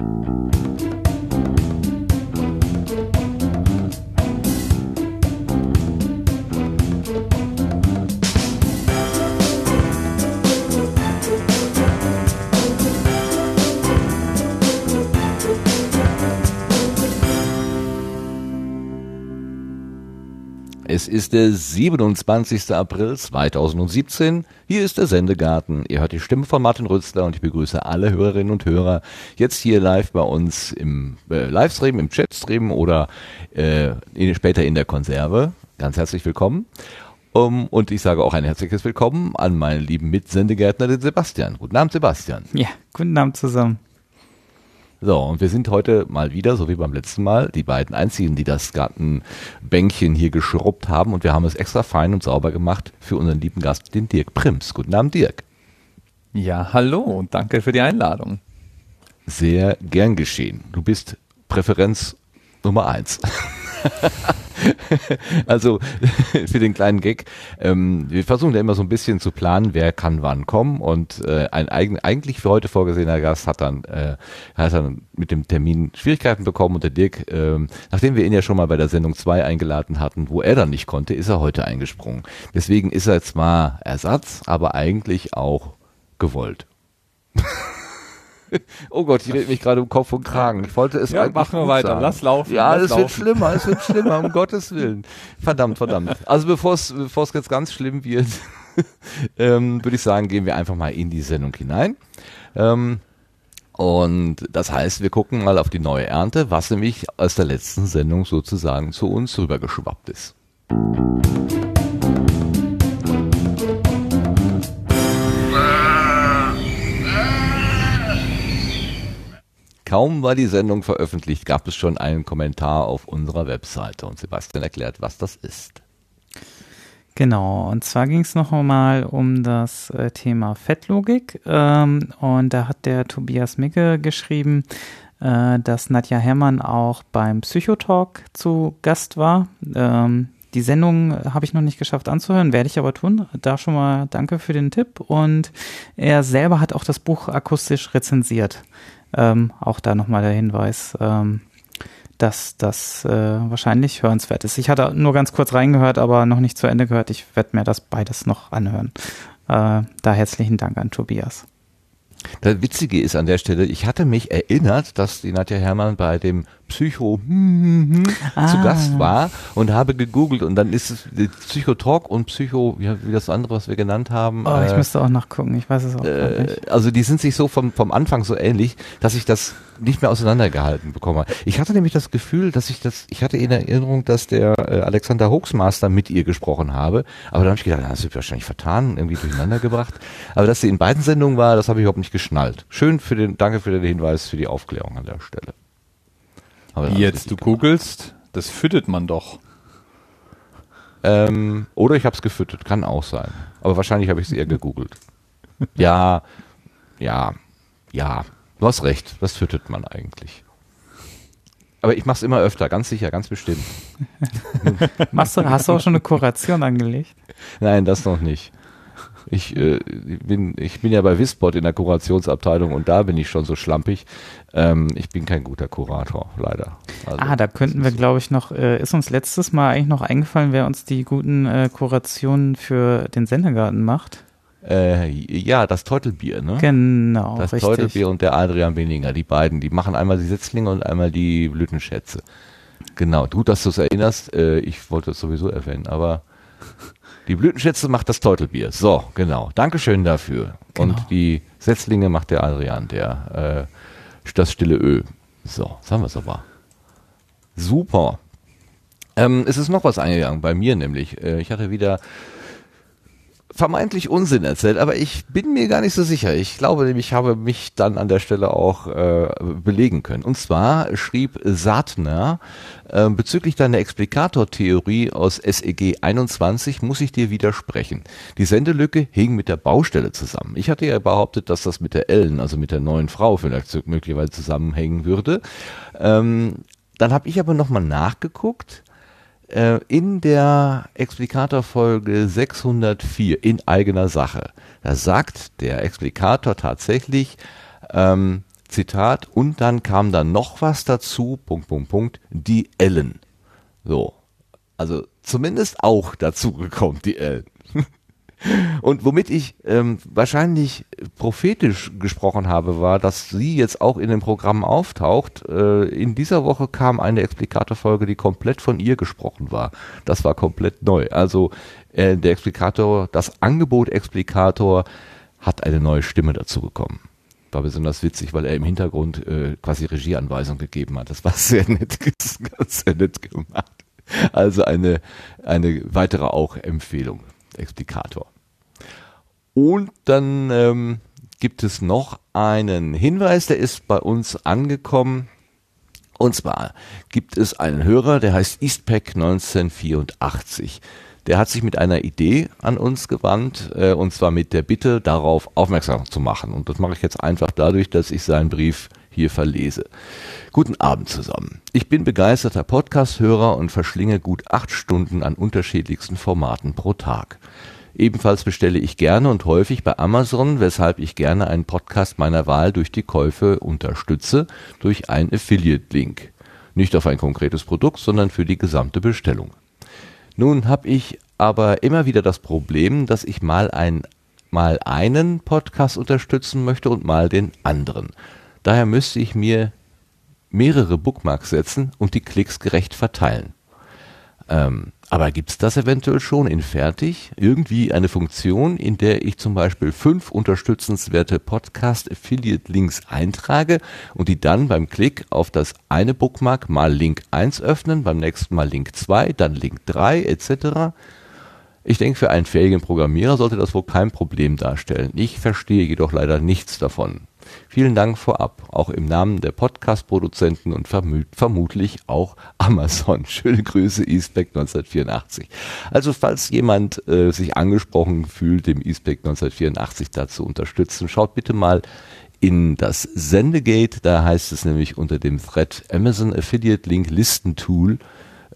Thank you. Ist der 27. April 2017. Hier ist der Sendegarten. Ihr hört die Stimme von Martin Rützler und ich begrüße alle Hörerinnen und Hörer jetzt hier live bei uns im äh, Livestream, im Chatstream oder äh, in, später in der Konserve. Ganz herzlich willkommen. Um, und ich sage auch ein herzliches Willkommen an meinen lieben Mitsendegärtner, den Sebastian. Guten Abend, Sebastian. Ja, guten Abend zusammen. So, und wir sind heute mal wieder, so wie beim letzten Mal, die beiden einzigen, die das Gartenbänkchen hier geschrubbt haben. Und wir haben es extra fein und sauber gemacht für unseren lieben Gast, den Dirk Prims. Guten Abend, Dirk. Ja, hallo und danke für die Einladung. Sehr gern geschehen. Du bist Präferenz Nummer eins. also für den kleinen Gag. Ähm, wir versuchen ja immer so ein bisschen zu planen, wer kann wann kommen. Und äh, ein eigen, eigentlich für heute vorgesehener Gast hat dann, äh, hat dann mit dem Termin Schwierigkeiten bekommen. Und der Dirk, äh, nachdem wir ihn ja schon mal bei der Sendung 2 eingeladen hatten, wo er dann nicht konnte, ist er heute eingesprungen. Deswegen ist er zwar Ersatz, aber eigentlich auch gewollt. oh Gott, ich rede mich gerade um Kopf und Kragen. Ich wollte es ja, machen wir weiter. Sagen. Lass laufen. Ja, lass es laufen. wird schlimmer, es wird schlimmer, um Gottes Willen. Verdammt, verdammt. Also bevor es jetzt ganz schlimm wird, ähm, würde ich sagen, gehen wir einfach mal in die Sendung hinein. Ähm, und das heißt, wir gucken mal auf die neue Ernte, was nämlich aus der letzten Sendung sozusagen zu uns rübergeschwappt ist. Kaum war die Sendung veröffentlicht, gab es schon einen Kommentar auf unserer Webseite und Sebastian erklärt, was das ist. Genau, und zwar ging es noch einmal um das äh, Thema Fettlogik ähm, und da hat der Tobias Micke geschrieben, äh, dass Nadja Herrmann auch beim Psychotalk zu Gast war. Ähm, die Sendung habe ich noch nicht geschafft anzuhören, werde ich aber tun. Da schon mal danke für den Tipp und er selber hat auch das Buch akustisch rezensiert. Ähm, auch da nochmal der Hinweis, ähm, dass das äh, wahrscheinlich hörenswert ist. Ich hatte nur ganz kurz reingehört, aber noch nicht zu Ende gehört. Ich werde mir das beides noch anhören. Äh, da herzlichen Dank an Tobias. Das Witzige ist an der Stelle, ich hatte mich erinnert, dass die Nadja Herrmann bei dem Psycho ah. zu Gast war und habe gegoogelt und dann ist es Psychotalk und Psycho, wie, wie das andere, was wir genannt haben. Oh, ich äh, müsste auch nachgucken, ich weiß es auch äh, nicht. Also die sind sich so vom, vom Anfang so ähnlich, dass ich das nicht mehr auseinandergehalten bekomme. Ich hatte nämlich das Gefühl, dass ich das, ich hatte in Erinnerung, dass der äh, Alexander Hoaxmaster mit ihr gesprochen habe, aber dann habe ich gedacht, das wird wahrscheinlich vertan, irgendwie durcheinander gebracht. Aber dass sie in beiden Sendungen war, das habe ich überhaupt nicht geschnallt. Schön für den, danke für den Hinweis, für die Aufklärung an der Stelle. Wie jetzt du googelst, das füttert man doch. Ähm, oder ich habe es gefüttert, kann auch sein. Aber wahrscheinlich habe ich es eher gegoogelt. ja, ja, ja. Du hast recht. Was füttert man eigentlich? Aber ich mache es immer öfter, ganz sicher, ganz bestimmt. Machst du, hast du auch schon eine Kuration angelegt? Nein, das noch nicht. Ich, äh, bin, ich bin ja bei Wisport in der Kurationsabteilung und da bin ich schon so schlampig. Ähm, ich bin kein guter Kurator, leider. Also, ah, da könnten wir, glaube ich, noch, äh, ist uns letztes Mal eigentlich noch eingefallen, wer uns die guten äh, Kurationen für den Sendergarten macht? Äh, ja, das Teutelbier, ne? Genau. Das richtig. Teutelbier und der Adrian Weniger, die beiden, die machen einmal die Setzlinge und einmal die Blütenschätze. Genau, gut, dass du es erinnerst. Äh, ich wollte es sowieso erwähnen, aber die Blütenschätze macht das Teutelbier. So, genau. Dankeschön dafür. Genau. Und die Setzlinge macht der Adrian, der äh, das stille Ö. So, haben wir es aber. Super. Ähm, es ist noch was eingegangen bei mir nämlich. Äh, ich hatte wieder vermeintlich Unsinn erzählt, aber ich bin mir gar nicht so sicher. Ich glaube nämlich, ich habe mich dann an der Stelle auch äh, belegen können. Und zwar schrieb Sattner, äh, bezüglich deiner Explikatortheorie aus SEG 21 muss ich dir widersprechen. Die Sendelücke hing mit der Baustelle zusammen. Ich hatte ja behauptet, dass das mit der Ellen, also mit der neuen Frau vielleicht möglicherweise zusammenhängen würde. Ähm, dann habe ich aber nochmal nachgeguckt in der Explikator-Folge 604 in eigener Sache. Da sagt der Explikator tatsächlich, ähm, Zitat, und dann kam da noch was dazu, Punkt, Punkt, Punkt, die Ellen. So. Also zumindest auch dazu gekommen, die Ellen. Und womit ich ähm, wahrscheinlich prophetisch gesprochen habe, war, dass sie jetzt auch in dem Programm auftaucht. Äh, in dieser Woche kam eine Explikator-Folge, die komplett von ihr gesprochen war. Das war komplett neu. Also äh, der Explikator, das Angebot Explikator hat eine neue Stimme dazu bekommen. War besonders witzig, weil er im Hintergrund äh, quasi Regieanweisung gegeben hat. Das war sehr nett, sehr nett gemacht. Also eine, eine weitere auch Empfehlung. Explikator. Und dann ähm, gibt es noch einen Hinweis, der ist bei uns angekommen. Und zwar gibt es einen Hörer, der heißt Eastpack 1984. Der hat sich mit einer Idee an uns gewandt, äh, und zwar mit der Bitte, darauf aufmerksam zu machen. Und das mache ich jetzt einfach dadurch, dass ich seinen Brief hier verlese. Guten Abend zusammen. Ich bin begeisterter Podcast-Hörer und verschlinge gut acht Stunden an unterschiedlichsten Formaten pro Tag. Ebenfalls bestelle ich gerne und häufig bei Amazon, weshalb ich gerne einen Podcast meiner Wahl durch die Käufe unterstütze, durch einen Affiliate-Link. Nicht auf ein konkretes Produkt, sondern für die gesamte Bestellung. Nun habe ich aber immer wieder das Problem, dass ich mal, ein, mal einen Podcast unterstützen möchte und mal den anderen. Daher müsste ich mir mehrere Bookmarks setzen und die Klicks gerecht verteilen. Ähm, aber gibt es das eventuell schon in fertig? Irgendwie eine Funktion, in der ich zum Beispiel fünf unterstützenswerte Podcast-Affiliate-Links eintrage und die dann beim Klick auf das eine Bookmark mal Link 1 öffnen, beim nächsten Mal Link 2, dann Link 3 etc. Ich denke, für einen fähigen Programmierer sollte das wohl kein Problem darstellen. Ich verstehe jedoch leider nichts davon. Vielen Dank vorab, auch im Namen der Podcast-Produzenten und verm vermutlich auch Amazon. Schöne Grüße, eSpec 1984. Also falls jemand äh, sich angesprochen fühlt, dem eSpec 1984 dazu unterstützen, schaut bitte mal in das Sendegate, da heißt es nämlich unter dem Thread Amazon Affiliate Link Listen Tool,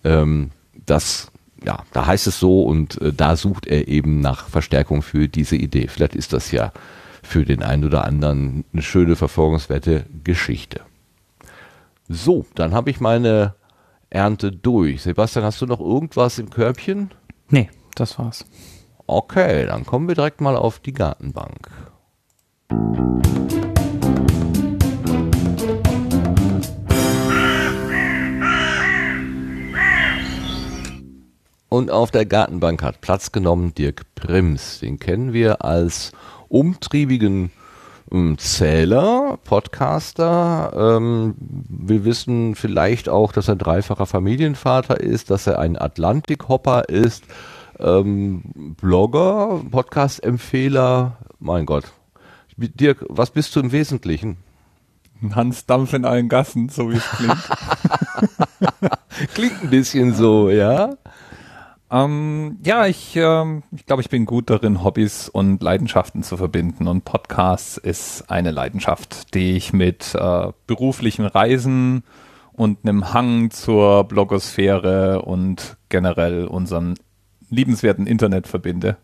ähm, das ja, da heißt es so und äh, da sucht er eben nach Verstärkung für diese Idee. Vielleicht ist das ja für den einen oder anderen eine schöne, verfolgungswerte Geschichte. So, dann habe ich meine Ernte durch. Sebastian, hast du noch irgendwas im Körbchen? Nee, das war's. Okay, dann kommen wir direkt mal auf die Gartenbank. Und auf der Gartenbank hat Platz genommen Dirk Prims. Den kennen wir als umtriebigen ähm, Zähler, Podcaster. Ähm, wir wissen vielleicht auch, dass er dreifacher Familienvater ist, dass er ein Atlantik-Hopper ist, ähm, Blogger, Podcast-Empfehler. Mein Gott. Dirk, was bist du im Wesentlichen? Hans Dampf in allen Gassen, so wie es klingt. klingt ein bisschen so, ja. Ähm, ja, ich, ähm, ich glaube, ich bin gut darin, Hobbys und Leidenschaften zu verbinden. Und Podcasts ist eine Leidenschaft, die ich mit äh, beruflichen Reisen und einem Hang zur Blogosphäre und generell unserem liebenswerten Internet verbinde.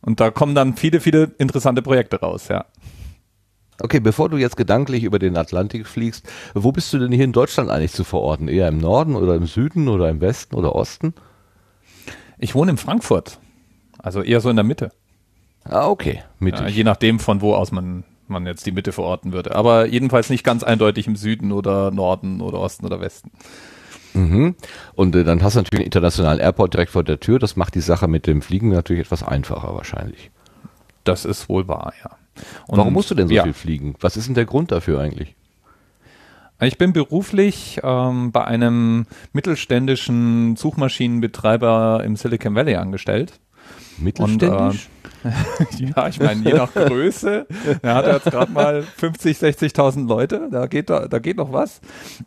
Und da kommen dann viele, viele interessante Projekte raus, ja. Okay, bevor du jetzt gedanklich über den Atlantik fliegst, wo bist du denn hier in Deutschland eigentlich zu verorten? Eher im Norden oder im Süden oder im Westen oder Osten? Ich wohne in Frankfurt. Also eher so in der Mitte. Ah, okay. Ja, je nachdem, von wo aus man, man jetzt die Mitte verorten würde. Aber jedenfalls nicht ganz eindeutig im Süden oder Norden oder Osten oder Westen. Mhm. Und äh, dann hast du natürlich einen internationalen Airport direkt vor der Tür. Das macht die Sache mit dem Fliegen natürlich etwas einfacher wahrscheinlich. Das ist wohl wahr, ja. Und Warum musst du denn so ja. viel fliegen? Was ist denn der Grund dafür eigentlich? Ich bin beruflich ähm, bei einem mittelständischen Suchmaschinenbetreiber im Silicon Valley angestellt. Mittelständisch? Und, äh, ja, ich meine, je nach Größe. Er hat jetzt gerade mal 50, 60.000 Leute. Da geht, da, da geht noch was.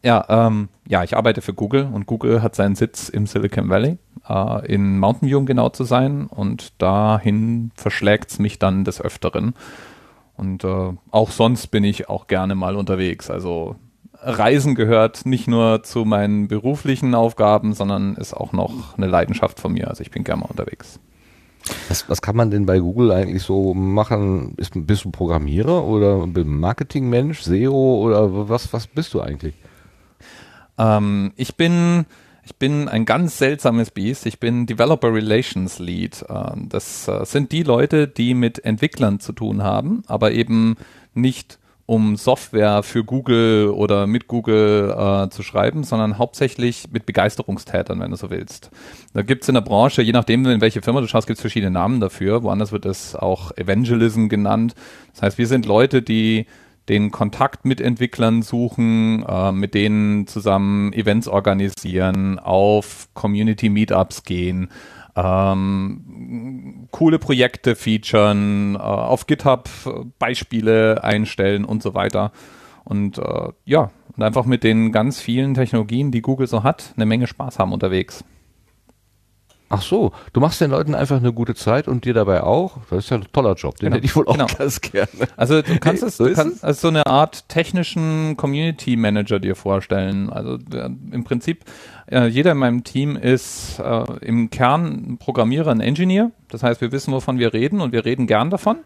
Ja, ähm, ja, ich arbeite für Google und Google hat seinen Sitz im Silicon Valley, äh, in Mountain View, um genau zu sein. Und dahin verschlägt es mich dann des Öfteren. Und äh, auch sonst bin ich auch gerne mal unterwegs. Also Reisen gehört nicht nur zu meinen beruflichen Aufgaben, sondern ist auch noch eine Leidenschaft von mir. Also ich bin gerne mal unterwegs. Was, was kann man denn bei Google eigentlich so machen? Ist, bist du Programmierer oder Marketingmensch, SEO oder was, was bist du eigentlich? Ähm, ich bin ich bin ein ganz seltsames Biest. Ich bin Developer Relations Lead. Ähm, das äh, sind die Leute, die mit Entwicklern zu tun haben, aber eben nicht um Software für Google oder mit Google äh, zu schreiben, sondern hauptsächlich mit Begeisterungstätern, wenn du so willst. Da gibt's in der Branche, je nachdem, in welche Firma du schaust, gibt's verschiedene Namen dafür. Woanders wird es auch Evangelism genannt. Das heißt, wir sind Leute, die den Kontakt mit Entwicklern suchen, äh, mit denen zusammen Events organisieren, auf Community Meetups gehen, ähm, coole Projekte featuren, äh, auf GitHub Beispiele einstellen und so weiter. Und äh, ja, und einfach mit den ganz vielen Technologien, die Google so hat, eine Menge Spaß haben unterwegs. Ach so, du machst den Leuten einfach eine gute Zeit und dir dabei auch. Das ist ja ein toller Job, den genau. hätte ich wohl auch genau. ganz gerne. Also du kannst es, du kannst also so eine Art technischen Community Manager dir vorstellen. Also äh, im Prinzip äh, jeder in meinem Team ist äh, im Kern Programmierer, ein Engineer. Das heißt, wir wissen, wovon wir reden und wir reden gern davon.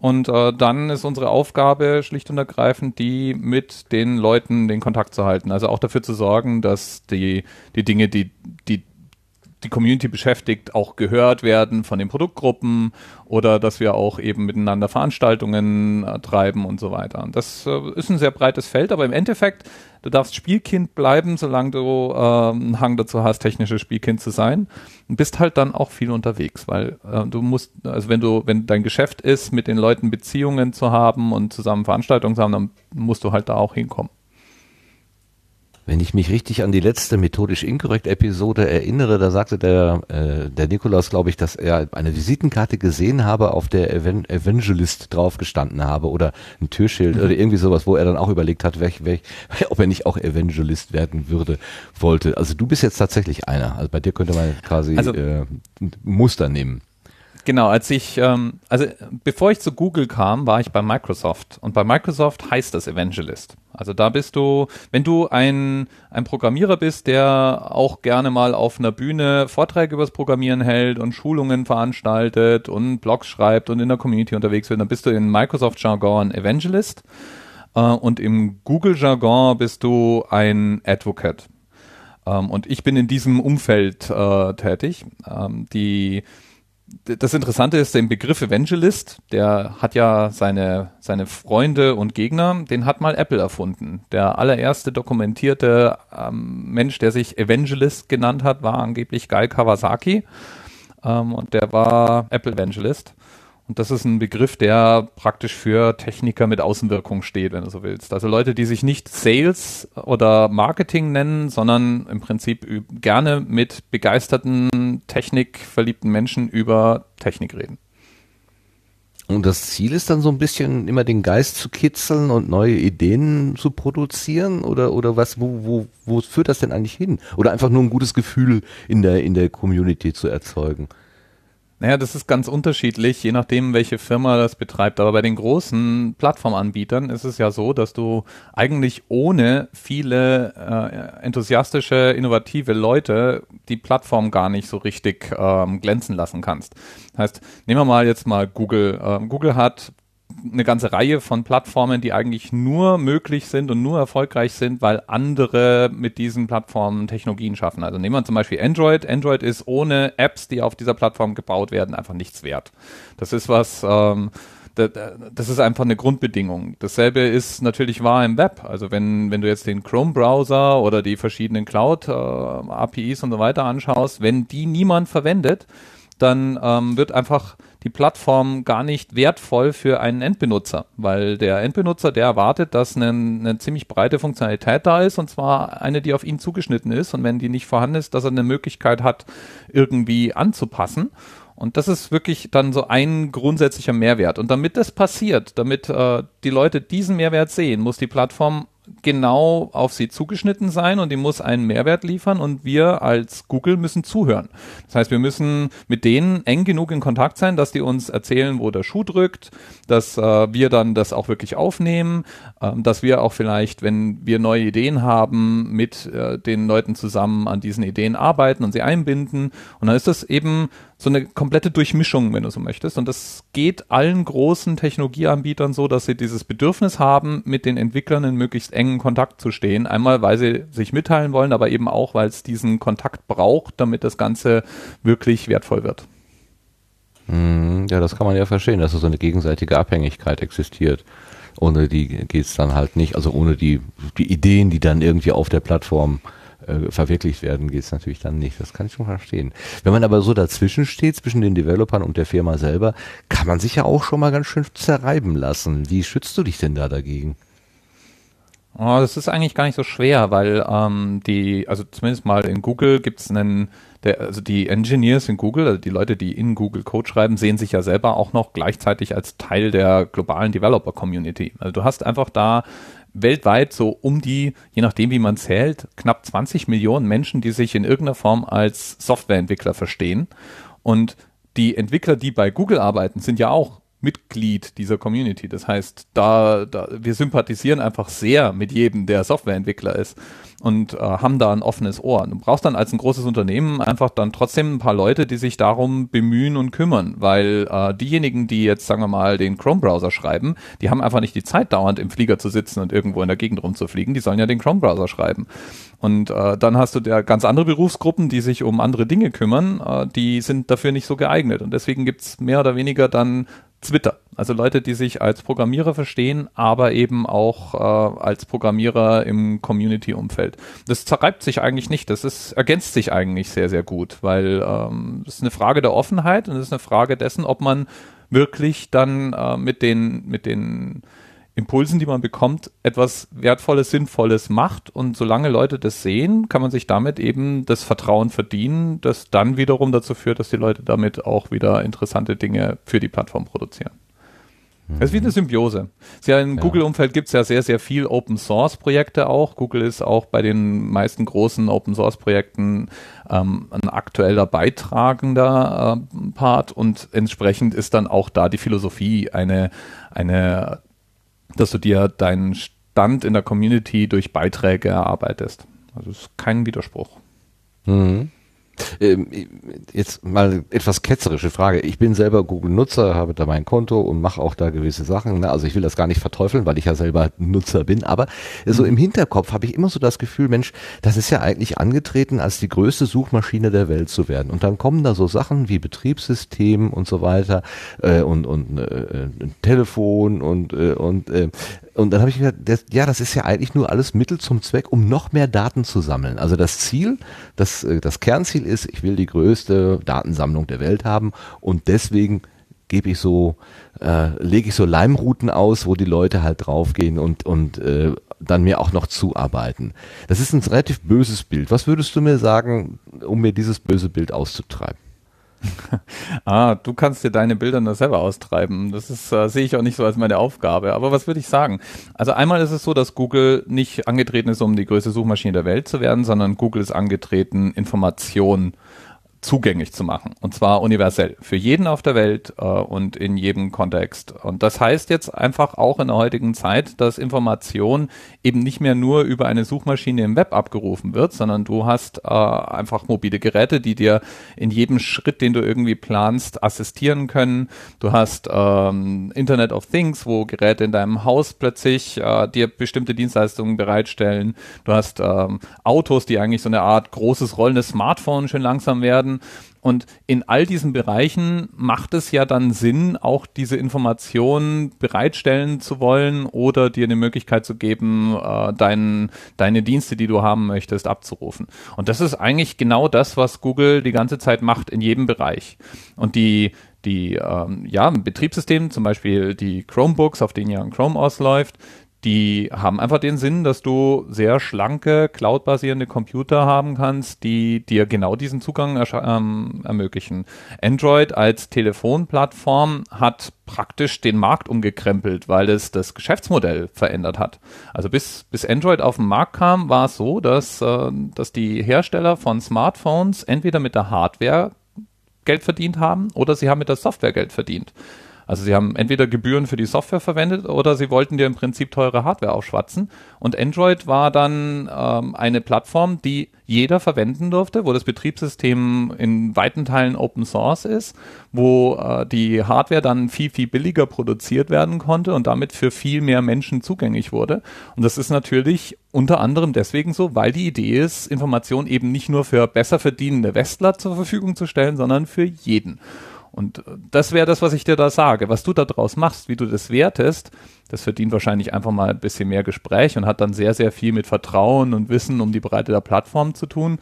Und äh, dann ist unsere Aufgabe schlicht und ergreifend die, mit den Leuten den Kontakt zu halten. Also auch dafür zu sorgen, dass die, die Dinge, die, die die Community beschäftigt, auch gehört werden von den Produktgruppen oder dass wir auch eben miteinander Veranstaltungen äh, treiben und so weiter. Und das äh, ist ein sehr breites Feld, aber im Endeffekt, du darfst Spielkind bleiben, solange du äh, einen Hang dazu hast, technisches Spielkind zu sein und bist halt dann auch viel unterwegs, weil äh, du musst, also wenn du, wenn dein Geschäft ist, mit den Leuten Beziehungen zu haben und zusammen Veranstaltungen zu haben, dann musst du halt da auch hinkommen. Wenn ich mich richtig an die letzte methodisch inkorrekt Episode erinnere, da sagte der, äh, der Nikolaus, glaube ich, dass er eine Visitenkarte gesehen habe, auf der Evan Evangelist draufgestanden habe oder ein Türschild mhm. oder irgendwie sowas, wo er dann auch überlegt hat, welch, welch, ob er nicht auch Evangelist werden würde, wollte. Also du bist jetzt tatsächlich einer. Also bei dir könnte man quasi also, äh, Muster nehmen. Genau, als ich, ähm, also bevor ich zu Google kam, war ich bei Microsoft. Und bei Microsoft heißt das Evangelist. Also da bist du, wenn du ein, ein Programmierer bist, der auch gerne mal auf einer Bühne Vorträge übers Programmieren hält und Schulungen veranstaltet und Blogs schreibt und in der Community unterwegs wird, dann bist du in Microsoft-Jargon Evangelist. Äh, und im Google-Jargon bist du ein Advocate. Ähm, und ich bin in diesem Umfeld äh, tätig. Ähm, die das Interessante ist, der Begriff Evangelist, der hat ja seine, seine Freunde und Gegner, den hat mal Apple erfunden. Der allererste dokumentierte ähm, Mensch, der sich Evangelist genannt hat, war angeblich Guy Kawasaki. Ähm, und der war Apple Evangelist. Und das ist ein Begriff, der praktisch für Techniker mit Außenwirkung steht, wenn du so willst. Also Leute, die sich nicht Sales oder Marketing nennen, sondern im Prinzip gerne mit begeisterten, technikverliebten Menschen über Technik reden. Und das Ziel ist dann so ein bisschen immer den Geist zu kitzeln und neue Ideen zu produzieren oder oder was wo wo wo führt das denn eigentlich hin? Oder einfach nur ein gutes Gefühl in der in der Community zu erzeugen? Naja, das ist ganz unterschiedlich, je nachdem, welche Firma das betreibt. Aber bei den großen Plattformanbietern ist es ja so, dass du eigentlich ohne viele äh, enthusiastische, innovative Leute die Plattform gar nicht so richtig ähm, glänzen lassen kannst. Das heißt, nehmen wir mal jetzt mal Google. Ähm, Google hat eine ganze Reihe von Plattformen, die eigentlich nur möglich sind und nur erfolgreich sind, weil andere mit diesen Plattformen Technologien schaffen. Also nehmen wir zum Beispiel Android. Android ist ohne Apps, die auf dieser Plattform gebaut werden, einfach nichts wert. Das ist was, ähm, das ist einfach eine Grundbedingung. Dasselbe ist natürlich wahr im Web. Also wenn, wenn du jetzt den Chrome-Browser oder die verschiedenen Cloud-APIs äh, und so weiter anschaust, wenn die niemand verwendet, dann ähm, wird einfach die Plattform gar nicht wertvoll für einen Endbenutzer, weil der Endbenutzer, der erwartet, dass eine, eine ziemlich breite Funktionalität da ist und zwar eine, die auf ihn zugeschnitten ist und wenn die nicht vorhanden ist, dass er eine Möglichkeit hat, irgendwie anzupassen. Und das ist wirklich dann so ein grundsätzlicher Mehrwert. Und damit das passiert, damit äh, die Leute diesen Mehrwert sehen, muss die Plattform genau auf sie zugeschnitten sein und die muss einen Mehrwert liefern und wir als Google müssen zuhören. Das heißt, wir müssen mit denen eng genug in Kontakt sein, dass die uns erzählen, wo der Schuh drückt, dass äh, wir dann das auch wirklich aufnehmen, äh, dass wir auch vielleicht, wenn wir neue Ideen haben, mit äh, den Leuten zusammen an diesen Ideen arbeiten und sie einbinden. Und dann ist das eben so eine komplette Durchmischung, wenn du so möchtest. Und das geht allen großen Technologieanbietern so, dass sie dieses Bedürfnis haben, mit den Entwicklern in möglichst engen Kontakt zu stehen. Einmal, weil sie sich mitteilen wollen, aber eben auch, weil es diesen Kontakt braucht, damit das Ganze wirklich wertvoll wird. Mhm, ja, das kann man ja verstehen, dass so eine gegenseitige Abhängigkeit existiert. Ohne die geht's dann halt nicht, also ohne die, die Ideen, die dann irgendwie auf der Plattform äh, verwirklicht werden, geht es natürlich dann nicht. Das kann ich schon verstehen. Wenn man aber so dazwischen steht, zwischen den Developern und der Firma selber, kann man sich ja auch schon mal ganz schön zerreiben lassen. Wie schützt du dich denn da dagegen? Oh, das ist eigentlich gar nicht so schwer, weil ähm, die, also zumindest mal in Google gibt es einen, der, also die Engineers in Google, also die Leute, die in Google Code schreiben, sehen sich ja selber auch noch gleichzeitig als Teil der globalen Developer Community. Also du hast einfach da weltweit so um die, je nachdem wie man zählt, knapp 20 Millionen Menschen, die sich in irgendeiner Form als Softwareentwickler verstehen. Und die Entwickler, die bei Google arbeiten, sind ja auch Mitglied dieser Community. Das heißt, da, da wir sympathisieren einfach sehr mit jedem, der Softwareentwickler ist und äh, haben da ein offenes Ohr. Du brauchst dann als ein großes Unternehmen einfach dann trotzdem ein paar Leute, die sich darum bemühen und kümmern, weil äh, diejenigen, die jetzt, sagen wir mal, den Chrome-Browser schreiben, die haben einfach nicht die Zeit, dauernd im Flieger zu sitzen und irgendwo in der Gegend rumzufliegen, die sollen ja den Chrome-Browser schreiben. Und äh, dann hast du ja ganz andere Berufsgruppen, die sich um andere Dinge kümmern, äh, die sind dafür nicht so geeignet. Und deswegen gibt's mehr oder weniger dann Twitter. Also Leute, die sich als Programmierer verstehen, aber eben auch äh, als Programmierer im Community-Umfeld. Das zerreibt sich eigentlich nicht. Das ist, ergänzt sich eigentlich sehr, sehr gut, weil ähm, das ist eine Frage der Offenheit und es ist eine Frage dessen, ob man wirklich dann äh, mit den, mit den Impulsen, die man bekommt, etwas Wertvolles, Sinnvolles macht. Und solange Leute das sehen, kann man sich damit eben das Vertrauen verdienen, das dann wiederum dazu führt, dass die Leute damit auch wieder interessante Dinge für die Plattform produzieren. Es ist wie eine Symbiose. Ja, Im ja. Google-Umfeld gibt es ja sehr, sehr viel Open-Source-Projekte auch. Google ist auch bei den meisten großen Open-Source-Projekten ähm, ein aktueller beitragender äh, Part und entsprechend ist dann auch da die Philosophie eine, eine dass du dir deinen Stand in der Community durch Beiträge erarbeitest. Also es ist kein Widerspruch. Mhm. Ähm, jetzt mal etwas ketzerische Frage. Ich bin selber Google-Nutzer, habe da mein Konto und mache auch da gewisse Sachen. Ne? Also ich will das gar nicht verteufeln, weil ich ja selber Nutzer bin. Aber so im Hinterkopf habe ich immer so das Gefühl, Mensch, das ist ja eigentlich angetreten, als die größte Suchmaschine der Welt zu werden. Und dann kommen da so Sachen wie Betriebssystem und so weiter äh, und, und äh, Telefon und, äh, und äh, und dann habe ich gedacht, das, ja, das ist ja eigentlich nur alles Mittel zum Zweck, um noch mehr Daten zu sammeln. Also das Ziel, das, äh, das Kernziel ist, ich will die größte Datensammlung der Welt haben und deswegen gebe ich so, äh, lege ich so Leimrouten aus, wo die Leute halt draufgehen und, und äh, dann mir auch noch zuarbeiten. Das ist ein relativ böses Bild. Was würdest du mir sagen, um mir dieses böse Bild auszutreiben? ah, du kannst dir deine Bilder nur selber austreiben. Das ist, äh, sehe ich auch nicht so als meine Aufgabe. Aber was würde ich sagen? Also einmal ist es so, dass Google nicht angetreten ist, um die größte Suchmaschine der Welt zu werden, sondern Google ist angetreten, Informationen zugänglich zu machen. Und zwar universell. Für jeden auf der Welt äh, und in jedem Kontext. Und das heißt jetzt einfach auch in der heutigen Zeit, dass Information eben nicht mehr nur über eine Suchmaschine im Web abgerufen wird, sondern du hast äh, einfach mobile Geräte, die dir in jedem Schritt, den du irgendwie planst, assistieren können. Du hast ähm, Internet of Things, wo Geräte in deinem Haus plötzlich äh, dir bestimmte Dienstleistungen bereitstellen. Du hast ähm, Autos, die eigentlich so eine Art großes rollendes Smartphone schön langsam werden werden. Und in all diesen Bereichen macht es ja dann Sinn, auch diese Informationen bereitstellen zu wollen oder dir eine Möglichkeit zu geben, äh, dein, deine Dienste, die du haben möchtest, abzurufen. Und das ist eigentlich genau das, was Google die ganze Zeit macht in jedem Bereich. Und die, die ähm, ja, Betriebssystem, zum Beispiel die Chromebooks, auf denen ja ein Chrome ausläuft, die haben einfach den Sinn, dass du sehr schlanke, cloud-basierende Computer haben kannst, die dir genau diesen Zugang ähm, ermöglichen. Android als Telefonplattform hat praktisch den Markt umgekrempelt, weil es das Geschäftsmodell verändert hat. Also bis, bis Android auf den Markt kam, war es so, dass, äh, dass die Hersteller von Smartphones entweder mit der Hardware Geld verdient haben oder sie haben mit der Software Geld verdient. Also sie haben entweder Gebühren für die Software verwendet oder sie wollten dir im Prinzip teure Hardware aufschwatzen. Und Android war dann ähm, eine Plattform, die jeder verwenden durfte, wo das Betriebssystem in weiten Teilen Open Source ist, wo äh, die Hardware dann viel, viel billiger produziert werden konnte und damit für viel mehr Menschen zugänglich wurde. Und das ist natürlich unter anderem deswegen so, weil die Idee ist, Information eben nicht nur für besser verdienende Westler zur Verfügung zu stellen, sondern für jeden. Und äh, das wäre das, was ich dir da sage. Was du da draus machst, wie du das wertest, das verdient wahrscheinlich einfach mal ein bisschen mehr Gespräch und hat dann sehr, sehr viel mit Vertrauen und Wissen um die Breite der Plattform zu tun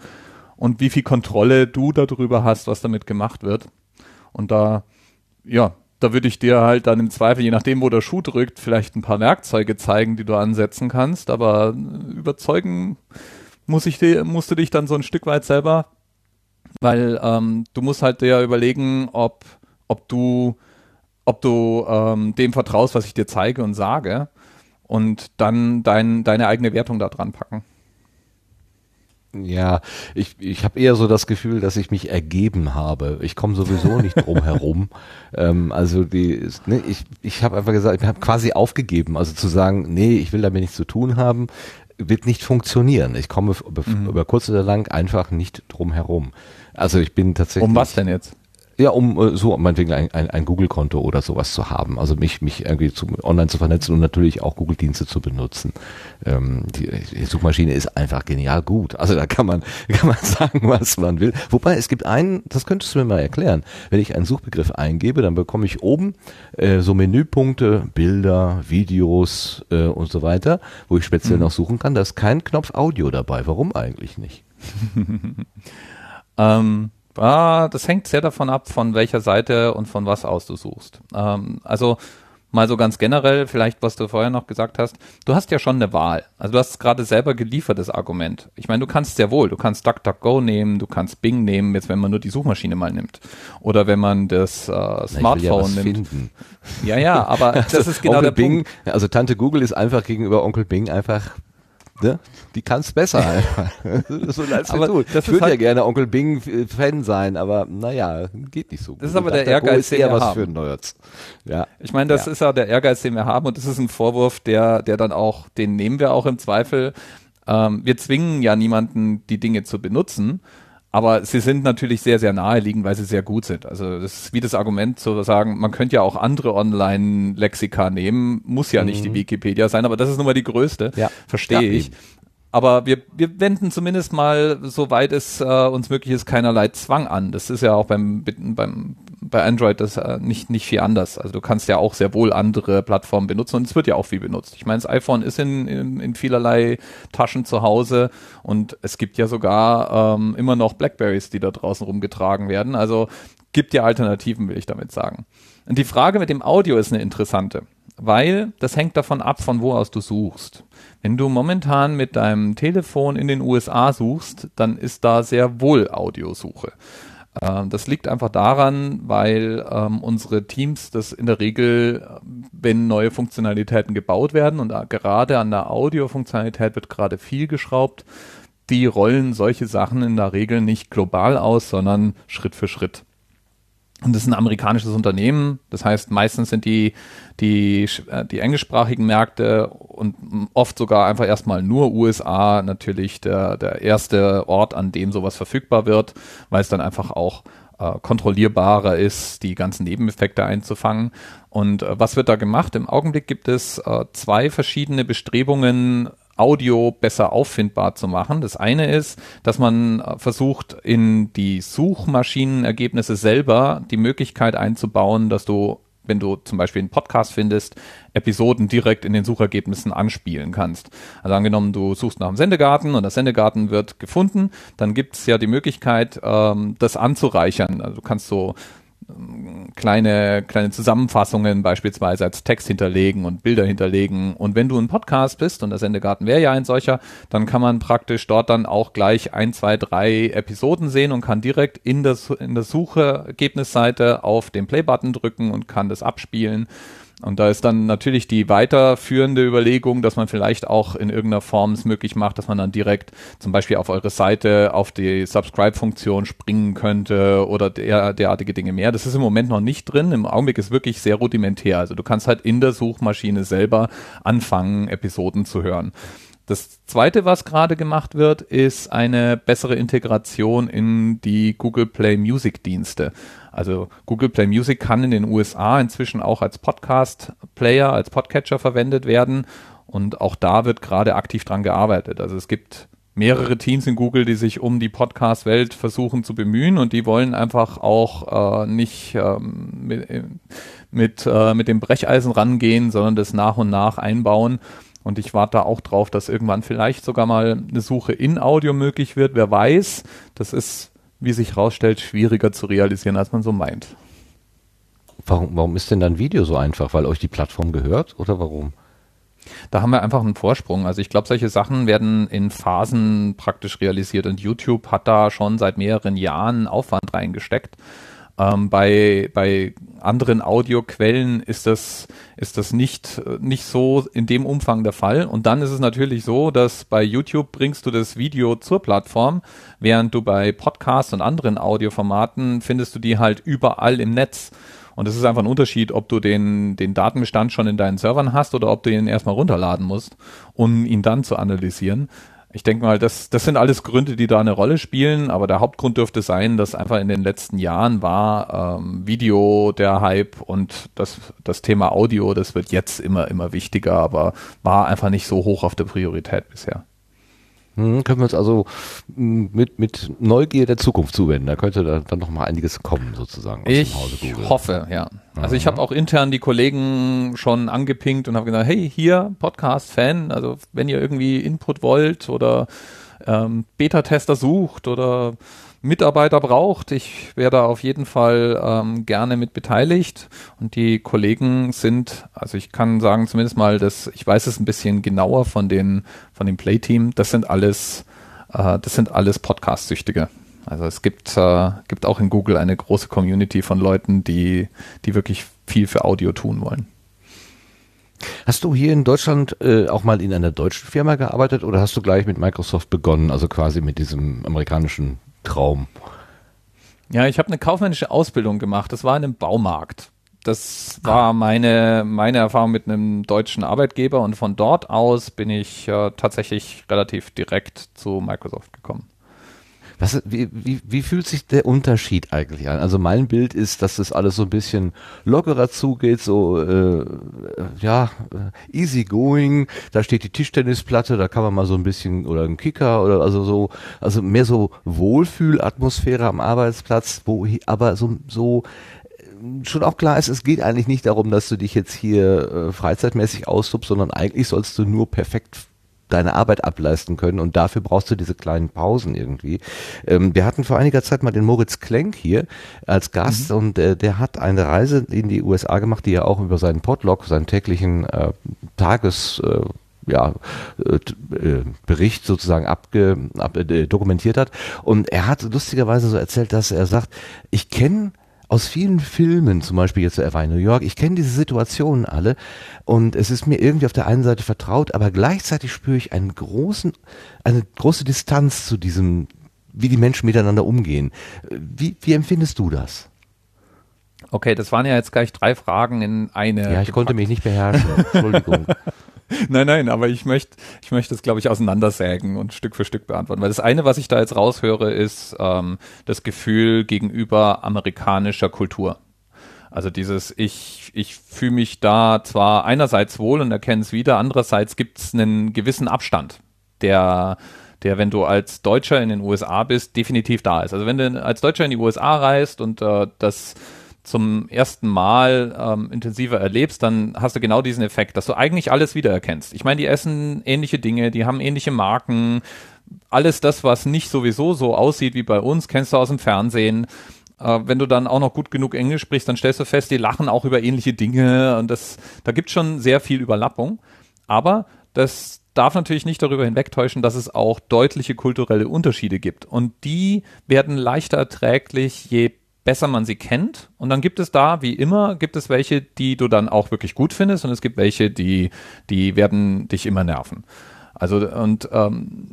und wie viel Kontrolle du darüber hast, was damit gemacht wird. Und da, ja, da würde ich dir halt dann im Zweifel, je nachdem, wo der Schuh drückt, vielleicht ein paar Werkzeuge zeigen, die du ansetzen kannst, aber überzeugen muss ich dir, musst du dich dann so ein Stück weit selber, weil ähm, du musst halt dir überlegen, ob, ob du ob du ähm, dem vertraust, was ich dir zeige und sage und dann dein, deine eigene Wertung da dran packen. Ja, ich, ich habe eher so das Gefühl, dass ich mich ergeben habe. Ich komme sowieso nicht drum herum. ähm, also die, ne, ich, ich habe einfach gesagt, ich habe quasi aufgegeben. Also zu sagen, nee, ich will damit nichts zu tun haben, wird nicht funktionieren. Ich komme über, mhm. über kurz oder lang einfach nicht drum herum. Also ich bin tatsächlich. Um was denn jetzt? Ja, um äh, so meinetwegen ein, ein, ein Google-Konto oder sowas zu haben. Also mich, mich irgendwie zu, online zu vernetzen und natürlich auch Google-Dienste zu benutzen. Ähm, die, die, Suchmaschine ist einfach genial gut. Also da kann man, kann man sagen, was man will. Wobei es gibt einen, das könntest du mir mal erklären. Wenn ich einen Suchbegriff eingebe, dann bekomme ich oben äh, so Menüpunkte, Bilder, Videos äh, und so weiter, wo ich speziell mhm. noch suchen kann. Da ist kein Knopf Audio dabei. Warum eigentlich nicht? ähm Ah, das hängt sehr davon ab, von welcher Seite und von was aus du suchst. Ähm, also mal so ganz generell, vielleicht was du vorher noch gesagt hast, du hast ja schon eine Wahl. Also du hast gerade selber geliefert, das Argument. Ich meine, du kannst sehr wohl, du kannst DuckDuckGo nehmen, du kannst Bing nehmen, jetzt wenn man nur die Suchmaschine mal nimmt. Oder wenn man das äh, Smartphone ja nimmt. Finden. Ja, ja, aber das ist genau Onkel der Bing, Punkt. Also Tante Google ist einfach gegenüber Onkel Bing einfach ne? Die kann es besser einfach. so als aber tut. Das ich würde halt ja gerne Onkel Bing Fan sein, aber naja, geht nicht so gut. Das ist aber der Ehrgeiz, den wir was haben. für Nerds. Ja. Ich meine, das ja. ist ja der Ehrgeiz, den wir haben und das ist ein Vorwurf, der, der dann auch, den nehmen wir auch im Zweifel. Ähm, wir zwingen ja niemanden, die Dinge zu benutzen. Aber sie sind natürlich sehr, sehr naheliegend, weil sie sehr gut sind. Also das ist wie das Argument zu sagen, man könnte ja auch andere Online-Lexika nehmen, muss ja mhm. nicht die mhm. Wikipedia sein, aber das ist nun mal die größte, ja. verstehe ja, ich. Eben. Aber wir, wir wenden zumindest mal, soweit es äh, uns möglich ist, keinerlei Zwang an. Das ist ja auch beim, beim, bei Android das nicht, nicht viel anders. Also du kannst ja auch sehr wohl andere Plattformen benutzen und es wird ja auch viel benutzt. Ich meine, das iPhone ist in, in, in vielerlei Taschen zu Hause und es gibt ja sogar ähm, immer noch Blackberries, die da draußen rumgetragen werden. Also gibt ja Alternativen, will ich damit sagen. Und die Frage mit dem Audio ist eine interessante, weil das hängt davon ab, von wo aus du suchst. Wenn du momentan mit deinem Telefon in den USA suchst, dann ist da sehr wohl Audiosuche. Ähm, das liegt einfach daran, weil ähm, unsere Teams das in der Regel, wenn neue Funktionalitäten gebaut werden und gerade an der Audiofunktionalität wird gerade viel geschraubt, die rollen solche Sachen in der Regel nicht global aus, sondern Schritt für Schritt. Und das ist ein amerikanisches Unternehmen. Das heißt, meistens sind die, die, äh, die englischsprachigen Märkte und oft sogar einfach erstmal nur USA natürlich der, der erste Ort, an dem sowas verfügbar wird, weil es dann einfach auch äh, kontrollierbarer ist, die ganzen Nebeneffekte einzufangen. Und äh, was wird da gemacht? Im Augenblick gibt es äh, zwei verschiedene Bestrebungen, Audio besser auffindbar zu machen. Das eine ist, dass man versucht, in die Suchmaschinenergebnisse selber die Möglichkeit einzubauen, dass du wenn du zum Beispiel einen Podcast findest, Episoden direkt in den Suchergebnissen anspielen kannst. Also angenommen, du suchst nach einem Sendegarten und der Sendegarten wird gefunden, dann gibt es ja die Möglichkeit, ähm, das anzureichern. Also du kannst so kleine, kleine Zusammenfassungen beispielsweise als Text hinterlegen und Bilder hinterlegen. Und wenn du ein Podcast bist, und der Sendegarten wäre ja ein solcher, dann kann man praktisch dort dann auch gleich ein, zwei, drei Episoden sehen und kann direkt in, das, in der Suchergebnisseite auf den Play-Button drücken und kann das abspielen. Und da ist dann natürlich die weiterführende Überlegung, dass man vielleicht auch in irgendeiner Form es möglich macht, dass man dann direkt zum Beispiel auf eure Seite auf die Subscribe-Funktion springen könnte oder der, derartige Dinge mehr. Das ist im Moment noch nicht drin. Im Augenblick ist wirklich sehr rudimentär. Also du kannst halt in der Suchmaschine selber anfangen, Episoden zu hören. Das zweite, was gerade gemacht wird, ist eine bessere Integration in die Google Play Music Dienste. Also Google Play Music kann in den USA inzwischen auch als Podcast Player, als Podcatcher verwendet werden. Und auch da wird gerade aktiv dran gearbeitet. Also es gibt mehrere Teams in Google, die sich um die Podcast-Welt versuchen zu bemühen und die wollen einfach auch äh, nicht ähm, mit, mit, äh, mit dem Brecheisen rangehen, sondern das nach und nach einbauen. Und ich warte da auch drauf, dass irgendwann vielleicht sogar mal eine Suche in Audio möglich wird. Wer weiß, das ist, wie sich herausstellt, schwieriger zu realisieren, als man so meint. Warum, warum ist denn dann Video so einfach? Weil euch die Plattform gehört oder warum? Da haben wir einfach einen Vorsprung. Also ich glaube, solche Sachen werden in Phasen praktisch realisiert und YouTube hat da schon seit mehreren Jahren Aufwand reingesteckt. Ähm, bei, bei anderen Audioquellen ist das, ist das nicht, nicht so in dem Umfang der Fall. Und dann ist es natürlich so, dass bei YouTube bringst du das Video zur Plattform, während du bei Podcasts und anderen Audioformaten findest du die halt überall im Netz. Und es ist einfach ein Unterschied, ob du den, den Datenbestand schon in deinen Servern hast oder ob du ihn erstmal runterladen musst, um ihn dann zu analysieren ich denke mal, das, das sind alles Gründe, die da eine Rolle spielen, aber der Hauptgrund dürfte sein, dass einfach in den letzten Jahren war ähm, Video der Hype und das, das Thema Audio, das wird jetzt immer, immer wichtiger, aber war einfach nicht so hoch auf der Priorität bisher. Hm, können wir uns also hm, mit, mit Neugier der Zukunft zuwenden. Da könnte da dann noch mal einiges kommen, sozusagen. ich hoffe, ja. Also ich habe auch intern die Kollegen schon angepinkt und habe gesagt, hey, hier, Podcast-Fan, also wenn ihr irgendwie Input wollt oder ähm, Beta-Tester sucht oder Mitarbeiter braucht. Ich wäre da auf jeden Fall ähm, gerne mit beteiligt. Und die Kollegen sind, also ich kann sagen zumindest mal, dass ich weiß es ein bisschen genauer von den von dem Play-Team. Das sind alles, äh, das sind alles Podcast-Süchtige. Also es gibt, äh, gibt auch in Google eine große Community von Leuten, die, die wirklich viel für Audio tun wollen. Hast du hier in Deutschland äh, auch mal in einer deutschen Firma gearbeitet oder hast du gleich mit Microsoft begonnen, also quasi mit diesem amerikanischen Traum. Ja, ich habe eine kaufmännische Ausbildung gemacht. Das war in einem Baumarkt. Das war ah. meine, meine Erfahrung mit einem deutschen Arbeitgeber und von dort aus bin ich äh, tatsächlich relativ direkt zu Microsoft gekommen. Was, wie, wie, wie fühlt sich der Unterschied eigentlich an? Also mein Bild ist, dass das alles so ein bisschen lockerer zugeht, so äh, ja, äh, easy going. Da steht die Tischtennisplatte, da kann man mal so ein bisschen oder ein Kicker oder also so, also mehr so Wohlfühlatmosphäre am Arbeitsplatz, wo aber so so äh, schon auch klar ist, es geht eigentlich nicht darum, dass du dich jetzt hier äh, freizeitmäßig austobst, sondern eigentlich sollst du nur perfekt deine Arbeit ableisten können und dafür brauchst du diese kleinen Pausen irgendwie. Ähm, wir hatten vor einiger Zeit mal den Moritz Klenk hier als Gast mhm. und äh, der hat eine Reise in die USA gemacht, die er auch über seinen Podlog, seinen täglichen äh, Tages äh, ja, äh, äh, Bericht sozusagen abge, ab, äh, dokumentiert hat. Und er hat lustigerweise so erzählt, dass er sagt, ich kenne aus vielen Filmen, zum Beispiel jetzt, er war in New York, ich kenne diese Situationen alle und es ist mir irgendwie auf der einen Seite vertraut, aber gleichzeitig spüre ich einen großen, eine große Distanz zu diesem, wie die Menschen miteinander umgehen. Wie, wie empfindest du das? Okay, das waren ja jetzt gleich drei Fragen in eine. Ja, ich gepackt. konnte mich nicht beherrschen. Entschuldigung. nein, nein, aber ich möchte, ich möchte es, glaube ich, auseinandersägen und Stück für Stück beantworten. Weil das eine, was ich da jetzt raushöre, ist ähm, das Gefühl gegenüber amerikanischer Kultur. Also dieses, ich, ich fühle mich da zwar einerseits wohl und erkenne es wieder, andererseits gibt es einen gewissen Abstand, der, der, wenn du als Deutscher in den USA bist, definitiv da ist. Also wenn du als Deutscher in die USA reist und äh, das zum ersten Mal ähm, intensiver erlebst, dann hast du genau diesen Effekt, dass du eigentlich alles wiedererkennst. Ich meine, die essen ähnliche Dinge, die haben ähnliche Marken, alles das, was nicht sowieso so aussieht wie bei uns, kennst du aus dem Fernsehen. Äh, wenn du dann auch noch gut genug Englisch sprichst, dann stellst du fest, die lachen auch über ähnliche Dinge und das, da gibt schon sehr viel Überlappung. Aber das darf natürlich nicht darüber hinwegtäuschen, dass es auch deutliche kulturelle Unterschiede gibt. Und die werden leichter erträglich, je besser man sie kennt. Und dann gibt es da, wie immer, gibt es welche, die du dann auch wirklich gut findest und es gibt welche, die, die werden dich immer nerven. Also und ähm,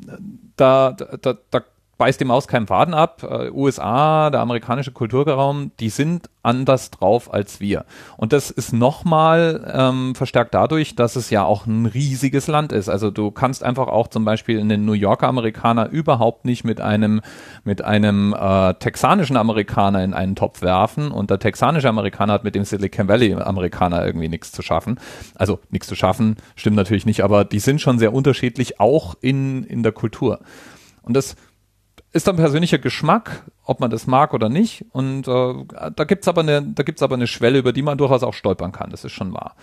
da, da, da beißt dem Maus keinen Faden ab. Äh, USA, der amerikanische Kulturraum, die sind anders drauf als wir. Und das ist nochmal ähm, verstärkt dadurch, dass es ja auch ein riesiges Land ist. Also du kannst einfach auch zum Beispiel einen New Yorker Amerikaner überhaupt nicht mit einem mit einem äh, texanischen Amerikaner in einen Topf werfen und der texanische Amerikaner hat mit dem Silicon Valley Amerikaner irgendwie nichts zu schaffen. Also nichts zu schaffen, stimmt natürlich nicht, aber die sind schon sehr unterschiedlich, auch in, in der Kultur. Und das ist dann persönlicher Geschmack, ob man das mag oder nicht. Und äh, da gibt's aber aber eine Schwelle, über die man durchaus auch stolpern kann. Das ist schon wahr.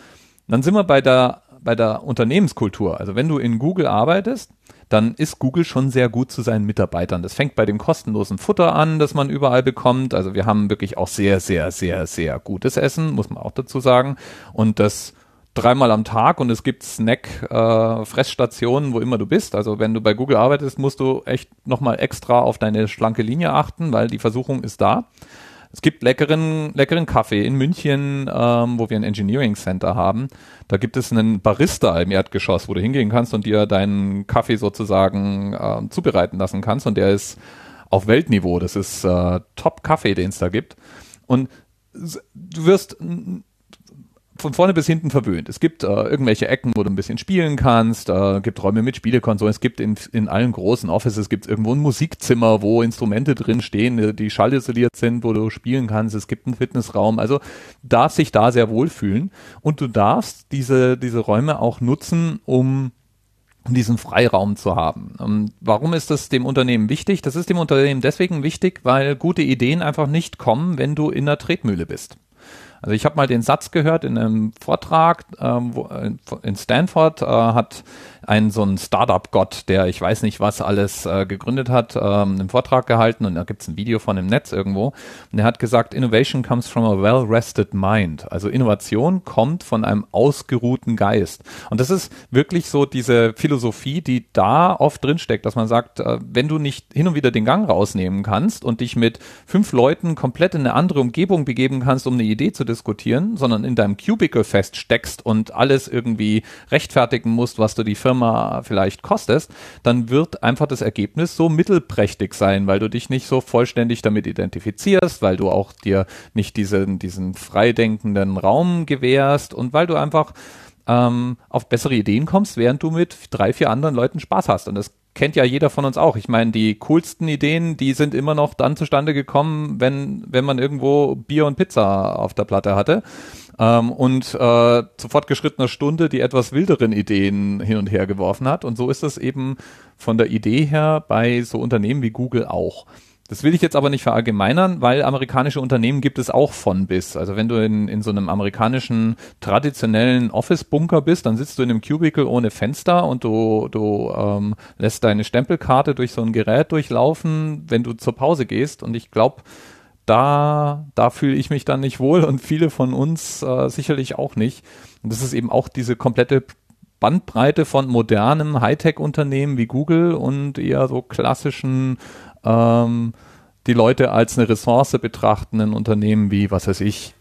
Dann sind wir bei der bei der Unternehmenskultur. Also wenn du in Google arbeitest, dann ist Google schon sehr gut zu seinen Mitarbeitern. Das fängt bei dem kostenlosen Futter an, das man überall bekommt. Also wir haben wirklich auch sehr, sehr, sehr, sehr gutes Essen, muss man auch dazu sagen. Und das dreimal am Tag und es gibt Snack-Fressstationen, äh, wo immer du bist. Also wenn du bei Google arbeitest, musst du echt nochmal extra auf deine schlanke Linie achten, weil die Versuchung ist da. Es gibt leckeren, leckeren Kaffee in München, ähm, wo wir ein Engineering Center haben. Da gibt es einen Barista im Erdgeschoss, wo du hingehen kannst und dir deinen Kaffee sozusagen äh, zubereiten lassen kannst. Und der ist auf Weltniveau. Das ist äh, Top-Kaffee, den es da gibt. Und du wirst von vorne bis hinten verwöhnt. Es gibt äh, irgendwelche Ecken, wo du ein bisschen spielen kannst, äh, gibt Räume mit Spielekonsolen, es gibt in, in allen großen Offices gibt irgendwo ein Musikzimmer, wo Instrumente drin stehen, äh, die schallisoliert sind, wo du spielen kannst, es gibt einen Fitnessraum, also darfst sich da sehr wohlfühlen und du darfst diese, diese Räume auch nutzen, um um diesen Freiraum zu haben. Und ähm, warum ist das dem Unternehmen wichtig? Das ist dem Unternehmen deswegen wichtig, weil gute Ideen einfach nicht kommen, wenn du in der Tretmühle bist. Also ich habe mal den Satz gehört in einem Vortrag ähm, wo, äh, in Stanford äh, hat ein so ein Startup-Gott, der ich weiß nicht was alles äh, gegründet hat, ähm, einen Vortrag gehalten und da gibt's ein Video von im Netz irgendwo. Und er hat gesagt, Innovation comes from a well-rested mind. Also Innovation kommt von einem ausgeruhten Geist. Und das ist wirklich so diese Philosophie, die da oft drinsteckt, dass man sagt, äh, wenn du nicht hin und wieder den Gang rausnehmen kannst und dich mit fünf Leuten komplett in eine andere Umgebung begeben kannst, um eine Idee zu diskutieren, sondern in deinem Cubicle feststeckst und alles irgendwie rechtfertigen musst, was du die Firma vielleicht kostest, dann wird einfach das Ergebnis so mittelprächtig sein, weil du dich nicht so vollständig damit identifizierst, weil du auch dir nicht diesen, diesen freidenkenden Raum gewährst und weil du einfach ähm, auf bessere Ideen kommst, während du mit drei, vier anderen Leuten Spaß hast. Und das kennt ja jeder von uns auch. Ich meine, die coolsten Ideen, die sind immer noch dann zustande gekommen, wenn, wenn man irgendwo Bier und Pizza auf der Platte hatte ähm, und äh, zu fortgeschrittener Stunde die etwas wilderen Ideen hin und her geworfen hat. Und so ist es eben von der Idee her bei so Unternehmen wie Google auch. Das will ich jetzt aber nicht verallgemeinern, weil amerikanische Unternehmen gibt es auch von bis. Also wenn du in, in so einem amerikanischen traditionellen Office-Bunker bist, dann sitzt du in einem Cubicle ohne Fenster und du, du ähm, lässt deine Stempelkarte durch so ein Gerät durchlaufen, wenn du zur Pause gehst. Und ich glaube, da, da fühle ich mich dann nicht wohl und viele von uns äh, sicherlich auch nicht. Und das ist eben auch diese komplette Bandbreite von modernem Hightech-Unternehmen wie Google und eher so klassischen, ähm, die Leute als eine Ressource betrachtenden Unternehmen wie, was weiß ich,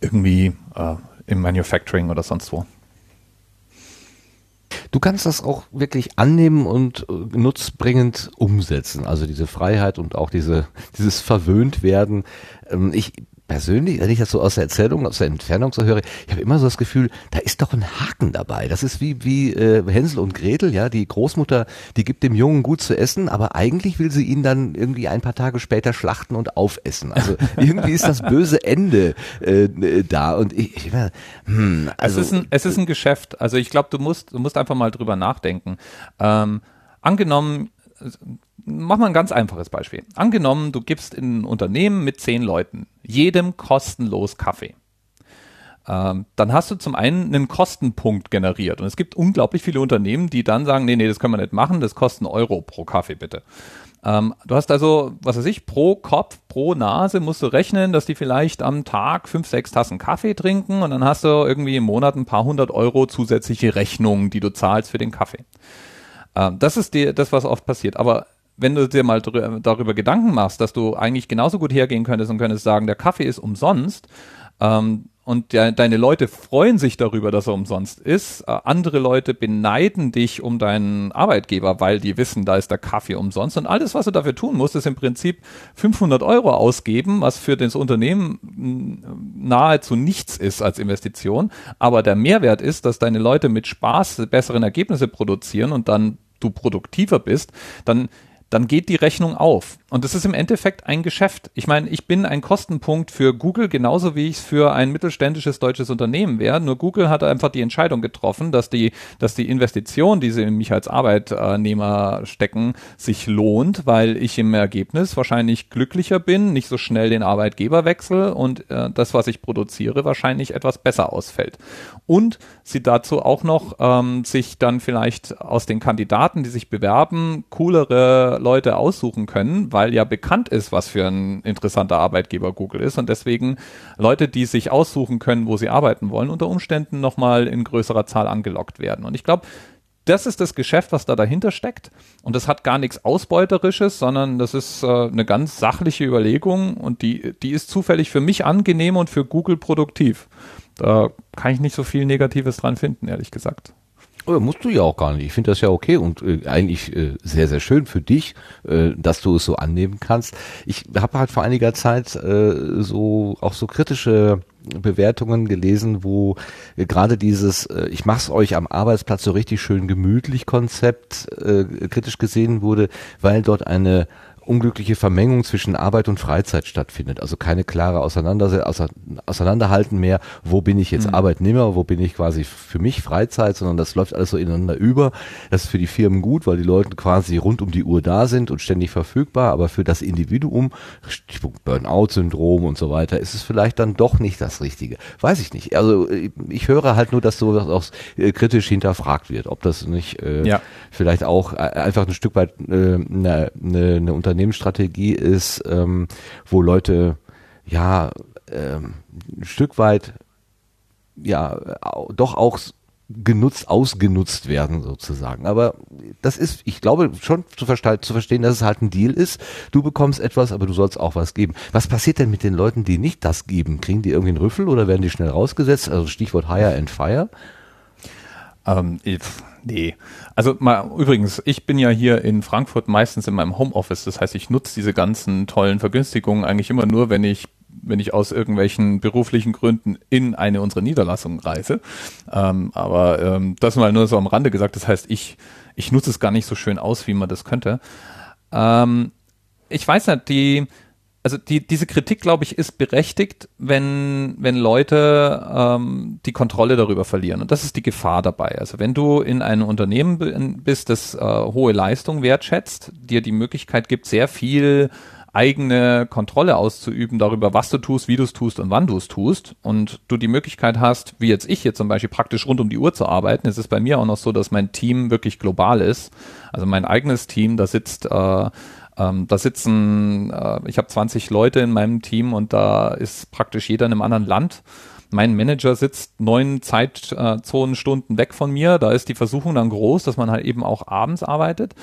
irgendwie äh, im Manufacturing oder sonst wo. Du kannst das auch wirklich annehmen und äh, nutzbringend umsetzen. Also diese Freiheit und auch diese, dieses Verwöhntwerden. Ähm, ich persönlich, wenn ich das so aus der Erzählung, aus der Entfernung so höre, ich habe immer so das Gefühl, da ist doch ein Haken dabei. Das ist wie, wie äh, Hänsel und Gretel, ja, die Großmutter, die gibt dem Jungen gut zu essen, aber eigentlich will sie ihn dann irgendwie ein paar Tage später schlachten und aufessen. Also irgendwie ist das böse Ende äh, da. Und ich, ich hm, also. Es ist, ein, es ist ein Geschäft. Also ich glaube, du musst, du musst einfach mal drüber nachdenken. Ähm, angenommen, mach mal ein ganz einfaches Beispiel. Angenommen, du gibst in ein Unternehmen mit zehn Leuten jedem kostenlos Kaffee. Ähm, dann hast du zum einen einen Kostenpunkt generiert. Und es gibt unglaublich viele Unternehmen, die dann sagen, nee, nee, das können wir nicht machen, das kostet einen Euro pro Kaffee bitte. Ähm, du hast also, was weiß ich, pro Kopf, pro Nase musst du rechnen, dass die vielleicht am Tag fünf, sechs Tassen Kaffee trinken und dann hast du irgendwie im Monat ein paar hundert Euro zusätzliche Rechnungen, die du zahlst für den Kaffee. Ähm, das ist die, das, was oft passiert. Aber wenn du dir mal darüber Gedanken machst, dass du eigentlich genauso gut hergehen könntest und könntest sagen, der Kaffee ist umsonst, ähm, und de deine Leute freuen sich darüber, dass er umsonst ist. Äh, andere Leute beneiden dich um deinen Arbeitgeber, weil die wissen, da ist der Kaffee umsonst. Und alles, was du dafür tun musst, ist im Prinzip 500 Euro ausgeben, was für das Unternehmen mm, nahezu nichts ist als Investition. Aber der Mehrwert ist, dass deine Leute mit Spaß besseren Ergebnisse produzieren und dann du produktiver bist, dann dann geht die Rechnung auf. Und das ist im Endeffekt ein Geschäft. Ich meine, ich bin ein Kostenpunkt für Google, genauso wie ich es für ein mittelständisches deutsches Unternehmen wäre. Nur Google hat einfach die Entscheidung getroffen, dass die, dass die Investition, die sie in mich als Arbeitnehmer stecken, sich lohnt, weil ich im Ergebnis wahrscheinlich glücklicher bin, nicht so schnell den Arbeitgeber wechsle und äh, das, was ich produziere, wahrscheinlich etwas besser ausfällt. Und sie dazu auch noch ähm, sich dann vielleicht aus den Kandidaten, die sich bewerben, coolere Leute aussuchen können, weil ja bekannt ist, was für ein interessanter Arbeitgeber Google ist und deswegen Leute, die sich aussuchen können, wo sie arbeiten wollen, unter Umständen nochmal in größerer Zahl angelockt werden. Und ich glaube, das ist das Geschäft, was da dahinter steckt. Und das hat gar nichts Ausbeuterisches, sondern das ist äh, eine ganz sachliche Überlegung und die, die ist zufällig für mich angenehm und für Google produktiv. Da kann ich nicht so viel Negatives dran finden, ehrlich gesagt. Oh, musst du ja auch gar nicht. Ich finde das ja okay und äh, eigentlich äh, sehr, sehr schön für dich, äh, dass du es so annehmen kannst. Ich habe halt vor einiger Zeit äh, so auch so kritische Bewertungen gelesen, wo äh, gerade dieses äh, ich mach's euch am Arbeitsplatz so richtig schön gemütlich Konzept äh, kritisch gesehen wurde, weil dort eine unglückliche Vermengung zwischen Arbeit und Freizeit stattfindet. Also keine klare Auseinander Auseinanderhalten mehr, wo bin ich jetzt mhm. Arbeitnehmer, wo bin ich quasi für mich Freizeit, sondern das läuft alles so ineinander über. Das ist für die Firmen gut, weil die Leute quasi rund um die Uhr da sind und ständig verfügbar, aber für das Individuum, Burnout-Syndrom und so weiter, ist es vielleicht dann doch nicht das Richtige. Weiß ich nicht. Also ich höre halt nur, dass sowas auch äh, kritisch hinterfragt wird, ob das nicht äh, ja. vielleicht auch äh, einfach ein Stück weit äh, eine, eine, eine Unternehmensstrategie ist, ähm, wo Leute ja ähm, ein Stück weit ja doch auch genutzt, ausgenutzt werden sozusagen. Aber das ist, ich glaube schon zu, zu verstehen, dass es halt ein Deal ist. Du bekommst etwas, aber du sollst auch was geben. Was passiert denn mit den Leuten, die nicht das geben? Kriegen die irgendwie einen Rüffel oder werden die schnell rausgesetzt? Also Stichwort Hire and Fire. Ähm, nee. Also mal übrigens, ich bin ja hier in Frankfurt meistens in meinem Homeoffice. Das heißt, ich nutze diese ganzen tollen Vergünstigungen eigentlich immer nur, wenn ich wenn ich aus irgendwelchen beruflichen Gründen in eine unserer Niederlassungen reise. Ähm, aber ähm, das mal nur so am Rande gesagt. Das heißt, ich ich nutze es gar nicht so schön aus, wie man das könnte. Ähm, ich weiß nicht, die also die, diese Kritik, glaube ich, ist berechtigt, wenn, wenn Leute ähm, die Kontrolle darüber verlieren. Und das ist die Gefahr dabei. Also wenn du in einem Unternehmen bist, das äh, hohe Leistung wertschätzt, dir die Möglichkeit gibt, sehr viel eigene Kontrolle auszuüben darüber, was du tust, wie du es tust und wann du es tust und du die Möglichkeit hast, wie jetzt ich hier zum Beispiel praktisch rund um die Uhr zu arbeiten, es ist bei mir auch noch so, dass mein Team wirklich global ist. Also mein eigenes Team, da sitzt äh, ähm, da sitzen, äh, ich habe 20 Leute in meinem Team und da ist praktisch jeder in einem anderen Land. Mein Manager sitzt neun Zeitzonenstunden weg von mir. Da ist die Versuchung dann groß, dass man halt eben auch abends arbeitet.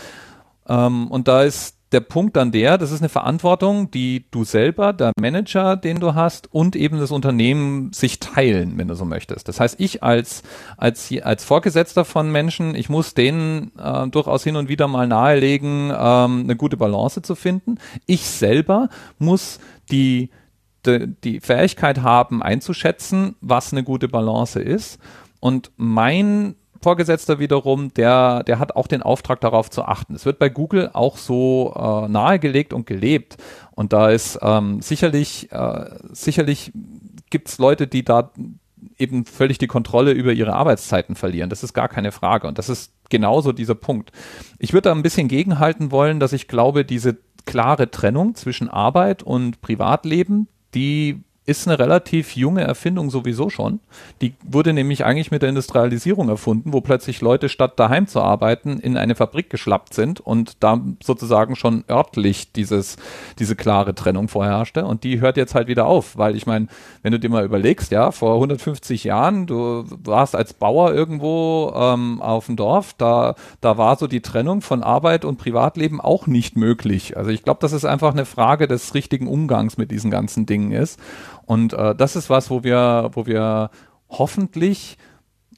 Ähm, und da ist der Punkt dann der, das ist eine Verantwortung, die du selber, der Manager, den du hast und eben das Unternehmen sich teilen, wenn du so möchtest. Das heißt, ich als, als, als Vorgesetzter von Menschen, ich muss denen äh, durchaus hin und wieder mal nahelegen, ähm, eine gute Balance zu finden. Ich selber muss die, die, die Fähigkeit haben, einzuschätzen, was eine gute Balance ist. Und mein Vorgesetzter wiederum, der, der hat auch den Auftrag darauf zu achten. Es wird bei Google auch so äh, nahegelegt und gelebt. Und da ist ähm, sicherlich, äh, sicherlich gibt es Leute, die da eben völlig die Kontrolle über ihre Arbeitszeiten verlieren. Das ist gar keine Frage. Und das ist genauso dieser Punkt. Ich würde da ein bisschen gegenhalten wollen, dass ich glaube, diese klare Trennung zwischen Arbeit und Privatleben, die ist eine relativ junge Erfindung sowieso schon. Die wurde nämlich eigentlich mit der Industrialisierung erfunden, wo plötzlich Leute statt daheim zu arbeiten in eine Fabrik geschlappt sind und da sozusagen schon örtlich dieses, diese klare Trennung vorherrschte und die hört jetzt halt wieder auf, weil ich meine, wenn du dir mal überlegst, ja, vor 150 Jahren, du warst als Bauer irgendwo ähm, auf dem Dorf, da, da war so die Trennung von Arbeit und Privatleben auch nicht möglich. Also ich glaube, dass es einfach eine Frage des richtigen Umgangs mit diesen ganzen Dingen ist. Und äh, das ist was, wo wir, wo wir hoffentlich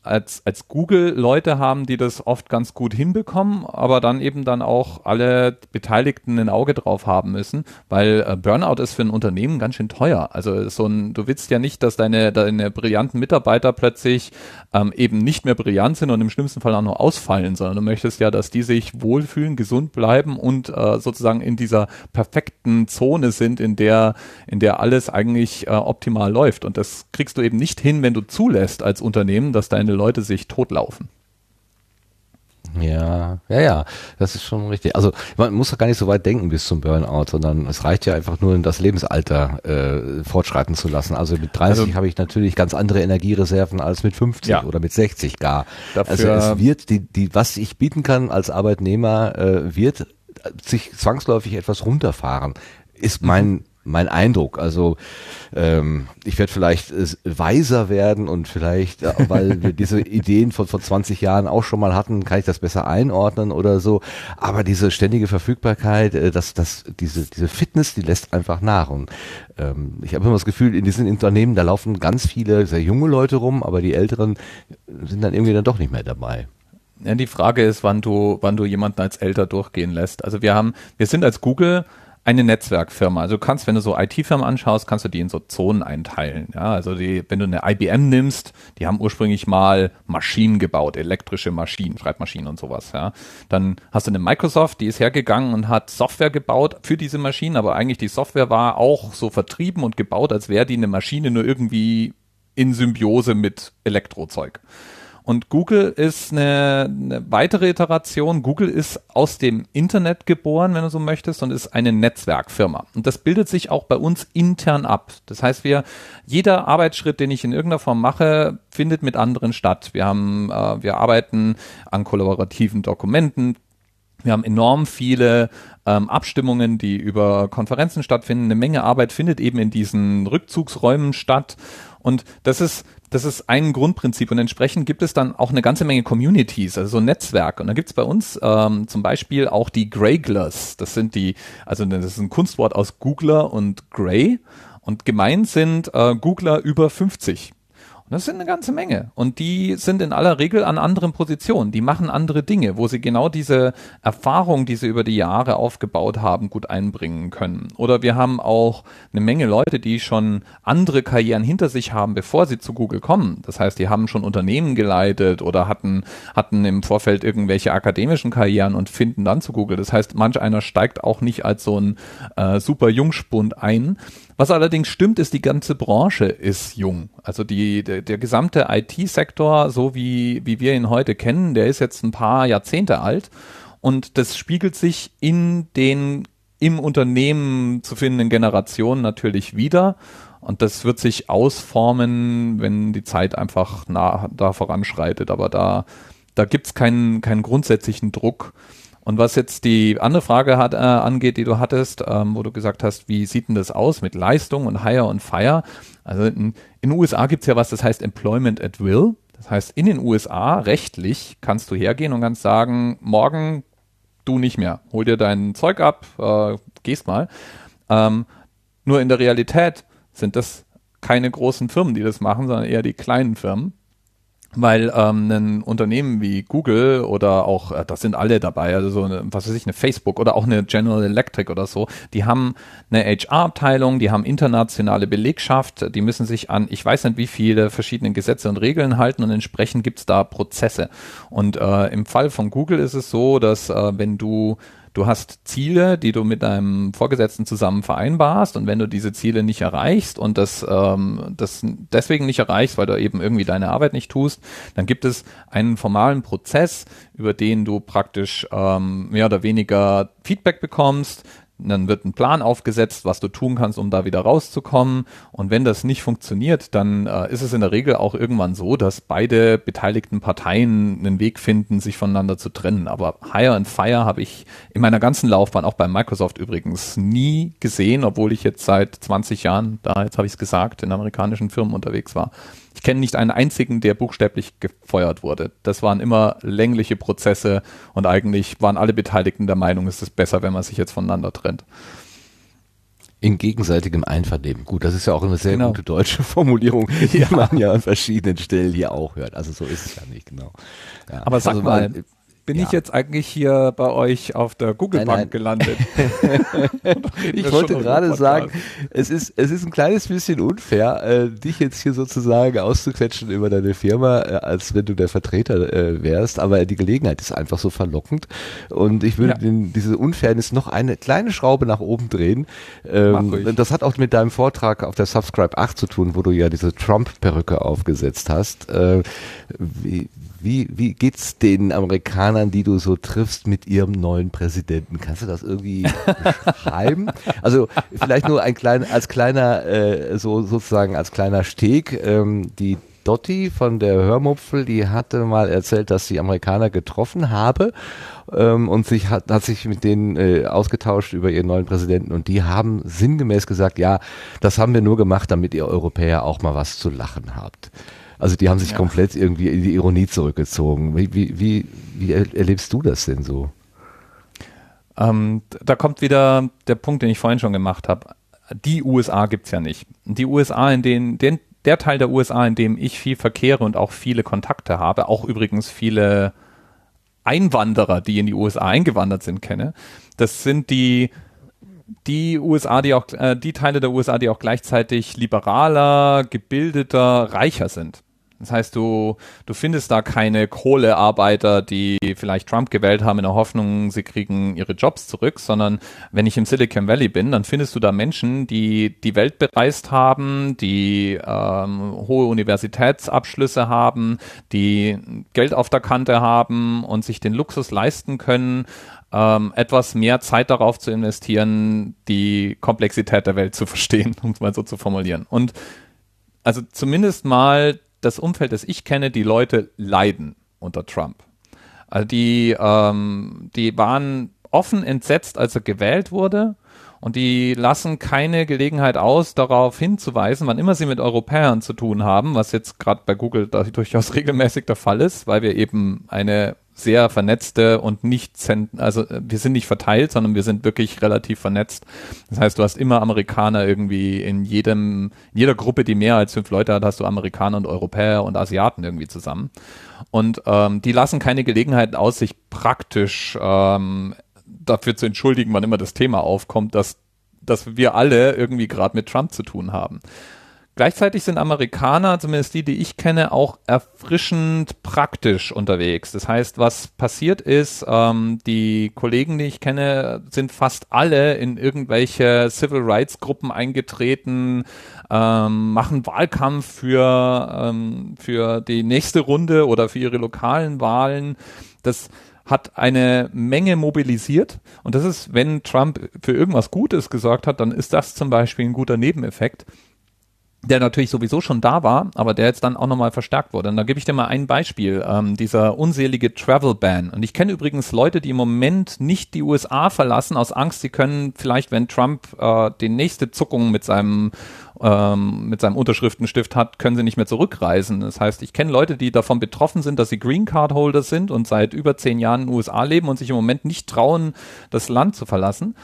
als, als Google Leute haben, die das oft ganz gut hinbekommen, aber dann eben dann auch alle Beteiligten ein Auge drauf haben müssen, weil äh, Burnout ist für ein Unternehmen ganz schön teuer. Also so ein, du willst ja nicht, dass deine, deine brillanten Mitarbeiter plötzlich ähm, eben nicht mehr brillant sind und im schlimmsten Fall auch noch ausfallen, sondern du möchtest ja, dass die sich wohlfühlen, gesund bleiben und äh, sozusagen in dieser perfekten Zone sind, in der, in der alles eigentlich äh, optimal läuft. Und das kriegst du eben nicht hin, wenn du zulässt als Unternehmen, dass deine Leute sich totlaufen. Ja, ja, ja, das ist schon richtig. Also man muss doch gar nicht so weit denken bis zum Burnout, sondern es reicht ja einfach nur, das Lebensalter äh, fortschreiten zu lassen. Also mit 30 also, habe ich natürlich ganz andere Energiereserven als mit 50 ja. oder mit 60 gar. Dafür also es wird, die, die, was ich bieten kann als Arbeitnehmer, äh, wird sich zwangsläufig etwas runterfahren. Ist mein mhm mein Eindruck. Also ähm, ich werde vielleicht äh, weiser werden und vielleicht, äh, weil wir diese Ideen von vor 20 Jahren auch schon mal hatten, kann ich das besser einordnen oder so. Aber diese ständige Verfügbarkeit, äh, das, das, diese, diese Fitness, die lässt einfach nach. Und ähm, ich habe immer das Gefühl, in diesen Unternehmen, da laufen ganz viele sehr junge Leute rum, aber die Älteren sind dann irgendwie dann doch nicht mehr dabei. Ja, die Frage ist, wann du, wann du jemanden als älter durchgehen lässt. Also wir haben, wir sind als Google eine Netzwerkfirma. Also du kannst, wenn du so IT-Firmen anschaust, kannst du die in so Zonen einteilen. Ja, also die, wenn du eine IBM nimmst, die haben ursprünglich mal Maschinen gebaut, elektrische Maschinen, Schreibmaschinen und sowas. Ja, dann hast du eine Microsoft, die ist hergegangen und hat Software gebaut für diese Maschinen, aber eigentlich die Software war auch so vertrieben und gebaut, als wäre die eine Maschine nur irgendwie in Symbiose mit Elektrozeug. Und Google ist eine, eine weitere Iteration. Google ist aus dem Internet geboren, wenn du so möchtest, und ist eine Netzwerkfirma. Und das bildet sich auch bei uns intern ab. Das heißt, wir, jeder Arbeitsschritt, den ich in irgendeiner Form mache, findet mit anderen statt. Wir haben, äh, wir arbeiten an kollaborativen Dokumenten. Wir haben enorm viele ähm, Abstimmungen, die über Konferenzen stattfinden. Eine Menge Arbeit findet eben in diesen Rückzugsräumen statt. Und das ist das ist ein Grundprinzip und entsprechend gibt es dann auch eine ganze Menge Communities, also so Netzwerke. Und da gibt es bei uns ähm, zum Beispiel auch die Greyglers. Das sind die, also das ist ein Kunstwort aus Googler und Grey. Und gemeint sind äh, Googler über 50. Das sind eine ganze Menge. Und die sind in aller Regel an anderen Positionen. Die machen andere Dinge, wo sie genau diese Erfahrung, die sie über die Jahre aufgebaut haben, gut einbringen können. Oder wir haben auch eine Menge Leute, die schon andere Karrieren hinter sich haben, bevor sie zu Google kommen. Das heißt, die haben schon Unternehmen geleitet oder hatten, hatten im Vorfeld irgendwelche akademischen Karrieren und finden dann zu Google. Das heißt, manch einer steigt auch nicht als so ein äh, super Jungspund ein, was allerdings stimmt, ist, die ganze Branche ist jung. Also die, der, der gesamte IT-Sektor, so wie, wie wir ihn heute kennen, der ist jetzt ein paar Jahrzehnte alt. Und das spiegelt sich in den im Unternehmen zu findenden Generationen natürlich wieder. Und das wird sich ausformen, wenn die Zeit einfach nah, da voranschreitet. Aber da, da gibt's keinen, keinen grundsätzlichen Druck. Und was jetzt die andere Frage hat, äh, angeht, die du hattest, ähm, wo du gesagt hast, wie sieht denn das aus mit Leistung und Hire und Fire? Also in, in den USA gibt's ja was, das heißt Employment at Will. Das heißt, in den USA rechtlich kannst du hergehen und kannst sagen, morgen du nicht mehr. Hol dir dein Zeug ab, äh, gehst mal. Ähm, nur in der Realität sind das keine großen Firmen, die das machen, sondern eher die kleinen Firmen weil ähm, ein Unternehmen wie Google oder auch, äh, das sind alle dabei, also so eine, was weiß ich, eine Facebook oder auch eine General Electric oder so, die haben eine HR-Abteilung, die haben internationale Belegschaft, die müssen sich an, ich weiß nicht wie viele verschiedene Gesetze und Regeln halten und entsprechend gibt's da Prozesse. Und äh, im Fall von Google ist es so, dass äh, wenn du Du hast Ziele, die du mit deinem Vorgesetzten zusammen vereinbarst. Und wenn du diese Ziele nicht erreichst und das, ähm, das deswegen nicht erreichst, weil du eben irgendwie deine Arbeit nicht tust, dann gibt es einen formalen Prozess, über den du praktisch ähm, mehr oder weniger Feedback bekommst, dann wird ein Plan aufgesetzt, was du tun kannst, um da wieder rauszukommen. Und wenn das nicht funktioniert, dann äh, ist es in der Regel auch irgendwann so, dass beide beteiligten Parteien einen Weg finden, sich voneinander zu trennen. Aber Hire and Fire habe ich in meiner ganzen Laufbahn, auch bei Microsoft übrigens, nie gesehen, obwohl ich jetzt seit 20 Jahren, da jetzt habe ich es gesagt, in amerikanischen Firmen unterwegs war. Ich kenne nicht einen einzigen, der buchstäblich gefeuert wurde. Das waren immer längliche Prozesse und eigentlich waren alle Beteiligten der Meinung, es ist besser, wenn man sich jetzt voneinander trennt. In gegenseitigem Einvernehmen. Gut, das ist ja auch eine sehr genau. gute deutsche Formulierung, die ja. man ja an verschiedenen Stellen hier auch hört. Also so ist es ja nicht, genau. Ja. Aber sag also, mal, bin ja. ich jetzt eigentlich hier bei euch auf der Google nein, Bank nein. gelandet? ich wollte gerade sagen, es ist, es ist ein kleines bisschen unfair, äh, dich jetzt hier sozusagen auszuquetschen über deine Firma, äh, als wenn du der Vertreter äh, wärst, aber die Gelegenheit ist einfach so verlockend und ich würde ja. diese Unfairness noch eine kleine Schraube nach oben drehen. Ähm, das hat auch mit deinem Vortrag auf der Subscribe 8 zu tun, wo du ja diese Trump-Perücke aufgesetzt hast. Äh, wie, wie, wie geht's den Amerikanern, die du so triffst, mit ihrem neuen Präsidenten? Kannst du das irgendwie beschreiben? Also vielleicht nur ein klein, als kleiner, äh, so sozusagen als kleiner Steg. Ähm, die Dotti von der Hörmupfel, die hatte mal erzählt, dass sie Amerikaner getroffen habe ähm, und sich hat, hat sich mit denen äh, ausgetauscht über ihren neuen Präsidenten und die haben sinngemäß gesagt, ja, das haben wir nur gemacht, damit ihr Europäer auch mal was zu lachen habt. Also die haben sich ja. komplett irgendwie in die Ironie zurückgezogen. Wie, wie, wie, wie erlebst du das denn so? Ähm, da kommt wieder der Punkt, den ich vorhin schon gemacht habe. Die USA gibt es ja nicht. Die USA, in denen, den, der Teil der USA, in dem ich viel verkehre und auch viele Kontakte habe, auch übrigens viele Einwanderer, die in die USA eingewandert sind, kenne, das sind die die USA, die auch äh, die Teile der USA, die auch gleichzeitig liberaler, gebildeter, reicher sind. Das heißt, du, du findest da keine Kohlearbeiter, die vielleicht Trump gewählt haben in der Hoffnung, sie kriegen ihre Jobs zurück, sondern wenn ich im Silicon Valley bin, dann findest du da Menschen, die die Welt bereist haben, die ähm, hohe Universitätsabschlüsse haben, die Geld auf der Kante haben und sich den Luxus leisten können, ähm, etwas mehr Zeit darauf zu investieren, die Komplexität der Welt zu verstehen, um es mal so zu formulieren. Und also zumindest mal das Umfeld, das ich kenne, die Leute leiden unter Trump. Also die, ähm, die waren offen entsetzt, als er gewählt wurde. Und die lassen keine Gelegenheit aus, darauf hinzuweisen, wann immer sie mit Europäern zu tun haben, was jetzt gerade bei Google durchaus regelmäßig der Fall ist, weil wir eben eine sehr vernetzte und nicht, also äh, wir sind nicht verteilt, sondern wir sind wirklich relativ vernetzt. Das heißt, du hast immer Amerikaner irgendwie in jedem, in jeder Gruppe, die mehr als fünf Leute hat, hast du Amerikaner und Europäer und Asiaten irgendwie zusammen. Und ähm, die lassen keine Gelegenheit aus, sich praktisch ähm, dafür zu entschuldigen, wann immer das Thema aufkommt, dass, dass wir alle irgendwie gerade mit Trump zu tun haben. Gleichzeitig sind Amerikaner, zumindest die, die ich kenne, auch erfrischend praktisch unterwegs. Das heißt, was passiert ist, ähm, die Kollegen, die ich kenne, sind fast alle in irgendwelche Civil Rights Gruppen eingetreten, ähm, machen Wahlkampf für, ähm, für die nächste Runde oder für ihre lokalen Wahlen. Das hat eine Menge mobilisiert. Und das ist, wenn Trump für irgendwas Gutes gesorgt hat, dann ist das zum Beispiel ein guter Nebeneffekt der natürlich sowieso schon da war, aber der jetzt dann auch nochmal verstärkt wurde. Und da gebe ich dir mal ein Beispiel, ähm, dieser unselige Travel Ban. Und ich kenne übrigens Leute, die im Moment nicht die USA verlassen, aus Angst, sie können vielleicht, wenn Trump äh, die nächste Zuckung mit seinem ähm, mit seinem Unterschriftenstift hat, können sie nicht mehr zurückreisen. Das heißt, ich kenne Leute, die davon betroffen sind, dass sie Green Card Holder sind und seit über zehn Jahren in den USA leben und sich im Moment nicht trauen, das Land zu verlassen.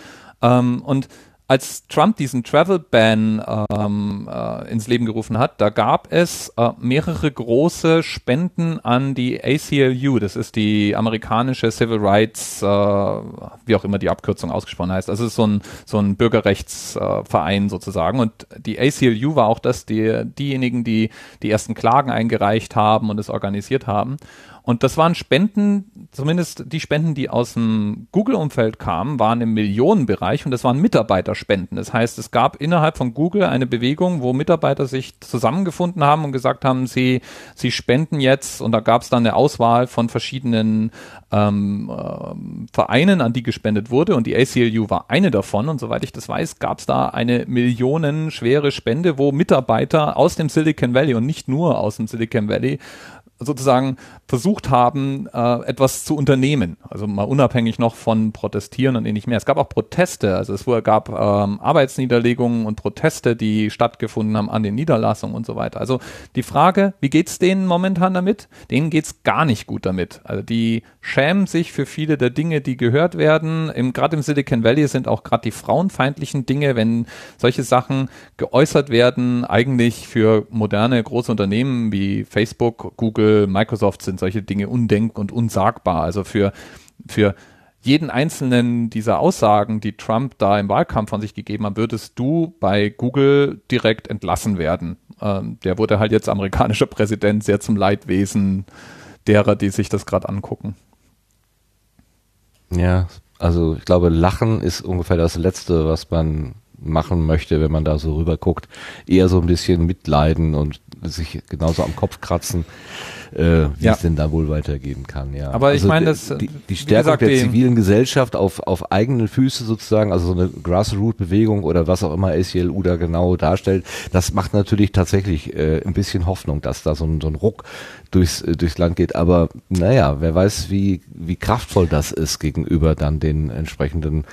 Ähm, und als Trump diesen Travel Ban ähm, äh, ins Leben gerufen hat, da gab es äh, mehrere große Spenden an die ACLU, das ist die amerikanische Civil Rights, äh, wie auch immer die Abkürzung ausgesprochen heißt. Also ist so ein, so ein Bürgerrechtsverein sozusagen. Und die ACLU war auch das, die, diejenigen, die die ersten Klagen eingereicht haben und es organisiert haben. Und das waren Spenden, zumindest die Spenden, die aus dem Google-Umfeld kamen, waren im Millionenbereich und das waren Mitarbeiterspenden. Das heißt, es gab innerhalb von Google eine Bewegung, wo Mitarbeiter sich zusammengefunden haben und gesagt haben, sie, sie spenden jetzt. Und da gab es dann eine Auswahl von verschiedenen ähm, äh, Vereinen, an die gespendet wurde. Und die ACLU war eine davon. Und soweit ich das weiß, gab es da eine millionenschwere Spende, wo Mitarbeiter aus dem Silicon Valley und nicht nur aus dem Silicon Valley sozusagen versucht haben, äh, etwas zu unternehmen. Also mal unabhängig noch von Protestieren und ähnlich mehr. Es gab auch Proteste, also es gab ähm, Arbeitsniederlegungen und Proteste, die stattgefunden haben an den Niederlassungen und so weiter. Also die Frage, wie geht's denen momentan damit? Denen geht's gar nicht gut damit. Also die schämen sich für viele der Dinge, die gehört werden. Gerade im Silicon Valley sind auch gerade die frauenfeindlichen Dinge, wenn solche Sachen geäußert werden, eigentlich für moderne große Unternehmen wie Facebook, Google, Microsoft sind solche Dinge undenk und unsagbar. Also für, für jeden einzelnen dieser Aussagen, die Trump da im Wahlkampf von sich gegeben hat, würdest du bei Google direkt entlassen werden. Ähm, der wurde halt jetzt amerikanischer Präsident, sehr zum Leidwesen derer, die sich das gerade angucken. Ja, also ich glaube, Lachen ist ungefähr das Letzte, was man machen möchte, wenn man da so rüber guckt. Eher so ein bisschen mitleiden und sich genauso am Kopf kratzen äh, wie ja. es denn da wohl weitergehen kann. Ja. Aber also ich meine, das die, die Stärkung gesagt, der zivilen Gesellschaft auf auf eigenen Füße sozusagen, also so eine Grassroot-Bewegung oder was auch immer ACLU da genau darstellt, das macht natürlich tatsächlich äh, ein bisschen Hoffnung, dass da so ein, so ein Ruck durchs, äh, durchs Land geht. Aber naja, wer weiß, wie, wie kraftvoll das ist gegenüber dann den entsprechenden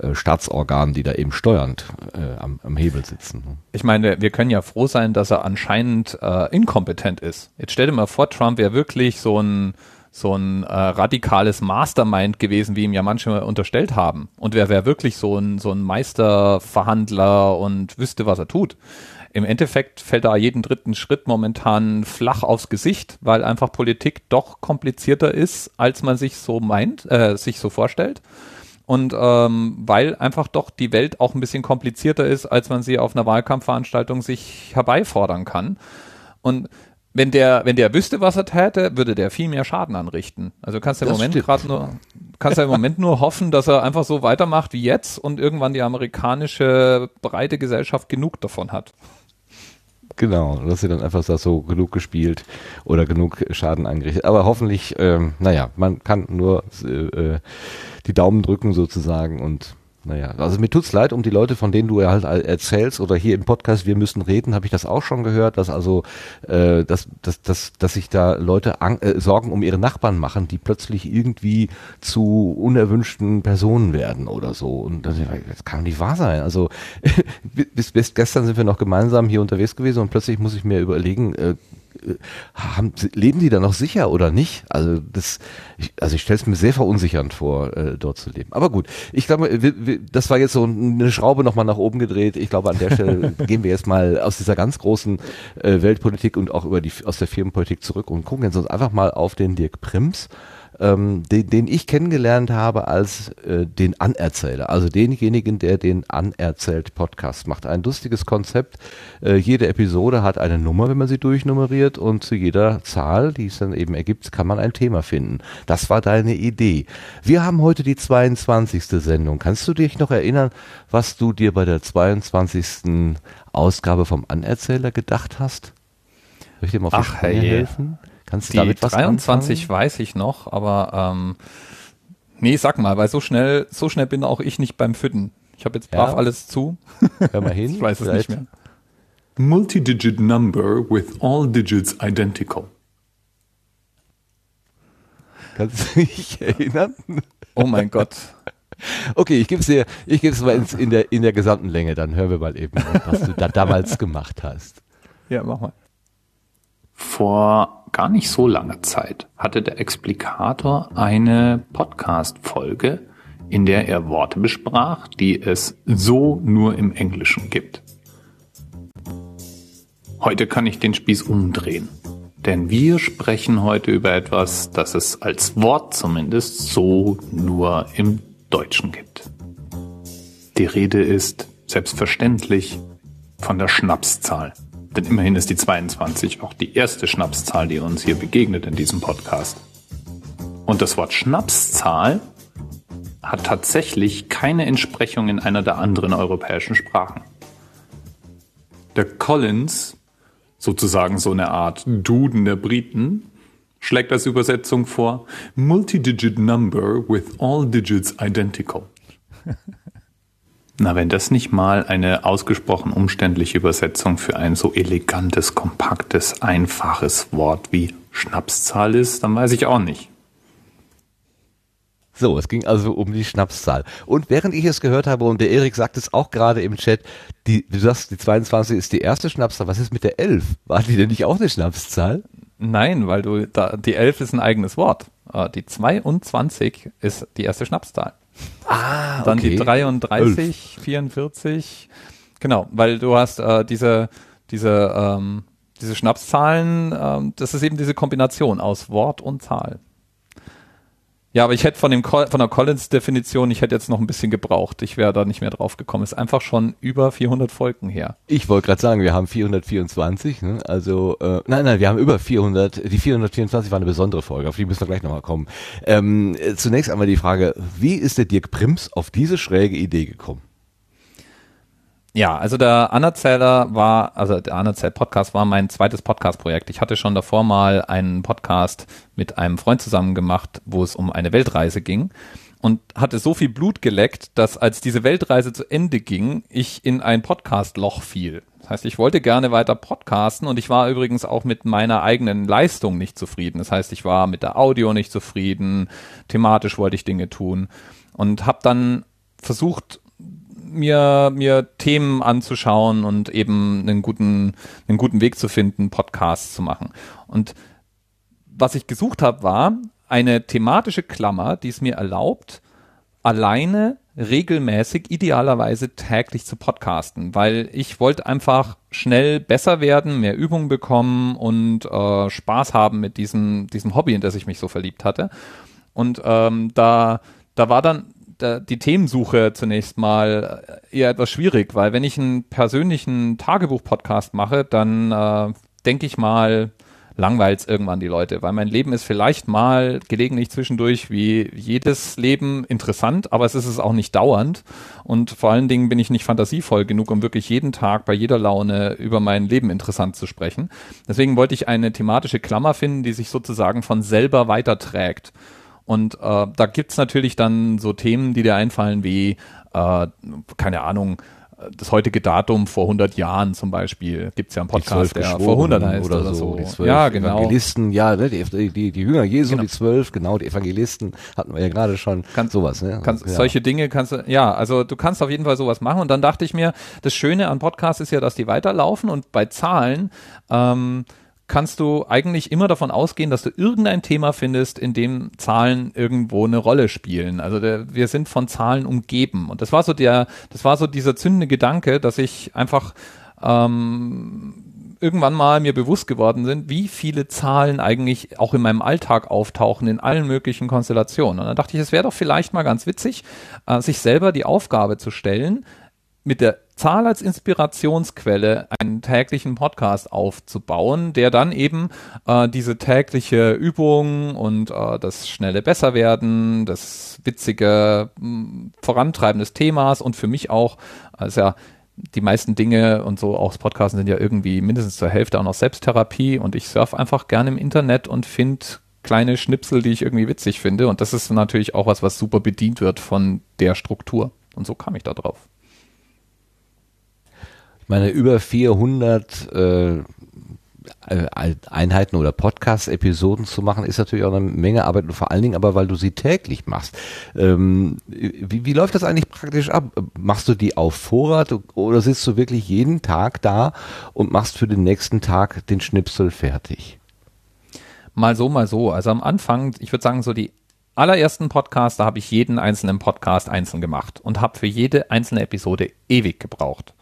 äh, Staatsorganen, die da eben steuernd äh, am, am Hebel sitzen. Ich meine, wir können ja froh sein, dass er anscheinend äh, inkompetent ist. Jetzt stell dir mal vor, Trump wäre wirklich so ein so ein äh, radikales Mastermind gewesen, wie ihm ja manche unterstellt haben. Und wer wäre wirklich so ein, so ein Meisterverhandler und wüsste, was er tut im Endeffekt fällt da jeden dritten Schritt momentan flach aufs Gesicht, weil einfach Politik doch komplizierter ist, als man sich so meint, äh, sich so vorstellt. Und ähm, weil einfach doch die Welt auch ein bisschen komplizierter ist, als man sie auf einer Wahlkampfveranstaltung sich herbeifordern kann. Und wenn der, wenn der wüsste, was er täte, würde der viel mehr Schaden anrichten. Also kannst du im das Moment gerade nur, kannst ja im Moment nur hoffen, dass er einfach so weitermacht wie jetzt und irgendwann die amerikanische breite Gesellschaft genug davon hat. Genau, dass sie dann einfach sagt, so genug gespielt oder genug Schaden angerichtet. Aber hoffentlich, ähm, naja, man kann nur äh, die Daumen drücken sozusagen und naja, also mir tut's leid um die Leute, von denen du ja halt erzählst oder hier im Podcast, wir müssen reden, habe ich das auch schon gehört, dass also, äh, dass, dass, dass, dass sich da Leute an, äh, Sorgen um ihre Nachbarn machen, die plötzlich irgendwie zu unerwünschten Personen werden oder so. Und das, das kann nicht wahr sein. Also bis, bis gestern sind wir noch gemeinsam hier unterwegs gewesen und plötzlich muss ich mir überlegen, äh, haben, leben die da noch sicher oder nicht? Also das, ich, also ich stelle es mir sehr verunsichernd vor, äh, dort zu leben. Aber gut, ich glaube, wir, wir, das war jetzt so eine Schraube nochmal nach oben gedreht. Ich glaube, an der Stelle gehen wir jetzt mal aus dieser ganz großen äh, Weltpolitik und auch über die aus der Firmenpolitik zurück und gucken jetzt uns einfach mal auf den Dirk Prims ähm, den, den ich kennengelernt habe als äh, den Anerzähler, also denjenigen, der den Anerzählt Podcast macht. Ein lustiges Konzept. Äh, jede Episode hat eine Nummer, wenn man sie durchnummeriert und zu jeder Zahl, die es dann eben ergibt, kann man ein Thema finden. Das war deine Idee. Wir haben heute die 22. Sendung. Kannst du dich noch erinnern, was du dir bei der 22. Ausgabe vom Anerzähler gedacht hast? Soll ich dir mal auf Ach, helfen? Kannst du die damit was 23 anfangen? weiß ich noch, aber ähm, nee, sag mal, weil so schnell, so schnell bin auch ich nicht beim Fütten. Ich habe jetzt brav ja. alles zu. Hör mal hin. ich weiß es nicht mehr. Multi-digit number with all digits identical. Kannst du dich erinnern? Oh mein Gott. Okay, ich gebe es dir, ich gebe es mal ins, in der in der gesamten Länge, dann hören wir mal eben, was du da damals gemacht hast. Ja, mach mal. Vor gar nicht so langer Zeit hatte der Explikator eine Podcast-Folge, in der er Worte besprach, die es so nur im Englischen gibt. Heute kann ich den Spieß umdrehen, denn wir sprechen heute über etwas, das es als Wort zumindest so nur im Deutschen gibt. Die Rede ist selbstverständlich von der Schnapszahl. Denn immerhin ist die 22 auch die erste Schnapszahl, die uns hier begegnet in diesem Podcast. Und das Wort Schnapszahl hat tatsächlich keine Entsprechung in einer der anderen europäischen Sprachen. Der Collins, sozusagen so eine Art Duden der Briten, schlägt als Übersetzung vor Multidigit Number with all digits identical. Na, wenn das nicht mal eine ausgesprochen umständliche Übersetzung für ein so elegantes, kompaktes, einfaches Wort wie Schnapszahl ist, dann weiß ich auch nicht. So, es ging also um die Schnapszahl. Und während ich es gehört habe, und der Erik sagt es auch gerade im Chat, die, du sagst, die 22 ist die erste Schnapszahl. Was ist mit der 11? War die denn nicht auch eine Schnapszahl? Nein, weil du da, die 11 ist ein eigenes Wort. Äh, Die 22 ist die erste Schnapszahl. Ah, Dann die 33, 44. Genau, weil du hast äh, diese, diese, ähm, diese Schnapszahlen, ähm, das ist eben diese Kombination aus Wort und Zahl. Ja, aber ich hätte von, dem, von der Collins-Definition, ich hätte jetzt noch ein bisschen gebraucht. Ich wäre da nicht mehr drauf gekommen. Ist einfach schon über 400 Folgen her. Ich wollte gerade sagen, wir haben 424, ne? also äh, nein, nein, wir haben über 400. Die 424 war eine besondere Folge, auf die müssen wir gleich nochmal kommen. Ähm, äh, zunächst einmal die Frage, wie ist der Dirk Prims auf diese schräge Idee gekommen? Ja, also der Anerzähler war, also der Anerzähl-Podcast war mein zweites Podcast-Projekt. Ich hatte schon davor mal einen Podcast mit einem Freund zusammen gemacht, wo es um eine Weltreise ging und hatte so viel Blut geleckt, dass als diese Weltreise zu Ende ging, ich in ein Podcast-Loch fiel. Das heißt, ich wollte gerne weiter podcasten und ich war übrigens auch mit meiner eigenen Leistung nicht zufrieden. Das heißt, ich war mit der Audio nicht zufrieden, thematisch wollte ich Dinge tun und habe dann versucht, mir, mir Themen anzuschauen und eben einen guten, einen guten Weg zu finden, Podcasts zu machen. Und was ich gesucht habe, war eine thematische Klammer, die es mir erlaubt, alleine regelmäßig, idealerweise täglich zu podcasten, weil ich wollte einfach schnell besser werden, mehr Übung bekommen und äh, Spaß haben mit diesem, diesem Hobby, in das ich mich so verliebt hatte. Und ähm, da, da war dann da, die Themensuche zunächst mal eher etwas schwierig, weil wenn ich einen persönlichen Tagebuch-Podcast mache, dann äh, denke ich mal, langweilt es irgendwann die Leute, weil mein Leben ist vielleicht mal gelegentlich zwischendurch wie jedes Leben interessant, aber es ist es auch nicht dauernd und vor allen Dingen bin ich nicht fantasievoll genug, um wirklich jeden Tag bei jeder Laune über mein Leben interessant zu sprechen. Deswegen wollte ich eine thematische Klammer finden, die sich sozusagen von selber weiterträgt. Und äh, da gibt's natürlich dann so Themen, die dir einfallen, wie, äh, keine Ahnung, das heutige Datum vor 100 Jahren zum Beispiel. Gibt's ja einen Podcast, der vor 100 heißt oder, so. Die zwölf ja, genau. Evangelisten, ja, ne, die, die, die Jünger Jesu, Genau. die zwölf, genau, die Evangelisten hatten wir ja gerade schon. Kann- sowas, ne? Kannst, ja. Solche Dinge kannst du, ja, also du kannst auf jeden Fall sowas machen. Und dann dachte ich mir, das Schöne an Podcasts ist ja, dass die weiterlaufen und bei Zahlen ähm, kannst du eigentlich immer davon ausgehen, dass du irgendein Thema findest, in dem Zahlen irgendwo eine Rolle spielen. Also der, wir sind von Zahlen umgeben. Und das war so der, das war so dieser zündende Gedanke, dass ich einfach ähm, irgendwann mal mir bewusst geworden sind, wie viele Zahlen eigentlich auch in meinem Alltag auftauchen, in allen möglichen Konstellationen. Und dann dachte ich, es wäre doch vielleicht mal ganz witzig, äh, sich selber die Aufgabe zu stellen, mit der Zahl als Inspirationsquelle einen täglichen Podcast aufzubauen, der dann eben äh, diese tägliche Übung und äh, das schnelle Besserwerden, das witzige mh, Vorantreiben des Themas und für mich auch, also ja, die meisten Dinge und so auch das Podcasten sind ja irgendwie mindestens zur Hälfte auch noch Selbsttherapie und ich surf einfach gerne im Internet und finde kleine Schnipsel, die ich irgendwie witzig finde und das ist natürlich auch was, was super bedient wird von der Struktur und so kam ich da drauf. Meine, über 400 äh, äh, Einheiten oder Podcast-Episoden zu machen, ist natürlich auch eine Menge Arbeit und vor allen Dingen aber, weil du sie täglich machst. Ähm, wie, wie läuft das eigentlich praktisch ab? Machst du die auf Vorrat oder sitzt du wirklich jeden Tag da und machst für den nächsten Tag den Schnipsel fertig? Mal so, mal so. Also am Anfang, ich würde sagen, so die allerersten Podcasts, da habe ich jeden einzelnen Podcast einzeln gemacht und habe für jede einzelne Episode ewig gebraucht.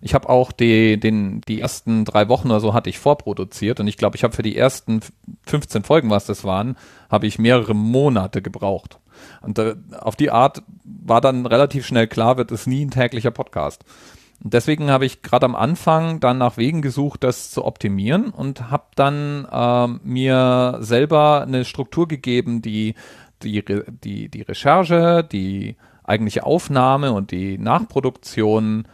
Ich habe auch die, den, die ersten drei Wochen oder so hatte ich vorproduziert und ich glaube, ich habe für die ersten 15 Folgen, was das waren, habe ich mehrere Monate gebraucht. Und äh, auf die Art war dann relativ schnell klar, wird es nie ein täglicher Podcast. Und deswegen habe ich gerade am Anfang dann nach Wegen gesucht, das zu optimieren und habe dann ähm, mir selber eine Struktur gegeben, die die, die, die Recherche, die eigentliche Aufnahme und die Nachproduktion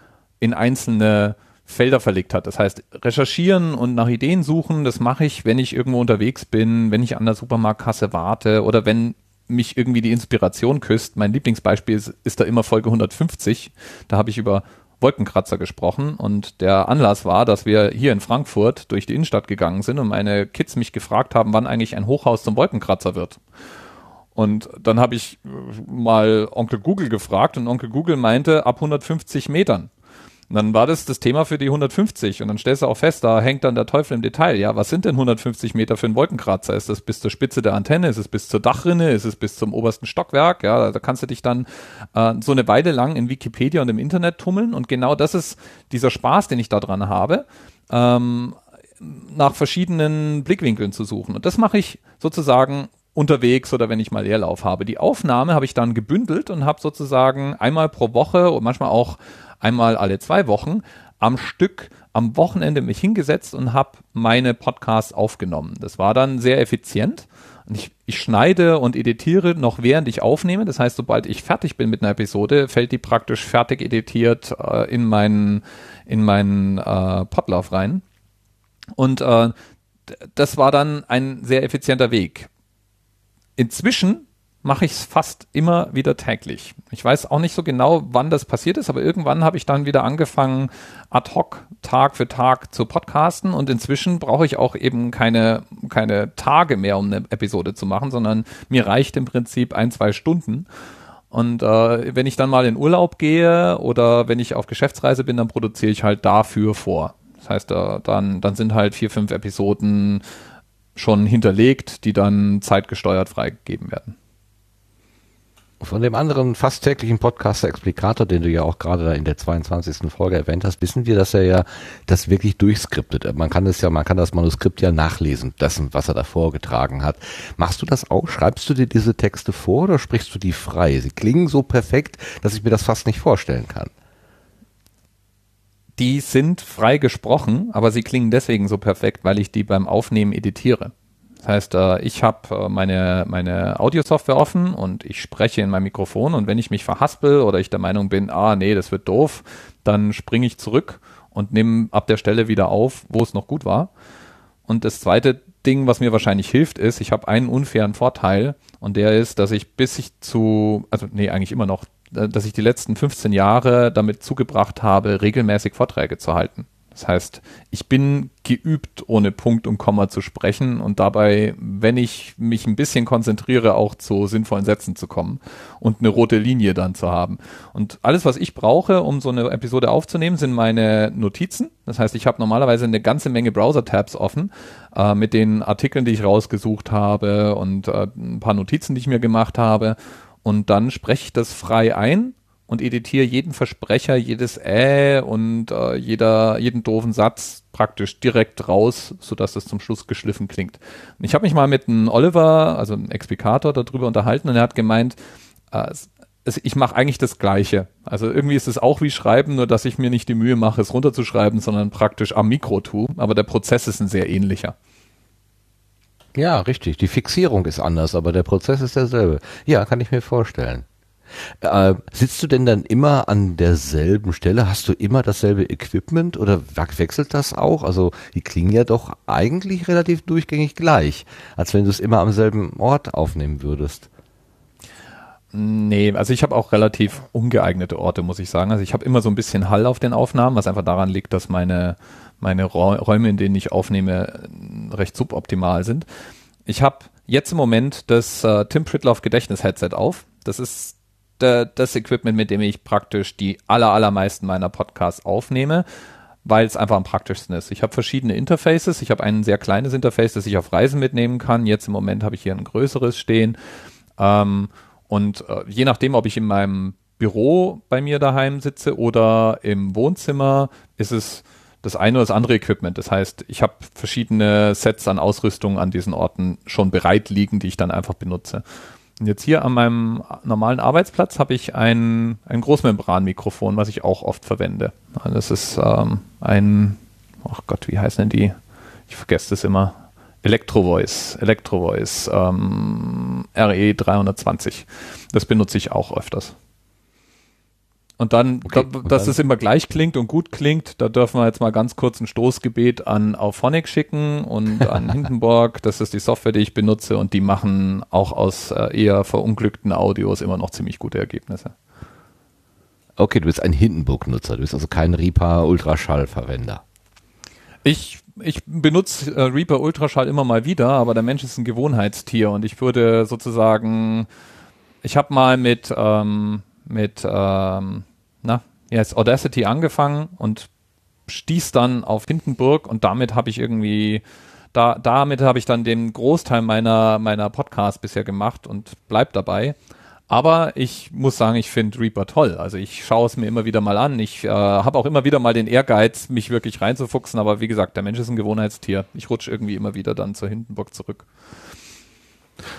in einzelne Felder verlegt hat. Das heißt, recherchieren und nach Ideen suchen, das mache ich, wenn ich irgendwo unterwegs bin, wenn ich an der Supermarktkasse warte oder wenn mich irgendwie die Inspiration küsst. Mein Lieblingsbeispiel ist, ist da immer Folge 150. Da habe ich über Wolkenkratzer gesprochen und der Anlass war, dass wir hier in Frankfurt durch die Innenstadt gegangen sind und meine Kids mich gefragt haben, wann eigentlich ein Hochhaus zum Wolkenkratzer wird. Und dann habe ich mal Onkel Google gefragt und Onkel Google meinte ab 150 Metern. Dann war das das Thema für die 150 und dann stellst du auch fest, da hängt dann der Teufel im Detail. Ja, was sind denn 150 Meter für einen Wolkenkratzer? Ist das bis zur Spitze der Antenne? Ist es bis zur Dachrinne? Ist es bis zum obersten Stockwerk? Ja, da kannst du dich dann äh, so eine Weile lang in Wikipedia und im Internet tummeln und genau das ist dieser Spaß, den ich da dran habe. Ähm, nach verschiedenen Blickwinkeln zu suchen. Und das mache ich sozusagen unterwegs oder wenn ich mal Leerlauf habe. Die Aufnahme habe ich dann gebündelt und habe sozusagen einmal pro Woche und manchmal auch einmal alle zwei Wochen am Stück am Wochenende mich hingesetzt und habe meine Podcasts aufgenommen. Das war dann sehr effizient. Und ich, ich schneide und editiere noch während ich aufnehme. Das heißt, sobald ich fertig bin mit einer Episode, fällt die praktisch fertig editiert äh, in meinen, in meinen äh, Podlauf rein. Und äh, das war dann ein sehr effizienter Weg. Inzwischen mache ich es fast immer wieder täglich. Ich weiß auch nicht so genau, wann das passiert ist, aber irgendwann habe ich dann wieder angefangen, ad hoc Tag für Tag zu podcasten und inzwischen brauche ich auch eben keine, keine Tage mehr, um eine Episode zu machen, sondern mir reicht im Prinzip ein, zwei Stunden. Und äh, wenn ich dann mal in Urlaub gehe oder wenn ich auf Geschäftsreise bin, dann produziere ich halt dafür vor. Das heißt, äh, dann, dann sind halt vier, fünf Episoden schon hinterlegt, die dann zeitgesteuert freigegeben werden. Von dem anderen fast täglichen Podcaster Explikator, den du ja auch gerade in der 22. Folge erwähnt hast, wissen wir, dass er ja das wirklich durchskriptet. Man kann das ja, man kann das Manuskript ja nachlesen, dessen, was er da vorgetragen hat. Machst du das auch? Schreibst du dir diese Texte vor oder sprichst du die frei? Sie klingen so perfekt, dass ich mir das fast nicht vorstellen kann. Die sind frei gesprochen, aber sie klingen deswegen so perfekt, weil ich die beim Aufnehmen editiere. Das heißt, äh, ich habe äh, meine, meine Audio-Software offen und ich spreche in mein Mikrofon und wenn ich mich verhaspel oder ich der Meinung bin, ah nee, das wird doof, dann springe ich zurück und nehme ab der Stelle wieder auf, wo es noch gut war. Und das zweite Ding, was mir wahrscheinlich hilft, ist, ich habe einen unfairen Vorteil und der ist, dass ich bis ich zu, also nee, eigentlich immer noch, äh, dass ich die letzten 15 Jahre damit zugebracht habe, regelmäßig Vorträge zu halten. Das heißt, ich bin geübt, ohne Punkt und Komma zu sprechen und dabei, wenn ich mich ein bisschen konzentriere, auch zu sinnvollen Sätzen zu kommen und eine rote Linie dann zu haben. Und alles, was ich brauche, um so eine Episode aufzunehmen, sind meine Notizen. Das heißt, ich habe normalerweise eine ganze Menge Browser-Tabs offen äh, mit den Artikeln, die ich rausgesucht habe und äh, ein paar Notizen, die ich mir gemacht habe. Und dann spreche ich das frei ein und editiere jeden Versprecher, jedes Äh und äh, jeder, jeden doofen Satz praktisch direkt raus, sodass es zum Schluss geschliffen klingt. Und ich habe mich mal mit einem Oliver, also einem Explikator, darüber unterhalten und er hat gemeint, äh, ich mache eigentlich das Gleiche. Also irgendwie ist es auch wie Schreiben, nur dass ich mir nicht die Mühe mache, es runterzuschreiben, sondern praktisch am Mikro tue. Aber der Prozess ist ein sehr ähnlicher. Ja, richtig. Die Fixierung ist anders, aber der Prozess ist derselbe. Ja, kann ich mir vorstellen. Äh, sitzt du denn dann immer an derselben Stelle? Hast du immer dasselbe Equipment oder wechselt das auch? Also die klingen ja doch eigentlich relativ durchgängig gleich, als wenn du es immer am selben Ort aufnehmen würdest. Nee, also ich habe auch relativ ungeeignete Orte, muss ich sagen. Also ich habe immer so ein bisschen Hall auf den Aufnahmen, was einfach daran liegt, dass meine, meine Räume, in denen ich aufnehme, recht suboptimal sind. Ich habe jetzt im Moment das äh, Tim Pritloff Gedächtnis Headset auf. Das ist das Equipment, mit dem ich praktisch die aller, allermeisten meiner Podcasts aufnehme, weil es einfach am praktischsten ist. Ich habe verschiedene Interfaces. Ich habe ein sehr kleines Interface, das ich auf Reisen mitnehmen kann. Jetzt im Moment habe ich hier ein größeres stehen. Ähm, und äh, je nachdem, ob ich in meinem Büro bei mir daheim sitze oder im Wohnzimmer, ist es das eine oder das andere Equipment. Das heißt, ich habe verschiedene Sets an Ausrüstung an diesen Orten schon bereit liegen, die ich dann einfach benutze. Und jetzt hier an meinem normalen Arbeitsplatz habe ich ein, ein Großmembranmikrofon, was ich auch oft verwende. Das ist ähm, ein, ach Gott, wie heißen denn die? Ich vergesse das immer. Electrovoice, Electrovoice ähm, RE320. Das benutze ich auch öfters. Und dann, okay, da, dass es immer gleich klingt und gut klingt, da dürfen wir jetzt mal ganz kurz ein Stoßgebet an Auphonic schicken und an Hindenburg. Das ist die Software, die ich benutze und die machen auch aus äh, eher verunglückten Audios immer noch ziemlich gute Ergebnisse. Okay, du bist ein Hindenburg-Nutzer, du bist also kein Reaper Ultraschall-Verwender. Ich, ich benutze äh, Reaper Ultraschall immer mal wieder, aber der Mensch ist ein Gewohnheitstier und ich würde sozusagen, ich habe mal mit ähm, mit ähm, na, jetzt Audacity angefangen und stieß dann auf Hindenburg und damit habe ich irgendwie da, damit habe ich dann den Großteil meiner, meiner Podcasts bisher gemacht und bleib dabei. Aber ich muss sagen, ich finde Reaper toll. Also ich schaue es mir immer wieder mal an. Ich äh, habe auch immer wieder mal den Ehrgeiz, mich wirklich reinzufuchsen. Aber wie gesagt, der Mensch ist ein Gewohnheitstier. Ich rutsche irgendwie immer wieder dann zur Hindenburg zurück.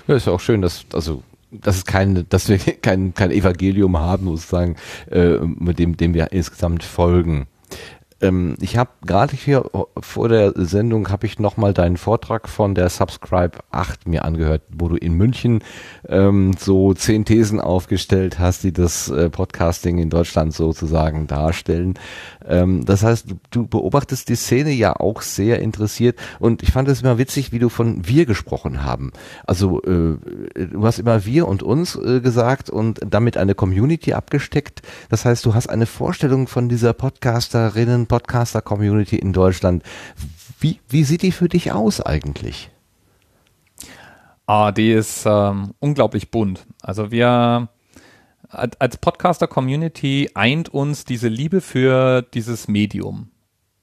Ja, ist ja auch schön, dass, also dass es kein, dass wir kein, kein Evangelium haben, sozusagen, äh, mit dem, dem wir insgesamt folgen. Ähm, ich habe gerade hier vor der Sendung habe ich nochmal deinen Vortrag von der Subscribe 8 mir angehört, wo du in München ähm, so zehn Thesen aufgestellt hast, die das äh, Podcasting in Deutschland sozusagen darstellen. Ähm, das heißt, du, du, beobachtest die Szene ja auch sehr interessiert und ich fand es immer witzig, wie du von wir gesprochen haben. Also äh, du hast immer wir und uns äh, gesagt und damit eine Community abgesteckt. Das heißt, du hast eine Vorstellung von dieser Podcasterinnen Podcaster-Community in Deutschland. Wie, wie sieht die für dich aus eigentlich? Ah, die ist ähm, unglaublich bunt. Also wir als Podcaster-Community eint uns diese Liebe für dieses Medium.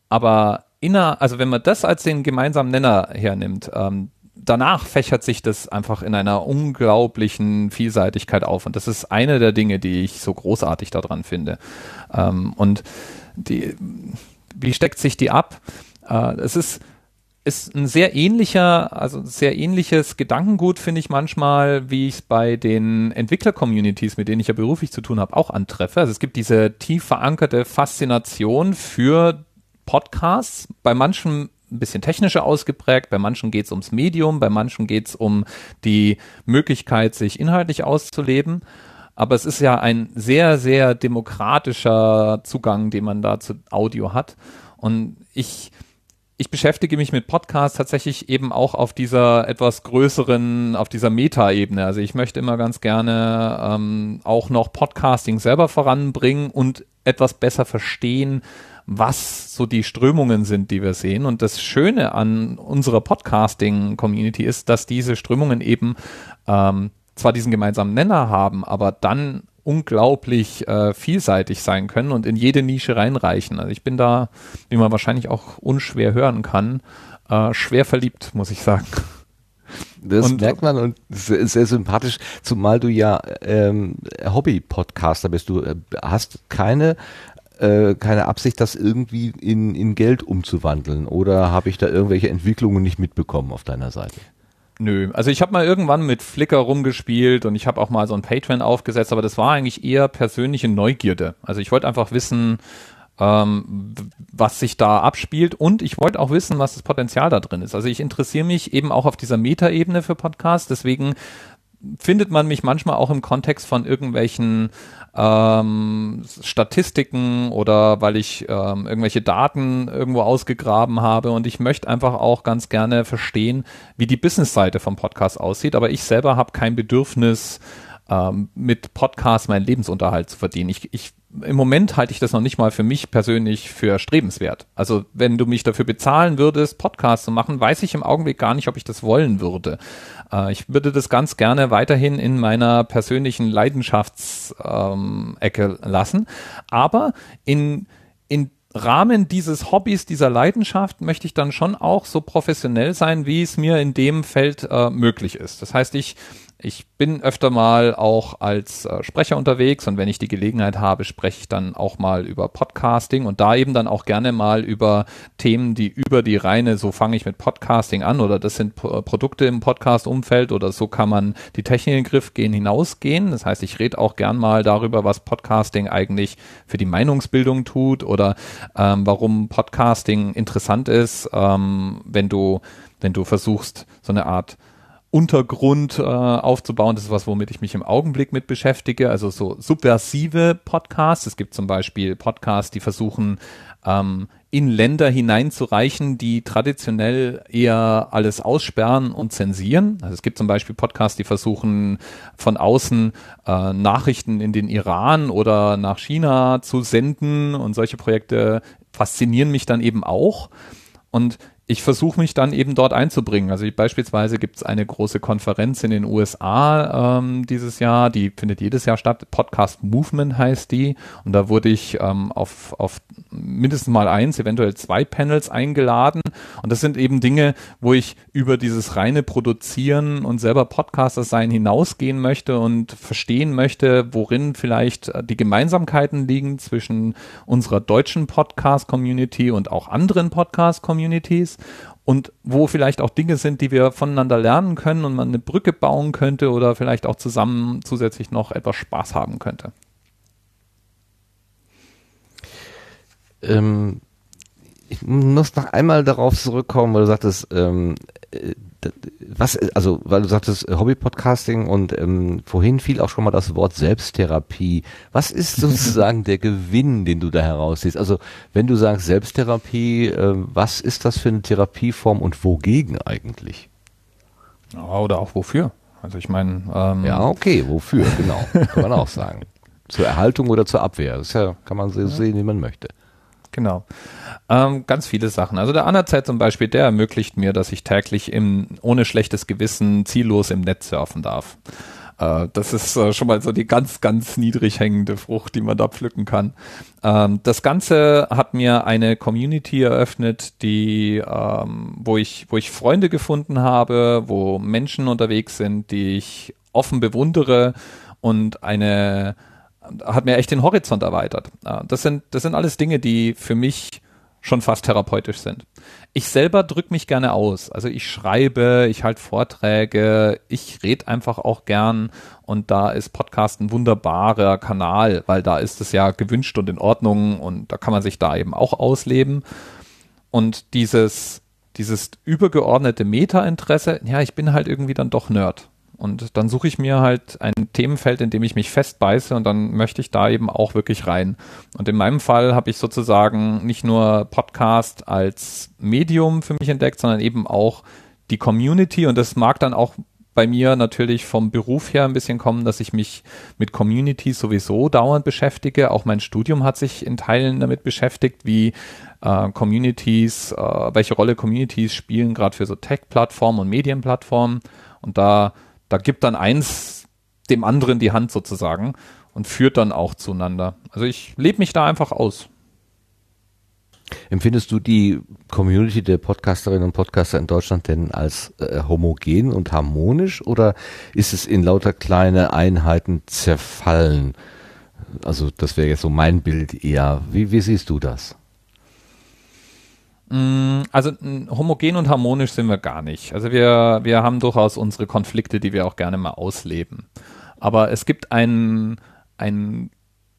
Aber inner, also wenn man das als den gemeinsamen Nenner hernimmt, ähm, danach fächert sich das einfach in einer unglaublichen Vielseitigkeit auf. Und das ist eine der Dinge, die ich so großartig daran finde. Ähm, und die, wie steckt sich die ab? Äh, es ist, ist ein sehr ähnlicher, also sehr ähnliches Gedankengut, finde ich manchmal, wie ich es bei den Entwickler-Communities, mit denen ich ja beruflich zu tun habe, auch antreffe. Also es gibt diese tief verankerte Faszination für Podcasts, bei manchen ein bisschen technischer ausgeprägt, bei manchen geht es ums Medium, bei manchen geht es um die Möglichkeit, sich inhaltlich auszuleben aber es ist ja ein sehr, sehr demokratischer Zugang, den man da zu Audio hat. Und ich, ich beschäftige mich mit Podcasts tatsächlich eben auch auf dieser etwas größeren, auf dieser Meta-Ebene. Also ich möchte immer ganz gerne ähm, auch noch Podcasting selber voranbringen und etwas besser verstehen, was so die Strömungen sind, die wir sehen. Und das Schöne an unserer Podcasting-Community ist, dass diese Strömungen eben ähm, zwar diesen gemeinsamen Nenner haben, aber dann unglaublich äh, vielseitig sein können und in jede Nische reinreichen. Also ich bin da, wie man wahrscheinlich auch unschwer hören kann, äh, schwer verliebt, muss ich sagen. Das und, merkt man und sehr, sehr sympathisch, zumal du ja ähm, Hobby-Podcaster bist. Du äh, hast keine äh, keine Absicht, das irgendwie in, in Geld umzuwandeln oder habe ich da irgendwelche Entwicklungen nicht mitbekommen auf deiner Seite? Nö, also ich habe mal irgendwann mit Flickr rumgespielt und ich habe auch mal so ein Patreon aufgesetzt, aber das war eigentlich eher persönliche Neugierde. Also ich wollte einfach wissen, ähm, was sich da abspielt und ich wollte auch wissen, was das Potenzial da drin ist. Also ich interessiere mich eben auch auf dieser Metaebene für Podcasts, deswegen findet man mich manchmal auch im Kontext von irgendwelchen ähm, Statistiken oder weil ich ähm, irgendwelche Daten irgendwo ausgegraben habe und ich möchte einfach auch ganz gerne verstehen, wie die Business-Seite vom Podcast aussieht, aber ich selber habe kein Bedürfnis, ähm, mit Podcasts meinen Lebensunterhalt zu verdienen. Ich, ich im Moment halte ich das noch nicht mal für mich persönlich für strebenswert. Also wenn du mich dafür bezahlen würdest, Podcasts zu machen, weiß ich im Augenblick gar nicht, ob ich das wollen würde. Äh, ich würde das ganz gerne weiterhin in meiner persönlichen Leidenschaftsecke ähm, lassen. Aber in, in Rahmen dieses Hobbys, dieser Leidenschaft möchte ich dann schon auch so professionell sein, wie es mir in dem Feld äh, möglich ist. Das heißt, ich ich bin öfter mal auch als äh, Sprecher unterwegs und wenn ich die Gelegenheit habe, spreche ich dann auch mal über Podcasting und da eben dann auch gerne mal über Themen, die über die reine, so fange ich mit Podcasting an oder das sind P Produkte im Podcast-Umfeld oder so kann man die Technik in den Griff gehen, hinausgehen. Das heißt, ich rede auch gern mal darüber, was Podcasting eigentlich für die Meinungsbildung tut oder ähm, warum Podcasting interessant ist, ähm, wenn du, wenn du versuchst, so eine Art Untergrund äh, aufzubauen. Das ist was, womit ich mich im Augenblick mit beschäftige. Also so subversive Podcasts. Es gibt zum Beispiel Podcasts, die versuchen, ähm, in Länder hineinzureichen, die traditionell eher alles aussperren und zensieren. Also es gibt zum Beispiel Podcasts, die versuchen von außen äh, Nachrichten in den Iran oder nach China zu senden und solche Projekte faszinieren mich dann eben auch. Und ich versuche mich dann eben dort einzubringen. Also beispielsweise gibt es eine große Konferenz in den USA ähm, dieses Jahr, die findet jedes Jahr statt. Podcast Movement heißt die. Und da wurde ich ähm, auf, auf mindestens mal eins, eventuell zwei Panels eingeladen. Und das sind eben Dinge, wo ich über dieses reine Produzieren und selber Podcaster sein hinausgehen möchte und verstehen möchte, worin vielleicht die Gemeinsamkeiten liegen zwischen unserer deutschen Podcast-Community und auch anderen Podcast-Communities und wo vielleicht auch Dinge sind, die wir voneinander lernen können und man eine Brücke bauen könnte oder vielleicht auch zusammen zusätzlich noch etwas Spaß haben könnte. Ähm, ich muss noch einmal darauf zurückkommen, weil du sagtest, ähm, äh, was, also, weil du sagtest Hobby-Podcasting und ähm, vorhin fiel auch schon mal das Wort Selbsttherapie. Was ist sozusagen der Gewinn, den du da heraussiehst? Also, wenn du sagst Selbsttherapie, äh, was ist das für eine Therapieform und wogegen eigentlich? Ja, oder auch wofür? Also ich meine, ähm, ja, okay, wofür, genau, kann man auch sagen. Zur Erhaltung oder zur Abwehr, das ja, kann man so sehen, wie man möchte. Genau. Ähm, ganz viele Sachen. Also der Anerzeit zum Beispiel, der ermöglicht mir, dass ich täglich im, ohne schlechtes Gewissen ziellos im Netz surfen darf. Äh, das ist äh, schon mal so die ganz, ganz niedrig hängende Frucht, die man da pflücken kann. Ähm, das Ganze hat mir eine Community eröffnet, die, ähm, wo ich, wo ich Freunde gefunden habe, wo Menschen unterwegs sind, die ich offen bewundere und eine hat mir echt den Horizont erweitert. Das sind, das sind alles Dinge, die für mich schon fast therapeutisch sind. Ich selber drücke mich gerne aus. Also ich schreibe, ich halte Vorträge, ich rede einfach auch gern und da ist Podcast ein wunderbarer Kanal, weil da ist es ja gewünscht und in Ordnung und da kann man sich da eben auch ausleben. Und dieses, dieses übergeordnete Meta-Interesse, ja, ich bin halt irgendwie dann doch Nerd. Und dann suche ich mir halt ein Themenfeld, in dem ich mich festbeiße und dann möchte ich da eben auch wirklich rein. Und in meinem Fall habe ich sozusagen nicht nur Podcast als Medium für mich entdeckt, sondern eben auch die Community und das mag dann auch bei mir natürlich vom Beruf her ein bisschen kommen, dass ich mich mit Communities sowieso dauernd beschäftige. Auch mein Studium hat sich in Teilen damit beschäftigt, wie äh, Communities, äh, welche Rolle Communities spielen, gerade für so Tech-Plattformen und Medienplattformen. Und da da gibt dann eins dem anderen die Hand sozusagen und führt dann auch zueinander. Also ich lebe mich da einfach aus. Empfindest du die Community der Podcasterinnen und Podcaster in Deutschland denn als äh, homogen und harmonisch oder ist es in lauter kleine Einheiten zerfallen? Also das wäre jetzt so mein Bild eher. Wie, wie siehst du das? Mm, also homogen und harmonisch sind wir gar nicht. Also wir, wir haben durchaus unsere Konflikte, die wir auch gerne mal ausleben. Aber es gibt einen, einen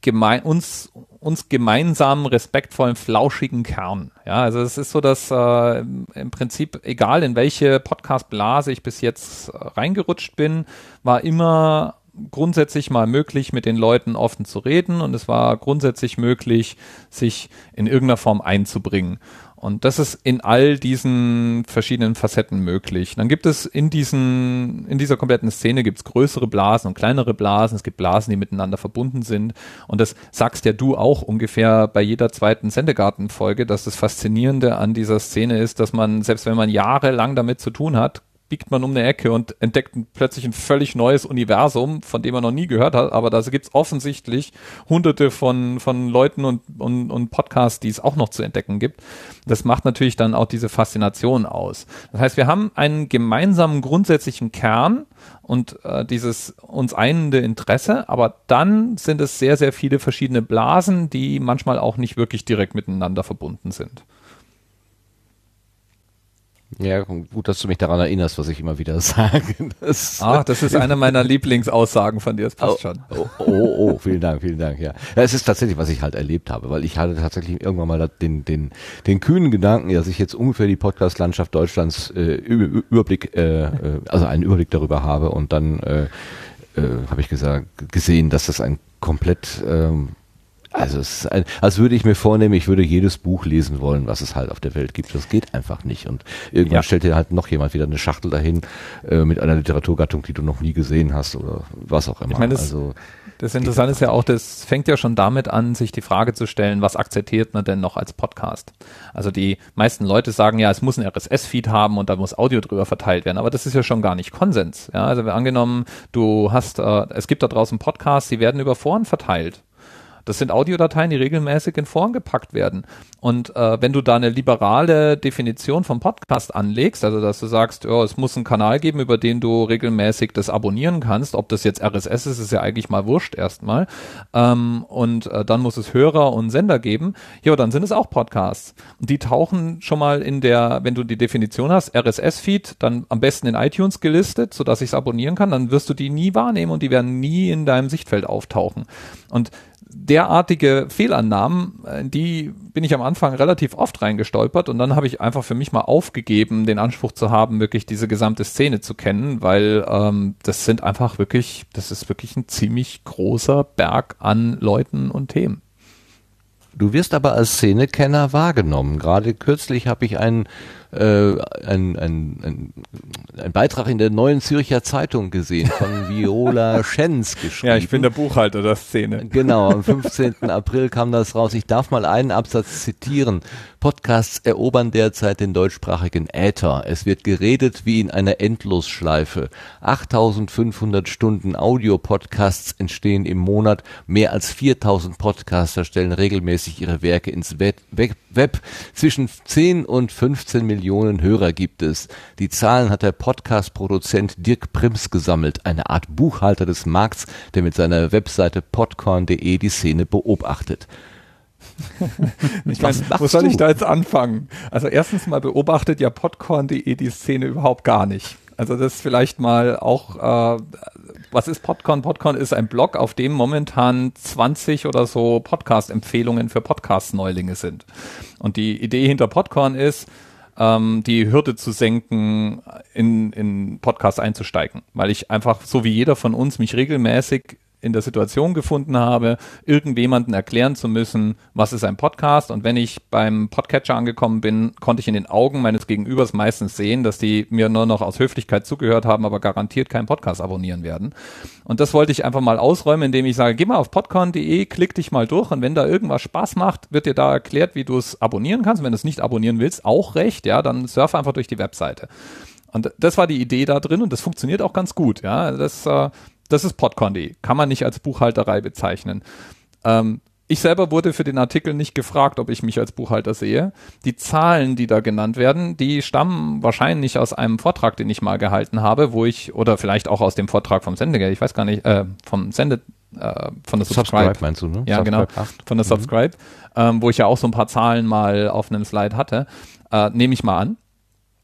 gemein, uns, uns gemeinsamen, respektvollen, flauschigen Kern. Ja, also es ist so, dass äh, im Prinzip, egal in welche Podcast-Blase ich bis jetzt äh, reingerutscht bin, war immer grundsätzlich mal möglich, mit den Leuten offen zu reden und es war grundsätzlich möglich, sich in irgendeiner Form einzubringen. Und das ist in all diesen verschiedenen Facetten möglich. Dann gibt es in diesen, in dieser kompletten Szene gibt es größere Blasen und kleinere Blasen. Es gibt Blasen, die miteinander verbunden sind. Und das sagst ja du auch ungefähr bei jeder zweiten Sendegartenfolge, dass das Faszinierende an dieser Szene ist, dass man, selbst wenn man jahrelang damit zu tun hat, biegt man um eine Ecke und entdeckt plötzlich ein völlig neues Universum, von dem man noch nie gehört hat, aber da gibt es offensichtlich hunderte von, von Leuten und, und, und Podcasts, die es auch noch zu entdecken gibt. Das macht natürlich dann auch diese Faszination aus. Das heißt, wir haben einen gemeinsamen grundsätzlichen Kern und äh, dieses uns einende Interesse, aber dann sind es sehr, sehr viele verschiedene Blasen, die manchmal auch nicht wirklich direkt miteinander verbunden sind. Ja, gut, dass du mich daran erinnerst, was ich immer wieder sage. Das ah, das ist eine meiner Lieblingsaussagen von dir, das passt oh, schon. Oh, oh, oh, vielen Dank, vielen Dank, ja. ja. Es ist tatsächlich, was ich halt erlebt habe, weil ich hatte tatsächlich irgendwann mal den, den, den kühnen Gedanken, dass ich jetzt ungefähr die Podcast-Landschaft Deutschlands äh, Überblick, äh, äh, also einen Überblick darüber habe und dann äh, äh, habe ich gesagt, gesehen, dass das ein komplett ähm, also es ist ein, als würde ich mir vornehmen, ich würde jedes Buch lesen wollen, was es halt auf der Welt gibt. Das geht einfach nicht. Und irgendwann ja. stellt dir halt noch jemand wieder eine Schachtel dahin äh, mit einer Literaturgattung, die du noch nie gesehen hast oder was auch immer. Ich meine, das, also, das Interessante ist ja auch, das fängt ja schon damit an, sich die Frage zu stellen, was akzeptiert man denn noch als Podcast? Also die meisten Leute sagen ja, es muss ein RSS-Feed haben und da muss Audio drüber verteilt werden, aber das ist ja schon gar nicht Konsens. Ja, also angenommen, du hast, äh, es gibt da draußen Podcasts, die werden über Foren verteilt. Das sind Audiodateien, die regelmäßig in Foren gepackt werden. Und äh, wenn du da eine liberale Definition vom Podcast anlegst, also dass du sagst, oh, es muss einen Kanal geben, über den du regelmäßig das abonnieren kannst, ob das jetzt RSS ist, ist ja eigentlich mal wurscht erstmal. Ähm, und äh, dann muss es Hörer und Sender geben. Ja, dann sind es auch Podcasts. Und die tauchen schon mal in der, wenn du die Definition hast, RSS-Feed, dann am besten in iTunes gelistet, sodass ich es abonnieren kann, dann wirst du die nie wahrnehmen und die werden nie in deinem Sichtfeld auftauchen. Und derartige Fehlannahmen, äh, die bin ich am Anfang relativ oft reingestolpert und dann habe ich einfach für mich mal aufgegeben, den Anspruch zu haben, wirklich diese gesamte Szene zu kennen, weil ähm, das sind einfach wirklich, das ist wirklich ein ziemlich großer Berg an Leuten und Themen. Du wirst aber als Szenekenner wahrgenommen. Gerade kürzlich habe ich einen äh, ein, ein, ein, ein Beitrag in der Neuen Zürcher Zeitung gesehen von Viola Schenz geschrieben. Ja, ich bin der Buchhalter der Szene. Genau, am 15. April kam das raus. Ich darf mal einen Absatz zitieren. Podcasts erobern derzeit den deutschsprachigen Äther. Es wird geredet wie in einer Endlosschleife. 8500 Stunden Audio-Podcasts entstehen im Monat. Mehr als 4000 Podcaster stellen regelmäßig ihre Werke ins Web. Web. Zwischen 10 und 15 Millionen Millionen Hörer gibt es. Die Zahlen hat der Podcast-Produzent Dirk Prims gesammelt, eine Art Buchhalter des Markts, der mit seiner Webseite podcorn.de die Szene beobachtet. ich meine, wo soll ich da jetzt anfangen? Also erstens mal beobachtet ja podcorn.de die Szene überhaupt gar nicht. Also das ist vielleicht mal auch, äh, was ist Podcorn? Podcorn ist ein Blog, auf dem momentan 20 oder so Podcast-Empfehlungen für Podcast-Neulinge sind. Und die Idee hinter Podcorn ist, ähm, die Hürde zu senken, in, in Podcast einzusteigen. Weil ich einfach, so wie jeder von uns, mich regelmäßig in der Situation gefunden habe, irgendjemanden erklären zu müssen, was ist ein Podcast. Und wenn ich beim Podcatcher angekommen bin, konnte ich in den Augen meines Gegenübers meistens sehen, dass die mir nur noch aus Höflichkeit zugehört haben, aber garantiert keinen Podcast abonnieren werden. Und das wollte ich einfach mal ausräumen, indem ich sage, geh mal auf podcon.de, klick dich mal durch und wenn da irgendwas Spaß macht, wird dir da erklärt, wie du es abonnieren kannst. Und wenn du es nicht abonnieren willst, auch recht, ja, dann surf einfach durch die Webseite. Und das war die Idee da drin und das funktioniert auch ganz gut. Ja, das äh, das ist Podcondy. Kann man nicht als Buchhalterei bezeichnen. Ähm, ich selber wurde für den Artikel nicht gefragt, ob ich mich als Buchhalter sehe. Die Zahlen, die da genannt werden, die stammen wahrscheinlich aus einem Vortrag, den ich mal gehalten habe, wo ich, oder vielleicht auch aus dem Vortrag vom Sendegeld, ich weiß gar nicht, äh, vom Sende, äh, von der Subscribe. Subscribe meinst du, ne? Ja, Subscribe genau. 8. Von der mhm. Subscribe, ähm, wo ich ja auch so ein paar Zahlen mal auf einem Slide hatte. Äh, Nehme ich mal an.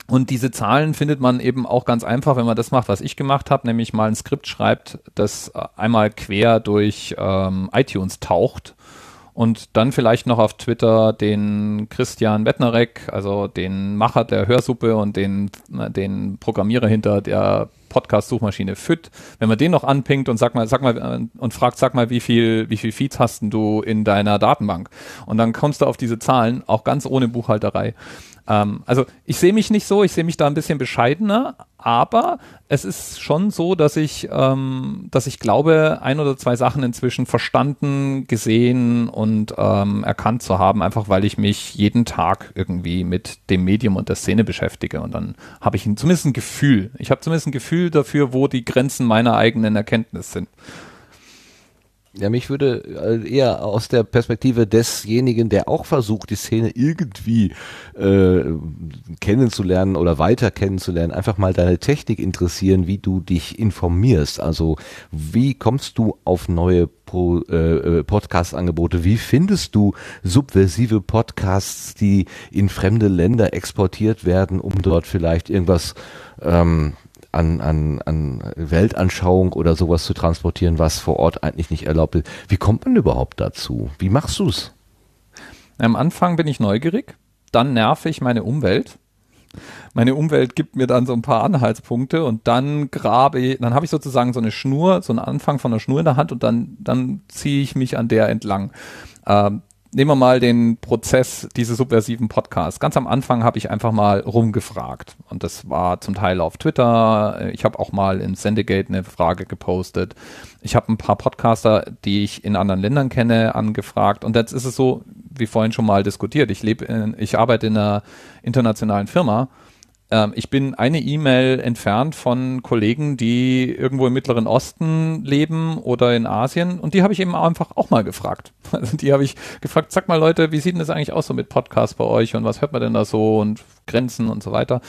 Und diese Zahlen findet man eben auch ganz einfach, wenn man das macht, was ich gemacht habe, nämlich mal ein Skript schreibt, das äh, einmal quer durch ähm, iTunes taucht und dann vielleicht noch auf Twitter den Christian Wettnerek, also den Macher der Hörsuppe und den, äh, den Programmierer hinter der Podcast-Suchmaschine FIT, wenn man den noch anpingt und sag mal, sag mal äh, und fragt, sag mal, wie viel, wie viel Feeds hast du in deiner Datenbank? Und dann kommst du auf diese Zahlen, auch ganz ohne Buchhalterei. Ähm, also ich sehe mich nicht so, ich sehe mich da ein bisschen bescheidener, aber es ist schon so, dass ich, ähm, dass ich glaube, ein oder zwei Sachen inzwischen verstanden, gesehen und ähm, erkannt zu haben, einfach weil ich mich jeden Tag irgendwie mit dem Medium und der Szene beschäftige. Und dann habe ich zumindest ein Gefühl. Ich habe zumindest ein Gefühl dafür, wo die Grenzen meiner eigenen Erkenntnis sind. Ja, mich würde äh, eher aus der Perspektive desjenigen, der auch versucht, die Szene irgendwie äh, kennenzulernen oder weiter kennenzulernen, einfach mal deine Technik interessieren, wie du dich informierst. Also wie kommst du auf neue Pro, äh, äh Podcast-Angebote? Wie findest du subversive Podcasts, die in fremde Länder exportiert werden, um dort vielleicht irgendwas ähm, an, an, an Weltanschauung oder sowas zu transportieren, was vor Ort eigentlich nicht erlaubt ist. Wie kommt man überhaupt dazu? Wie machst du es? Am Anfang bin ich neugierig, dann nerve ich meine Umwelt. Meine Umwelt gibt mir dann so ein paar Anhaltspunkte und dann grabe ich, dann habe ich sozusagen so eine Schnur, so einen Anfang von einer Schnur in der Hand und dann, dann ziehe ich mich an der entlang. Ähm, nehmen wir mal den Prozess diese subversiven Podcasts. Ganz am Anfang habe ich einfach mal rumgefragt und das war zum Teil auf Twitter. Ich habe auch mal in Sendegate eine Frage gepostet. Ich habe ein paar Podcaster, die ich in anderen Ländern kenne, angefragt und jetzt ist es so, wie vorhin schon mal diskutiert. Ich lebe, ich arbeite in einer internationalen Firma ähm, ich bin eine E-Mail entfernt von Kollegen, die irgendwo im Mittleren Osten leben oder in Asien und die habe ich eben einfach auch mal gefragt. Also die habe ich gefragt, sag mal Leute, wie sieht denn das eigentlich aus so mit Podcasts bei euch und was hört man denn da so und Grenzen und so weiter.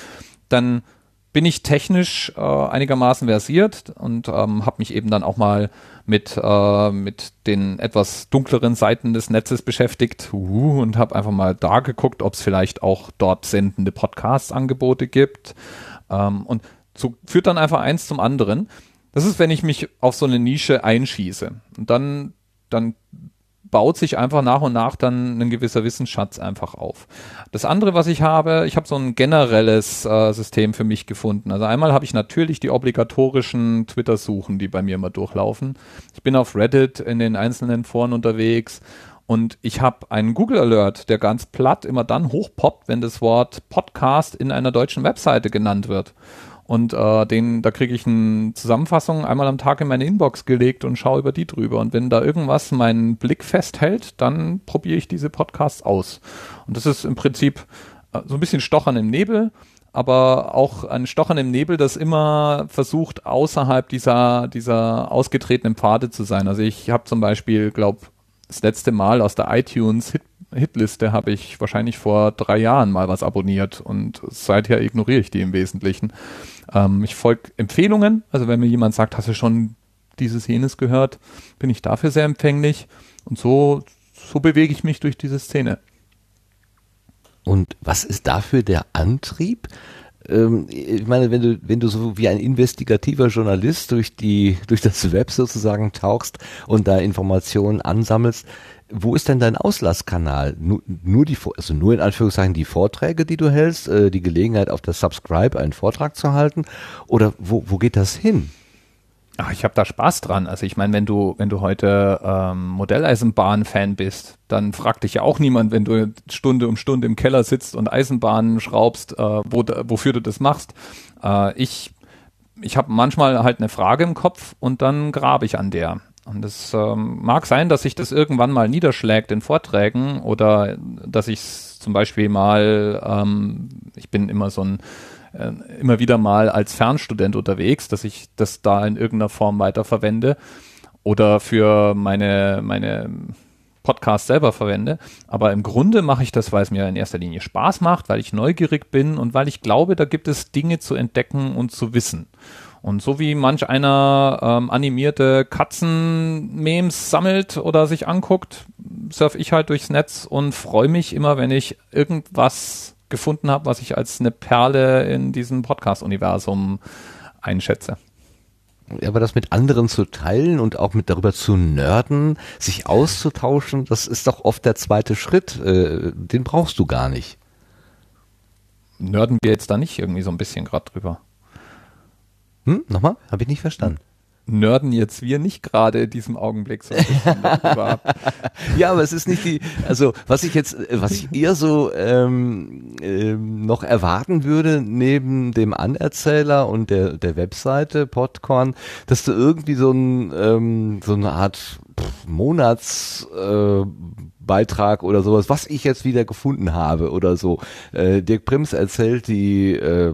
Dann bin ich technisch äh, einigermaßen versiert und ähm, habe mich eben dann auch mal mit, äh, mit den etwas dunkleren Seiten des Netzes beschäftigt uh, und habe einfach mal da geguckt, ob es vielleicht auch dort sendende Podcast-Angebote gibt. Ähm, und so führt dann einfach eins zum anderen. Das ist, wenn ich mich auf so eine Nische einschieße. Und dann, dann baut sich einfach nach und nach dann ein gewisser Wissensschatz einfach auf. Das andere, was ich habe, ich habe so ein generelles äh, System für mich gefunden. Also einmal habe ich natürlich die obligatorischen Twitter-Suchen, die bei mir immer durchlaufen. Ich bin auf Reddit in den einzelnen Foren unterwegs und ich habe einen Google Alert, der ganz platt immer dann hochpoppt, wenn das Wort Podcast in einer deutschen Webseite genannt wird. Und äh, den, da kriege ich eine Zusammenfassung einmal am Tag in meine Inbox gelegt und schaue über die drüber. Und wenn da irgendwas meinen Blick festhält, dann probiere ich diese Podcasts aus. Und das ist im Prinzip äh, so ein bisschen Stochern im Nebel, aber auch ein Stochern im Nebel, das immer versucht, außerhalb dieser, dieser ausgetretenen Pfade zu sein. Also ich habe zum Beispiel, glaube das letzte Mal aus der iTunes Hit Hitliste habe ich wahrscheinlich vor drei Jahren mal was abonniert und seither ignoriere ich die im Wesentlichen. Ähm, ich folge Empfehlungen, also wenn mir jemand sagt, hast du schon dieses jenes gehört, bin ich dafür sehr empfänglich und so, so bewege ich mich durch diese Szene. Und was ist dafür der Antrieb? Ähm, ich meine, wenn du, wenn du so wie ein investigativer Journalist durch die, durch das Web sozusagen tauchst und da Informationen ansammelst, wo ist denn dein Auslasskanal? Nur, nur die, also nur in Anführungszeichen die Vorträge, die du hältst, äh, die Gelegenheit auf der Subscribe einen Vortrag zu halten? Oder wo, wo geht das hin? Ach, ich habe da Spaß dran. Also ich meine, wenn du, wenn du heute ähm, Modelleisenbahn-Fan bist, dann fragt dich ja auch niemand, wenn du Stunde um Stunde im Keller sitzt und Eisenbahnen schraubst, äh, wo, wofür du das machst. Äh, ich ich habe manchmal halt eine Frage im Kopf und dann grabe ich an der. Und es ähm, mag sein, dass sich das irgendwann mal niederschlägt in Vorträgen oder dass ich zum Beispiel mal, ähm, ich bin immer so ein, äh, immer wieder mal als Fernstudent unterwegs, dass ich das da in irgendeiner Form weiterverwende oder für meine, meine Podcast selber verwende. Aber im Grunde mache ich das, weil es mir in erster Linie Spaß macht, weil ich neugierig bin und weil ich glaube, da gibt es Dinge zu entdecken und zu wissen. Und so wie manch einer ähm, animierte Katzen-Memes sammelt oder sich anguckt, surf ich halt durchs Netz und freue mich immer, wenn ich irgendwas gefunden habe, was ich als eine Perle in diesem Podcast-Universum einschätze. Aber das mit anderen zu teilen und auch mit darüber zu nörden, sich auszutauschen, das ist doch oft der zweite Schritt. Äh, den brauchst du gar nicht. Nörden wir jetzt da nicht irgendwie so ein bisschen gerade drüber? Hm? Nochmal? Habe ich nicht verstanden. nörden jetzt wir nicht gerade in diesem Augenblick so ein bisschen darüber ab. Ja, aber es ist nicht die, also was ich jetzt, was ich eher so ähm, ähm, noch erwarten würde, neben dem Anerzähler und der, der Webseite Podcorn, dass du irgendwie so, ein, ähm, so eine Art Monatsbeitrag äh, Beitrag oder sowas, was ich jetzt wieder gefunden habe oder so. Äh, Dirk Prims erzählt die äh,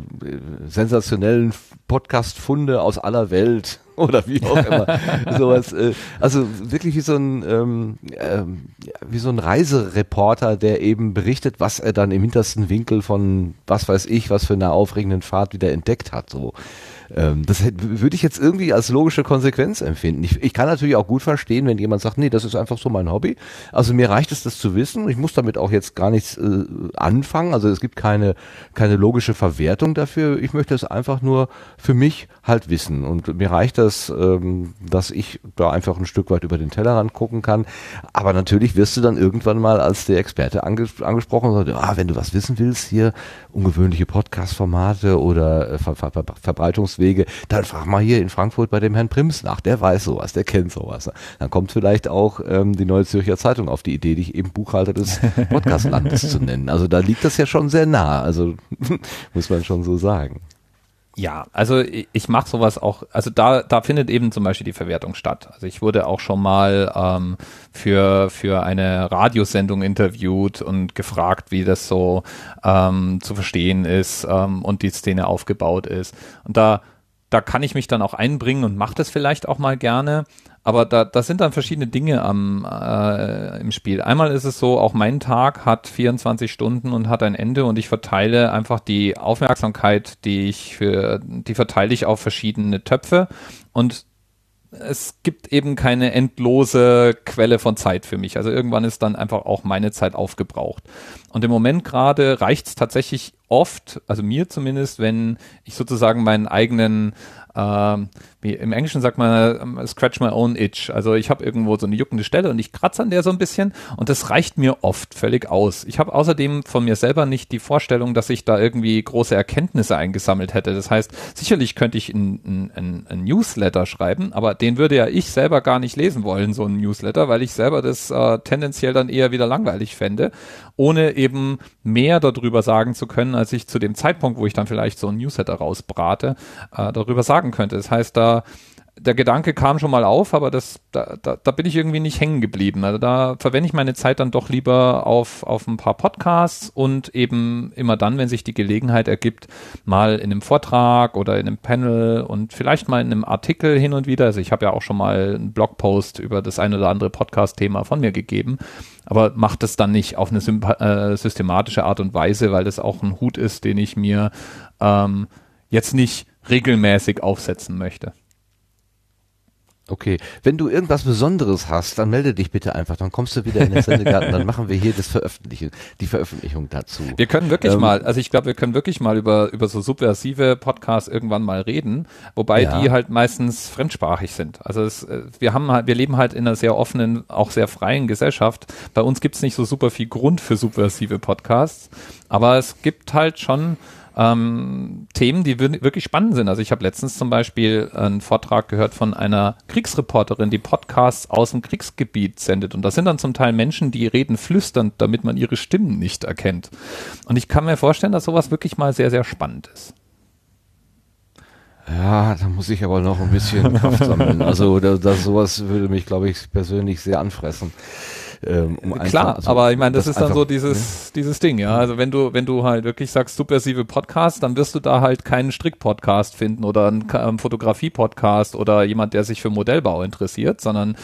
sensationellen Podcast-Funde aus aller Welt oder wie auch immer. sowas. Äh, also wirklich wie so ein ähm, ähm, wie so ein Reisereporter, der eben berichtet, was er dann im hintersten Winkel von was weiß ich, was für einer aufregenden Fahrt wieder entdeckt hat. So. Ähm, das würde ich jetzt irgendwie als logische Konsequenz empfinden. Ich, ich kann natürlich auch gut verstehen, wenn jemand sagt, nee, das ist einfach so mein Hobby. Also mir reicht es, das zu wissen. Ich muss damit auch jetzt gar nichts äh, anfangen. Also es gibt keine, keine logische Verwertung dafür. Ich möchte es einfach nur für mich halt wissen. Und mir reicht das, ähm, dass ich da einfach ein Stück weit über den Tellerrand gucken kann. Aber natürlich wirst du dann irgendwann mal als der Experte anges angesprochen und sagst, ah, wenn du was wissen willst, hier ungewöhnliche Podcast-Formate oder äh, Ver Ver Ver Verbreitungswege, dann frag mal hier in Frankfurt bei dem Herrn Prims nach, der weiß sowas, der kennt sowas. Dann kommt vielleicht auch ähm, die Neue Zürcher Zeitung auf die Idee, dich eben Buchhalter des Podcastlandes zu nennen. Also da liegt das ja schon sehr nah, also muss man schon so sagen. Ja, also ich, ich mache sowas auch, also da, da findet eben zum Beispiel die Verwertung statt. Also ich wurde auch schon mal ähm, für, für eine Radiosendung interviewt und gefragt, wie das so ähm, zu verstehen ist ähm, und die Szene aufgebaut ist. Und da, da kann ich mich dann auch einbringen und mache das vielleicht auch mal gerne. Aber da, da sind dann verschiedene Dinge am, äh, im Spiel. Einmal ist es so, auch mein Tag hat 24 Stunden und hat ein Ende und ich verteile einfach die Aufmerksamkeit, die ich für, die verteile ich auf verschiedene Töpfe und es gibt eben keine endlose Quelle von Zeit für mich. Also irgendwann ist dann einfach auch meine Zeit aufgebraucht. Und im Moment gerade reicht es tatsächlich oft, also mir zumindest, wenn ich sozusagen meinen eigenen ähm, wie im Englischen sagt man äh, scratch my own itch. Also ich habe irgendwo so eine juckende Stelle und ich kratze an der so ein bisschen und das reicht mir oft völlig aus. Ich habe außerdem von mir selber nicht die Vorstellung, dass ich da irgendwie große Erkenntnisse eingesammelt hätte. Das heißt, sicherlich könnte ich ein, ein, Newsletter schreiben, aber den würde ja ich selber gar nicht lesen wollen, so ein Newsletter, weil ich selber das äh, tendenziell dann eher wieder langweilig fände, ohne eben mehr darüber sagen zu können, als ich zu dem Zeitpunkt, wo ich dann vielleicht so ein Newsletter rausbrate, äh, darüber sagen könnte. Das heißt, da der Gedanke kam schon mal auf, aber das, da, da, da bin ich irgendwie nicht hängen geblieben. Also da verwende ich meine Zeit dann doch lieber auf, auf ein paar Podcasts und eben immer dann, wenn sich die Gelegenheit ergibt, mal in einem Vortrag oder in einem Panel und vielleicht mal in einem Artikel hin und wieder. Also ich habe ja auch schon mal einen Blogpost über das ein oder andere Podcast-Thema von mir gegeben, aber macht das dann nicht auf eine äh, systematische Art und Weise, weil das auch ein Hut ist, den ich mir ähm, jetzt nicht regelmäßig aufsetzen möchte. Okay, wenn du irgendwas Besonderes hast, dann melde dich bitte einfach, dann kommst du wieder in den Sendegarten, dann machen wir hier das Veröffentlichen, die Veröffentlichung dazu. Wir können wirklich ähm, mal, also ich glaube, wir können wirklich mal über, über so subversive Podcasts irgendwann mal reden, wobei ja. die halt meistens fremdsprachig sind. Also es, äh, wir haben halt, wir leben halt in einer sehr offenen, auch sehr freien Gesellschaft. Bei uns gibt's nicht so super viel Grund für subversive Podcasts, aber es gibt halt schon ähm, Themen, die wirklich spannend sind. Also ich habe letztens zum Beispiel einen Vortrag gehört von einer Kriegsreporterin, die Podcasts aus dem Kriegsgebiet sendet. Und das sind dann zum Teil Menschen, die reden flüsternd, damit man ihre Stimmen nicht erkennt. Und ich kann mir vorstellen, dass sowas wirklich mal sehr, sehr spannend ist. Ja, da muss ich aber noch ein bisschen Kraft sammeln. Also das, das sowas würde mich, glaube ich, persönlich sehr anfressen. Ähm, um Klar, also, aber ich meine, das, das, ist dann so dieses, ne? dieses Ding, ja. Also wenn du, wenn du halt wirklich sagst, subversive Podcast, dann wirst du da halt keinen Strick-Podcast finden oder einen, einen Fotografie-Podcast oder jemand, der sich für Modellbau interessiert, sondern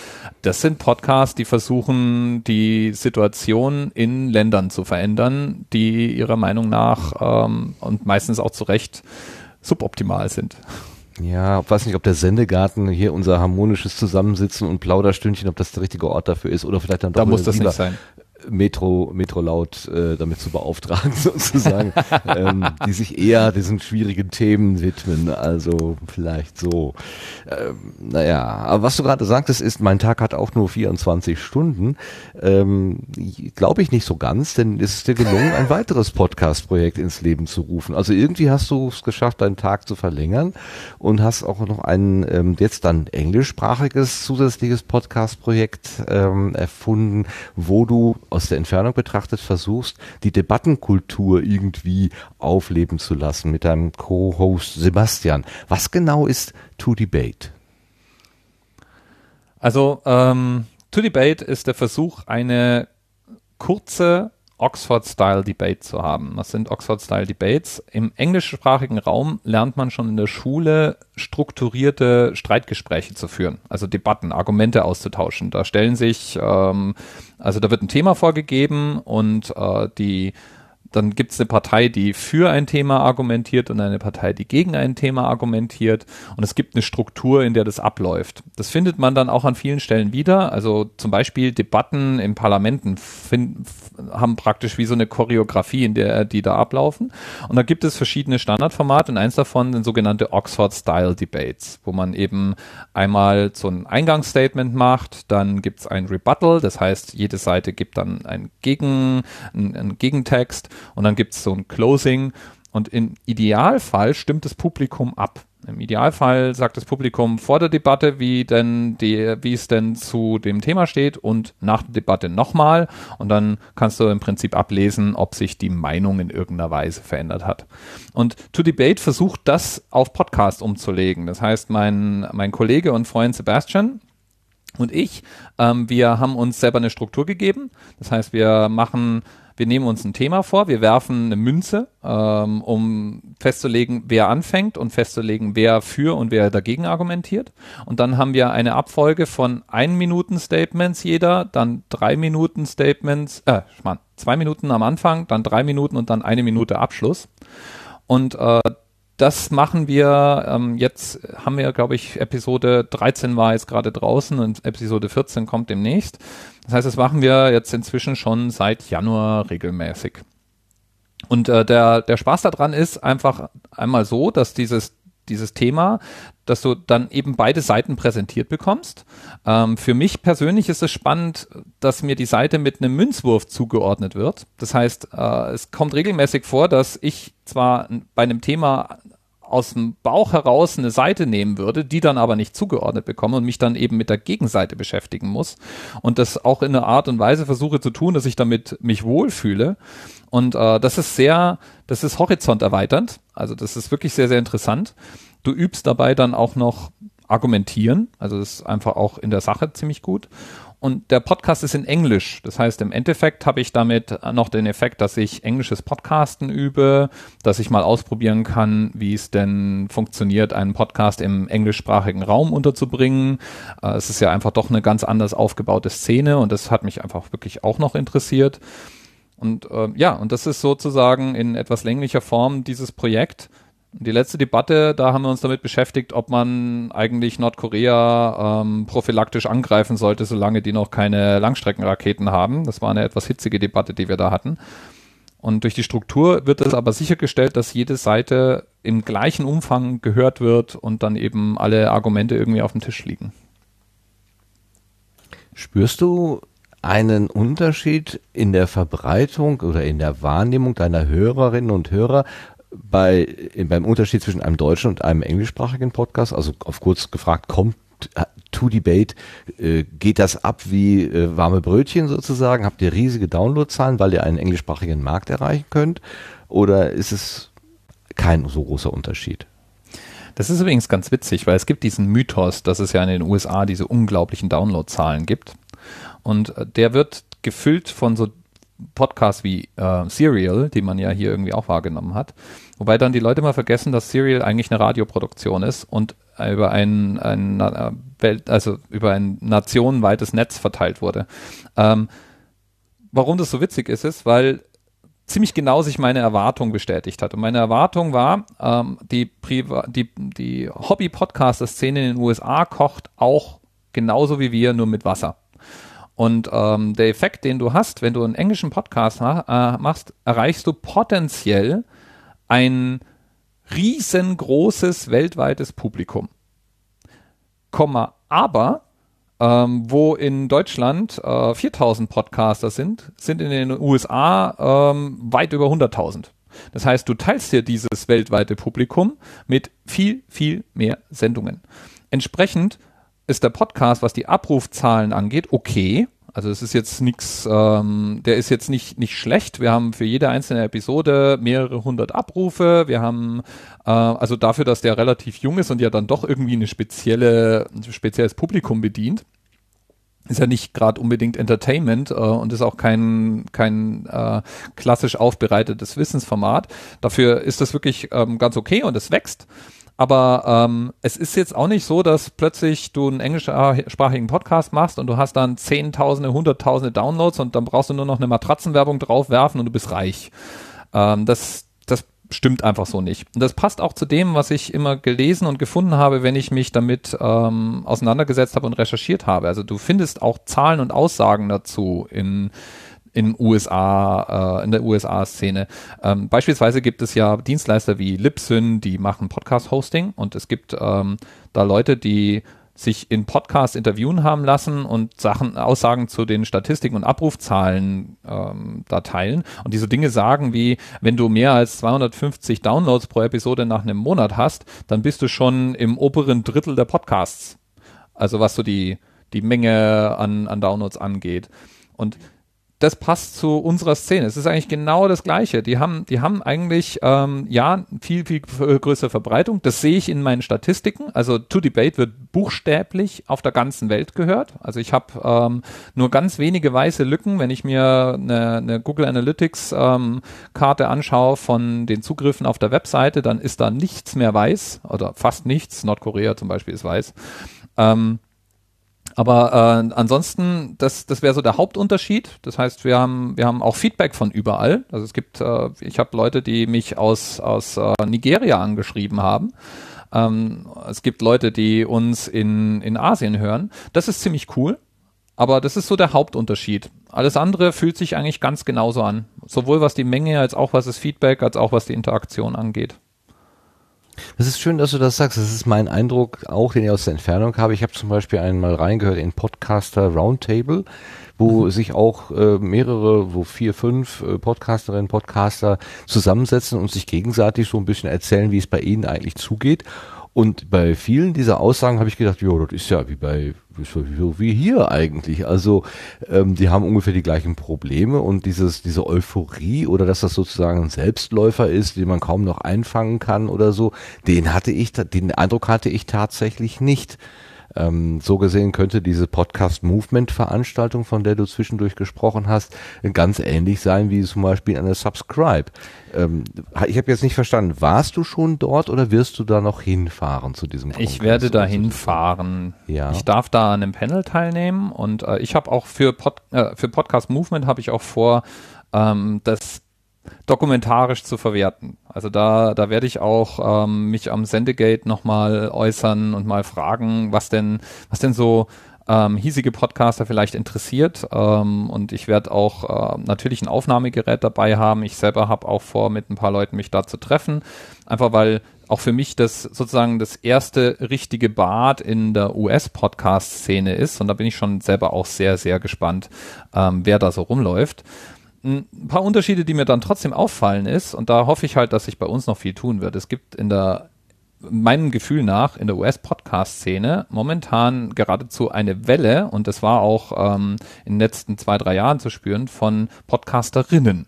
das sind Podcasts, die versuchen, die Situation in Ländern zu verändern, die ihrer Meinung nach ähm, und meistens auch zu Recht suboptimal sind. Ja, ich weiß nicht, ob der Sendegarten hier unser harmonisches Zusammensitzen und Plauderstündchen, ob das der richtige Ort dafür ist oder vielleicht dann doch. Da muss das nicht sein. Metro, Metro laut äh, damit zu beauftragen, sozusagen, ähm, die sich eher diesen schwierigen Themen widmen. Also vielleicht so. Ähm, naja, aber was du gerade sagtest, ist, mein Tag hat auch nur 24 Stunden. Ähm, Glaube ich nicht so ganz, denn es ist dir gelungen, ein weiteres Podcast-Projekt ins Leben zu rufen. Also irgendwie hast du es geschafft, deinen Tag zu verlängern und hast auch noch ein ähm, jetzt dann englischsprachiges zusätzliches Podcast-Projekt ähm, erfunden, wo du aus der Entfernung betrachtet versuchst, die Debattenkultur irgendwie aufleben zu lassen mit deinem Co-Host Sebastian. Was genau ist To Debate? Also, ähm, To Debate ist der Versuch, eine kurze Oxford-Style-Debate zu haben. Was sind Oxford-Style-Debates? Im englischsprachigen Raum lernt man schon in der Schule strukturierte Streitgespräche zu führen, also Debatten, Argumente auszutauschen. Da stellen sich, ähm, also da wird ein Thema vorgegeben und äh, die dann gibt es eine Partei, die für ein Thema argumentiert und eine Partei, die gegen ein Thema argumentiert. Und es gibt eine Struktur, in der das abläuft. Das findet man dann auch an vielen Stellen wieder. Also zum Beispiel Debatten in Parlamenten find, haben praktisch wie so eine Choreografie, in der die da ablaufen. Und da gibt es verschiedene Standardformate und eins davon sind sogenannte Oxford-Style-Debates, wo man eben einmal so ein Eingangsstatement macht, dann gibt es ein Rebuttal, das heißt, jede Seite gibt dann einen, Gegen, einen, einen Gegentext und dann gibt es so ein Closing und im Idealfall stimmt das Publikum ab. Im Idealfall sagt das Publikum vor der Debatte, wie denn die, wie es denn zu dem Thema steht und nach der Debatte nochmal. Und dann kannst du im Prinzip ablesen, ob sich die Meinung in irgendeiner Weise verändert hat. Und To Debate versucht das auf Podcast umzulegen. Das heißt, mein, mein Kollege und Freund Sebastian, und ich, ähm, wir haben uns selber eine Struktur gegeben. Das heißt, wir machen wir nehmen uns ein Thema vor, wir werfen eine Münze, ähm, um festzulegen, wer anfängt und festzulegen, wer für und wer dagegen argumentiert. Und dann haben wir eine Abfolge von ein Minuten Statements jeder, dann drei Minuten Statements, äh, Mann, zwei Minuten am Anfang, dann drei Minuten und dann eine Minute Abschluss. Und äh, das machen wir ähm, jetzt, haben wir, glaube ich, Episode 13 war jetzt gerade draußen und Episode 14 kommt demnächst. Das heißt, das machen wir jetzt inzwischen schon seit Januar regelmäßig. Und äh, der, der Spaß daran ist einfach einmal so, dass dieses, dieses Thema, dass du dann eben beide Seiten präsentiert bekommst. Ähm, für mich persönlich ist es spannend, dass mir die Seite mit einem Münzwurf zugeordnet wird. Das heißt, äh, es kommt regelmäßig vor, dass ich zwar bei einem Thema aus dem Bauch heraus eine Seite nehmen würde, die dann aber nicht zugeordnet bekomme und mich dann eben mit der Gegenseite beschäftigen muss und das auch in einer Art und Weise versuche zu tun, dass ich damit mich wohlfühle. Und äh, das ist sehr, das ist horizonterweiternd. Also das ist wirklich sehr, sehr interessant. Du übst dabei dann auch noch argumentieren. Also das ist einfach auch in der Sache ziemlich gut. Und der Podcast ist in Englisch. Das heißt, im Endeffekt habe ich damit noch den Effekt, dass ich englisches Podcasten übe, dass ich mal ausprobieren kann, wie es denn funktioniert, einen Podcast im englischsprachigen Raum unterzubringen. Äh, es ist ja einfach doch eine ganz anders aufgebaute Szene und das hat mich einfach wirklich auch noch interessiert. Und äh, ja, und das ist sozusagen in etwas länglicher Form dieses Projekt. Die letzte Debatte, da haben wir uns damit beschäftigt, ob man eigentlich Nordkorea ähm, prophylaktisch angreifen sollte, solange die noch keine Langstreckenraketen haben. Das war eine etwas hitzige Debatte, die wir da hatten. Und durch die Struktur wird es aber sichergestellt, dass jede Seite im gleichen Umfang gehört wird und dann eben alle Argumente irgendwie auf dem Tisch liegen. Spürst du einen Unterschied in der Verbreitung oder in der Wahrnehmung deiner Hörerinnen und Hörer bei, beim Unterschied zwischen einem deutschen und einem englischsprachigen Podcast, also auf kurz gefragt, kommt To Debate, äh, geht das ab wie äh, warme Brötchen sozusagen? Habt ihr riesige Downloadzahlen, weil ihr einen englischsprachigen Markt erreichen könnt? Oder ist es kein so großer Unterschied? Das ist übrigens ganz witzig, weil es gibt diesen Mythos, dass es ja in den USA diese unglaublichen Downloadzahlen gibt. Und äh, der wird gefüllt von so Podcasts wie äh, Serial, die man ja hier irgendwie auch wahrgenommen hat. Wobei dann die Leute mal vergessen, dass Serial eigentlich eine Radioproduktion ist und über ein, ein äh, Welt, also über ein nationenweites Netz verteilt wurde. Ähm, warum das so witzig ist, ist, weil ziemlich genau sich meine Erwartung bestätigt hat. Und meine Erwartung war, ähm, die, die, die Hobby-Podcaster-Szene in den USA kocht auch genauso wie wir, nur mit Wasser. Und ähm, der Effekt, den du hast, wenn du einen englischen Podcast mach, äh, machst, erreichst du potenziell ein riesengroßes weltweites Publikum. Komma, aber ähm, wo in Deutschland äh, 4000 Podcaster sind, sind in den USA ähm, weit über 100.000. Das heißt, du teilst dir dieses weltweite Publikum mit viel, viel mehr Sendungen. Entsprechend ist der Podcast, was die Abrufzahlen angeht, okay. Also es ist jetzt nichts, ähm, der ist jetzt nicht, nicht schlecht. Wir haben für jede einzelne Episode mehrere hundert Abrufe. Wir haben, äh, also dafür, dass der relativ jung ist und ja dann doch irgendwie eine spezielle, ein spezielles Publikum bedient, ist ja nicht gerade unbedingt Entertainment äh, und ist auch kein, kein äh, klassisch aufbereitetes Wissensformat. Dafür ist das wirklich ähm, ganz okay und es wächst. Aber ähm, es ist jetzt auch nicht so, dass plötzlich du einen englischsprachigen Podcast machst und du hast dann Zehntausende, Hunderttausende Downloads und dann brauchst du nur noch eine Matratzenwerbung draufwerfen und du bist reich. Ähm, das, das stimmt einfach so nicht. Und das passt auch zu dem, was ich immer gelesen und gefunden habe, wenn ich mich damit ähm, auseinandergesetzt habe und recherchiert habe. Also du findest auch Zahlen und Aussagen dazu in in USA, äh, in der USA-Szene. Ähm, beispielsweise gibt es ja Dienstleister wie Libsyn, die machen Podcast-Hosting und es gibt ähm, da Leute, die sich in Podcasts interviewen haben lassen und Sachen, Aussagen zu den Statistiken und Abrufzahlen ähm, da teilen und diese Dinge sagen wie, wenn du mehr als 250 Downloads pro Episode nach einem Monat hast, dann bist du schon im oberen Drittel der Podcasts. Also was so die, die Menge an, an Downloads angeht. Und das passt zu unserer Szene. Es ist eigentlich genau das Gleiche. Die haben, die haben eigentlich ähm, ja viel viel größere Verbreitung. Das sehe ich in meinen Statistiken. Also To Debate wird buchstäblich auf der ganzen Welt gehört. Also ich habe ähm, nur ganz wenige weiße Lücken, wenn ich mir eine, eine Google Analytics ähm, Karte anschaue von den Zugriffen auf der Webseite, dann ist da nichts mehr weiß oder fast nichts. Nordkorea zum Beispiel ist weiß. Ähm, aber äh, ansonsten, das, das wäre so der Hauptunterschied. Das heißt, wir haben, wir haben auch Feedback von überall. Also es gibt, äh, ich habe Leute, die mich aus, aus äh, Nigeria angeschrieben haben. Ähm, es gibt Leute, die uns in, in Asien hören. Das ist ziemlich cool. Aber das ist so der Hauptunterschied. Alles andere fühlt sich eigentlich ganz genauso an. Sowohl was die Menge als auch was das Feedback, als auch was die Interaktion angeht. Das ist schön, dass du das sagst. Das ist mein Eindruck auch, den ich aus der Entfernung habe. Ich habe zum Beispiel einmal reingehört in Podcaster Roundtable, wo mhm. sich auch äh, mehrere, wo vier, fünf äh, Podcasterinnen, Podcaster zusammensetzen und sich gegenseitig so ein bisschen erzählen, wie es bei ihnen eigentlich zugeht. Und bei vielen dieser Aussagen habe ich gedacht, ja, das ist ja wie bei so wie hier eigentlich. Also ähm, die haben ungefähr die gleichen Probleme und dieses diese Euphorie oder dass das sozusagen ein Selbstläufer ist, den man kaum noch einfangen kann oder so, den hatte ich, den Eindruck hatte ich tatsächlich nicht. Ähm, so gesehen könnte diese Podcast-Movement-Veranstaltung, von der du zwischendurch gesprochen hast, ganz ähnlich sein wie zum Beispiel eine Subscribe. Ähm, ich habe jetzt nicht verstanden, warst du schon dort oder wirst du da noch hinfahren zu diesem Kongress? Ich werde da hinfahren. Ja. Ich darf da an einem Panel teilnehmen und äh, ich habe auch für, Pod, äh, für Podcast Movement habe ich auch vor, ähm, das dokumentarisch zu verwerten. Also da, da werde ich auch ähm, mich am Sendegate nochmal äußern und mal fragen, was denn, was denn so ähm, hiesige Podcaster vielleicht interessiert. Ähm, und ich werde auch äh, natürlich ein Aufnahmegerät dabei haben. Ich selber habe auch vor, mit ein paar Leuten mich da zu treffen. Einfach weil auch für mich das sozusagen das erste richtige Bad in der US-Podcast-Szene ist. Und da bin ich schon selber auch sehr, sehr gespannt, ähm, wer da so rumläuft. Ein paar Unterschiede, die mir dann trotzdem auffallen ist, und da hoffe ich halt, dass sich bei uns noch viel tun wird. Es gibt in der, meinem Gefühl nach, in der US-Podcast-Szene momentan geradezu eine Welle, und das war auch ähm, in den letzten zwei, drei Jahren zu spüren, von Podcasterinnen.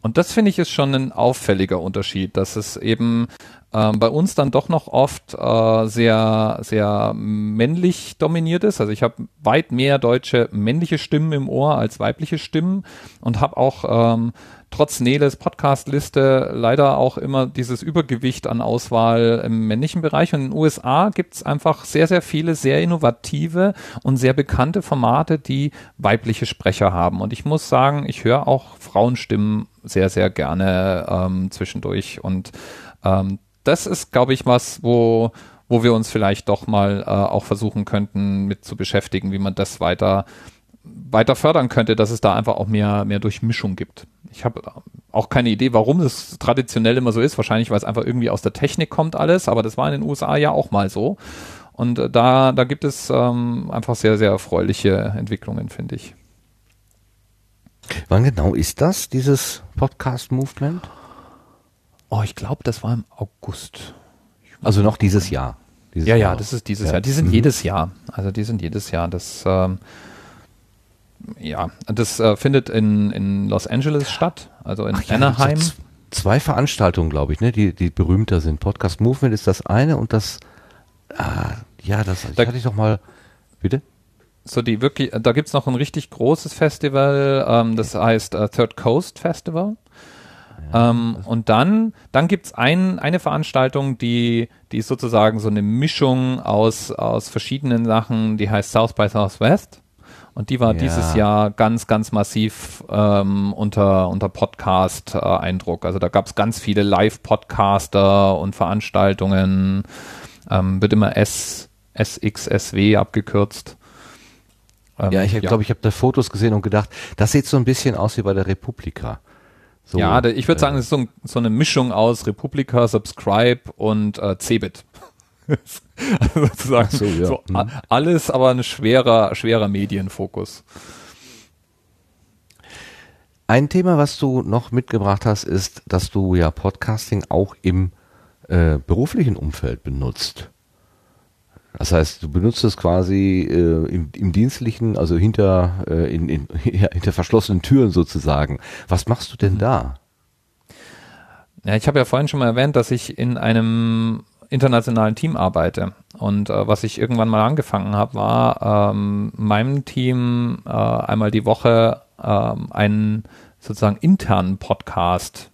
Und das finde ich ist schon ein auffälliger Unterschied, dass es eben ähm, bei uns dann doch noch oft äh, sehr, sehr männlich dominiert ist. Also ich habe weit mehr deutsche männliche Stimmen im Ohr als weibliche Stimmen und habe auch ähm, trotz Neles Podcast-Liste leider auch immer dieses Übergewicht an Auswahl im männlichen Bereich. Und in den USA gibt es einfach sehr, sehr viele sehr innovative und sehr bekannte Formate, die weibliche Sprecher haben. Und ich muss sagen, ich höre auch Frauenstimmen sehr, sehr gerne ähm, zwischendurch. Und ähm, das ist, glaube ich, was, wo, wo wir uns vielleicht doch mal äh, auch versuchen könnten, mit zu beschäftigen, wie man das weiter weiter fördern könnte, dass es da einfach auch mehr, mehr Durchmischung gibt. Ich habe auch keine Idee, warum das traditionell immer so ist. Wahrscheinlich, weil es einfach irgendwie aus der Technik kommt alles, aber das war in den USA ja auch mal so. Und äh, da, da gibt es ähm, einfach sehr, sehr erfreuliche Entwicklungen, finde ich. Wann genau ist das, dieses Podcast-Movement? Oh, ich glaube, das war im August. Also noch dieses Jahr. Dieses ja, Jahr. ja, das ist dieses Ja. Jahr. Die sind Mhm. jedes Jahr. Also die sind jedes Jahr. Das ähm, ja, das äh, findet in, in Los Angeles statt, also in Ach ja, Anaheim. so z- Zwei Veranstaltungen, glaube ich, ne, die, die berühmter sind. Podcast Movement ist das eine und das, ah, ja, das Da- hatte ich doch mal, bitte? so die wirklich, da gibt's noch ein richtig großes Festival, ähm, das heißt äh, Third Coast Festival. Ähm, und dann, dann gibt's ein, eine Veranstaltung, die, die ist sozusagen so eine Mischung aus, aus verschiedenen Sachen, die heißt South by Southwest. Und die war Ja. dieses Jahr ganz, ganz massiv ähm, unter, unter Podcast-Eindruck. also da gab's ganz viele Live-Podcaster und Veranstaltungen. Ähm, wird immer S, SXSW abgekürzt. Ähm, Ja, ich glaube, ich habe da Fotos gesehen und gedacht, das sieht so ein bisschen aus wie bei der Republika. So, ja, ich würde sagen, es ist so, ein, so eine Mischung aus Republika, Subscribe und äh, Cebit. also sozusagen so, ja. so Hm. a- alles, aber ein schwerer, schwerer Medienfokus. Ein Thema, was du noch mitgebracht hast, ist, dass du ja Podcasting auch im äh, beruflichen Umfeld benutzt. Das heißt, du benutzt es quasi äh, im, im dienstlichen, also hinter, äh, in, in, ja, hinter verschlossenen Türen sozusagen. Was machst du denn Mhm. da? Ja, ich habe ja vorhin schon mal erwähnt, dass ich in einem internationalen Team arbeite. Und äh, was ich irgendwann mal angefangen habe, war ähm, meinem Team äh, einmal die Woche ähm, einen sozusagen internen Podcast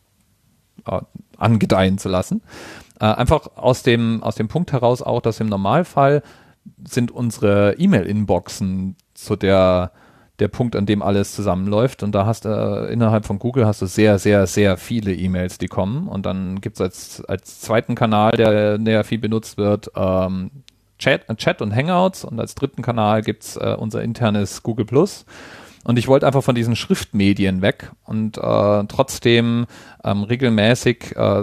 äh, angedeihen zu lassen. Äh, einfach aus dem, aus dem Punkt heraus auch, dass im Normalfall sind unsere E-Mail-Inboxen so der, der Punkt, an dem alles zusammenläuft. Und da hast du äh, innerhalb von Google hast du sehr, sehr, sehr viele E-Mails, die kommen. Und dann gibt es als, als zweiten Kanal, der, der viel benutzt wird, ähm, Chat, Chat und Hangouts. Und als dritten Kanal gibt's äh, unser internes Google Plus. Und ich wollte einfach von diesen Schriftmedien weg und äh, trotzdem ähm, regelmäßig äh,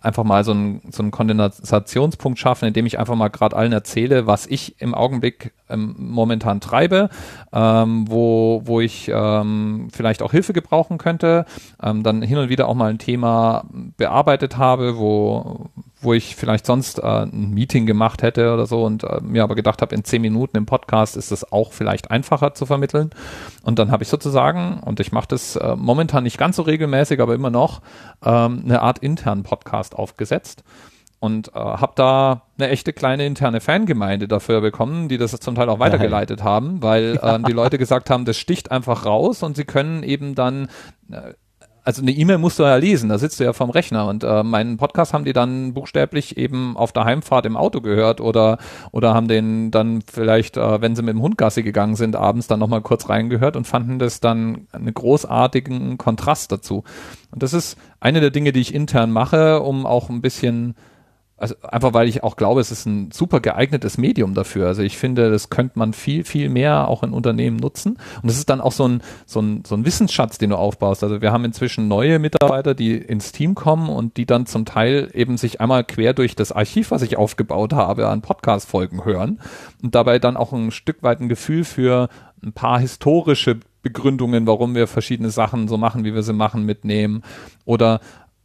einfach mal so einen so einen Kondensationspunkt schaffen, indem ich einfach mal gerade allen erzähle, was ich im Augenblick ähm, momentan treibe, ähm, wo, wo ich ähm, vielleicht auch Hilfe gebrauchen könnte, ähm, dann hin und wieder auch mal ein Thema bearbeitet habe, wo, wo ich vielleicht sonst äh, ein Meeting gemacht hätte oder so und äh, mir aber gedacht habe, in zehn Minuten im Podcast ist es auch vielleicht einfacher zu vermitteln. Und dann habe ich sozusagen, und ich mache das äh, momentan nicht ganz so regelmäßig, aber immer noch, ähm, eine Art internen Podcast aufgesetzt und äh, habe da eine echte kleine interne Fangemeinde dafür bekommen, die das zum Teil auch weitergeleitet haben, weil ähm, die Leute gesagt haben, das sticht einfach raus und sie können eben dann äh, also eine E-Mail musst du ja lesen, da sitzt du ja vom Rechner und äh, meinen Podcast haben die dann buchstäblich eben auf der Heimfahrt im Auto gehört oder oder haben den dann vielleicht, äh, wenn sie mit dem Hund Gassi gegangen sind, abends dann nochmal kurz reingehört und fanden das dann einen großartigen Kontrast dazu. Und das ist eine der Dinge, die ich intern mache, um auch ein bisschen also einfach weil ich auch glaube, es ist ein super geeignetes Medium dafür. Also ich finde, das könnte man viel, viel mehr auch in Unternehmen nutzen. Und das ist dann auch so ein, so ein, so ein Wissensschatz, den du aufbaust. Also wir haben inzwischen neue Mitarbeiter, die ins Team kommen und die dann zum Teil eben sich einmal quer durch das Archiv, was ich aufgebaut habe, an Podcast-Folgen hören und dabei dann auch ein Stück weit ein Gefühl für ein paar historische Begründungen, warum wir verschiedene Sachen so machen, wie wir sie machen, mitnehmen. Oder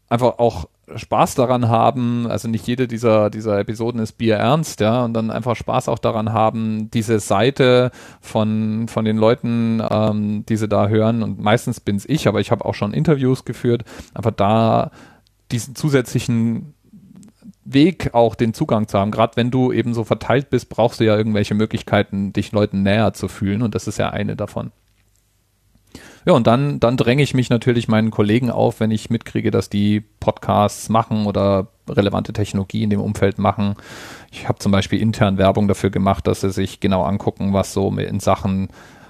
einfach auch Spaß daran haben, also nicht jede dieser, dieser Episoden ist Bier ernst, ja, und dann einfach Spaß auch daran haben, diese Seite von, von den Leuten, ähm, die sie da hören, und meistens bin's ich, aber ich habe auch schon Interviews geführt, einfach da diesen zusätzlichen Weg auch den Zugang zu haben. Gerade wenn du eben so verteilt bist, brauchst du ja irgendwelche Möglichkeiten, dich Leuten näher zu fühlen und das ist ja eine davon. Ja, und dann, dann dränge ich mich natürlich meinen Kollegen auf, wenn ich mitkriege, dass die Podcasts machen oder relevante Technologie in dem Umfeld machen. Ich habe zum Beispiel intern Werbung dafür gemacht, dass sie sich genau angucken, was so in Sachen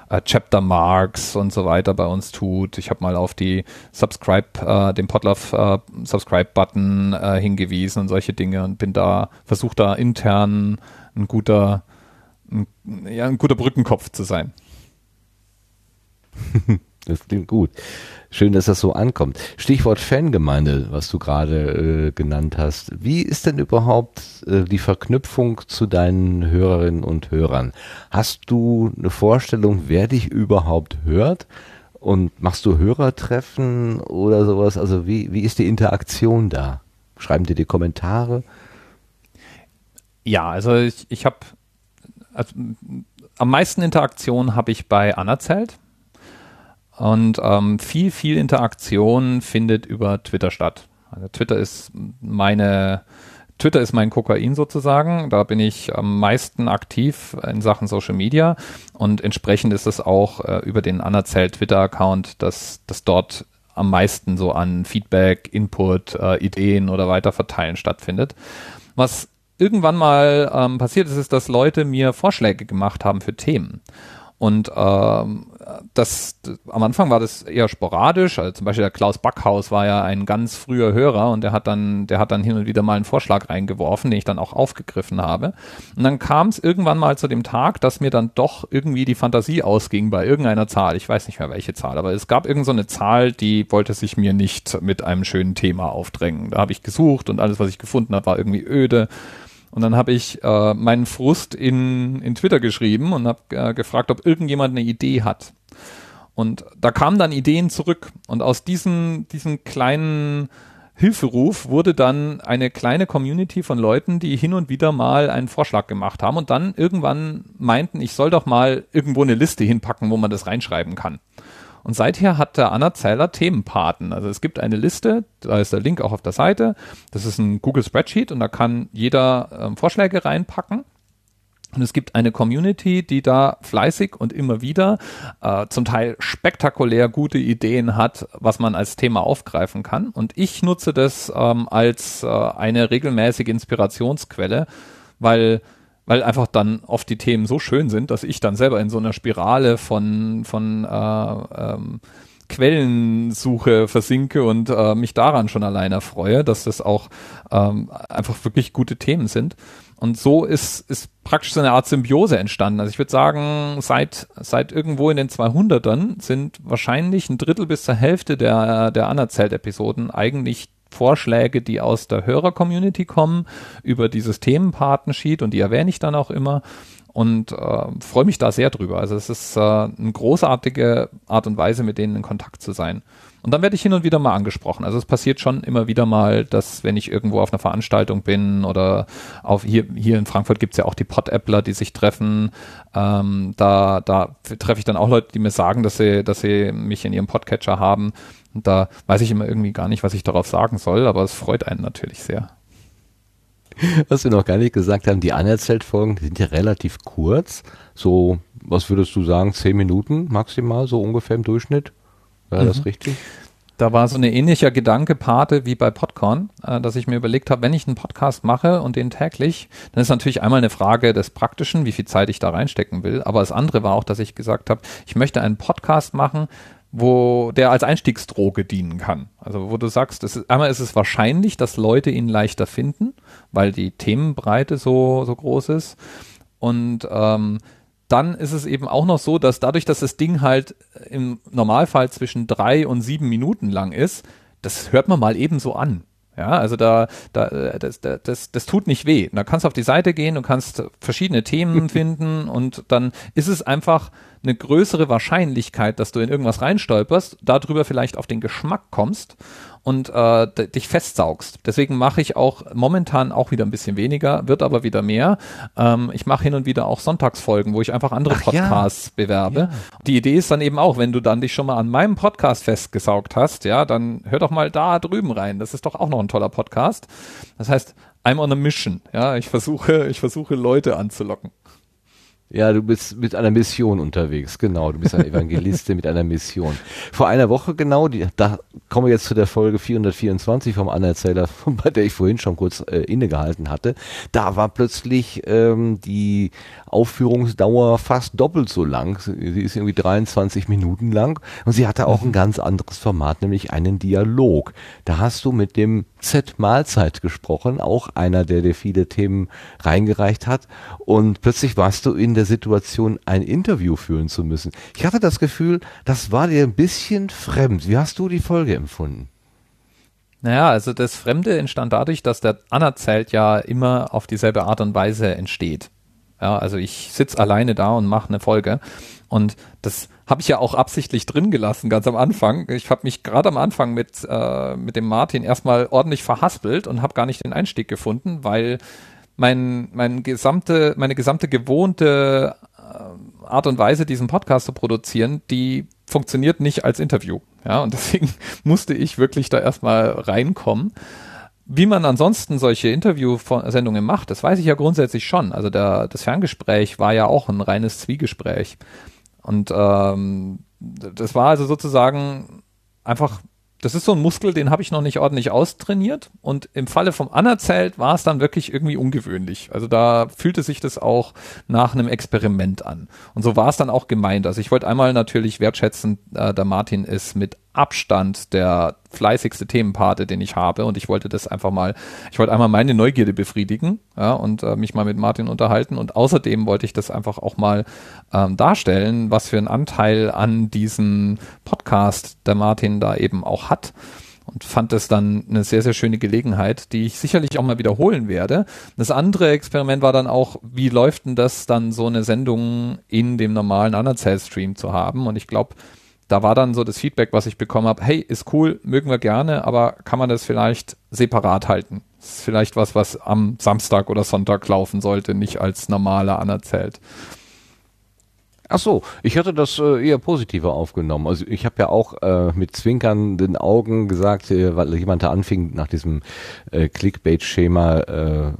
äh, Chapter Marks und so weiter bei uns tut. Ich habe mal auf die Subscribe, äh, den Podlove äh, Subscribe-Button äh, hingewiesen und solche Dinge und bin da, versucht da intern ein guter, ein, ja, ein guter Brückenkopf zu sein. das klingt gut. Schön, dass das so ankommt. Stichwort Fangemeinde, was du gerade äh, genannt hast. Wie ist denn überhaupt äh, die Verknüpfung zu deinen Hörerinnen und Hörern? Hast du eine Vorstellung, wer dich überhaupt hört? Und machst du Hörertreffen oder sowas? Also wie, wie ist die Interaktion da? Schreiben dir die Kommentare? Ja, also ich, ich habe also, am meisten Interaktion habe ich bei Anerzählt. Und ähm, viel, viel Interaktion findet über Twitter statt. Also Twitter ist meine, Twitter ist mein Kokain sozusagen. Da bin ich am meisten aktiv in Sachen Social Media und entsprechend ist es auch äh, über den Anerzählt Twitter-Account, dass das dort am meisten so an Feedback, Input, äh, Ideen oder Weiterverteilen stattfindet. Was irgendwann mal ähm, passiert ist, ist, dass Leute mir Vorschläge gemacht haben für Themen. Und ähm, das, am Anfang war das eher sporadisch. Also zum Beispiel der Klaus Backhaus war ja ein ganz früher Hörer und der hat dann, der hat dann hin und wieder mal einen Vorschlag reingeworfen, den ich dann auch aufgegriffen habe. Und dann kam es irgendwann mal zu dem Tag, dass mir dann doch irgendwie die Fantasie ausging bei irgendeiner Zahl. Ich weiß nicht mehr welche Zahl, aber es gab irgend so eine Zahl, die wollte sich mir nicht mit einem schönen Thema aufdrängen. Da habe ich gesucht und alles, was ich gefunden habe, war irgendwie öde. Und dann habe ich äh, meinen Frust in, in Twitter geschrieben und habe äh, gefragt, ob irgendjemand eine Idee hat. Und da kamen dann Ideen zurück. Und aus diesem, diesem kleinen Hilferuf wurde dann eine kleine Community von Leuten, die hin und wieder mal einen Vorschlag gemacht haben und dann irgendwann meinten, ich soll doch mal irgendwo eine Liste hinpacken, wo man das reinschreiben kann. Und seither hat der Anna Zeller Themenpaten. Also es gibt eine Liste, da ist der Link auch auf der Seite. Das ist ein Google Spreadsheet und da kann jeder ähm, Vorschläge reinpacken. Und es gibt eine Community, die da fleißig und immer wieder äh, zum Teil spektakulär gute Ideen hat, was man als Thema aufgreifen kann. Und ich nutze das ähm, als äh, eine regelmäßige Inspirationsquelle, weil weil einfach dann oft die Themen so schön sind, dass ich dann selber in so einer Spirale von, von äh, ähm, Quellensuche versinke und äh, mich daran schon alleine erfreue, dass das auch ähm, einfach wirklich gute Themen sind. Und so ist, ist praktisch so eine Art Symbiose entstanden. Also ich würde sagen, seit, seit irgendwo in den 200ern sind wahrscheinlich ein Drittel bis zur Hälfte der, der Anerzählt-Episoden eigentlich Vorschläge, die aus der Hörer-Community kommen, über dieses Themenpartensheet und die erwähne ich dann auch immer und äh, freue mich da sehr drüber. Also es ist äh, eine großartige Art und Weise, mit denen in Kontakt zu sein. Und dann werde ich hin und wieder mal angesprochen. Also es passiert schon immer wieder mal, dass wenn ich irgendwo auf einer Veranstaltung bin oder auf hier, hier in Frankfurt gibt es ja auch die Pod-Appler, die sich treffen. Ähm, da da treffe ich dann auch Leute, die mir sagen, dass sie, dass sie mich in ihrem Podcatcher haben. Und da weiß ich immer irgendwie gar nicht, was ich darauf sagen soll, aber es freut einen natürlich sehr. Was wir noch gar nicht gesagt haben, die Anerzählt-Folgen sind ja relativ kurz. So, was würdest du sagen, zehn Minuten maximal, so ungefähr im Durchschnitt? Wäre mhm. das richtig? Da war so ein ähnlicher Gedanke, Pate, wie bei Podcorn, äh, dass ich mir überlegt habe, wenn ich einen Podcast mache und den täglich, dann ist natürlich einmal eine Frage des Praktischen, wie viel Zeit ich da reinstecken will. Aber das andere war auch, dass ich gesagt habe, ich möchte einen Podcast machen, wo der als Einstiegsdroge dienen kann. Also wo du sagst, ist, einmal ist es wahrscheinlich, dass Leute ihn leichter finden, weil die Themenbreite so, so groß ist. Und ähm, dann ist es eben auch noch so, dass dadurch, dass das Ding halt im Normalfall zwischen drei und sieben Minuten lang ist, das hört man mal eben so an. Ja, also da, da das, das, das tut nicht weh. Da kannst du auf die Seite gehen, du kannst verschiedene Themen finden und dann ist es einfach eine größere Wahrscheinlichkeit, dass du in irgendwas reinstolperst, darüber vielleicht auf den Geschmack kommst und äh, dich festsaugst. Deswegen mache ich auch momentan auch wieder ein bisschen weniger, wird aber wieder mehr. Ähm, ich mache hin und wieder auch Sonntagsfolgen, wo ich einfach andere Ach, Podcasts ja. bewerbe. Ja. Die Idee ist dann eben auch, wenn du dann dich schon mal an meinem Podcast festgesaugt hast, ja, dann hör doch mal da drüben rein. Das ist doch auch noch ein toller Podcast. Das heißt, I'm on a mission. Ja, ich versuche, ich versuche Leute anzulocken. Ja, du bist mit einer Mission unterwegs, genau. Du bist ein Evangeliste mit einer Mission. Vor einer Woche genau, die, da kommen wir jetzt zu der Folge 424 vom Anerzähler, bei der ich vorhin schon kurz äh, innegehalten hatte. Da war plötzlich ähm, die Aufführungsdauer fast doppelt so lang. Sie ist irgendwie 23 Minuten lang und sie hatte auch mhm. ein ganz anderes Format, nämlich einen Dialog. Da hast du mit dem Z Mahlzeit gesprochen, auch einer, der dir viele Themen reingereicht hat. Und plötzlich warst du in der Situation, ein Interview führen zu müssen. Ich hatte das Gefühl, das war dir ein bisschen fremd. Wie hast du die Folge empfunden? Naja, also das Fremde entstand dadurch, dass der Anerzählt ja immer auf dieselbe Art und Weise entsteht. Ja, also ich sitze alleine da und mache eine Folge. Und das habe ich ja auch absichtlich drin gelassen, ganz am Anfang. Ich habe mich gerade am Anfang mit, äh, mit dem Martin erstmal ordentlich verhaspelt und habe gar nicht den Einstieg gefunden, weil mein, mein gesamte, meine gesamte gewohnte äh, Art und Weise, diesen Podcast zu produzieren, die funktioniert nicht als Interview. Ja, und deswegen musste ich wirklich da erstmal reinkommen. Wie man ansonsten solche Interviewsendungen macht, das weiß ich ja grundsätzlich schon. Also der, das Ferngespräch war ja auch ein reines Zwiegespräch. Und ähm, das war also sozusagen einfach, das ist so ein Muskel, den habe ich noch nicht ordentlich austrainiert. Und im Falle vom Anerzählt war es dann wirklich irgendwie ungewöhnlich. Also da fühlte sich das auch nach einem Experiment an. Und so war es dann auch gemeint. Also ich wollte einmal natürlich wertschätzen, äh, der Martin ist mit Abstand der fleißigste Themenpate, den ich habe. Und ich wollte das einfach mal, ich wollte einmal meine Neugierde befriedigen ja, und äh, mich mal mit Martin unterhalten. Und außerdem wollte ich das einfach auch mal ähm, darstellen, was für einen Anteil an diesem Podcast der Martin da eben auch hat und fand es dann eine sehr, sehr schöne Gelegenheit, die ich sicherlich auch mal wiederholen werde. Das andere Experiment war dann auch, wie läuft denn das dann so eine Sendung in dem normalen Anerzähl-Stream zu haben? Und ich glaube, da war dann so das Feedback, was ich bekommen habe, hey, ist cool, mögen wir gerne, aber kann man das vielleicht separat halten? Ist vielleicht was, was am Samstag oder Sonntag laufen sollte, nicht als normaler anerzählt. Ach so, ich hatte das äh, eher positiver aufgenommen. Also ich habe ja auch äh, mit zwinkernden Augen gesagt, äh, weil jemand da anfing nach diesem äh, Clickbait-Schema, äh, äh,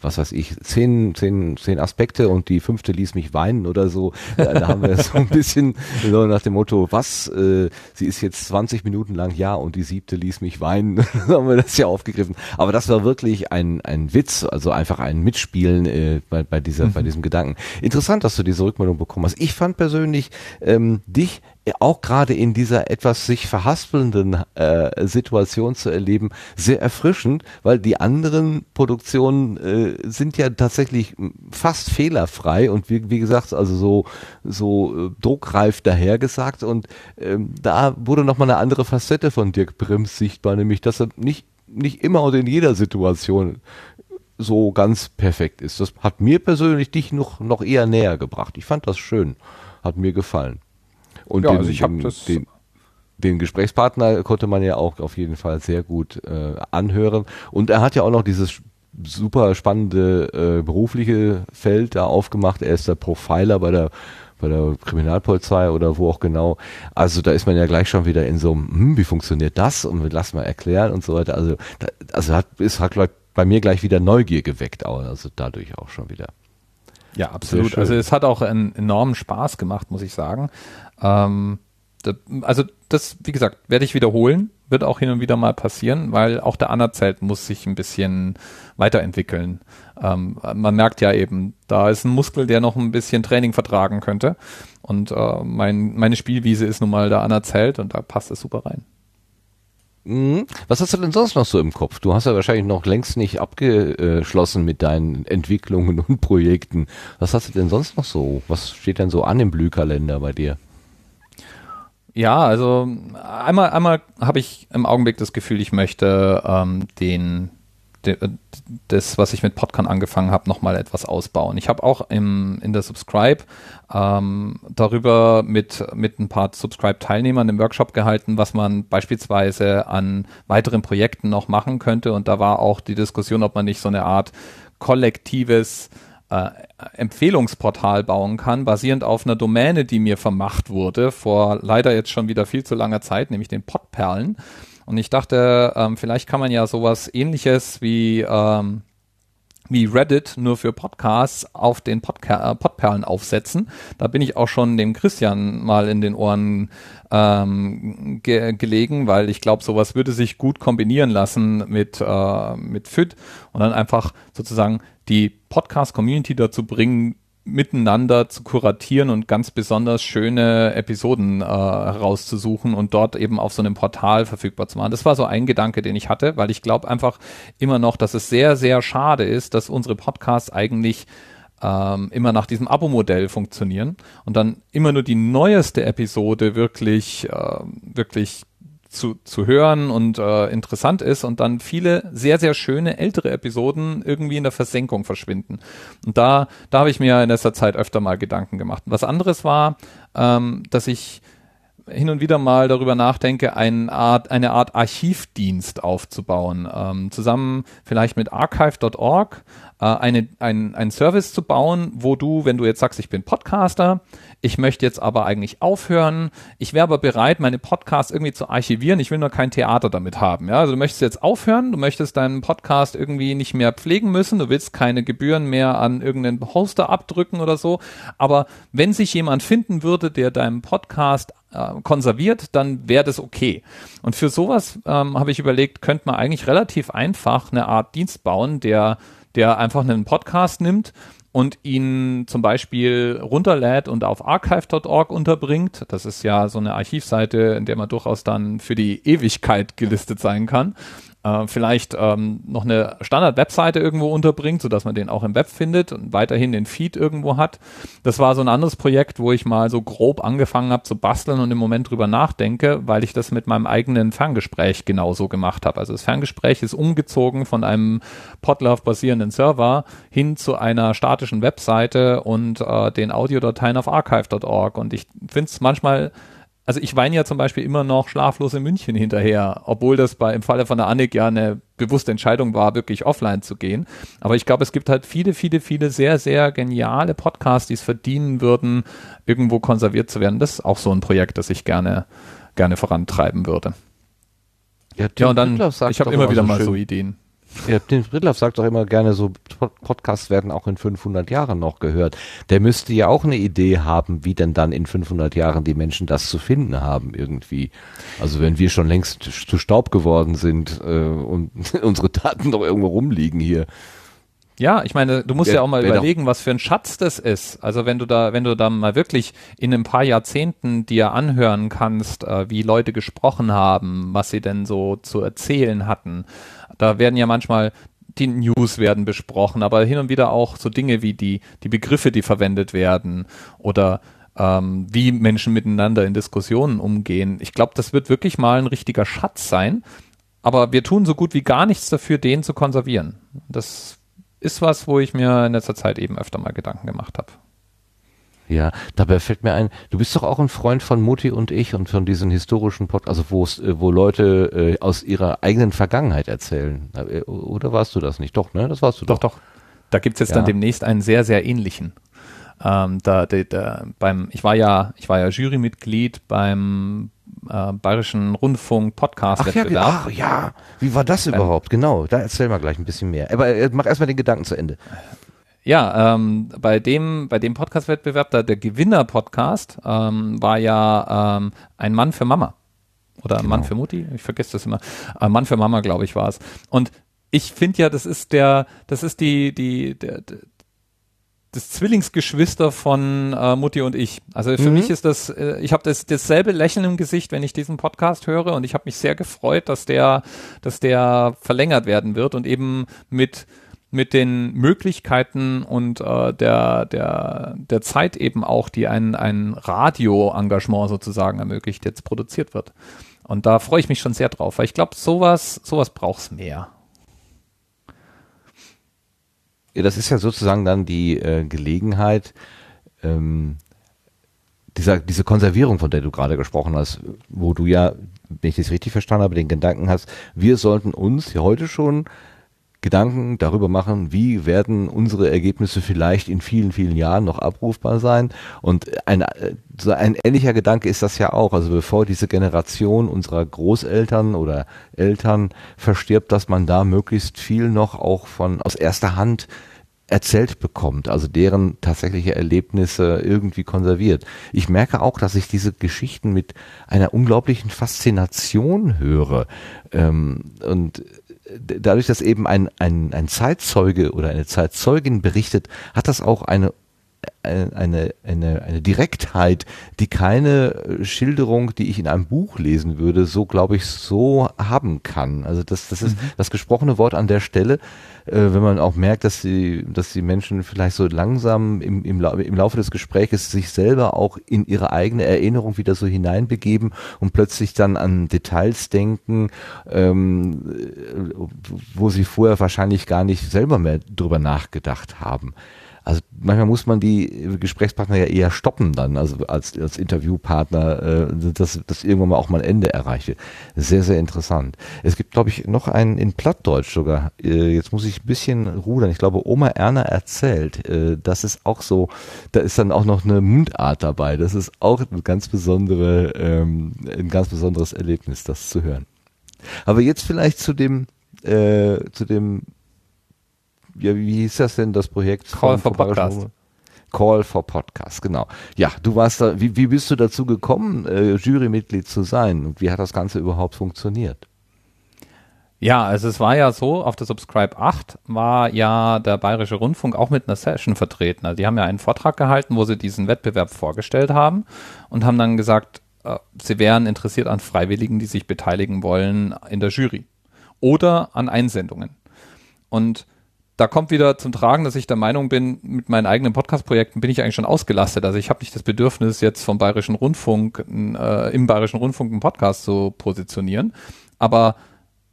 was weiß ich, zehn, zehn, zehn Aspekte und die fünfte ließ mich weinen oder so. Da, da haben wir so ein bisschen so nach dem Motto, was, äh, sie ist jetzt 20 Minuten lang ja und die siebte ließ mich weinen. da haben wir das ja aufgegriffen. Aber das war wirklich ein, ein Witz, also einfach ein Mitspielen äh, bei, bei, dieser, mhm. bei diesem Gedanken. Interessant, dass du diese Rückmeldung bekommen Thomas. Ich fand persönlich ähm, dich auch gerade in dieser etwas sich verhaspelnden äh, Situation zu erleben, sehr erfrischend, weil die anderen Produktionen äh, sind ja tatsächlich fast fehlerfrei und wie, wie gesagt, also so, so äh, druckreif dahergesagt und ähm, da wurde nochmal eine andere Facette von Dirk Brims sichtbar, nämlich dass er nicht, nicht immer und in jeder Situation so ganz perfekt ist. Das hat mir persönlich dich noch, noch eher näher gebracht. Ich fand das schön. Hat mir gefallen. Und ja, den, also ich den, den, den, Gesprächspartner konnte man ja auch auf jeden Fall sehr gut äh, anhören. Und er hat ja auch noch dieses super spannende äh, berufliche Feld da aufgemacht. Er ist der Profiler bei der bei der Kriminalpolizei oder wo auch genau. Also da ist man ja gleich schon wieder in so einem, hm, wie funktioniert das? Und lass mal erklären und so weiter. Also, da, also hat, ist hat, glaube bei mir gleich wieder Neugier geweckt, also dadurch auch schon wieder. Ja, absolut. Also es hat auch einen enormen Spaß gemacht, muss ich sagen. Ähm, da, also das, wie gesagt, werde ich wiederholen, wird auch hin und wieder mal passieren, weil auch der Anerzelt muss sich ein bisschen weiterentwickeln. Ähm, man merkt ja eben, da ist ein Muskel, der noch ein bisschen Training vertragen könnte. Und äh, mein, meine Spielwiese ist nun mal der Anerzelt und da passt es super rein. Mhm. Was hast du denn sonst noch so im Kopf? Du hast ja wahrscheinlich noch längst nicht abgeschlossen mit deinen Entwicklungen und Projekten. Was hast du denn sonst noch so? Was steht denn so an im Blühkalender bei dir? Ja, also einmal, einmal habe ich im Augenblick das Gefühl, ich möchte ähm, den das, was ich mit Podcon angefangen habe, nochmal etwas ausbauen. Ich habe auch im, in der Subscribe ähm, darüber mit, mit ein paar Subscribe-Teilnehmern im Workshop gehalten, was man beispielsweise an weiteren Projekten noch machen könnte. Und da war auch die Diskussion, ob man nicht so eine Art kollektives äh, Empfehlungsportal bauen kann, basierend auf einer Domäne, die mir vermacht wurde, vor leider jetzt schon wieder viel zu langer Zeit, nämlich den Podperlen. Und ich dachte, ähm, vielleicht kann man ja sowas ähnliches wie, ähm, wie Reddit nur für Podcasts auf den Podca äh, Podperlen aufsetzen. Da bin ich auch schon dem Christian mal in den Ohren ähm, ge gelegen, weil ich glaube, sowas würde sich gut kombinieren lassen mit, äh, mit FIT und dann einfach sozusagen die Podcast-Community dazu bringen, miteinander zu kuratieren und ganz besonders schöne Episoden äh, herauszusuchen und dort eben auf so einem Portal verfügbar zu machen. Das war so ein Gedanke, den ich hatte, weil ich glaube einfach immer noch, dass es sehr, sehr schade ist, dass unsere Podcasts eigentlich ähm, immer nach diesem Abo-Modell funktionieren und dann immer nur die neueste Episode wirklich, äh, wirklich zu, zu hören und äh, interessant ist und dann viele sehr, sehr schöne ältere Episoden irgendwie in der Versenkung verschwinden. Und da, da habe ich mir in letzter Zeit öfter mal Gedanken gemacht. Was anderes war, ähm, dass ich hin und wieder mal darüber nachdenke, eine Art, eine Art Archivdienst aufzubauen, ähm, zusammen vielleicht mit archive.org äh, eine, ein, ein Service zu bauen, wo du, wenn du jetzt sagst, ich bin Podcaster, ich möchte jetzt aber eigentlich aufhören, ich wäre aber bereit, meine Podcasts irgendwie zu archivieren, ich will nur kein Theater damit haben. Ja? Also du möchtest jetzt aufhören, du möchtest deinen Podcast irgendwie nicht mehr pflegen müssen, du willst keine Gebühren mehr an irgendeinen Hoster abdrücken oder so, aber wenn sich jemand finden würde, der deinen Podcast äh, konserviert, dann wäre das okay. Und für sowas ähm, habe ich überlegt, könnte man eigentlich relativ einfach eine Art Dienst bauen, der der einfach einen Podcast nimmt und ihn zum Beispiel runterlädt und auf archive.org unterbringt. Das ist ja so eine Archivseite, in der man durchaus dann für die Ewigkeit gelistet sein kann äh, vielleicht ähm, noch eine Standard-Webseite irgendwo unterbringt, sodass man den auch im Web findet und weiterhin den Feed irgendwo hat. Das war so ein anderes Projekt, wo ich mal so grob angefangen habe zu basteln und im Moment drüber nachdenke, weil ich das mit meinem eigenen Ferngespräch genauso gemacht habe. Also das Ferngespräch ist umgezogen von einem Podlove-basierenden Server hin zu einer statischen Webseite und äh, den Audiodateien auf archive.org. Und ich finde es manchmal also ich weine ja zum Beispiel immer noch schlaflose München hinterher, obwohl das bei im Falle von der Annik ja eine bewusste Entscheidung war, wirklich offline zu gehen. Aber ich glaube, es gibt halt viele, viele, viele sehr, sehr geniale Podcasts, die es verdienen würden, irgendwo konserviert zu werden. Das ist auch so ein Projekt, das ich gerne, gerne vorantreiben würde. Ja, ja und dann, ich habe immer wieder so mal so Ideen. Ja, Tim Fridloff sagt doch immer gerne, so Podcasts werden auch in 500 Jahren noch gehört. Der müsste ja auch eine Idee haben, wie denn dann in 500 Jahren die Menschen das zu finden haben irgendwie. Also wenn wir schon längst zu Staub geworden sind äh, und unsere Daten doch irgendwo rumliegen hier. Ja, ich meine, du musst wer, ja auch mal überlegen, was für ein Schatz das ist. Also wenn du da, wenn du da mal wirklich in ein paar Jahrzehnten dir anhören kannst, äh, wie Leute gesprochen haben, was sie denn so zu erzählen hatten, da werden ja manchmal die News werden besprochen, aber hin und wieder auch so Dinge wie die, die Begriffe, die verwendet werden oder ähm, wie Menschen miteinander in Diskussionen umgehen. Ich glaube, das wird wirklich mal ein richtiger Schatz sein, aber wir tun so gut wie gar nichts dafür, den zu konservieren. Das ist was, wo ich mir in letzter Zeit eben öfter mal Gedanken gemacht habe. Ja, dabei fällt mir ein, du bist doch auch ein Freund von Mutti und ich und von diesen historischen Podcasts, also äh, wo Leute äh, aus ihrer eigenen Vergangenheit erzählen. Äh, oder warst du das nicht? Doch, ne? Das warst du doch. Doch, doch. Da gibt's jetzt ja. dann demnächst einen sehr, sehr ähnlichen. Ähm, da, da, da, beim, ich war ja, ich war ja Jurymitglied beim äh, Bayerischen Rundfunk Podcast Wettbewerb. Ach ja, ach ja, wie war das überhaupt? Genau, da erzähl mal gleich ein bisschen mehr. Aber äh, mach erstmal den Gedanken zu Ende. Ja, ähm, bei dem, bei dem Podcast-Wettbewerb, da der Gewinner-Podcast ähm, war ja ähm, ein Mann für Mama. Oder genau. Mann für Mutti, ich vergesse das immer. Äh, Mann für Mama, glaube ich, war es. Und ich finde ja, das ist der, das ist die, die, der, der das Zwillingsgeschwister von äh, Mutti und ich. Also für mhm. mich ist das, äh, ich habe das dasselbe Lächeln im Gesicht, wenn ich diesen Podcast höre und ich habe mich sehr gefreut, dass der, dass der verlängert werden wird und eben mit mit den Möglichkeiten und äh, der, der, der Zeit eben auch, die ein, ein Radio-Engagement sozusagen ermöglicht, jetzt produziert wird. Und da freue ich mich schon sehr drauf, weil ich glaube, sowas, sowas braucht es mehr. Ja, das ist ja sozusagen dann die äh, Gelegenheit, ähm, dieser, diese Konservierung, von der du gerade gesprochen hast, wo du ja, wenn ich das richtig verstanden habe, den Gedanken hast, wir sollten uns ja heute schon Gedanken darüber machen, wie werden unsere Ergebnisse vielleicht in vielen, vielen Jahren noch abrufbar sein. Und ein, so ein ähnlicher Gedanke ist das ja auch. Also bevor diese Generation unserer Großeltern oder Eltern verstirbt, dass man da möglichst viel noch auch von aus erster Hand erzählt bekommt, also deren tatsächliche Erlebnisse irgendwie konserviert. Ich merke auch, dass ich diese Geschichten mit einer unglaublichen Faszination höre. Ähm, und dadurch, dass eben ein, ein, ein Zeitzeuge oder eine Zeitzeugin berichtet, hat das auch eine eine, eine, eine Direktheit, die keine Schilderung, die ich in einem Buch lesen würde, so glaube ich, so haben kann. Also das, das ist mhm. das gesprochene Wort an der Stelle, äh, wenn man auch merkt, dass die, dass die Menschen vielleicht so langsam im, im, im Laufe des Gesprächs sich selber auch in ihre eigene Erinnerung wieder so hineinbegeben und plötzlich dann an Details denken, ähm, wo sie vorher wahrscheinlich gar nicht selber mehr drüber nachgedacht haben. Also manchmal muss man die Gesprächspartner ja eher stoppen dann, also als, als Interviewpartner, äh, dass das irgendwann mal auch mal ein Ende erreiche. Sehr, sehr interessant. Es gibt, glaube ich, noch einen in Plattdeutsch sogar. Äh, jetzt muss ich ein bisschen rudern. Ich glaube, Oma Erna erzählt. Äh, das ist auch so, da ist dann auch noch eine Mundart dabei. Das ist auch ein ganz besondere, ähm, ein ganz besonderes Erlebnis, das zu hören. Aber jetzt vielleicht zu dem, äh, zu dem ja, wie hieß das denn, das Projekt? Call for Podcast. Call for Podcast, genau. Ja, du warst da, wie, wie bist du dazu gekommen, äh, Jurymitglied zu sein und wie hat das Ganze überhaupt funktioniert? Ja, also es war ja so, auf der Subscribe 8 war ja der Bayerische Rundfunk auch mit einer Session vertreten. Also die haben ja einen Vortrag gehalten, wo sie diesen Wettbewerb vorgestellt haben und haben dann gesagt, äh, sie wären interessiert an Freiwilligen, die sich beteiligen wollen in der Jury oder an Einsendungen. Und da kommt wieder zum Tragen, dass ich der Meinung bin, mit meinen eigenen Podcast-Projekten bin ich eigentlich schon ausgelastet. Also ich habe nicht das Bedürfnis, jetzt vom Bayerischen Rundfunk, äh, im Bayerischen Rundfunk einen Podcast zu positionieren. Aber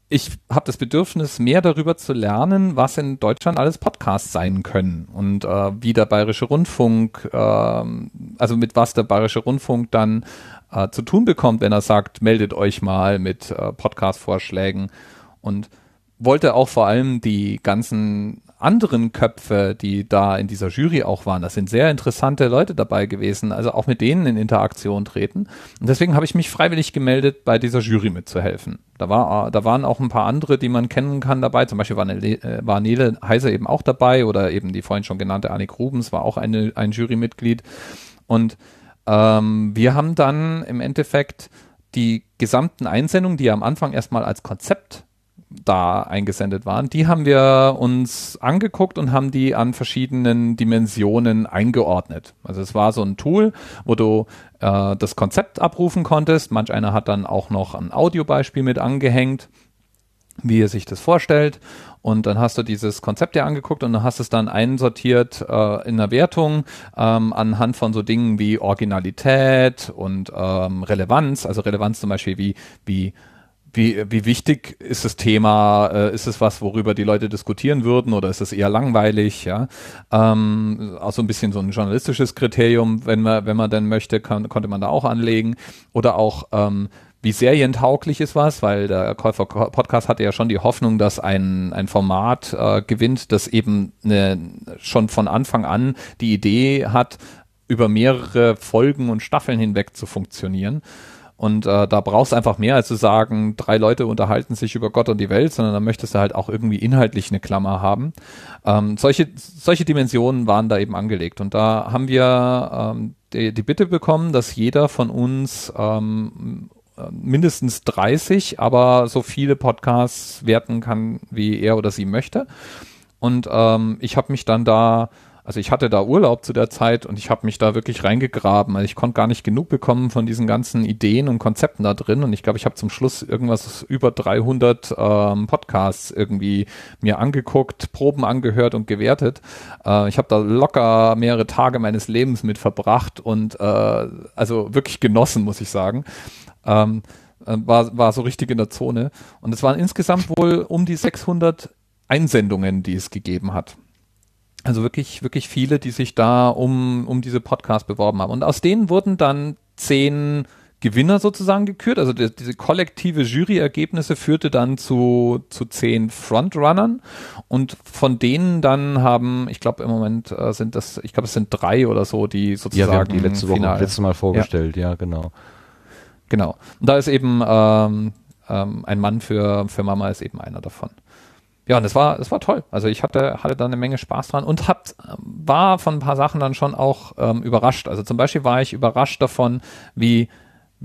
ich habe das Bedürfnis, mehr darüber zu lernen, was in Deutschland alles Podcasts sein können und äh, wie der Bayerische Rundfunk, äh, also mit was der Bayerische Rundfunk dann äh, zu tun bekommt, wenn er sagt, meldet euch mal mit äh, Podcast-Vorschlägen und wollte auch vor allem die ganzen anderen Köpfe, die da in dieser Jury auch waren, das sind sehr interessante Leute dabei gewesen, also auch mit denen in Interaktion treten. Und deswegen habe ich mich freiwillig gemeldet, bei dieser Jury mitzuhelfen. Da, war, da waren auch ein paar andere, die man kennen kann dabei. Zum Beispiel war, Nele, äh, war Nele Heiser eben auch dabei oder eben die vorhin schon genannte Annik Rubens war auch eine, ein Jurymitglied. Und ähm, wir haben dann im Endeffekt die gesamten Einsendungen, die am Anfang erstmal als Konzept da eingesendet waren, die haben wir uns angeguckt und haben die an verschiedenen Dimensionen eingeordnet. Also es war so ein Tool, wo du äh, das Konzept abrufen konntest. Manch einer hat dann auch noch ein Audiobeispiel mit angehängt, wie er sich das vorstellt. Und dann hast du dieses Konzept dir angeguckt und dann hast es dann einsortiert äh, in der Wertung ähm, anhand von so Dingen wie Originalität und ähm, Relevanz. Also Relevanz zum Beispiel wie, wie wie, wie wichtig ist das Thema? Äh, ist es was, worüber die Leute diskutieren würden oder ist es eher langweilig? Ja, ähm, auch so ein bisschen so ein journalistisches Kriterium, wenn man, wenn man denn möchte, kann, konnte man da auch anlegen oder auch ähm, wie serientauglich ist was, weil der Käufer Podcast hatte ja schon die Hoffnung, dass ein, ein Format äh, gewinnt, das eben eine, schon von Anfang an die Idee hat, über mehrere Folgen und Staffeln hinweg zu funktionieren. Und äh, da brauchst du einfach mehr, als zu sagen, drei Leute unterhalten sich über Gott und die Welt, sondern da möchtest du halt auch irgendwie inhaltlich eine Klammer haben. Ähm, solche, solche Dimensionen waren da eben angelegt. Und da haben wir ähm, die, die Bitte bekommen, dass jeder von uns ähm, mindestens 30, aber so viele Podcasts werten kann, wie er oder sie möchte. Und ähm, ich habe mich dann da also ich hatte da Urlaub zu der Zeit und ich habe mich da wirklich reingegraben. Also ich konnte gar nicht genug bekommen von diesen ganzen Ideen und Konzepten da drin und ich glaube, ich habe zum Schluss irgendwas über 300 ähm, Podcasts irgendwie mir angeguckt, Proben angehört und gewertet. Äh, ich habe da locker mehrere Tage meines Lebens mit verbracht und äh, also wirklich genossen, muss ich sagen. Ähm, äh, war, war so richtig in der Zone. Und es waren insgesamt wohl um die 600 Einsendungen, die es gegeben hat. Also wirklich, wirklich viele, die sich da um, um diese Podcast beworben haben. Und aus denen wurden dann zehn Gewinner sozusagen gekürt. Also die, diese kollektive Juryergebnisse führte dann zu, zu zehn Frontrunnern. Und von denen dann haben, ich glaube im Moment äh, sind das, ich glaube es sind drei oder so, die sozusagen. Ja, wir haben die letzte Woche, Final. letzte Mal vorgestellt, ja, ja genau. Genau. Und da ist eben ähm, ähm, ein Mann für, für Mama ist eben einer davon ja, und es war, es war toll. Also ich hatte, hatte da eine Menge Spaß dran und hab, war von ein paar Sachen dann schon auch ähm, überrascht. Also zum Beispiel war ich überrascht davon, wie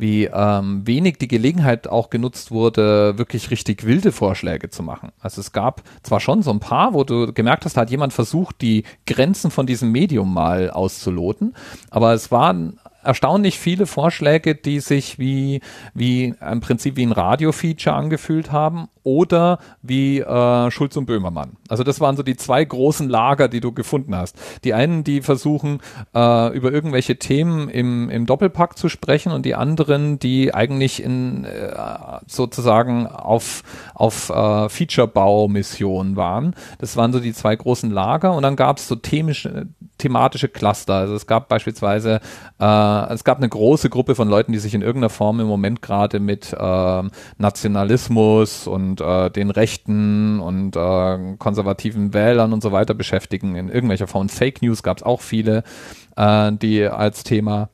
wie ähm, wenig die Gelegenheit auch genutzt wurde, wirklich richtig wilde Vorschläge zu machen. Also es gab zwar schon so ein paar, wo du gemerkt hast, da hat jemand versucht, die Grenzen von diesem Medium mal auszuloten, aber es waren erstaunlich viele Vorschläge, die sich wie, wie im Prinzip wie ein Radio-Feature angefühlt haben oder wie äh, Schulz und Böhmermann. Also das waren so die zwei großen Lager, die du gefunden hast. Die einen, die versuchen, äh, über irgendwelche Themen im, im Doppelpack zu sprechen und die anderen, die eigentlich in äh, sozusagen auf, auf äh, Feature-Bau-Missionen waren. Das waren so die zwei großen Lager und dann gab es so themische, thematische Cluster. Also es gab beispielsweise, äh, es gab eine große Gruppe von Leuten, die sich in irgendeiner Form im Moment gerade mit äh, Nationalismus und äh, den Rechten und äh, konservativen Wählern und so weiter beschäftigen. In irgendwelcher Form Fake News gab es auch viele, äh, die als Thema.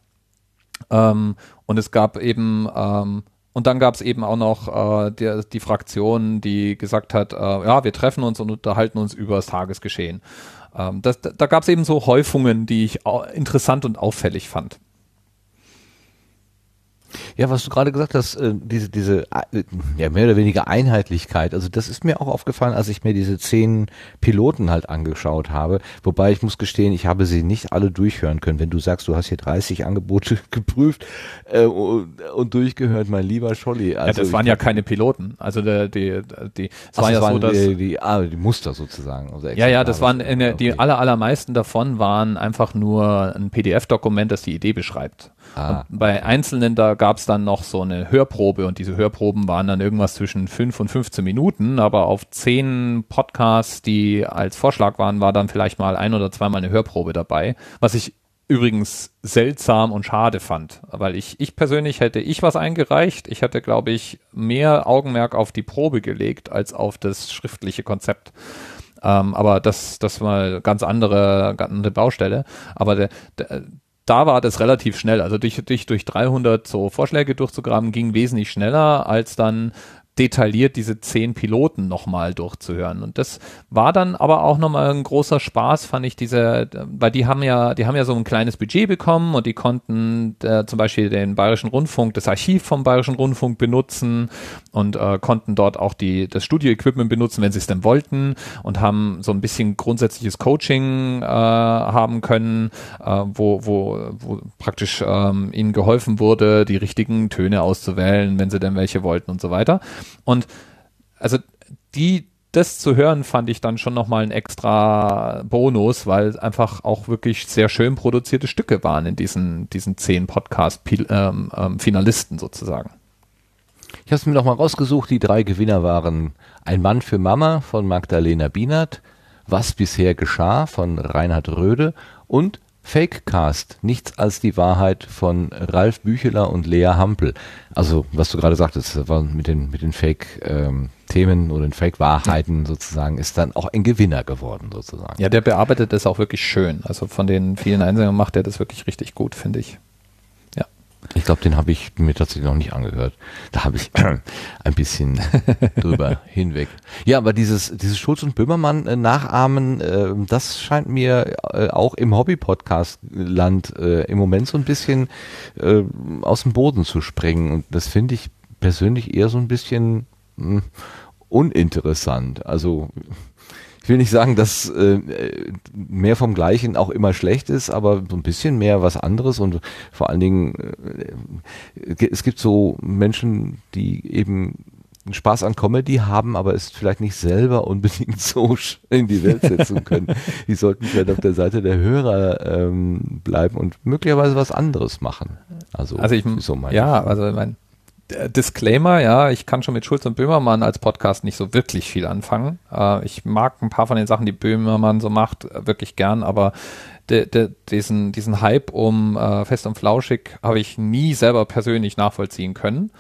Ähm, und es gab eben ähm, und dann gab es eben auch noch äh, die, die Fraktion, die gesagt hat, äh, ja, wir treffen uns und unterhalten uns über das Tagesgeschehen. Ähm, das, da da gab es eben so Häufungen, die ich interessant und auffällig fand. Ja, was du gerade gesagt hast, äh, diese, diese, äh, ja, mehr oder weniger Einheitlichkeit. Also das ist mir auch aufgefallen, als ich mir diese zehn Piloten halt angeschaut habe. Wobei ich muss gestehen, ich habe sie nicht alle durchhören können. Wenn du sagst, du hast hier 30 Angebote geprüft äh, und, durchgehört, mein lieber Scholli. Also ja, das waren ja keine Piloten. Also die, die, die es war ja so, dass die, die, ah, die Muster sozusagen. Also ja, ja, das waren in der, die aller, allermeisten davon waren einfach nur ein PDF-Dokument, das die Idee beschreibt. Ah. bei Einzelnen, da gab es dann noch so eine Hörprobe und diese Hörproben waren dann irgendwas zwischen 5 und 15 Minuten, aber auf zehn Podcasts, die als Vorschlag waren, war dann vielleicht mal ein oder zweimal eine Hörprobe dabei, was ich übrigens seltsam und schade fand, weil ich, ich persönlich hätte ich was eingereicht. Ich hätte, glaube ich, mehr Augenmerk auf die Probe gelegt als auf das schriftliche Konzept. Ähm, aber das, das war ganz andere, ganz andere Baustelle. Aber der, der, da war das relativ schnell. Also dich, dich durch 300 so Vorschläge durchzugraben ging wesentlich schneller als dann detailliert diese zehn Piloten nochmal durchzuhören. Und das war dann aber auch nochmal ein großer Spaß, fand ich diese, weil die haben ja, die haben ja so ein kleines Budget bekommen und die konnten äh, zum Beispiel den Bayerischen Rundfunk, das Archiv vom Bayerischen Rundfunk benutzen und äh, konnten dort auch die, das Studio-Equipment benutzen, wenn sie es denn wollten und haben so ein bisschen grundsätzliches Coaching äh, haben können, äh, wo, wo, wo praktisch ähm, ihnen geholfen wurde, die richtigen Töne auszuwählen, wenn sie denn welche wollten und so weiter. Und also die, das zu hören, fand ich dann schon nochmal ein extra Bonus, weil einfach auch wirklich sehr schön produzierte Stücke waren in diesen, diesen zehn Podcast-Finalisten ähm, ähm, sozusagen. Ich habe es mir nochmal rausgesucht. Die drei Gewinner waren Ein Mann für Mama von Magdalena Bienert, Was bisher geschah von Reinhard Röde und Fakecast, nichts als die Wahrheit von Ralf Bücheler und Lea Hampel. Also, was du gerade sagtest, mit den, mit den Fake-Themen ähm, oder den Fake-Wahrheiten sozusagen, ist dann auch ein Gewinner geworden sozusagen. Ja, der bearbeitet das auch wirklich schön. Also von den vielen Einsendungen macht er das wirklich richtig gut, finde ich. Ich glaube, den habe ich mir tatsächlich noch nicht angehört. Da habe ich ein bisschen drüber hinweg. Ja, aber dieses, dieses Schulz und Böhmermann äh, nachahmen, äh, das scheint mir äh, auch im Hobby-Podcast-Land im Moment so ein bisschen aus dem Boden zu springen. Und das finde ich persönlich eher so ein bisschen mh, hm, uninteressant. Also ich will nicht sagen, dass äh, mehr vom Gleichen auch immer schlecht ist, aber so ein bisschen mehr was anderes und vor allen Dingen, äh, es gibt so Menschen, die eben Spaß an Comedy haben, aber es vielleicht nicht selber unbedingt so in die Welt setzen können. die sollten vielleicht auf der Seite der Hörer ähm, bleiben und möglicherweise was anderes machen. Also, also ich, so ja, ich. also ich meine, Disclaimer, ja, ich kann schon mit Schulz und Böhmermann als Podcast nicht so wirklich viel anfangen. Äh, ich mag ein paar von den Sachen, die Böhmermann so macht, äh, wirklich gern, aber de, de, diesen, diesen Hype um äh, Fest und Flauschig habe ich nie selber persönlich nachvollziehen können.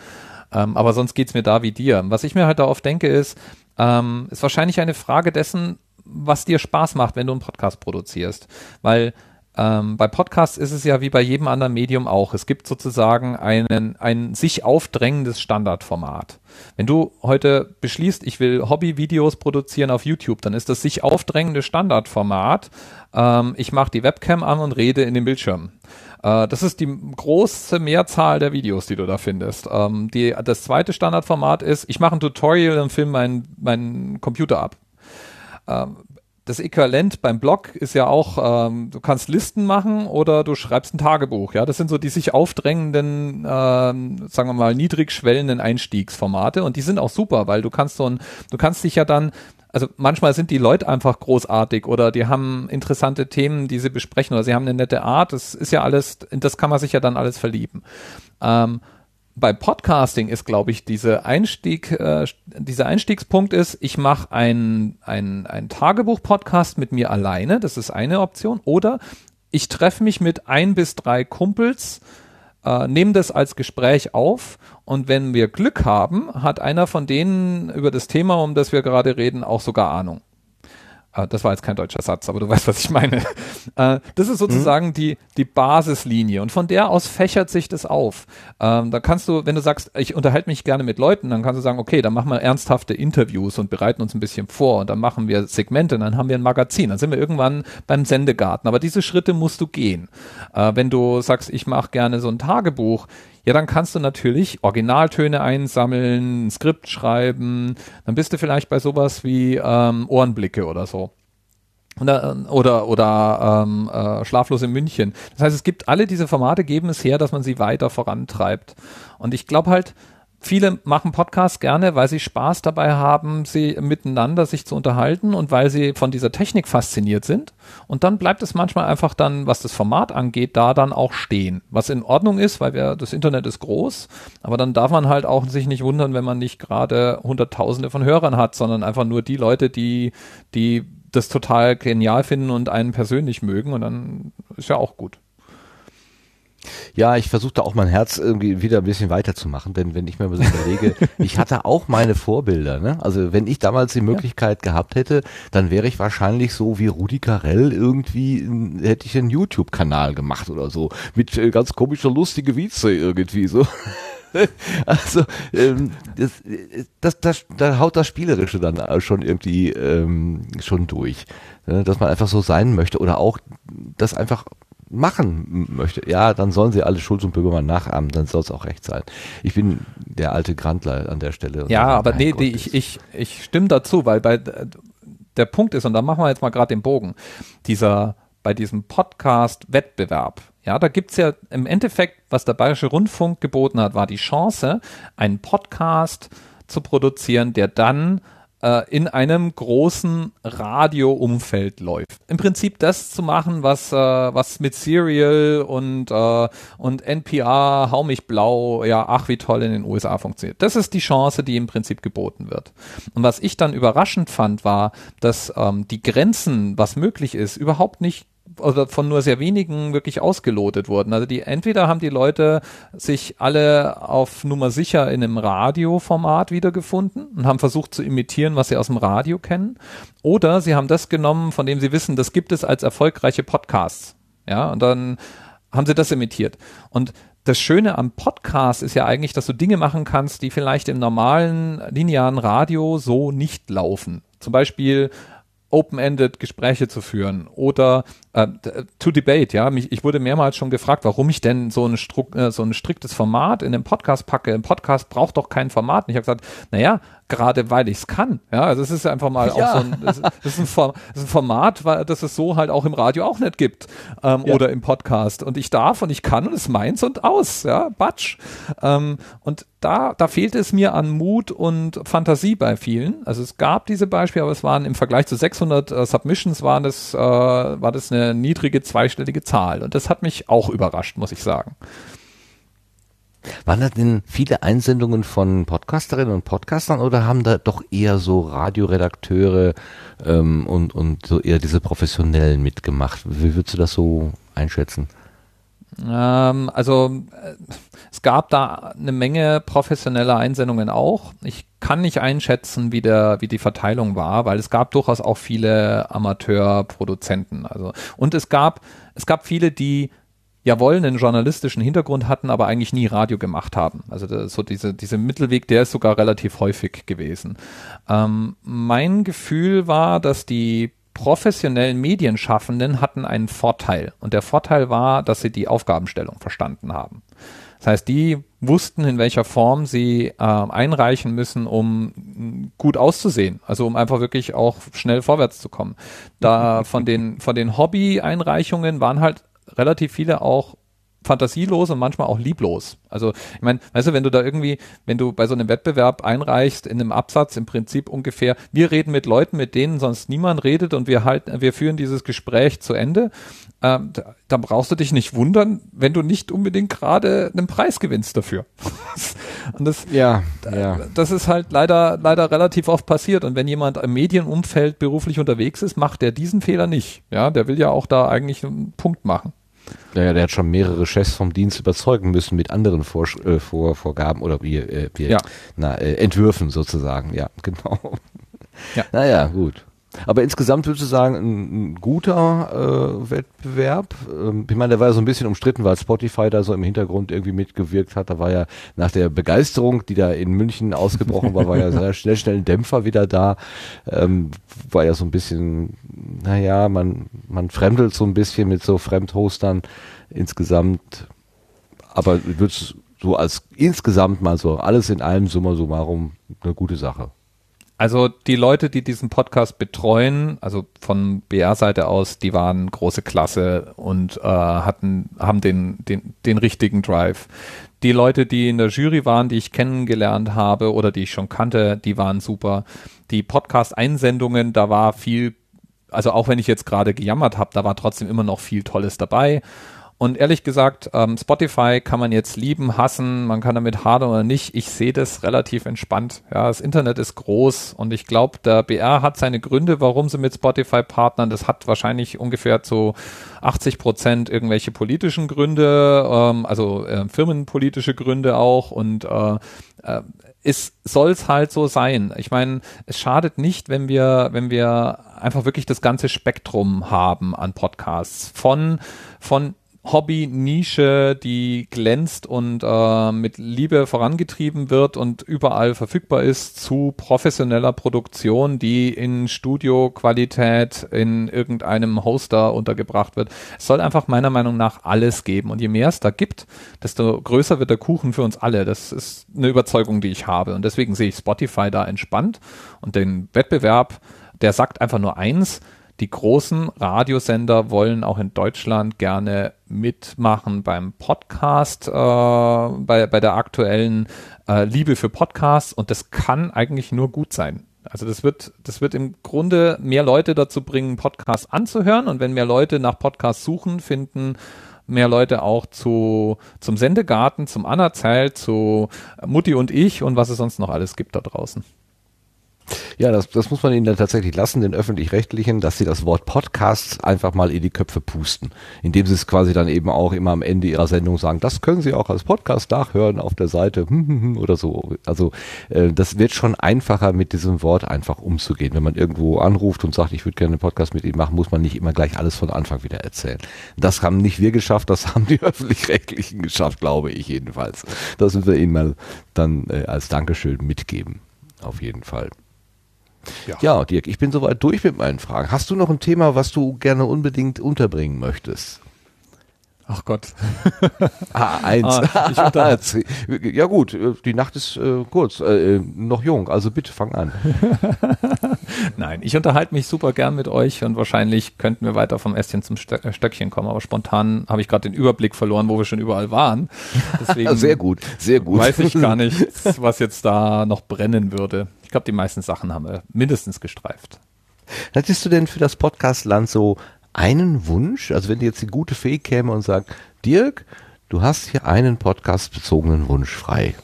Ähm, aber sonst geht's mir da wie dir. Was ich mir halt da oft denke, ist, ähm, ist wahrscheinlich eine Frage dessen, was dir Spaß macht, wenn du einen Podcast produzierst. Weil ähm, bei Podcasts ist es ja wie bei jedem anderen Medium auch. Es gibt sozusagen einen, ein sich aufdrängendes Standardformat. Wenn du heute beschließt, ich will Hobby-Videos produzieren auf YouTube, dann ist das sich aufdrängende Standardformat. Ähm, ich mache die Webcam an und rede in den Bildschirm. Äh, das ist die große Mehrzahl der Videos, die du da findest. Ähm, die, das zweite Standardformat ist, ich mache ein Tutorial und filme meinen mein Computer ab. Das Äquivalent beim Blog ist ja auch, ähm, du kannst Listen machen oder du schreibst ein Tagebuch. Ja, das sind so die sich aufdrängenden, ähm, sagen wir mal, niedrig schwellenden Einstiegsformate und die sind auch super, weil du kannst so ein, du kannst dich ja dann also manchmal sind die Leute einfach großartig oder die haben interessante Themen, die sie besprechen oder sie haben eine nette Art. Das ist ja alles, das kann man sich ja dann alles verlieben. Ähm, bei Podcasting ist, glaube ich, diese Einstieg, äh, dieser Einstiegspunkt ist, ich mache ein, ein, ein Tagebuch-Podcast mit mir alleine, das ist eine Option, oder ich treffe mich mit ein bis drei Kumpels, äh, nehme das als Gespräch auf und wenn wir Glück haben, hat einer von denen über das Thema, um das wir gerade reden, auch sogar Ahnung. Ah, das war jetzt kein deutscher Satz, aber du weißt, was ich meine. Äh, das ist sozusagen mhm. die, die Basislinie und von der aus fächert sich das auf. Ähm, da kannst du, wenn du sagst, ich unterhalte mich gerne mit Leuten, dann kannst du sagen, okay, dann machen wir ernsthafte Interviews und bereiten uns ein bisschen vor und dann machen wir Segmente, dann haben wir ein Magazin, dann sind wir irgendwann beim Sendegarten. Aber diese Schritte musst du gehen. Äh, wenn du sagst, ich mache gerne so ein Tagebuch, ja, dann kannst du natürlich Originaltöne einsammeln, ein Skript schreiben, dann bist du vielleicht bei sowas wie ähm, Ohrenblicke oder so. Oder, oder, oder ähm, äh, Schlaflos in München. Das heißt, es gibt alle diese Formate, geben es her, dass man sie weiter vorantreibt. Und ich glaube halt, Viele machen Podcasts gerne, weil sie Spaß dabei haben, sie miteinander sich zu unterhalten und weil sie von dieser Technik fasziniert sind. Und dann bleibt es manchmal einfach dann, was das Format angeht, da dann auch stehen. Was in Ordnung ist, weil wir, das Internet ist groß. Aber dann darf man halt auch sich nicht wundern, wenn man nicht gerade Hunderttausende von Hörern hat, sondern einfach nur die Leute, die, die das total genial finden und einen persönlich mögen. Und dann ist ja auch gut. Ja, ich versuchte auch mein Herz irgendwie wieder ein bisschen weiterzumachen, denn wenn ich mir so überlege, ich hatte auch meine Vorbilder. Ne? Also wenn ich damals die Möglichkeit ja. gehabt hätte, dann wäre ich wahrscheinlich so wie Rudi Carell irgendwie, hätte ich einen YouTube-Kanal gemacht oder so, mit äh, ganz komischer, lustige Witze irgendwie so. also ähm, das, das, das, da haut das Spielerische dann schon irgendwie ähm, schon durch, ne? dass man einfach so sein möchte oder auch das einfach machen möchte, ja, dann sollen sie alle Schulz und Böhmermann nachahmen, dann soll es auch recht sein. Ich bin der alte Grandler an der Stelle. Ja, aber nee, nee ich, ich, ich stimme dazu, weil bei der Punkt ist, und da machen wir jetzt mal gerade den Bogen, dieser, bei diesem Podcast-Wettbewerb, ja, da gibt's ja im Endeffekt, was der Bayerische Rundfunk geboten hat, war die Chance, einen Podcast zu produzieren, der dann äh, in einem großen Radioumfeld läuft. Im Prinzip das zu machen, was, äh, was mit Serial und, äh, und NPR, Hau mich blau, ja, ach wie toll in den USA funktioniert. Das ist die Chance, die im Prinzip geboten wird. Und was ich dann überraschend fand, war, dass ähm, die Grenzen, was möglich ist, überhaupt nicht oder von nur sehr wenigen wirklich ausgelotet wurden. Also die entweder haben die Leute sich alle auf Nummer sicher in einem Radioformat wiedergefunden und haben versucht zu imitieren, was sie aus dem Radio kennen, oder sie haben das genommen, von dem sie wissen, das gibt es als erfolgreiche Podcasts. Ja, und dann haben sie das imitiert. Und das Schöne am Podcast ist ja eigentlich, dass du Dinge machen kannst, die vielleicht im normalen linearen Radio so nicht laufen. Zum Beispiel open-ended Gespräche zu führen oder äh, to debate, ja. Mich, ich wurde mehrmals schon gefragt, warum ich denn so ein, äh, so ein striktes Format in den Podcast packe. Ein Podcast braucht doch kein Format. Und ich habe gesagt, naja, gerade weil ich es kann. Ja, also es ist einfach mal ja. auch so ein, das, ist ein, Form, das ist ein Format, weil, das es so halt auch im Radio auch nicht gibt ähm, ja. oder im Podcast. Und ich darf und ich kann und es meins und aus. Ja, Batsch. Ähm, und da, da fehlte es mir an Mut und Fantasie bei vielen. Also es gab diese Beispiele, aber es waren im Vergleich zu 600 äh, Submissions waren das, äh, war das eine niedrige zweistellige Zahl. Und das hat mich auch überrascht, muss ich sagen. Waren das denn viele Einsendungen von Podcasterinnen und Podcastern oder haben da doch eher so Radioredakteure ähm, und, und so eher diese Professionellen mitgemacht? Wie würdest du das so einschätzen? Ähm, also äh, es gab da eine Menge professioneller Einsendungen auch. Ich kann nicht einschätzen, wie der, wie die Verteilung war, weil es gab durchaus auch viele Amateurproduzenten. Also und es gab es gab viele, die jawohl einen journalistischen Hintergrund hatten, aber eigentlich nie Radio gemacht haben. Also so diese, diese Mittelweg, der ist sogar relativ häufig gewesen. Ähm, mein Gefühl war, dass die professionellen Medienschaffenden hatten einen Vorteil. Und der Vorteil war, dass sie die Aufgabenstellung verstanden haben. Das heißt, die wussten, in welcher Form sie äh, einreichen müssen, um gut auszusehen. Also um einfach wirklich auch schnell vorwärts zu kommen. Da von den, von den Hobby-Einreichungen waren halt relativ viele auch fantasielos und manchmal auch lieblos. Also ich meine, weißt du, wenn du da irgendwie, wenn du bei so einem Wettbewerb einreichst in einem Absatz im Prinzip ungefähr, wir reden mit Leuten, mit denen sonst niemand redet und wir halten, wir führen dieses Gespräch zu Ende, ähm, da, da brauchst du dich nicht wundern, wenn du nicht unbedingt gerade einen Preis gewinnst dafür. und das, ja, ja. das ist halt leider, leider relativ oft passiert. Und wenn jemand im Medienumfeld beruflich unterwegs ist, macht der diesen Fehler nicht. Ja, der will ja auch da eigentlich einen Punkt machen. Ja, ja, der hat schon mehrere Chefs vom Dienst überzeugen müssen mit anderen Vor äh, Vor Vorgaben oder wie, äh, wie Ja. na, äh, Entwürfen sozusagen. Ja, genau. Ja. Naja, gut. Aber insgesamt würdest du sagen, ein, ein guter äh, Wettbewerb. Ähm, ich meine, der war ja so ein bisschen umstritten, weil Spotify da so im Hintergrund irgendwie mitgewirkt hat. Da war ja nach der Begeisterung, die da in München ausgebrochen war, war ja sehr schnell, schnell ein Dämpfer wieder da. Ähm, war ja so ein bisschen, naja, man, man fremdelt so ein bisschen mit so Fremdhostern insgesamt. Aber würdest so als insgesamt mal so alles in allem summa summarum eine gute Sache. Also die Leute, die diesen Podcast betreuen, also von BR-Seite aus, die waren große Klasse und äh, hatten, haben den, den, den richtigen Drive. Die Leute, die in der Jury waren, die ich kennengelernt habe oder die ich schon kannte, die waren super. Die Podcast-Einsendungen, da war viel, also auch wenn ich jetzt gerade gejammert habe, da war trotzdem immer noch viel Tolles dabei. Und ehrlich gesagt, ähm, Spotify kann man jetzt lieben, hassen, man kann damit hadern oder nicht. Ich sehe das relativ entspannt. Ja, das Internet ist groß und ich glaube, der BR hat seine Gründe, warum sie mit Spotify partnern. Das hat wahrscheinlich ungefähr zu 80 Prozent irgendwelche politischen Gründe, ähm, also äh, firmenpolitische Gründe auch und äh, äh, es soll's halt so sein. Ich meine, es schadet nicht, wenn wir, wenn wir einfach wirklich das ganze Spektrum haben an Podcasts von von Hobby-Nische, die glänzt und äh, mit Liebe vorangetrieben wird und überall verfügbar ist, zu professioneller Produktion, die in Studioqualität in irgendeinem Hoster untergebracht wird. Es soll einfach meiner Meinung nach alles geben. Und je mehr es da gibt, desto größer wird der Kuchen für uns alle. Das ist eine Überzeugung, die ich habe. Und deswegen sehe ich Spotify da entspannt und den Wettbewerb, der sagt einfach nur eins, die großen Radiosender wollen auch in Deutschland gerne mitmachen beim Podcast, äh, bei, bei der aktuellen äh, Liebe für Podcasts und das kann eigentlich nur gut sein. Also das wird, das wird im Grunde mehr Leute dazu bringen, Podcasts anzuhören und wenn mehr Leute nach Podcasts suchen, finden mehr Leute auch zu, zum Sendegarten, zum Anerzählt, zu Mutti und ich und was es sonst noch alles gibt da draußen. Ja, das, das muss man ihnen dann tatsächlich lassen, den öffentlich-rechtlichen, dass sie das Wort Podcasts einfach mal in die Köpfe pusten, indem sie es quasi dann eben auch immer am Ende ihrer Sendung sagen, das können sie auch als Podcast nachhören auf der Seite oder so. Also äh, das wird schon einfacher mit diesem Wort einfach umzugehen. Wenn man irgendwo anruft und sagt, ich würde gerne einen Podcast mit Ihnen machen, muss man nicht immer gleich alles von Anfang wieder erzählen. Das haben nicht wir geschafft, das haben die öffentlich-rechtlichen geschafft, glaube ich jedenfalls. Das müssen wir ihnen mal dann äh, als Dankeschön mitgeben. Auf jeden Fall. Ja. Ja, Dirk, ich bin soweit durch mit meinen Fragen. Hast du noch ein Thema, was du gerne unbedingt unterbringen möchtest? Ach Gott. Ah, eins. Ah, ja gut, äh, die Nacht ist äh, kurz, äh, äh, noch jung, also bitte fang an. Nein, ich unterhalte mich super gern mit euch und wahrscheinlich könnten wir weiter vom Ästchen zum äh, Stöckchen kommen, aber spontan habe ich gerade den Überblick verloren, wo wir schon überall waren. Deswegen sehr gut, sehr gut. weiß ich gar nicht, was jetzt da noch brennen würde. Ich glaube, die meisten Sachen haben wir mindestens gestreift. Hättest du denn für das Podcastland so einen Wunsch? Also wenn dir jetzt die gute Fee käme und sagt, Dirk, du hast hier einen podcastbezogenen Wunsch frei.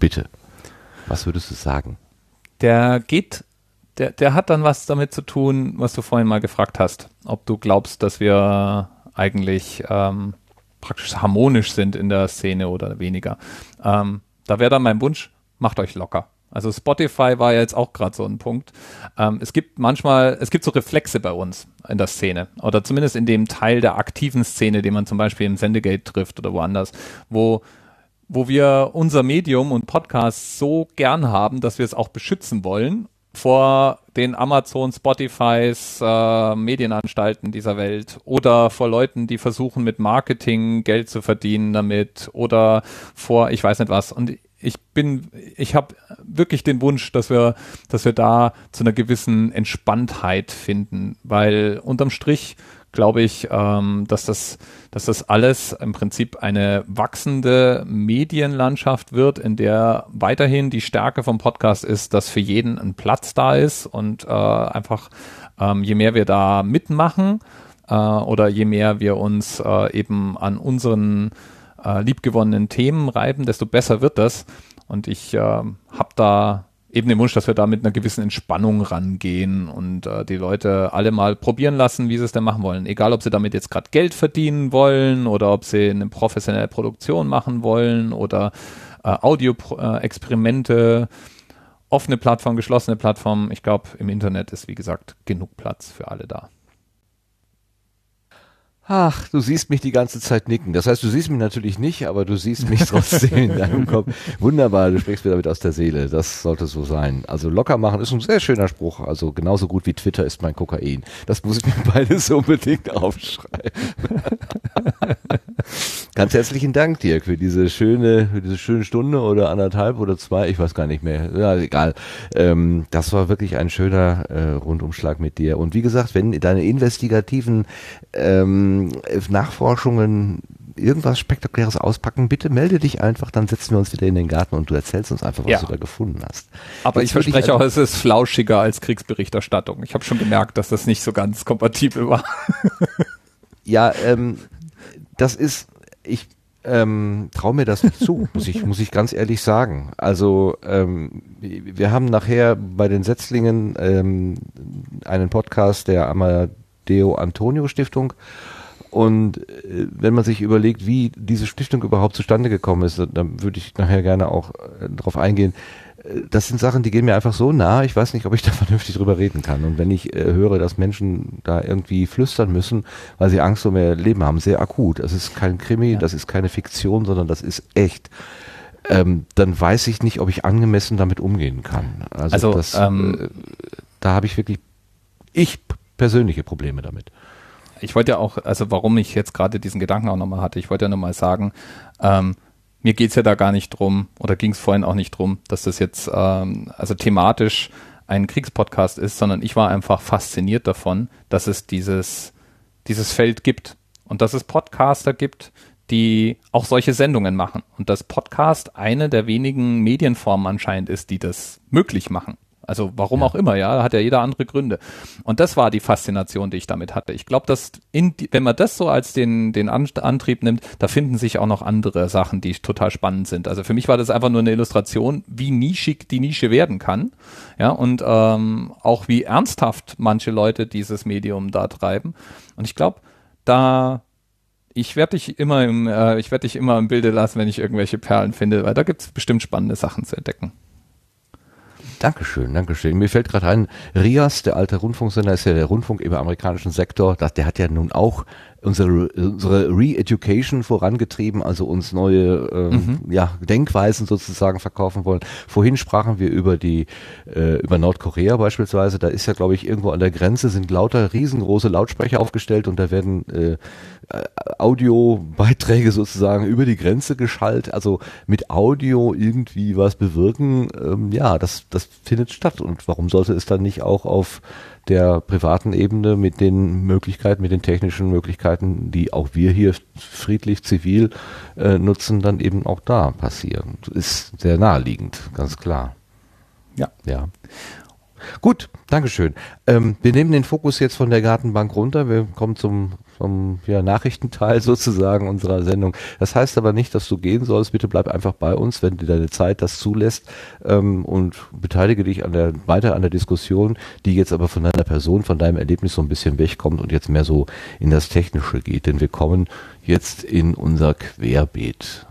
Bitte. Was würdest du sagen? Der geht, der, der hat dann was damit zu tun, was du vorhin mal gefragt hast. Ob du glaubst, dass wir eigentlich ähm, praktisch harmonisch sind in der Szene oder weniger. Ähm, da wäre dann mein Wunsch, macht euch locker. Also Spotify war ja jetzt auch gerade so ein Punkt. Ähm, es gibt manchmal, es gibt so Reflexe bei uns in der Szene oder zumindest in dem Teil der aktiven Szene, den man zum Beispiel im Sendegate trifft oder woanders, wo wo wir unser Medium und Podcast so gern haben, dass wir es auch beschützen wollen vor den Amazon, Spotifys, äh, Medienanstalten dieser Welt oder vor Leuten, die versuchen mit Marketing Geld zu verdienen damit oder vor ich weiß nicht was. Und ich bin, ich habe wirklich den Wunsch, dass wir, dass wir da zu einer gewissen Entspanntheit finden, weil unterm Strich glaube ich, ähm, dass das, dass das alles im Prinzip eine wachsende Medienlandschaft wird, in der weiterhin die Stärke vom Podcast ist, dass für jeden ein Platz da ist und äh, einfach ähm, je mehr wir da mitmachen äh, oder je mehr wir uns äh, eben an unseren äh, liebgewonnenen Themen reiben, desto besser wird das. Und ich äh, habe da eben den Wunsch, dass wir da mit einer gewissen Entspannung rangehen und äh, die Leute alle mal probieren lassen, wie sie es denn machen wollen. Egal, ob sie damit jetzt gerade Geld verdienen wollen oder ob sie eine professionelle Produktion machen wollen oder äh, Audio-Experimente, äh, offene Plattform, geschlossene Plattform. Ich glaube, im Internet ist, wie gesagt, genug Platz für alle da. Ach, du siehst mich die ganze Zeit nicken. Das heißt, du siehst mich natürlich nicht, aber du siehst mich trotzdem in deinem Kopf. Wunderbar, du sprichst mir damit aus der Seele. Das sollte so sein. Also locker machen ist ein sehr schöner Spruch. Also genauso gut wie Twitter ist mein Kokain. Das muss ich mir beides unbedingt aufschreiben. Ganz herzlichen Dank, Dirk, für diese schöne, für diese schöne Stunde oder anderthalb oder zwei, ich weiß gar nicht mehr. Ja, egal. Ähm, das war wirklich ein schöner äh, Rundumschlag mit dir. Und wie gesagt, wenn deine investigativen ähm, Nachforschungen irgendwas Spektakuläres auspacken, bitte melde dich einfach, dann setzen wir uns wieder in den Garten und du erzählst uns einfach, was ja. du da gefunden hast. Aber Jetzt ich verspreche ich auch, es ist flauschiger als Kriegsberichterstattung. Ich habe schon gemerkt, dass das nicht so ganz kompatibel war. ja, ähm, das ist, ich ähm, traue mir das nicht zu, muss ich, muss ich ganz ehrlich sagen. Also ähm, wir haben nachher bei den Setzlingen ähm, einen Podcast der Amadeo Antonio Stiftung und äh, wenn man sich überlegt, wie diese Stiftung überhaupt zustande gekommen ist, dann würde ich nachher gerne auch äh, darauf eingehen das sind Sachen, die gehen mir einfach so nah, ich weiß nicht, ob ich da vernünftig drüber reden kann. Und wenn ich äh, höre, dass Menschen da irgendwie flüstern müssen, weil sie Angst um ihr Leben haben, sehr akut, das ist kein Krimi, ja. das ist keine Fiktion, sondern das ist echt, ähm, dann weiß ich nicht, ob ich angemessen damit umgehen kann. Also, also das, ähm, äh, da habe ich wirklich, ich persönliche Probleme damit. Ich wollte ja auch, also warum ich jetzt gerade diesen Gedanken auch nochmal hatte, ich wollte ja nochmal sagen, ähm, mir geht's ja da gar nicht drum, oder ging es vorhin auch nicht drum, dass das jetzt ähm, also thematisch ein Kriegspodcast ist, sondern ich war einfach fasziniert davon, dass es dieses, dieses Feld gibt und dass es Podcaster gibt, die auch solche Sendungen machen und dass Podcast eine der wenigen Medienformen anscheinend ist, die das möglich machen. Also warum ja. auch immer, ja, da hat ja jeder andere Gründe. Und das war die Faszination, die ich damit hatte. Ich glaube, dass in, wenn man das so als den, den Antrieb nimmt, da finden sich auch noch andere Sachen, die total spannend sind. Also für mich war das einfach nur eine Illustration, wie nischig die Nische werden kann. Ja, und ähm, auch wie ernsthaft manche Leute dieses Medium da treiben. Und ich glaube, da ich werde dich immer im, äh, ich werde dich immer im Bilde lassen, wenn ich irgendwelche Perlen finde, weil da gibt es bestimmt spannende Sachen zu entdecken. Dankeschön, Dankeschön. Mir fällt gerade ein, Rias, der alte Rundfunksender, ist ja der Rundfunk im amerikanischen Sektor. Der hat ja nun auch unsere, unsere Re-Education vorangetrieben, also uns neue ähm, mhm. ja, Denkweisen sozusagen verkaufen wollen. Vorhin sprachen wir über die äh, über Nordkorea beispielsweise. Da ist ja, glaube ich, irgendwo an der Grenze sind lauter riesengroße Lautsprecher aufgestellt und da werden äh, Audiobeiträge sozusagen über die Grenze geschallt. Also mit Audio irgendwie was bewirken, ähm, ja, das, das findet statt. Und warum sollte es dann nicht auch auf der privaten Ebene mit den Möglichkeiten, mit den technischen Möglichkeiten, die auch wir hier friedlich, zivil äh, nutzen, dann eben auch da passieren. Ist sehr naheliegend, ganz klar. Ja. Ja. Gut, Dankeschön. Ähm, wir nehmen den Fokus jetzt von der Gartenbank runter. Wir kommen zum vom ja, Nachrichtenteil sozusagen unserer Sendung. Das heißt aber nicht, dass du gehen sollst. Bitte bleib einfach bei uns, wenn dir deine Zeit das zulässt ähm, und beteilige dich an der, weiter an der Diskussion, die jetzt aber von deiner Person, von deinem Erlebnis so ein bisschen wegkommt und jetzt mehr so in das Technische geht. Denn wir kommen jetzt in unser Querbeet.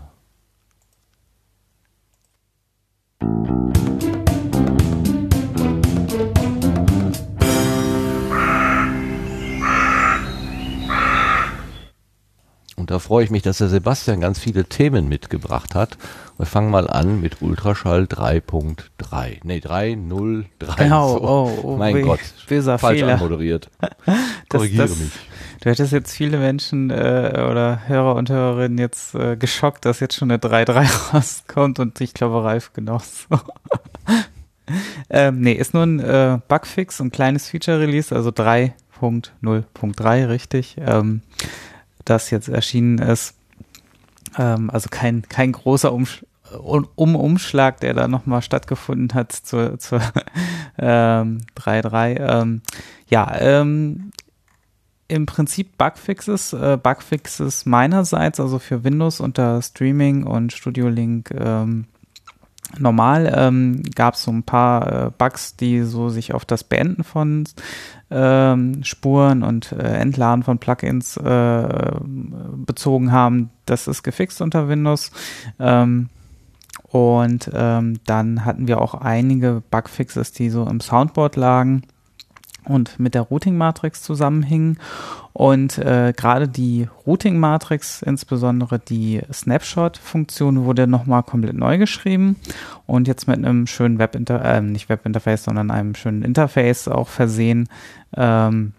Und da freue ich mich, dass der Sebastian ganz viele Themen mitgebracht hat. Wir fangen mal an mit Ultraschall 3.3. Nee, 3.0.3. Genau, so. oh, oh, mein weh, Gott, böser falsch Fehler. anmoderiert. Korrigiere mich. Du hättest jetzt viele Menschen äh, oder Hörer und Hörerinnen jetzt äh, geschockt, dass jetzt schon eine 3.3 rauskommt und ich glaube Ralf genauso. ähm, nee, ist nur ein äh, Bugfix, ein kleines Feature-Release, also 3.0.3, richtig, ähm, das jetzt erschienen ist. Ähm, also kein, kein großer Umsch um Umschlag, der da nochmal stattgefunden hat zur, zur ähm, 3.3. Ähm, ja, ähm, im Prinzip Bugfixes, äh, Bugfixes meinerseits, also für Windows unter Streaming und Studio Link ähm, normal ähm, gab es so ein paar äh, Bugs, die so sich auf das Beenden von ähm, Spuren und äh, Entladen von Plugins äh, bezogen haben. Das ist gefixt unter Windows. Ähm, und ähm, dann hatten wir auch einige Bugfixes, die so im Soundboard lagen und mit der Routing-Matrix zusammenhingen. Und äh, gerade die Routing-Matrix, insbesondere die Snapshot-Funktion, wurde nochmal komplett neu geschrieben und jetzt mit einem schönen Webinterface, äh, nicht Webinterface, sondern einem schönen Interface auch versehen. Ähm,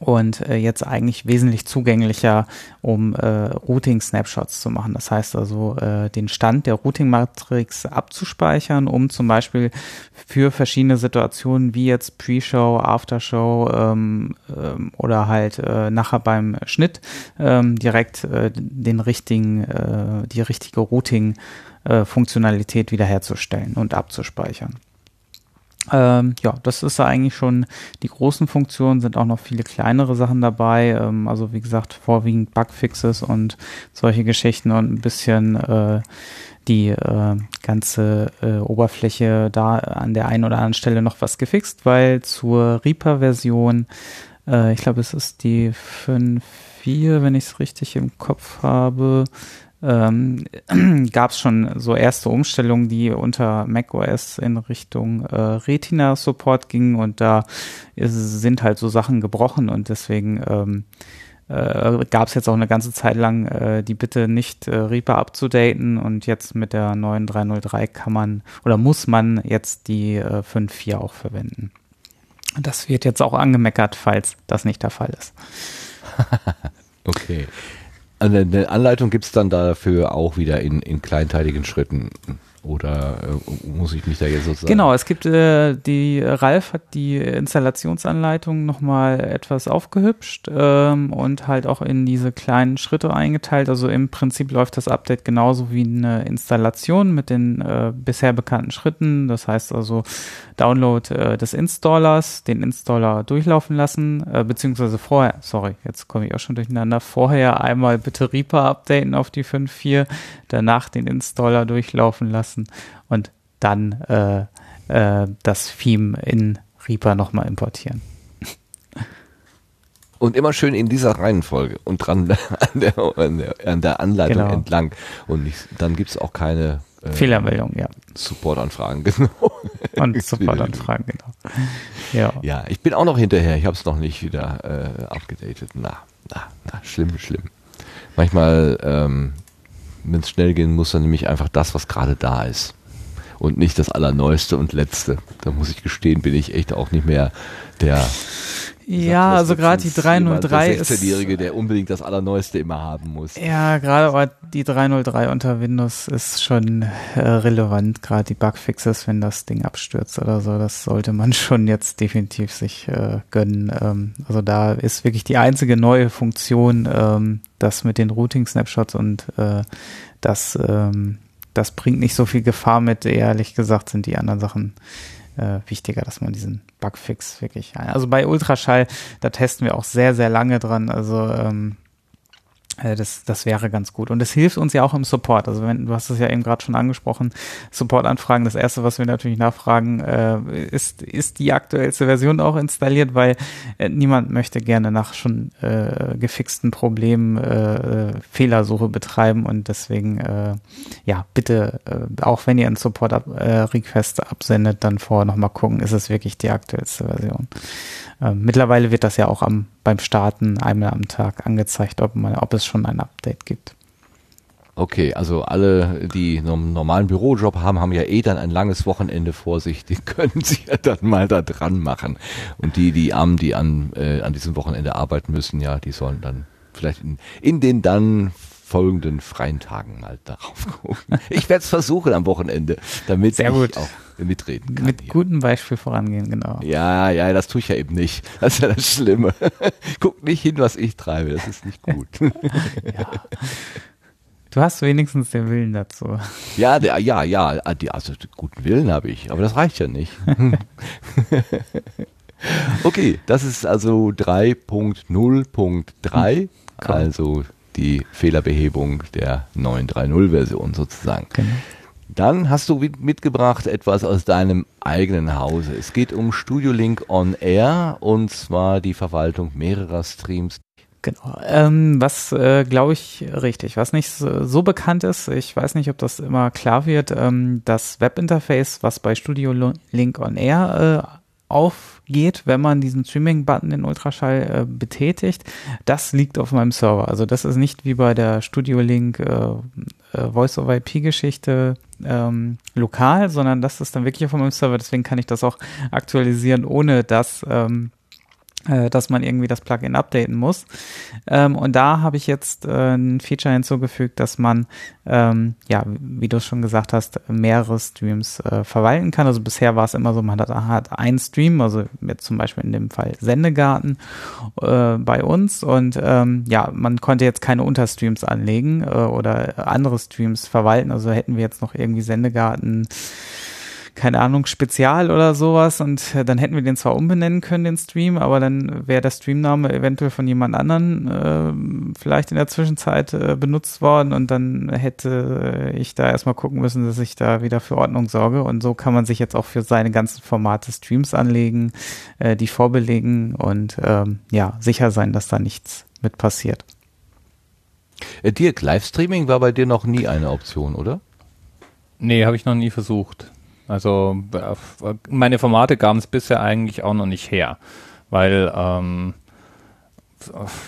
und äh, jetzt eigentlich wesentlich zugänglicher, um äh, Routing-Snapshots zu machen. Das heißt also, äh, den Stand der Routing-Matrix abzuspeichern, um zum Beispiel für verschiedene Situationen wie jetzt Pre-Show, After-Show ähm, ähm, oder halt äh, nachher beim Schnitt ähm, direkt äh, den richtigen, äh, die richtige Routing-Funktionalität wiederherzustellen und abzuspeichern. Ähm, ja, das ist eigentlich schon die großen Funktionen, sind auch noch viele kleinere Sachen dabei. Ähm, also wie gesagt, vorwiegend Bugfixes und solche Geschichten und ein bisschen äh, die äh, ganze äh, Oberfläche da an der einen oder anderen Stelle noch was gefixt, weil zur Reaper-Version, äh, ich glaube, es ist die 5.4, wenn ich es richtig im Kopf habe, ähm, gab es schon so erste Umstellungen, die unter macOS in Richtung äh, Retina-Support gingen und da ist, sind halt so Sachen gebrochen und deswegen ähm, äh, gab es jetzt auch eine ganze Zeit lang äh, die Bitte nicht äh, Reaper abzudaten und jetzt mit der neuen 303 kann man oder muss man jetzt die äh, 5.4 auch verwenden. Das wird jetzt auch angemeckert, falls das nicht der Fall ist. okay. Eine, Anleitung gibt es dann dafür auch wieder in, in kleinteiligen Schritten. Oder äh, muss ich mich da jetzt sozusagen. Genau, es gibt äh, die, Ralf hat die Installationsanleitung nochmal etwas aufgehübscht ähm, und halt auch in diese kleinen Schritte eingeteilt. Also im Prinzip läuft das Update genauso wie eine Installation mit den äh, bisher bekannten Schritten. Das heißt also Download äh, des Installers, den Installer durchlaufen lassen, äh, beziehungsweise vorher, sorry, jetzt komme ich auch schon durcheinander, vorher einmal bitte Reaper updaten auf die 5.4, danach den Installer durchlaufen lassen und dann äh, äh, das Theme in Reaper nochmal importieren. Und immer schön in dieser Reihenfolge und dran an der, an der, an der Anleitung Genau. entlang. Und nicht, dann gibt es auch keine äh, Fehlermeldung, ja. Supportanfragen, genau. Und Supportanfragen, genau. Ja. Ja, ich bin auch noch hinterher. Ich habe es noch nicht wieder äh, abgedatet. Na, na, na, schlimm, schlimm. Manchmal, ähm, wenn es schnell gehen muss, dann nehme ich einfach das, was gerade da ist. Und nicht das Allerneueste und Letzte. Da muss ich gestehen, bin ich echt auch nicht mehr der Ja, was also gerade die letztens 303 jemand, ist. der 16-Jährige, der unbedingt das Allerneueste immer haben muss. Ja, gerade aber die 303 unter Windows ist schon äh, relevant, gerade die Bugfixes, wenn das Ding abstürzt oder so. Das sollte man schon jetzt definitiv sich äh, gönnen. Ähm, also da ist wirklich die einzige neue Funktion, ähm, das mit den Routing-Snapshots und äh, das ähm, das bringt nicht so viel Gefahr mit. Ehrlich gesagt sind die anderen Sachen äh, wichtiger, dass man diesen Bugfix wirklich. Also bei Ultraschall, da testen wir auch sehr, sehr lange dran. Also ähm, äh, das, das wäre ganz gut. Und es hilft uns ja auch im Support. Also wenn, du hast es ja eben gerade schon angesprochen, Support-Anfragen, das erste, was wir natürlich nachfragen, äh, ist, ist die aktuellste Version auch installiert, weil äh, niemand möchte gerne nach schon äh, gefixten Problemen äh, Fehlersuche betreiben und deswegen, äh, ja, bitte, äh, auch wenn ihr einen Support-Request äh, absendet, dann vorher nochmal gucken, ist es wirklich die aktuellste Version. Äh, mittlerweile wird das ja auch am, beim Starten einmal am Tag angezeigt, ob, man, ob es schon ein Update gibt. Okay, also alle, die einen normalen Bürojob haben, haben ja eh dann ein langes Wochenende vor sich. Die können sich ja dann mal da dran machen. Und die, die Armen, die an, äh, an diesem Wochenende arbeiten müssen, ja, die sollen dann vielleicht in, in den dann folgenden freien Tagen mal darauf gucken. Ich werde es versuchen am Wochenende, damit Sehr gut. ich auch mitreden kann. Mit hier. gutem Beispiel vorangehen, genau. Ja, ja, das tue ich ja eben nicht. Das ist ja das Schlimme. Guck nicht hin, was ich treibe. Das ist nicht gut. Ja. Du hast wenigstens den Willen dazu. Ja, der, ja, ja, also guten Willen habe ich, aber das reicht ja nicht. okay, das ist also 3.0.3, also die Fehlerbehebung der 930 Version sozusagen. Genau. Dann hast du mit- mitgebracht etwas aus deinem eigenen Hause. Es geht um Studio Link on Air und zwar die Verwaltung mehrerer Streams. Genau. Ähm, was äh, glaube ich richtig, was nicht so, so bekannt ist, ich weiß nicht, ob das immer klar wird, ähm, das Webinterface, was bei Studio Link on Air äh, aufgeht, wenn man diesen Streaming-Button in Ultraschall äh, betätigt, das liegt auf meinem Server. Also das ist nicht wie bei der Studio Link äh, äh, Voice-over-IP-Geschichte ähm, lokal, sondern das ist dann wirklich auf meinem Server. Deswegen kann ich das auch aktualisieren, ohne dass ähm, äh, dass man irgendwie das Plugin updaten muss. Ähm, und da habe ich jetzt äh, ein Feature hinzugefügt, dass man, ähm, ja, wie du schon gesagt hast, mehrere Streams äh, verwalten kann. Also bisher war es immer so, man hat, hat einen Stream, also jetzt zum Beispiel in dem Fall Sendegarten äh, bei uns und ähm, ja, man konnte jetzt keine Unterstreams anlegen äh, oder andere Streams verwalten. Also hätten wir jetzt noch irgendwie Sendegarten keine Ahnung, Spezial oder sowas und äh, dann hätten wir den zwar umbenennen können, den Stream, aber dann wäre der Streamname eventuell von jemand anderen äh, vielleicht in der Zwischenzeit äh, benutzt worden und dann hätte ich da erstmal gucken müssen, dass ich da wieder für Ordnung sorge und so kann man sich jetzt auch für seine ganzen Formate Streams anlegen, äh, die vorbelegen und ähm, ja, sicher sein, dass da nichts mit passiert. Äh, Dirk, Livestreaming war bei dir noch nie eine Option, oder? Nee, habe ich noch nie versucht. Also äh, meine Formate gaben es bisher eigentlich auch noch nicht her, weil ähm,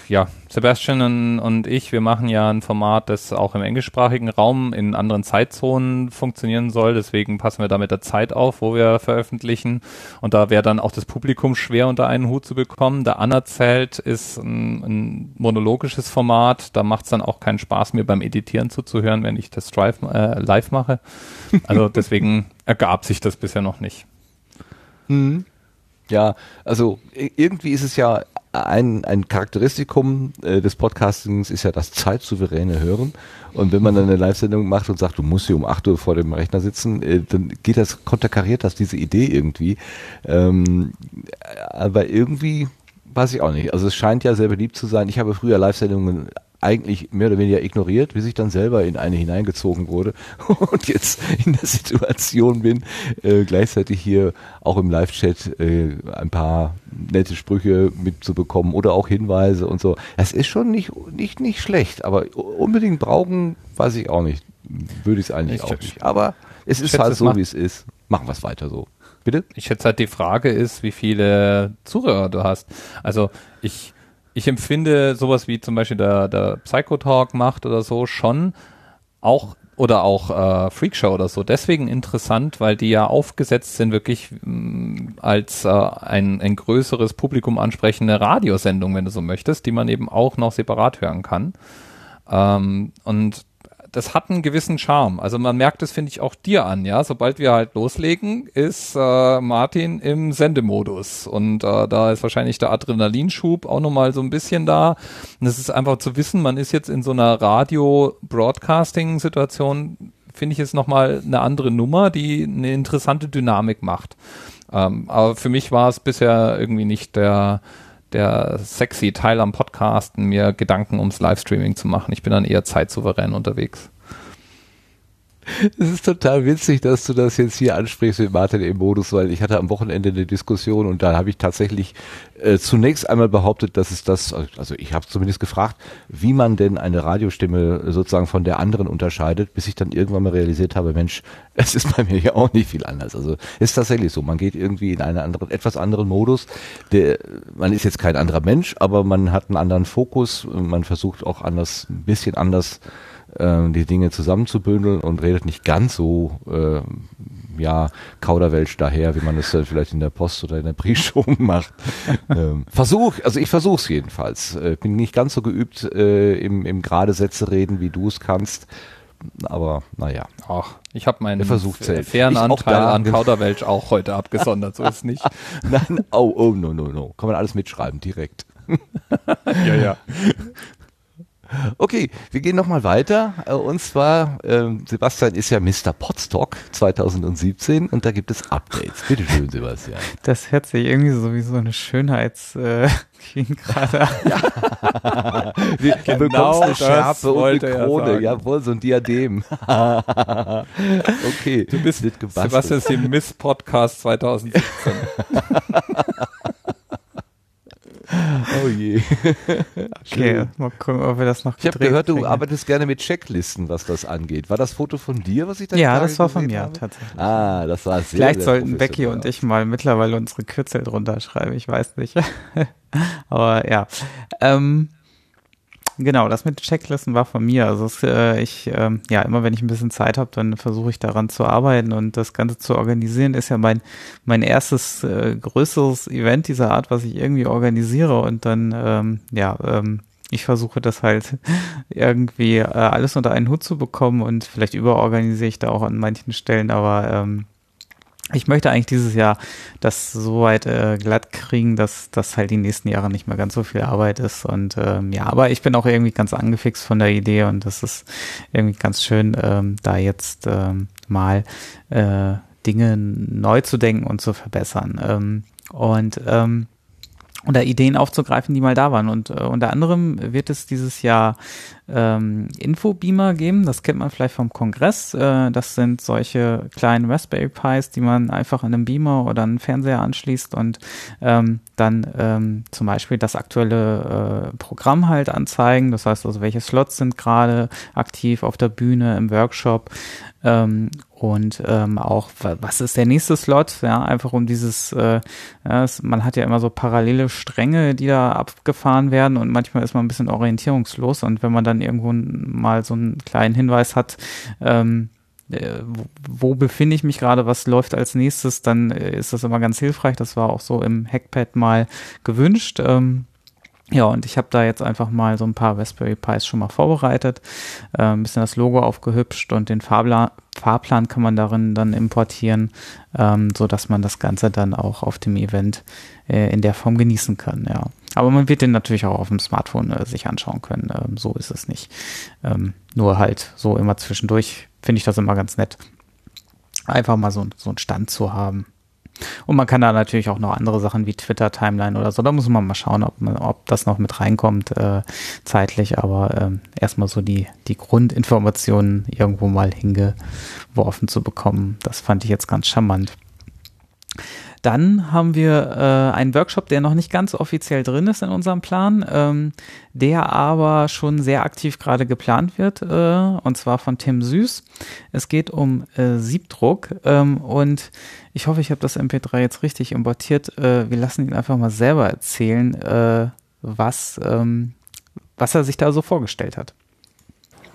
ja, Sebastian und, und ich, wir machen ja ein Format, das auch im englischsprachigen Raum in anderen Zeitzonen funktionieren soll. Deswegen passen wir da mit der Zeit auf, wo wir veröffentlichen. Und da wäre dann auch das Publikum schwer unter einen Hut zu bekommen. Der Anerzählt ist ein, ein monologisches Format. Da macht es dann auch keinen Spaß, mir beim Editieren zuzuhören, wenn ich das Drive, äh, live mache. Also deswegen ergab sich das bisher noch nicht. Ja, also irgendwie ist es ja ein, ein Charakteristikum äh, des Podcastings ist ja das zeitsouveräne Hören. Und wenn man dann eine Live-Sendung macht und sagt, du musst hier um 8 Uhr vor dem Rechner sitzen, äh, dann geht das, konterkariert das diese Idee irgendwie. Ähm, aber irgendwie weiß ich auch nicht. Also es scheint ja sehr beliebt zu sein. Ich habe früher Live-Sendungen eigentlich mehr oder weniger ignoriert, bis ich dann selber in eine hineingezogen wurde und jetzt in der Situation bin, äh, gleichzeitig hier auch im Live-Chat äh, ein paar nette Sprüche mitzubekommen oder auch Hinweise und so. Das ist schon nicht, nicht, nicht schlecht, aber unbedingt brauchen, weiß ich auch nicht. Würde ich es eigentlich Ich auch nicht. Aber es ist halt so, wie es ist. Machen wir es weiter so. Bitte? Ich schätze halt, die Frage ist, wie viele Zuhörer du hast. Also ich, ich empfinde sowas wie zum Beispiel der, der Psychotalk macht oder so schon auch oder auch äh, Freakshow oder so deswegen interessant, weil die ja aufgesetzt sind wirklich mh, als äh, ein, ein größeres Publikum ansprechende Radiosendung, wenn du so möchtest, die man eben auch noch separat hören kann. Ähm, und das hat einen gewissen Charme. Also man merkt es, finde ich, auch dir an, ja. Sobald wir halt loslegen, ist äh, Martin im Sendemodus. Und äh, da ist wahrscheinlich der Adrenalinschub auch nochmal so ein bisschen da. Und es ist einfach zu wissen, man ist jetzt in so einer Radio-Broadcasting-Situation, finde ich, ist nochmal eine andere Nummer, die eine interessante Dynamik macht. Ähm, aber für mich war es bisher irgendwie nicht der, der sexy Teil am Podcasten, mir Gedanken ums Livestreaming zu machen. Ich bin dann eher zeitsouverän unterwegs. Es ist total witzig, dass du das jetzt hier ansprichst mit Martin im Modus, weil ich hatte am Wochenende eine Diskussion und da habe ich tatsächlich äh, zunächst einmal behauptet, dass es das, also ich habe zumindest gefragt, wie man denn eine Radiostimme sozusagen von der anderen unterscheidet, bis ich dann irgendwann mal realisiert habe, Mensch, es ist bei mir ja auch nicht viel anders. Also ist tatsächlich so, man geht irgendwie in einen anderen, etwas anderen Modus. Der, man ist jetzt kein anderer Mensch, aber man hat einen anderen Fokus, man versucht auch anders, ein bisschen anders äh, die Dinge zusammenzubündeln und redet nicht ganz so äh, ja, Kauderwelsch daher, wie man es dann vielleicht in der Post oder in der Briefshow macht. ähm, Versuch, also ich versuch's jedenfalls. Äh, bin nicht ganz so geübt äh, im, im gerade Sätze reden, wie du es kannst. Aber naja. Ach, ich habe meinen Versuch fairen Anteil an Kauderwelsch auch heute abgesondert, so ist nicht. Nein, oh, oh, no, no, no. Kann man alles mitschreiben, direkt. ja, ja. Okay, wir gehen nochmal weiter. Äh, und zwar, ähm, Sebastian ist ja Mr. Podstock 2017 und da gibt es Updates. Bitte schön, Sebastian. Das hört sich irgendwie so wie so eine Schönheits... Äh gerade ja. Wir, genau bekommst eine Schärpe und eine Krone. Ja Jawohl, so ein Diadem. okay. Du bist, Sebastian ist die Miss Podcast 2017. Oh je. okay, mal gucken, ob wir das noch Ich habe gehört, du arbeitest gerne mit Checklisten, was das angeht. War das Foto von dir, was ich da Ja, das war von mir habe? tatsächlich. Ah, das war sehr Vielleicht sehr sollten Becky und ich mal mittlerweile unsere Kürzel drunter schreiben, ich weiß nicht. Aber ja. Ähm, Genau, das mit Checklisten war von mir. Also es, äh, ich, äh, ja, immer wenn ich ein bisschen Zeit habe, dann versuche ich daran zu arbeiten und das Ganze zu organisieren. Ist ja mein mein erstes äh, größeres Event dieser Art, was ich irgendwie organisiere und dann ähm, ja ähm, ich versuche das halt irgendwie äh, alles unter einen Hut zu bekommen und vielleicht überorganisiere ich da auch an manchen Stellen, aber ähm, ich möchte eigentlich dieses Jahr das so weit äh, glatt kriegen, dass das halt die nächsten Jahre nicht mehr ganz so viel Arbeit ist. Und ähm, ja, aber ich bin auch irgendwie ganz angefixt von der Idee und das ist irgendwie ganz schön, ähm, da jetzt ähm, mal äh, Dinge neu zu denken und zu verbessern. Ähm, und ähm, oder Ideen aufzugreifen, die mal da waren. Und äh, unter anderem wird es dieses Jahr ähm, Infobeamer geben. Das kennt man vielleicht vom Kongress. Äh, das sind solche kleinen Raspberry Pis, die man einfach an einem Beamer oder einen Fernseher anschließt und ähm, dann ähm, zum Beispiel das aktuelle äh, Programm halt anzeigen. Das heißt also, welche Slots sind gerade aktiv auf der Bühne, im Workshop. Ähm, und ähm, auch, was ist der nächste Slot? Ja, einfach um dieses, äh, ja, es, man hat ja immer so parallele Stränge, die da abgefahren werden und manchmal ist man ein bisschen orientierungslos und wenn man dann irgendwo mal so einen kleinen Hinweis hat, ähm, äh, wo, wo befinde ich mich gerade, was läuft als nächstes, dann äh, ist das immer ganz hilfreich. Das war auch so im Hackpad mal gewünscht. Ähm, ja, und ich habe da jetzt einfach mal so ein paar Raspberry Pis schon mal vorbereitet, äh, ein bisschen das Logo aufgehübscht und den Fahrplan, Fahrplan kann man darin dann importieren, ähm, so dass man das Ganze dann auch auf dem Event äh, in der Form genießen kann. Ja, aber man wird den natürlich auch auf dem Smartphone äh, sich anschauen können. Ähm, so ist es nicht. Ähm, nur halt so immer zwischendurch finde ich das immer ganz nett, einfach mal so, so einen Stand zu haben. Und man kann da natürlich auch noch andere Sachen wie Twitter-Timeline oder so. Da muss man mal schauen, ob, man, ob das noch mit reinkommt äh, zeitlich. Aber ähm, erstmal so die, die Grundinformationen irgendwo mal hingeworfen zu bekommen, das fand ich jetzt ganz charmant. Dann haben wir äh, einen Workshop, der noch nicht ganz offiziell drin ist in unserem Plan, ähm, der aber schon sehr aktiv gerade geplant wird, äh, und zwar von Tim Süß. Es geht um äh, Siebdruck ähm, und ich hoffe, ich habe das MP3 jetzt richtig importiert. Äh, wir lassen ihn einfach mal selber erzählen, äh, was, ähm, was er sich da so vorgestellt hat.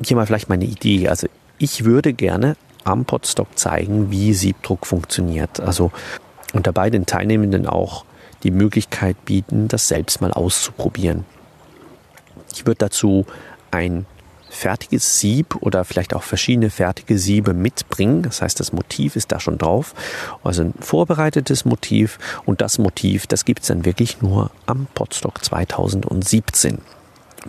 Hier mal vielleicht meine Idee. Also ich würde gerne am Podstock zeigen, wie Siebdruck funktioniert. Also und dabei den Teilnehmenden auch die Möglichkeit bieten, das selbst mal auszuprobieren. Ich würde dazu ein fertiges Sieb oder vielleicht auch verschiedene fertige Siebe mitbringen. Das heißt, das Motiv ist da schon drauf. Also ein vorbereitetes Motiv und das Motiv, das gibt es dann wirklich nur am Podstock 2017.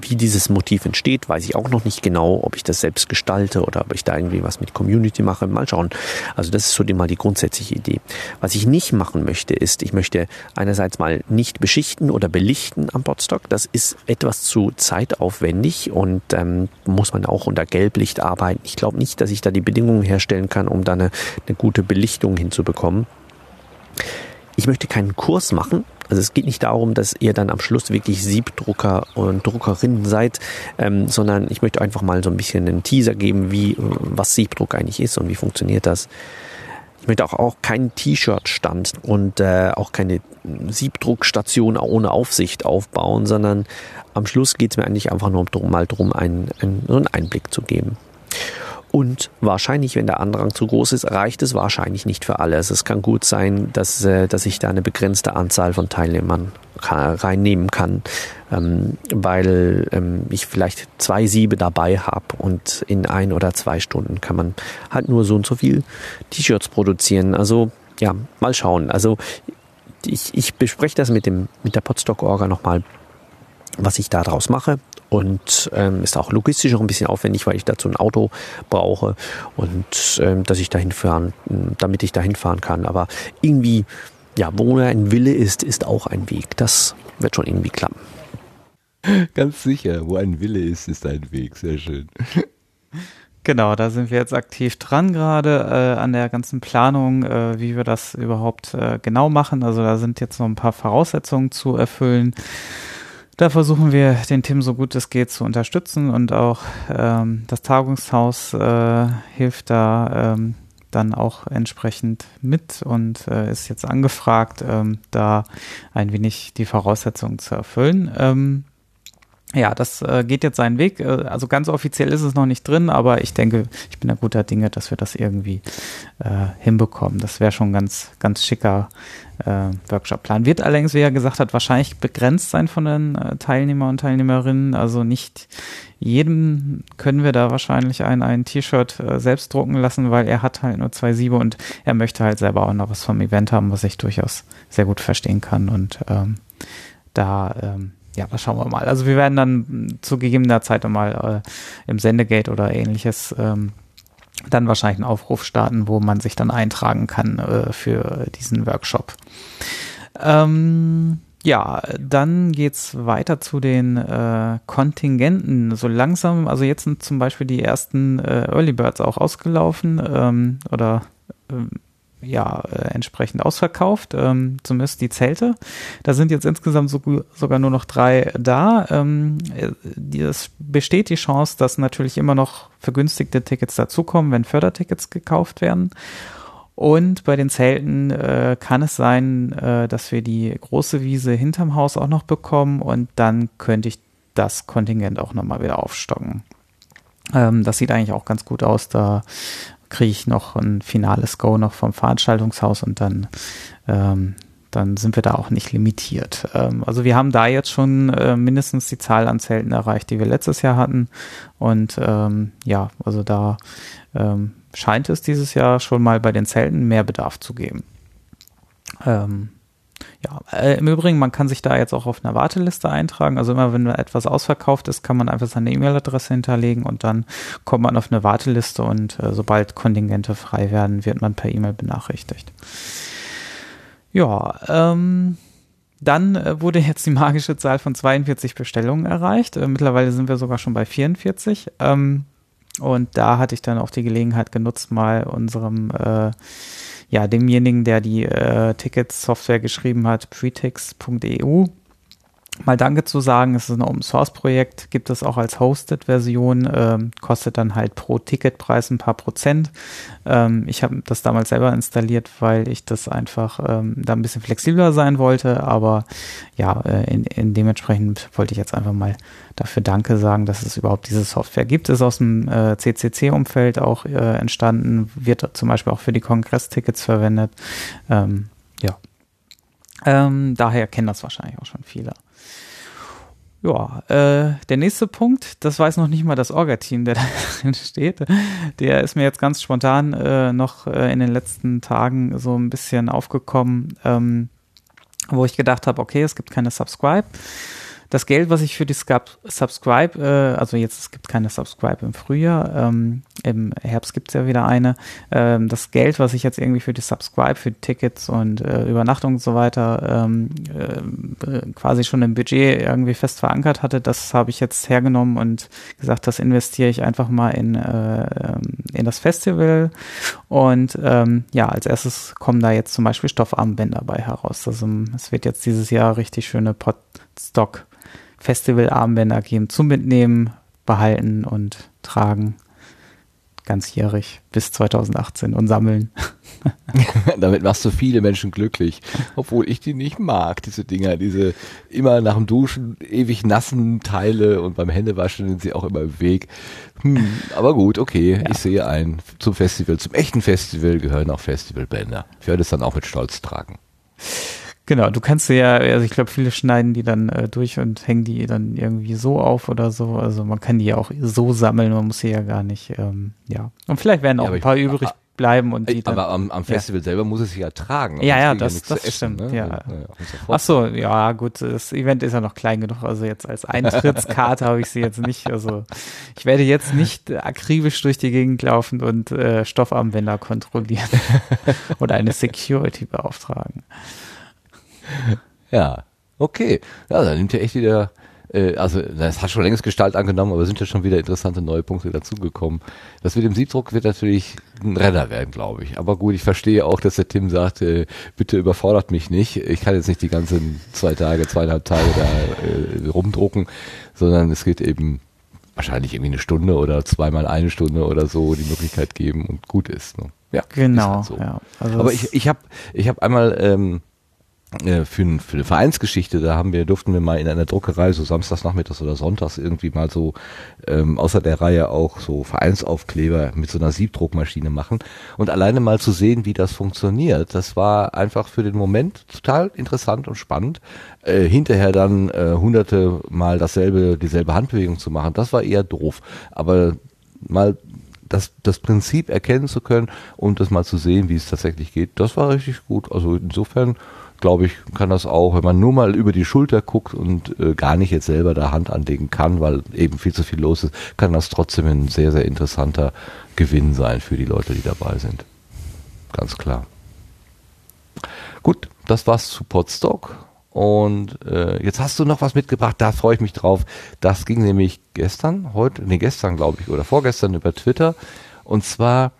Wie dieses Motiv entsteht, weiß ich auch noch nicht genau, ob ich das selbst gestalte oder ob ich da irgendwie was mit Community mache. Mal schauen. Also das ist so mal die grundsätzliche Idee. Was ich nicht machen möchte, ist, ich möchte einerseits mal nicht beschichten oder belichten am Podstock. Das ist etwas zu zeitaufwendig und ähm, muss man auch unter Gelblicht arbeiten. Ich glaube nicht, dass ich da die Bedingungen herstellen kann, um da eine, eine gute Belichtung hinzubekommen. Ich möchte keinen Kurs machen, also es geht nicht darum, dass ihr dann am Schluss wirklich Siebdrucker und Druckerinnen seid, ähm, sondern ich möchte einfach mal so ein bisschen einen Teaser geben, wie was Siebdruck eigentlich ist und wie funktioniert das. Ich möchte auch, auch keinen T-Shirt-Stand und äh, auch keine Siebdruckstation ohne Aufsicht aufbauen, sondern am Schluss geht es mir eigentlich einfach nur drum, mal darum, einen, einen, so einen Einblick zu geben. Und wahrscheinlich, wenn der Andrang zu groß ist, reicht es wahrscheinlich nicht für alles. Es kann gut sein, dass, äh, dass ich da eine begrenzte Anzahl von Teilnehmern reinnehmen kann, ähm, weil ähm, ich vielleicht zwei Siebe dabei habe und in ein oder zwei Stunden kann man halt nur so und so viel T-Shirts produzieren. Also ja, mal schauen. Also ich, ich bespreche das mit dem mit der Podstock-Orga nochmal, was ich da draus mache und ähm, ist auch logistisch auch ein bisschen aufwendig, weil ich dazu ein Auto brauche und ähm, dass ich dahin fahren, damit ich dahin fahren kann. Aber irgendwie, ja, wo ein Wille ist, ist auch ein Weg. Das wird schon irgendwie klappen. Ganz sicher, wo ein Wille ist, ist ein Weg. Sehr schön. Genau, da sind wir jetzt aktiv dran gerade äh, an der ganzen Planung, äh, wie wir das überhaupt äh, genau machen. Also da sind jetzt noch ein paar Voraussetzungen zu erfüllen. Da versuchen wir den Tim so gut es geht zu unterstützen und auch ähm, das Tagungshaus äh, hilft da ähm, dann auch entsprechend mit und äh, ist jetzt angefragt, ähm, da ein wenig die Voraussetzungen zu erfüllen. Ähm, ja, das äh, geht jetzt seinen Weg. Äh, also ganz offiziell ist es noch nicht drin, aber ich denke, ich bin da guter Dinge, dass wir das irgendwie äh, hinbekommen. Das wäre schon ganz, ganz schicker Workshop-Plan. Wird allerdings, wie er gesagt hat, wahrscheinlich begrenzt sein von den äh, Teilnehmer und Teilnehmerinnen. Also nicht jedem können wir da wahrscheinlich ein, ein T-Shirt äh, selbst drucken lassen, weil er hat halt nur zwei Siebe und er möchte halt selber auch noch was vom Event haben, was ich durchaus sehr gut verstehen kann. Und ähm, da ähm, ja, was schauen wir mal. Also wir werden dann zu gegebener Zeit nochmal äh, im Sendegate oder ähnliches ähm, dann wahrscheinlich einen Aufruf starten, wo man sich dann eintragen kann äh, für diesen Workshop. Ähm, ja, dann geht's weiter zu den äh, Kontingenten. So langsam, also jetzt sind zum Beispiel die ersten äh, Early Birds auch ausgelaufen ähm, oder ähm, ja äh, entsprechend ausverkauft, ähm, zumindest die Zelte. Da sind jetzt insgesamt so, sogar nur noch drei da. Ähm, es besteht die Chance, dass natürlich immer noch vergünstigte Tickets dazukommen, wenn Fördertickets gekauft werden. Und bei den Zelten äh, kann es sein, äh, dass wir die große Wiese hinterm Haus auch noch bekommen und dann könnte ich das Kontingent auch nochmal wieder aufstocken. Ähm, das sieht eigentlich auch ganz gut aus. Da kriege ich noch ein finales Go noch vom Veranstaltungshaus und dann, ähm, dann sind wir da auch nicht limitiert. Ähm, also wir haben da jetzt schon äh, mindestens die Zahl an Zelten erreicht, die wir letztes Jahr hatten. Und ähm, ja, also da ähm, scheint es dieses Jahr schon mal bei den Zelten mehr Bedarf zu geben. Ähm, ja, äh, im Übrigen, man kann sich da jetzt auch auf einer Warteliste eintragen. Also immer wenn etwas ausverkauft ist, kann man einfach seine E-Mail-Adresse hinterlegen und dann kommt man auf eine Warteliste und äh, sobald Kontingente frei werden, wird man per E-Mail benachrichtigt. Ja, ähm, dann äh, wurde jetzt die magische Zahl von 42 Bestellungen erreicht. Äh, mittlerweile sind wir sogar schon bei 44. Ähm, und da hatte ich dann auch die Gelegenheit genutzt, mal unserem ja, demjenigen, der die äh, Tickets-Software geschrieben hat, pretix.eu, mal Danke zu sagen. Es ist ein Open Source Projekt, gibt es auch als Hosted Version, ähm, kostet dann halt pro Ticketpreis ein paar Prozent. Ähm, ich habe das damals selber installiert, weil ich das einfach ähm, da ein bisschen flexibler sein wollte, aber ja, äh, in, in dementsprechend wollte ich jetzt einfach mal dafür Danke sagen, dass es überhaupt diese Software gibt. Ist aus dem äh, CCC-Umfeld auch äh, entstanden, wird zum Beispiel auch für die Kongress-Tickets verwendet. Ähm, ja. Ähm, daher kennen das wahrscheinlich auch schon viele. Ja, äh, der nächste Punkt, das weiß noch nicht mal das Orga-Team, der da drin steht. Der ist mir jetzt ganz spontan äh, noch äh, in den letzten Tagen so ein bisschen aufgekommen, ähm, wo ich gedacht habe, okay, es gibt keine Subscribe. Das Geld, was ich für die Subscribe, äh, also jetzt es gibt keine Subscribe im Frühjahr, ähm, im Herbst gibt es ja wieder eine, ähm, das Geld, was ich jetzt irgendwie für die Subscribe, für Tickets und äh, Übernachtung und so weiter ähm, äh, quasi schon im Budget irgendwie fest verankert hatte, das habe ich jetzt hergenommen und gesagt, das investiere ich einfach mal in, äh, ähm, in das Festival und ähm, ja, als erstes kommen da jetzt zum Beispiel Stoffarmbänder bei heraus. Also es wird jetzt dieses Jahr richtig schöne Podstock Festival-Armbänder geben zum Mitnehmen, behalten und tragen. Ganzjährig bis 2018 und sammeln. Damit machst du viele Menschen glücklich, obwohl ich die nicht mag, diese Dinger, diese immer nach dem Duschen ewig nassen Teile und beim Händewaschen sind sie auch immer im Weg. Hm, aber gut, okay, ja. ich sehe ein. Zum Festival, zum echten Festival gehören auch Festivalbänder. Ich werde es dann auch mit Stolz tragen. Genau, du kannst ja, also ich glaube, viele schneiden die dann äh, durch und hängen die dann irgendwie so auf oder so. Also man kann die ja auch so sammeln, man muss sie ja gar nicht, ähm, ja. Und vielleicht werden auch ja, ein paar ich, übrig bleiben und die dann, Aber am, am Festival ja. selber muss es sich ja tragen. Ja, ja, das, das essen, stimmt, ne? ja. Ach so, ja gut, das Event ist ja noch klein genug, also jetzt als Eintrittskarte habe ich sie jetzt nicht, also ich werde jetzt nicht akribisch durch die Gegend laufen und äh, Stoffarmbänder kontrollieren oder eine Security beauftragen. Ja, okay. Ja, dann nimmt ja echt wieder, äh, also das hat schon längst Gestalt angenommen, aber sind ja schon wieder interessante neue Punkte dazugekommen. Das mit dem Siebdruck wird natürlich ein Renner werden, glaube ich. Aber gut, ich verstehe auch, dass der Tim sagt, äh, bitte überfordert mich nicht. Ich kann jetzt nicht die ganzen zwei Tage, zweieinhalb Tage da äh, rumdrucken, sondern es geht eben wahrscheinlich irgendwie eine Stunde oder zweimal eine Stunde oder so die Möglichkeit geben und gut ist. Ne? Ja, genau. Halt so. ja, also Aber ich, ich habe ich hab einmal ähm, äh, für, für eine Vereinsgeschichte, da haben wir, durften wir mal in einer Druckerei so samstags nachmittags oder sonntags irgendwie mal so ähm, außer der Reihe auch so Vereinsaufkleber mit so einer Siebdruckmaschine machen und alleine mal zu sehen, wie das funktioniert, das war einfach für den Moment total interessant und spannend. Äh, hinterher dann äh, hunderte Mal dasselbe, dieselbe Handbewegung zu machen, das war eher doof. Aber mal das, das Prinzip erkennen zu können und das mal zu sehen, wie es tatsächlich geht, das war richtig gut. Also insofern glaube ich, kann das auch, wenn man nur mal über die Schulter guckt und äh, gar nicht jetzt selber da Hand anlegen kann, weil eben viel zu viel los ist, kann das trotzdem ein sehr, sehr interessanter Gewinn sein für die Leute, die dabei sind. Ganz klar. Gut, das war's zu Podstock. Und äh, jetzt hast du noch was mitgebracht, da freue ich mich drauf. Das ging nämlich gestern, heute, nee, gestern glaube ich, oder vorgestern über Twitter. Und zwar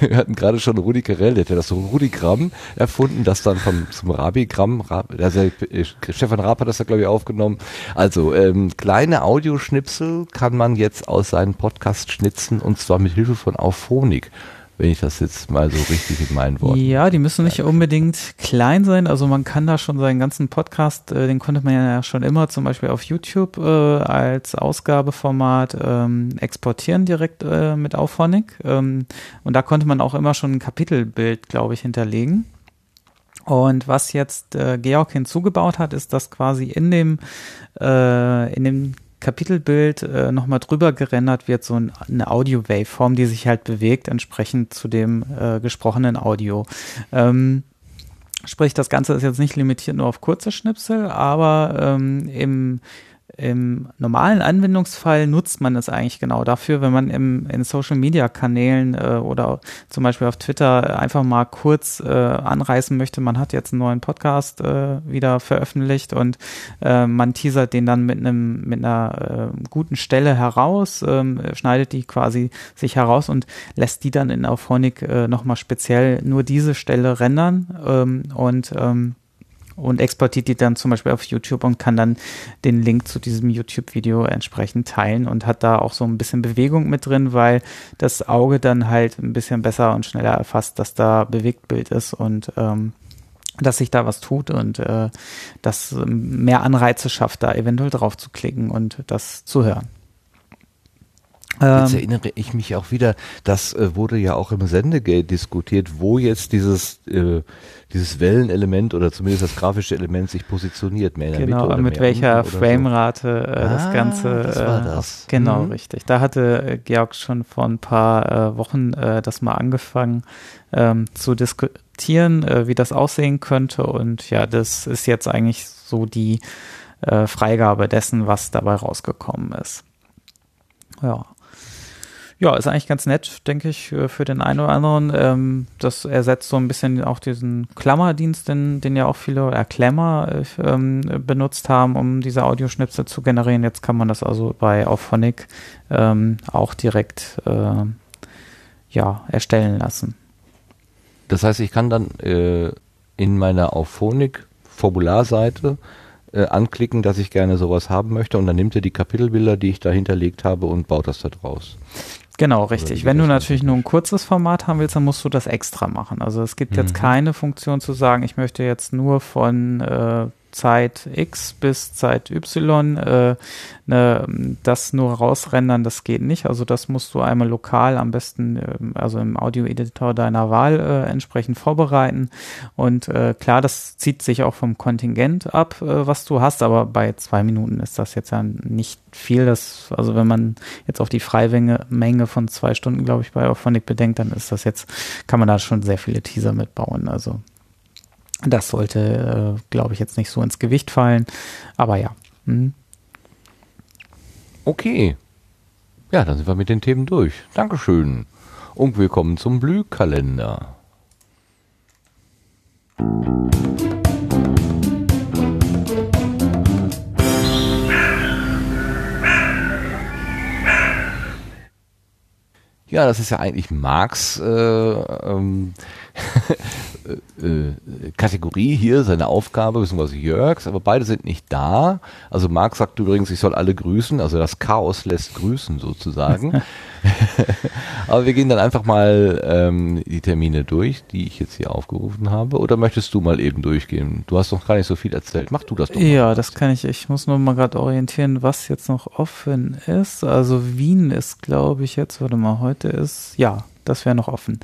wir hatten gerade schon Rudi Carell, der hat ja das Rudigramm erfunden, das dann vom, zum Rabigramm, Rab, also äh, Stefan Raab hat das ja glaube ich aufgenommen. Also ähm, kleine Audioschnipsel kann man jetzt aus seinem Podcast schnitzen und zwar mit Hilfe von Auphonic wenn ich das jetzt mal so richtig in meinen Worten. Ja, die müssen nicht unbedingt klein sein. Also man kann da schon seinen ganzen Podcast, äh, den konnte man ja schon immer zum Beispiel auf YouTube äh, als Ausgabeformat ähm, exportieren direkt äh, mit Auphonic. Ähm, und da konnte man auch immer schon ein Kapitelbild, glaube ich, hinterlegen. Und was jetzt äh, Georg hinzugebaut hat, ist, dass quasi in dem äh, in dem Kapitelbild äh, nochmal drüber gerendert wird, so ein, eine Audio-Waveform, die sich halt bewegt, entsprechend zu dem äh, gesprochenen Audio. Ähm, sprich, das Ganze ist jetzt nicht limitiert nur auf kurze Schnipsel, aber ähm, im im normalen Anwendungsfall nutzt man es eigentlich genau dafür, wenn man im, in Social Media Kanälen äh, oder zum Beispiel auf Twitter einfach mal kurz äh, anreißen möchte, man hat jetzt einen neuen Podcast äh, wieder veröffentlicht und äh, man teasert den dann mit einem mit einer äh, guten Stelle heraus, ähm, schneidet die quasi sich heraus und lässt die dann in Auphonic äh, nochmal speziell nur diese Stelle rendern ähm, und ähm, und exportiert die dann zum Beispiel auf YouTube und kann dann den Link zu diesem YouTube-Video entsprechend teilen und hat da auch so ein bisschen Bewegung mit drin, weil das Auge dann halt ein bisschen besser und schneller erfasst, dass da Bewegtbild ist und ähm, dass sich da was tut und äh, das mehr Anreize schafft, da eventuell drauf zu klicken und das zu hören. Jetzt ähm, erinnere ich mich auch wieder, das äh, wurde ja auch im Sendegate diskutiert, wo jetzt dieses, äh, dieses Wellenelement oder zumindest das grafische Element sich positioniert. Mehr in der genau, Mitte mit welcher Framerate äh, das ah, Ganze. Das war äh, das. Genau, mhm. richtig. Da hatte äh, Georg schon vor ein paar Wochen das mal angefangen ähm, zu diskutieren, wie das aussehen könnte. Und ja, das ist jetzt eigentlich so die Freigabe dessen, was dabei rausgekommen ist. Ja. Ja, ist eigentlich ganz nett, denke ich, für den einen oder anderen. Ähm, das ersetzt so ein bisschen auch diesen Klammerdienst, den, den ja auch viele oder Klammer ähm, benutzt haben, um diese Audioschnipsel zu generieren. Jetzt kann man das also bei Auphonic ähm, auch direkt äh, ja, erstellen lassen. Das heißt, ich kann dann äh, in meiner Auphonic Formularseite äh, anklicken, dass ich gerne sowas haben möchte und dann nimmt er die Kapitelbilder, die ich da hinterlegt habe und baut das da draus. Genau, richtig. Wenn du natürlich nur ein kurzes Format haben willst, dann musst du das extra machen. Also es gibt mhm. jetzt keine Funktion zu sagen, ich möchte jetzt nur von äh, Zeit X bis Zeit Y äh, ne, das nur rausrendern, das geht nicht. Also das musst du einmal lokal am besten, äh, also im Audio-Editor deiner Wahl äh, entsprechend vorbereiten. Und äh, klar, das zieht sich auch vom Kontingent ab, äh, was du hast, aber bei zwei Minuten ist das jetzt ja nicht viel. Das, also wenn man jetzt auf die Freimenge Menge von zwei Stunden, glaube ich, bei Auphonic bedenkt, dann ist das jetzt, kann man da schon sehr viele Teaser mitbauen. Also das sollte, äh, glaube ich, jetzt nicht so ins Gewicht fallen. Aber ja. Hm. Okay. Ja, dann sind wir mit den Themen durch. Dankeschön. Und willkommen zum Blühkalender. Ja, das ist ja eigentlich Marx äh, ähm, äh, äh, Kategorie hier, seine Aufgabe, beziehungsweise Jörgs, aber beide sind nicht da. Also Marc sagt übrigens, ich soll alle grüßen, also das Chaos lässt grüßen sozusagen. aber wir gehen dann einfach mal ähm, die Termine durch, die ich jetzt hier aufgerufen habe. Oder möchtest du mal eben durchgehen? Du hast doch gar nicht so viel erzählt. Mach du das doch mal. Ja, das kann ich. Ich muss nur mal gerade orientieren, was jetzt noch offen ist. Also Wien ist, glaube ich, jetzt, warte mal, heute ist, ja, das wäre noch offen.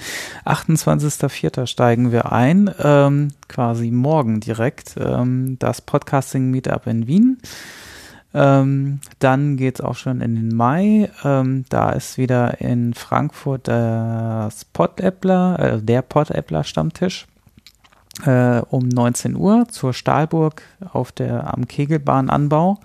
28.04. steigen wir ein, ähm, quasi morgen direkt, ähm, das Podcasting Meetup in Wien. Ähm, dann es auch schon in den Mai. Ähm, da ist wieder in Frankfurt das Podappler, äh, der Podappler Stammtisch äh, um 19 Uhr zur Stahlburg auf der am Kegelbahnanbau.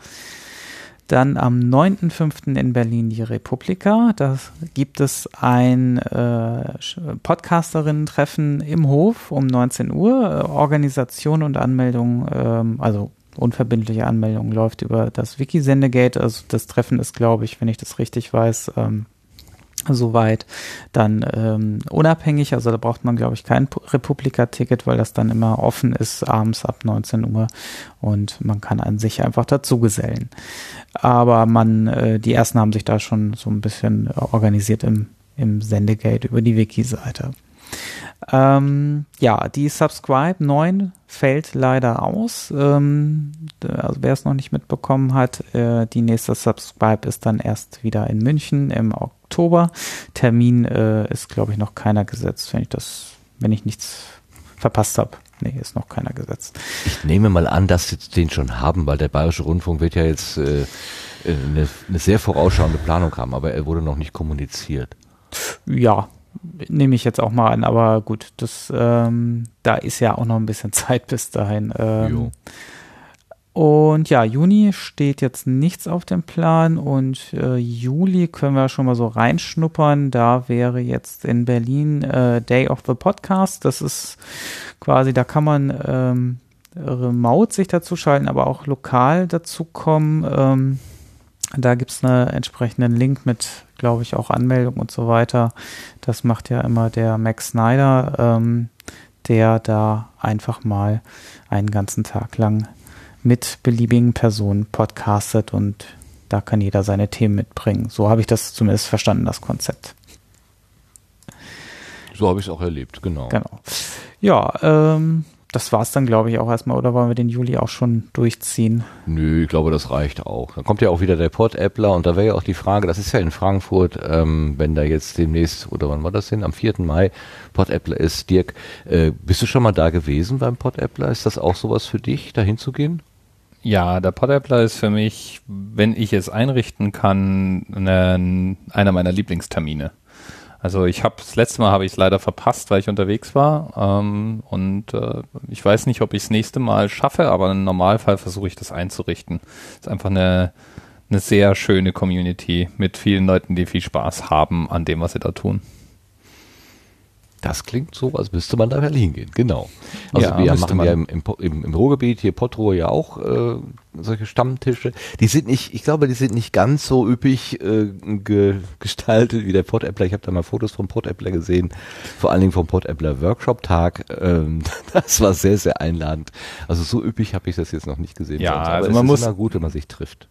Dann am 9.5. in Berlin die Republika. Da gibt es ein äh, Podcasterinnen-Treffen im Hof um 19 Uhr. Organisation und Anmeldung, ähm, also unverbindliche Anmeldung läuft über das Wiki-Sendegate. Also das Treffen ist, glaube ich, wenn ich das richtig weiß, ähm, soweit dann ähm, unabhängig. Also da braucht man, glaube ich, kein Republika-Ticket, weil das dann immer offen ist, abends ab 19 Uhr und man kann an sich einfach dazu gesellen. Aber man, äh, die ersten haben sich da schon so ein bisschen organisiert im, im Sendegate über die Wiki-Seite. Ähm, ja, die Subscribe 9 fällt leider aus. Ähm, also wer es noch nicht mitbekommen hat, äh, die nächste Subscribe ist dann erst wieder in München im Oktober. Termin äh, ist, glaube ich, noch keiner gesetzt, wenn ich das, wenn ich nichts verpasst habe. Nee, ist noch keiner gesetzt. Ich nehme mal an, dass sie den schon haben, weil der Bayerische Rundfunk wird ja jetzt äh, äh eine, eine sehr vorausschauende Planung haben, aber er wurde noch nicht kommuniziert. Ja, nehme ich jetzt auch mal an, aber gut, das, ähm, da ist ja auch noch ein bisschen Zeit bis dahin. Ähm, und ja, Juni steht jetzt nichts auf dem Plan und äh, Juli können wir schon mal so reinschnuppern. Da wäre jetzt in Berlin äh, Day of the Podcast. Das ist quasi, da kann man ähm, remote sich dazu schalten, aber auch lokal dazu kommen. Ähm, da gibt es einen entsprechenden Link mit, glaube ich, auch Anmeldung und so weiter. Das macht ja immer der Max Snyder, ähm, der da einfach mal einen ganzen Tag lang mit beliebigen Personen podcastet und da kann jeder seine Themen mitbringen. So habe ich das zumindest verstanden, das Konzept. So habe ich es auch erlebt, genau. Genau. Ja, ähm, das war es dann, glaube ich, auch erstmal. Oder wollen wir den Juli auch schon durchziehen? Nö, ich glaube, das reicht auch. Dann kommt ja auch wieder der Pod-Appler und da wäre ja auch die Frage, das ist ja in Frankfurt, ähm, wenn da jetzt demnächst, oder wann war das denn? Am 4. Mai Pod-Appler ist. Dirk, äh, bist du schon mal da gewesen beim Pod-Appler? Ist das auch sowas für dich, da hinzugehen? Ja, der Pod-Appler ist für mich, wenn ich es einrichten kann, eine, einer meiner Lieblingstermine. Also ich habe das letzte Mal habe ich es leider verpasst, weil ich unterwegs war. Ähm, und äh, ich weiß nicht, ob ich es nächste Mal schaffe, aber im Normalfall versuche ich das einzurichten. Es ist einfach eine, eine sehr schöne Community mit vielen Leuten, die viel Spaß haben an dem, was sie da tun. Das klingt so, als müsste man da hingehen, genau. Also Ja, wir machen man. ja im, im, im, Ruhrgebiet, hier Potro ja auch äh, solche Stammtische. Die sind nicht, ich glaube, die sind nicht ganz so üppig äh, ge gestaltet wie der Pottäppler. Ich habe da mal Fotos vom Pottäppler gesehen, vor allen Dingen vom Pottäppler Workshop-Tag. Ähm, das war sehr, sehr einladend. Also so üppig habe ich das jetzt noch nicht gesehen. Ja, sonst. also es man ist muss- immer gut, wenn man sich trifft.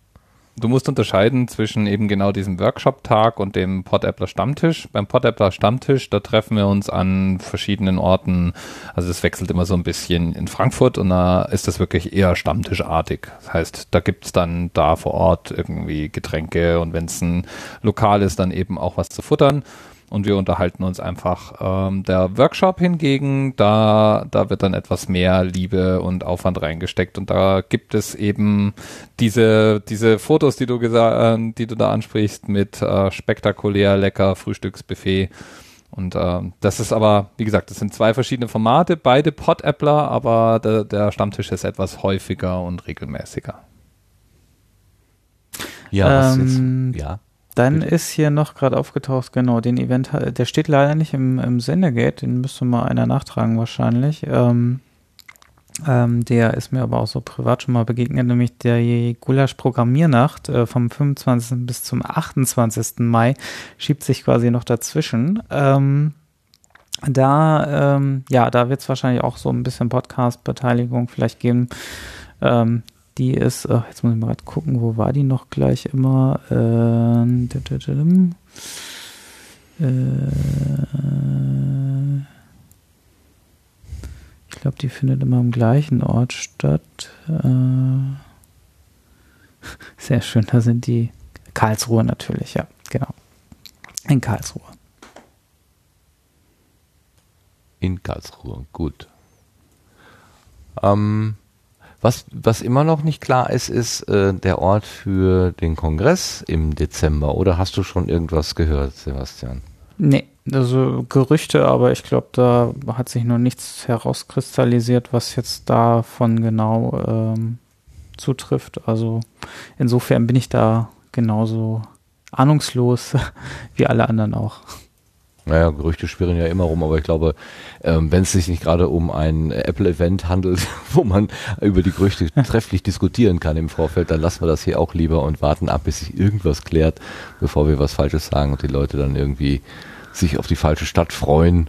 Du musst unterscheiden zwischen eben genau diesem Workshop-Tag und dem Podappler Stammtisch. Beim Podappler Stammtisch, da treffen wir uns an verschiedenen Orten. Also das wechselt immer so ein bisschen in Frankfurt und da ist das wirklich eher stammtischartig. Das heißt, da gibt's dann da vor Ort irgendwie Getränke und wenn es ein Lokal ist, dann eben auch was zu futtern. Und wir unterhalten uns einfach. Ähm, der Workshop hingegen, da, da wird dann etwas mehr Liebe und Aufwand reingesteckt. Und da gibt es eben diese, diese Fotos, die du, äh, die du da ansprichst, mit äh, spektakulär lecker Frühstücksbuffet. Und ähm, das ist aber, wie gesagt, das sind zwei verschiedene Formate, beide Pod-Appler, aber der, der Stammtisch ist etwas häufiger und regelmäßiger. Ja, was Ähm, jetzt, ja. Dann ist hier noch gerade aufgetaucht, genau, den Event, der steht leider nicht im, im Sendegate, den müsste mal einer nachtragen wahrscheinlich. Ähm, ähm, der ist mir aber auch so privat schon mal begegnet, nämlich der Gulasch-Programmiernacht äh, vom 25. bis zum 28. Mai schiebt sich quasi noch dazwischen. Ähm, da, ähm, ja, da wird es wahrscheinlich auch so ein bisschen Podcast-Beteiligung vielleicht geben. Ähm, die ist, ach, jetzt muss ich mal gerade gucken, wo war die noch gleich immer? Ähm. Äh, ich glaube, die findet immer am gleichen Ort statt. Äh, sehr schön, da sind die Karlsruhe natürlich, ja, genau. In Karlsruhe. In Karlsruhe, gut. Ähm, was, was immer noch nicht klar ist, ist äh, der Ort für den Kongress im Dezember. Oder hast du schon irgendwas gehört, Sebastian? Nee, also Gerüchte, aber ich glaube, da hat sich noch nichts herauskristallisiert, was jetzt davon genau ähm, zutrifft. Also insofern bin ich da genauso ahnungslos wie alle anderen auch. Naja, Gerüchte schwirren ja immer rum, aber ich glaube, ähm, wenn es sich nicht gerade um ein Apple-Event handelt, wo man über die Gerüchte trefflich diskutieren kann im Vorfeld, dann lassen wir das hier auch lieber und warten ab, bis sich irgendwas klärt, bevor wir was Falsches sagen und die Leute dann irgendwie sich auf die falsche Stadt freuen.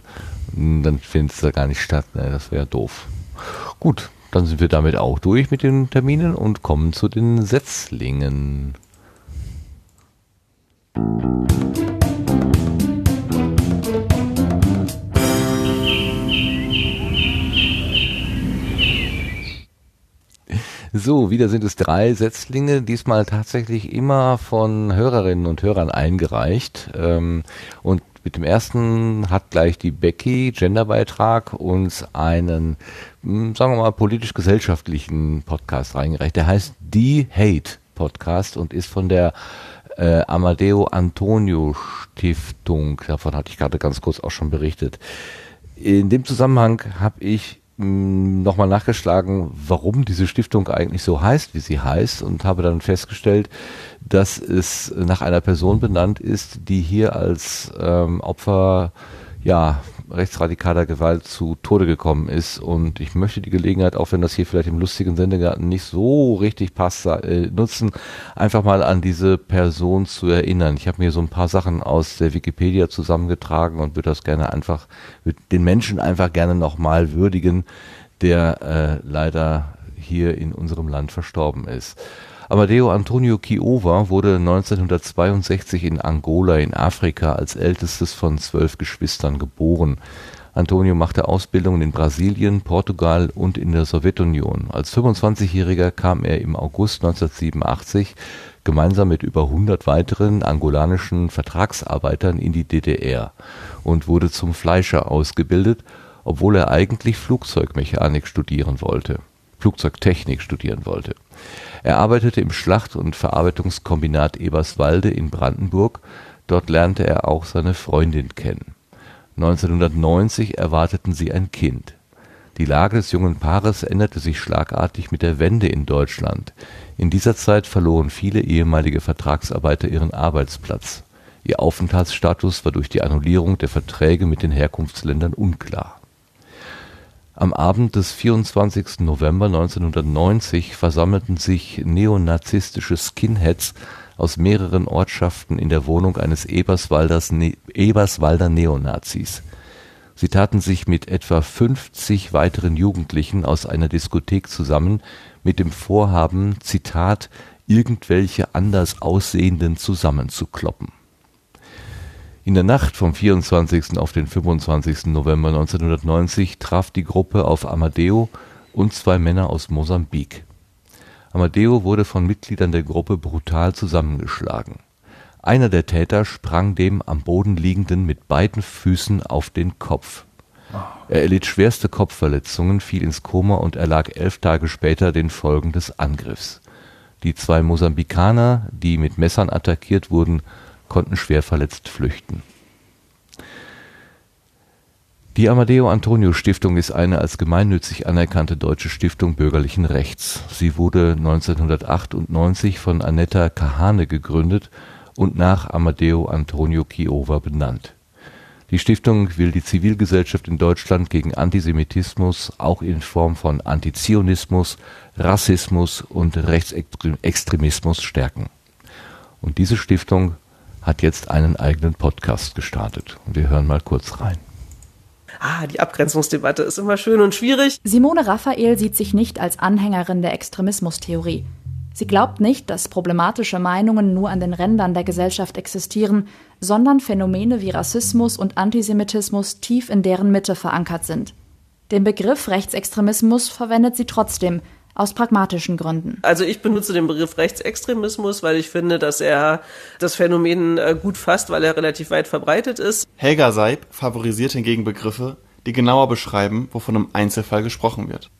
Hm, Dann findet es da gar nicht statt. Ne? Das wäre doof. Gut, dann sind wir damit auch durch mit den Terminen und kommen zu den Setzlingen. So, wieder sind es drei Setzlinge, diesmal tatsächlich immer von Hörerinnen und Hörern eingereicht. Ähm, und mit dem ersten hat gleich die Becky, Genderbeitrag, uns einen, mh, sagen wir mal, politisch-gesellschaftlichen Podcast reingereicht. Der heißt Die Hate Podcast und ist von der äh, Amadeo Antonio Stiftung. Davon hatte ich gerade ganz kurz auch schon berichtet. In dem Zusammenhang habe ich nochmal nachgeschlagen, warum diese Stiftung eigentlich so heißt, wie sie heißt und habe dann festgestellt, dass es nach einer Person benannt ist, die hier als ähm, Opfer ja, rechtsradikaler Gewalt zu Tode gekommen ist. Und ich möchte die Gelegenheit, auch wenn das hier vielleicht im lustigen Sendegarten nicht so richtig passt, äh, nutzen, einfach mal an diese Person zu erinnern. Ich habe mir so ein paar Sachen aus der Wikipedia zusammengetragen und würde das gerne einfach, würde den Menschen einfach gerne nochmal würdigen, der äh, leider hier in unserem Land verstorben ist. Amadeo Antonio Chiova wurde 1962 in Angola in Afrika als ältestes von zwölf Geschwistern geboren. Antonio machte Ausbildungen in Brasilien, Portugal und in der Sowjetunion. Als 25-Jähriger kam er im August 1987 gemeinsam mit über 100 weiteren angolanischen Vertragsarbeitern in die DDR und wurde zum Fleischer ausgebildet, obwohl er eigentlich Flugzeugmechanik studieren wollte, Flugzeugtechnik studieren wollte. Er arbeitete im Schlacht- und Verarbeitungskombinat Eberswalde in Brandenburg, Dort lernte er auch seine Freundin kennen. 1990 erwarteten sie ein Kind. Die Lage des jungen Paares änderte sich schlagartig mit der Wende in Deutschland. In dieser Zeit verloren viele ehemalige Vertragsarbeiter ihren Arbeitsplatz. Ihr Aufenthaltsstatus war durch die Annullierung der Verträge mit den Herkunftsländern unklar. Am Abend des 24. November 1990 versammelten sich neonazistische Skinheads aus mehreren Ortschaften in der Wohnung eines Eberswalders, Eberswalder Neonazis. Sie taten sich mit etwa 50 weiteren Jugendlichen aus einer Diskothek zusammen mit dem Vorhaben, Zitat, irgendwelche anders Aussehenden zusammenzukloppen. In der Nacht vom 24. auf den 25. November 1990 traf die Gruppe auf Amadeo und zwei Männer aus Mosambik. Amadeo wurde von Mitgliedern der Gruppe brutal zusammengeschlagen. Einer der Täter sprang dem am Boden liegenden mit beiden Füßen auf den Kopf. Er erlitt schwerste Kopfverletzungen, fiel ins Koma und erlag elf Tage später den Folgen des Angriffs. Die zwei Mosambikaner, die mit Messern attackiert wurden, konnten schwer verletzt flüchten. Die Amadeo Antonio Stiftung ist eine als gemeinnützig anerkannte deutsche Stiftung bürgerlichen Rechts. Sie wurde 1998 von Annetta Kahane gegründet und nach Amadeo Antonio Chiova benannt. Die Stiftung will die Zivilgesellschaft in Deutschland gegen Antisemitismus, auch in Form von Antizionismus, Rassismus und Rechtsextremismus stärken. Und diese Stiftung hat jetzt einen eigenen Podcast gestartet. Und wir hören mal kurz rein. Ah, die Abgrenzungsdebatte ist immer schön und schwierig. Simone Raphael sieht sich nicht als Anhängerin der Extremismustheorie. Sie glaubt nicht, dass problematische Meinungen nur an den Rändern der Gesellschaft existieren, sondern Phänomene wie Rassismus und Antisemitismus tief in deren Mitte verankert sind. Den Begriff Rechtsextremismus verwendet sie trotzdem, aus pragmatischen Gründen. Also ich benutze den Begriff Rechtsextremismus, weil ich finde, dass er das Phänomen äh, gut fasst, weil er relativ weit verbreitet ist. Helga Seib favorisiert hingegen Begriffe, die genauer beschreiben, wovon im Einzelfall gesprochen wird.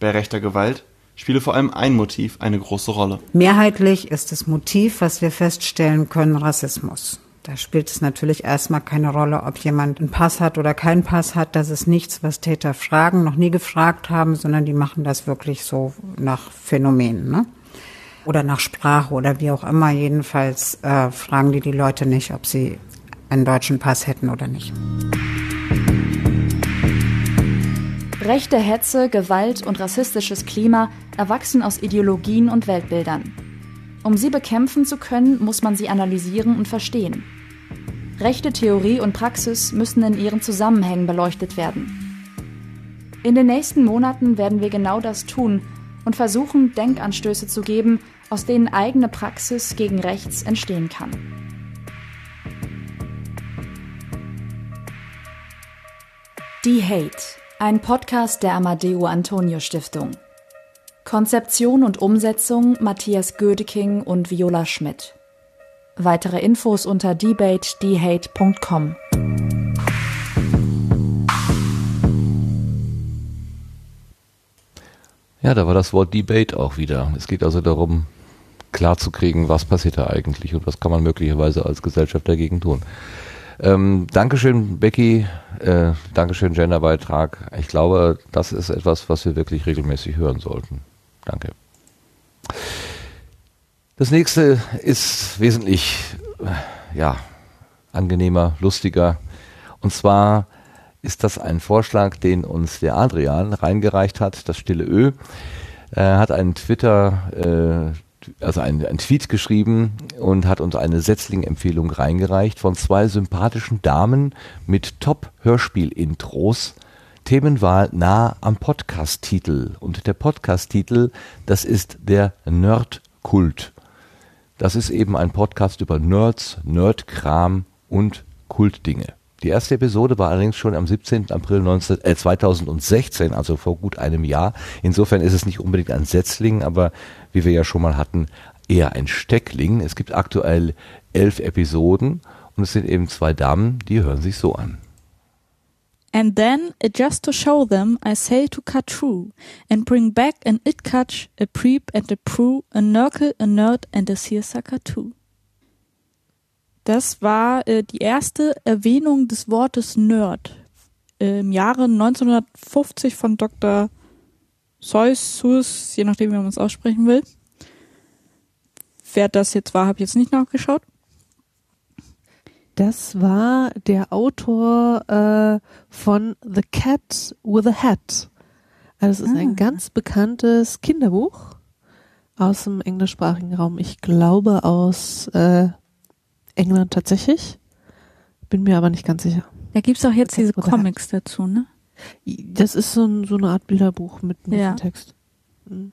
Bei rechter Gewalt spiele vor allem ein Motiv eine große Rolle. Mehrheitlich ist das Motiv, was wir feststellen können, Rassismus. Da spielt es natürlich erstmal keine Rolle, ob jemand einen Pass hat oder keinen Pass hat. Das ist nichts, was Täter fragen, noch nie gefragt haben, sondern die machen das wirklich so nach Phänomenen, ne? Oder nach Sprache oder wie auch immer. Jedenfalls äh, fragen die die Leute nicht, ob sie einen deutschen Pass hätten oder nicht. Rechte Hetze, Gewalt und rassistisches Klima erwachsen aus Ideologien und Weltbildern. Um sie bekämpfen zu können, muss man sie analysieren und verstehen. Rechte Theorie und Praxis müssen in ihren Zusammenhängen beleuchtet werden. In den nächsten Monaten werden wir genau das tun und versuchen, Denkanstöße zu geben, aus denen eigene Praxis gegen rechts entstehen kann. Die Hate, ein Podcast der Amadeo Antonio Stiftung. Konzeption und Umsetzung Matthias Gödeking und Viola Schmidt. Weitere Infos unter debatedhate.com. Ja, da war das Wort Debate auch wieder. Es geht also darum, klarzukriegen, was passiert da eigentlich und was kann man möglicherweise als Gesellschaft dagegen tun. Ähm, Dankeschön, Becky. Äh, Dankeschön, Genderbeitrag. Ich glaube, das ist etwas, was wir wirklich regelmäßig hören sollten. Danke. Das nächste ist wesentlich, äh, ja, angenehmer, lustiger. Und zwar ist das ein Vorschlag, den uns der Adrian reingereicht hat, das stille Ö. Er hat einen Twitter, äh, also einen, einen Tweet geschrieben und hat uns eine Setzling-Empfehlung reingereicht von zwei sympathischen Damen mit Top-Hörspiel-Intros Themenwahl nah am Podcast-Titel. Und der Podcast-Titel, das ist der Nerdkult. Das ist eben ein Podcast über Nerds, Nerdkram und Kultdinge. Die erste Episode war allerdings schon am 17. April 19, äh, 2016, also vor gut einem Jahr. Insofern ist es nicht unbedingt ein Setzling, aber wie wir ja schon mal hatten, eher ein Steckling. Es gibt aktuell elf Episoden und es sind eben zwei Damen, die hören sich so an. And then, just to show them, I say to cut through and bring back an Itcatch, a Preep and a Prue, a Nurgle, a Nerd and a Seersucker too. Das war äh, die erste Erwähnung des Wortes Nerd äh, im Jahre 1950 von Dr. Seuss, je nachdem, wie man es aussprechen will. Wer das jetzt war, habe ich jetzt nicht nachgeschaut. Das war der Autor äh, von The Cat with a Hat. Also es ist Ah. ein ganz bekanntes Kinderbuch aus dem englischsprachigen Raum. Ich glaube aus äh, England tatsächlich. Bin mir aber nicht ganz sicher. Da gibt's auch jetzt diese. Comics dazu, ne? Das ist so, ein, so eine Art Bilderbuch mit ein Ja. Text. Mhm.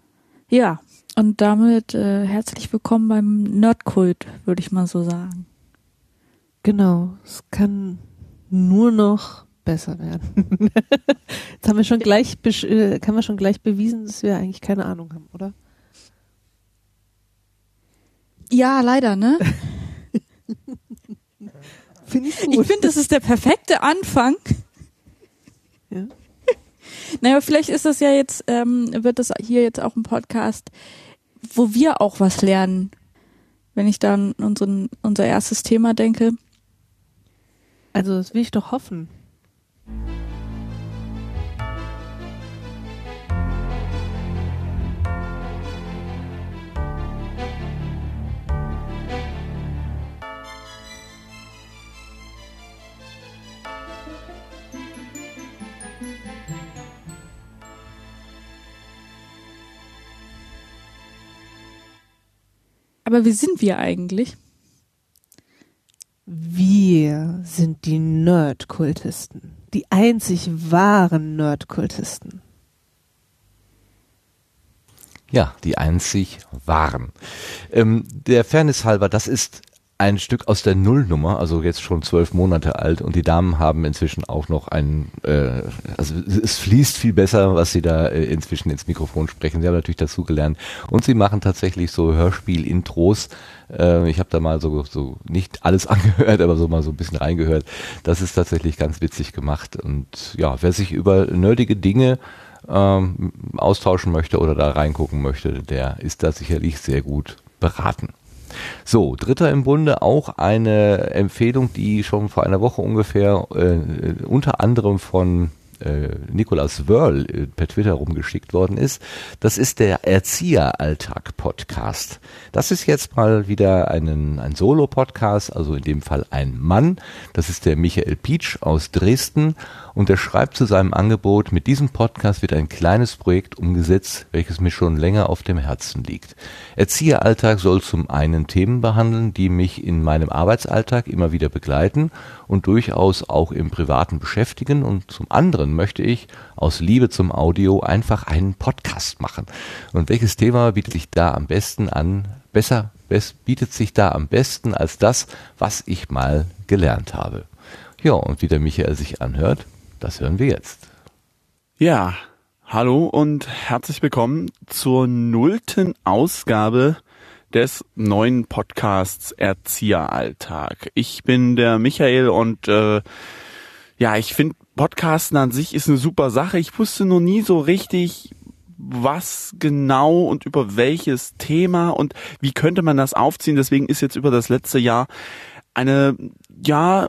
Ja, und damit äh, herzlich willkommen beim Nerdkult, würde ich mal so sagen. Genau. Es kann nur noch besser werden. Jetzt haben wir schon gleich, äh, haben wir schon gleich bewiesen, dass wir eigentlich keine Ahnung haben, oder? Ja, leider, ne? Finde ich Ich finde, das ist der perfekte Anfang. Ja. Naja, vielleicht ist das ja jetzt, ähm, wird das hier jetzt auch ein Podcast, wo wir auch was lernen. Wenn ich dann unseren, unser erstes Thema denke. Also, das will ich doch hoffen. Aber wie sind wir eigentlich? Wir sind die Nerdkultisten. Die einzig wahren Nerdkultisten. Ja, die einzig waren. Ähm, der Fairness halber, das ist ein Stück aus der Nullnummer, also jetzt schon zwölf Monate alt und die Damen haben inzwischen auch noch ein, äh, also es fließt viel besser, was sie da äh, inzwischen ins Mikrofon sprechen. Sie haben natürlich dazu gelernt und sie machen tatsächlich so Hörspiel-Intros. Äh, ich habe da mal so, so nicht alles angehört, aber so mal so ein bisschen reingehört. Das ist tatsächlich ganz witzig gemacht und ja, wer sich über nerdige Dinge ähm, austauschen möchte oder da reingucken möchte, der ist da sicherlich sehr gut beraten. So, dritter im Bunde auch eine Empfehlung, die schon vor einer Woche ungefähr äh, unter anderem von äh, Nicolas Wörl äh, per Twitter rumgeschickt worden ist. Das ist der Erzieheralltag-Podcast. Das ist jetzt mal wieder einen, ein Solo-Podcast, also in dem Fall ein Mann. Das ist der Michael Pietsch aus Dresden und er schreibt zu seinem Angebot, mit diesem Podcast wird ein kleines Projekt umgesetzt, welches mir schon länger auf dem Herzen liegt. Erzieheralltag soll zum einen Themen behandeln, die mich in meinem Arbeitsalltag immer wieder begleiten und durchaus auch im Privaten beschäftigen und zum anderen möchte ich aus Liebe zum Audio einfach einen Podcast machen. Und welches Thema bietet sich da am besten an? Besser, bietet sich da am besten als das, was ich mal gelernt habe. Ja, und wie der Michael sich anhört, das hören wir jetzt. Ja, hallo und herzlich willkommen zur nullten Ausgabe des neuen Podcasts Erzieheralltag. Ich bin der Michael und äh, ja, ich finde Podcasten an sich ist eine super Sache. Ich wusste noch nie so richtig, was genau und über welches Thema und wie könnte man das aufziehen. Deswegen ist jetzt über das letzte Jahr eine, ja,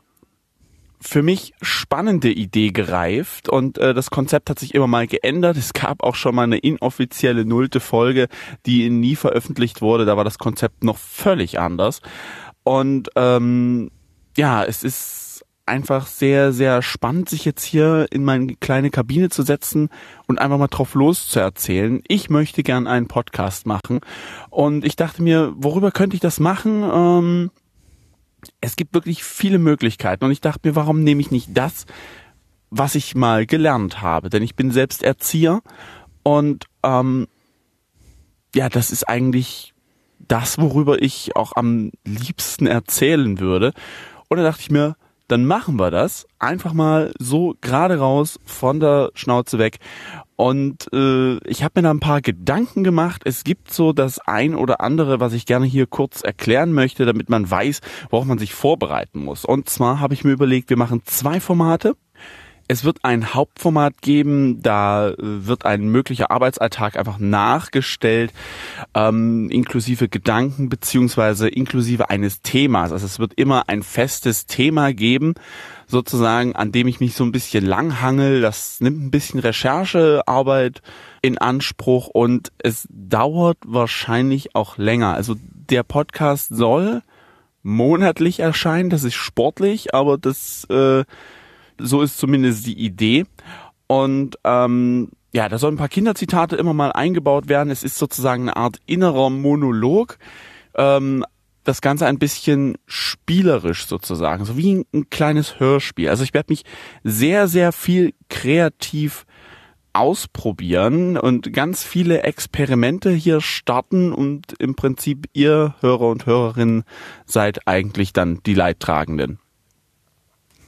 für mich spannende Idee gereift und äh, das Konzept hat sich immer mal geändert. Es gab auch schon mal eine inoffizielle nullte Folge, die nie veröffentlicht wurde. Da war das Konzept noch völlig anders. Und ähm, ja, es ist einfach sehr, sehr spannend, sich jetzt hier in meine kleine Kabine zu setzen und einfach mal drauf loszuerzählen. Ich möchte gern einen Podcast machen und ich dachte mir, worüber könnte ich das machen? Ähm, es gibt wirklich viele Möglichkeiten und ich dachte mir, warum nehme ich nicht das, was ich mal gelernt habe? Denn ich bin selbst Erzieher und ähm, ja, das ist eigentlich das, worüber ich auch am liebsten erzählen würde. Und da dachte ich mir, dann machen wir das einfach mal so gerade raus von der Schnauze weg. Und äh, ich habe mir da ein paar Gedanken gemacht. Es gibt so das ein oder andere, was ich gerne hier kurz erklären möchte, damit man weiß, worauf man sich vorbereiten muss. Und zwar habe ich mir überlegt, wir machen zwei Formate. Es wird ein Hauptformat geben, da äh, wird ein möglicher Arbeitsalltag einfach nachgestellt, ähm, inklusive Gedanken beziehungsweise inklusive eines Themas. Also es wird immer ein festes Thema geben, sozusagen, an dem ich mich so ein bisschen langhangel. Das nimmt ein bisschen Recherchearbeit in Anspruch und es dauert wahrscheinlich auch länger. Also der Podcast soll monatlich erscheinen, das ist sportlich, aber das äh, so ist zumindest die Idee. Und ähm, ja, da sollen ein paar Kinderzitate immer mal eingebaut werden. Es ist sozusagen eine Art innerer Monolog. Ähm, das Ganze ein bisschen spielerisch sozusagen, so wie ein, ein kleines Hörspiel. Also ich werde mich sehr, sehr viel kreativ ausprobieren und ganz viele Experimente hier starten und im Prinzip ihr Hörer und Hörerinnen seid eigentlich dann die Leidtragenden.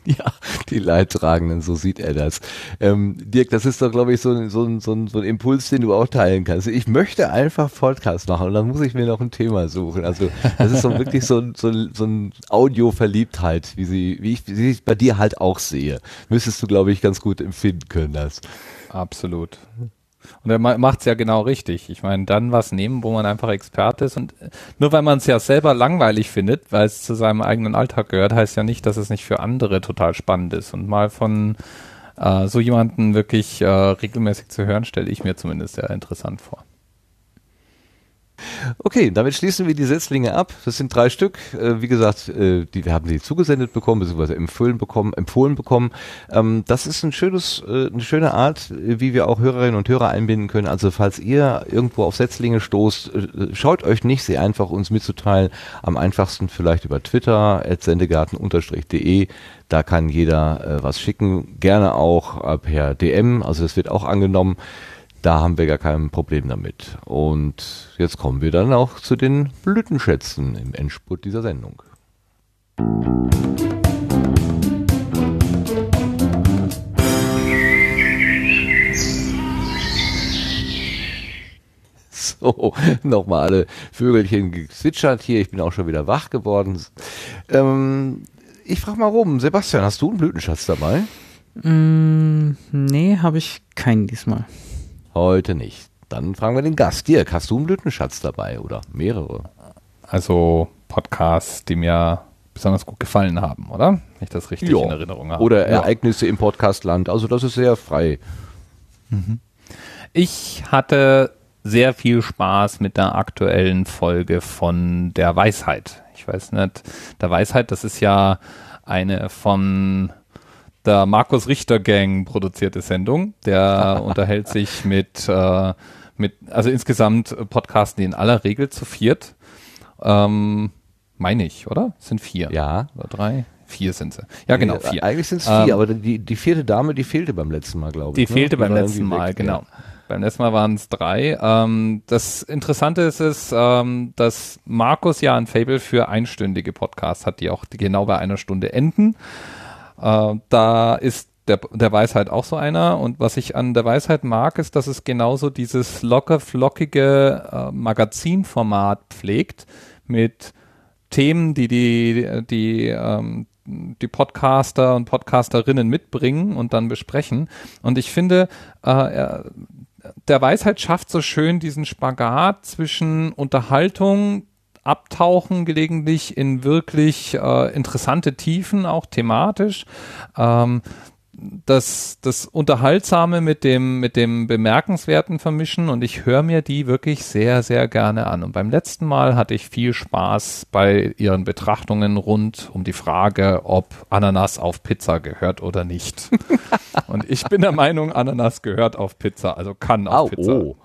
Ja, die Leidtragenden, so sieht er das. Ähm, Dirk, das ist doch, glaube ich, so, so, so, so ein Impuls, den du auch teilen kannst. Ich möchte einfach Podcast machen und dann muss ich mir noch ein Thema suchen. Also das ist so wirklich so, so, so ein Audio-Verliebtheit, wie sie, wie ich, wie ich bei dir halt auch sehe. Müsstest du, glaube ich, ganz gut empfinden können, das. Absolut. Und er macht es ja genau richtig. Ich meine, dann was nehmen, wo man einfach Experte ist. Und nur weil man es ja selber langweilig findet, weil es zu seinem eigenen Alltag gehört, heißt ja nicht, dass es nicht für andere total spannend ist. Und mal von äh, so jemanden wirklich äh, regelmäßig zu hören, stelle ich mir zumindest sehr interessant vor. Okay, damit schließen wir die Setzlinge ab. Das sind drei Stück. Äh, wie gesagt, äh, die, wir haben sie zugesendet bekommen, beziehungsweise empfohlen bekommen. Empfohlen bekommen. Ähm, das ist ein schönes, äh, eine schöne Art, wie wir auch Hörerinnen und Hörer einbinden können. Also falls ihr irgendwo auf Setzlinge stoßt, schaut euch nicht, sie einfach uns mitzuteilen. Am einfachsten vielleicht über Twitter, sendegarten-de. Da kann jeder was schicken. Gerne auch per DM, also das wird auch angenommen. Da haben wir gar kein Problem damit. Und jetzt kommen wir dann auch zu den Blütenschätzen im Endspurt dieser Sendung. So, nochmal alle Vögelchen gezwitschert hier. Ich bin auch schon wieder wach geworden. Ähm, ich frage mal rum, Sebastian, hast du einen Blütenschatz dabei? Mm, nee, habe ich keinen diesmal. Heute nicht. Dann fragen wir den Gast. Dirk, hast du einen Blütenschatz dabei oder mehrere? Also Podcasts, die mir besonders gut gefallen haben, oder? Wenn ich das richtig ja. in Erinnerung habe. Oder Ereignisse ja. im Podcastland. Also das ist sehr frei. Mhm. Ich hatte sehr viel Spaß mit der aktuellen Folge von Der Weisheit. Ich weiß nicht, Der Weisheit, das ist ja eine von der Markus Richter Gang produzierte Sendung. Der unterhält sich mit, äh, mit, also insgesamt podcasten die in aller Regel zu viert. Ähm, meine ich, oder? Es sind vier. Ja. Oder drei? Vier sind sie. Ja, genau, vier. Eigentlich sind es vier, ähm, aber die, die vierte Dame, die fehlte beim letzten Mal, glaube ich. Die ne? fehlte beim letzten Mal, weg, genau. Ja. Beim letzten Mal waren es drei. Ähm, das Interessante ist es, ähm, dass Markus ja ein Fable für einstündige Podcasts hat, die auch genau bei einer Stunde enden. Äh, da ist der, der Weisheit auch so einer. Und was ich an der Weisheit mag, ist, dass es genauso dieses locker flockige äh, Magazinformat pflegt mit Themen, die die, die, ähm, die Podcaster und Podcasterinnen mitbringen und dann besprechen. Und ich finde, äh, der Weisheit schafft so schön diesen Spagat zwischen Unterhaltung, abtauchen gelegentlich in wirklich äh, interessante Tiefen, auch thematisch. Ähm, das, das Unterhaltsame mit dem, mit dem Bemerkenswerten vermischen und ich höre mir die wirklich sehr, sehr gerne an. Und beim letzten Mal hatte ich viel Spaß bei ihren Betrachtungen rund um die Frage, ob Ananas auf Pizza gehört oder nicht. und ich bin der Meinung, Ananas gehört auf Pizza, also kann auf oh, Pizza. Oh.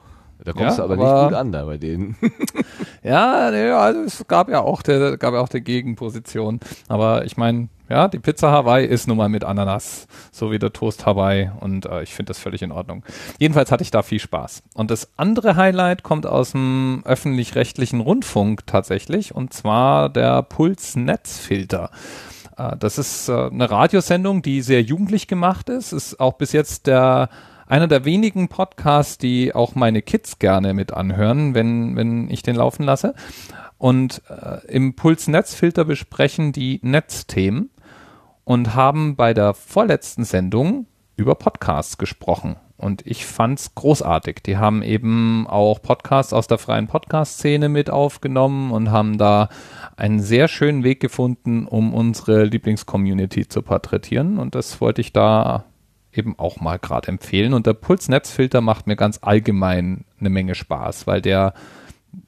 Da kommst ja, du aber, aber, nicht gut an da bei denen. ja, nee, also es gab ja auch der, gab ja auch die Gegenposition. Aber ich meine, ja, die Pizza Hawaii ist nun mal mit Ananas, so wie der Toast Hawaii und äh, ich finde das völlig in Ordnung. Jedenfalls hatte ich da viel Spaß. Und das andere Highlight kommt aus dem öffentlich-rechtlichen Rundfunk tatsächlich und zwar der Puls-Netzfilter. Äh, das ist äh, eine Radiosendung, die sehr jugendlich gemacht ist, ist auch bis jetzt der einer der wenigen Podcasts, die auch meine Kids gerne mit anhören, wenn, wenn ich den laufen lasse. Und äh, im Puls Netzfilter besprechen die Netzthemen und haben bei der vorletzten Sendung über Podcasts gesprochen. Und ich fand's großartig. Die haben eben auch Podcasts aus der freien Podcast-Szene mit aufgenommen und haben da einen sehr schönen Weg gefunden, um unsere Lieblingscommunity zu porträtieren. Und das wollte ich da eben auch mal gerade empfehlen. Und der Pulsnetzfilter macht mir ganz allgemein eine Menge Spaß, weil der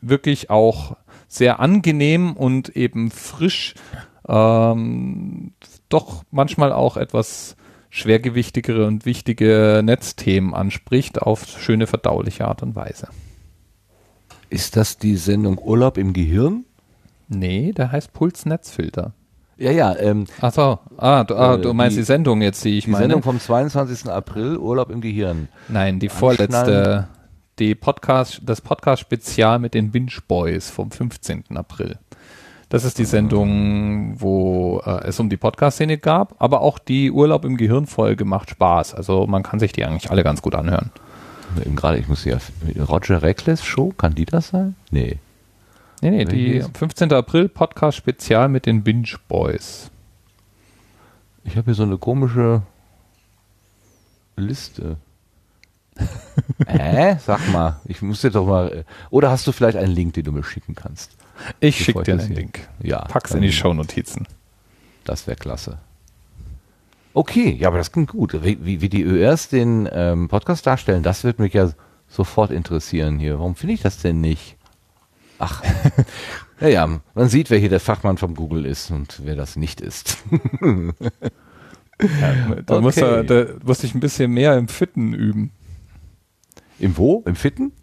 wirklich auch sehr angenehm und eben frisch ähm, doch manchmal auch etwas schwergewichtigere und wichtige Netzthemen anspricht auf schöne verdauliche Art und Weise. Ist das die Sendung Urlaub im Gehirn? Nee, der heißt Pulsnetzfilter. Ja, ja. Ähm, Ach so, ah, du, ah, du äh, meinst die, die Sendung jetzt, die ich die meine? Sendung vom 22. April, Urlaub im Gehirn. Nein, die vorletzte, die Podcast, das Podcast-Spezial mit den Binge Boys vom 15. April. Das ist die Sendung, wo äh, es um die Podcast-Szene gab, aber auch die Urlaub im Gehirn-Folge macht Spaß. Also man kann sich die eigentlich alle ganz gut anhören. Eben gerade, ich muss ja, Roger Reckless Show, kann die das sein? Nee. Nee, nee, die Welches? 15. April Podcast-Spezial mit den Binge Boys. Ich habe hier so eine komische Liste. Hä? Sag mal, ich muss dir doch mal. äh, Oder hast du vielleicht einen Link, den du mir schicken kannst? Ich schicke dir hier- Link. Ja. Pack's in die Shownotizen. Das wäre klasse. Okay, ja, aber das klingt gut. Wie, wie, wie die ÖRs den ähm, Podcast darstellen, das wird mich ja sofort interessieren hier. Warum finde ich das denn nicht? Ach, naja, man sieht, wer hier der Fachmann vom Google ist und wer das nicht ist. Ja, da, muss Okay. er, da musste ich ein bisschen mehr im Fitten üben. Im wo? Im Fitten?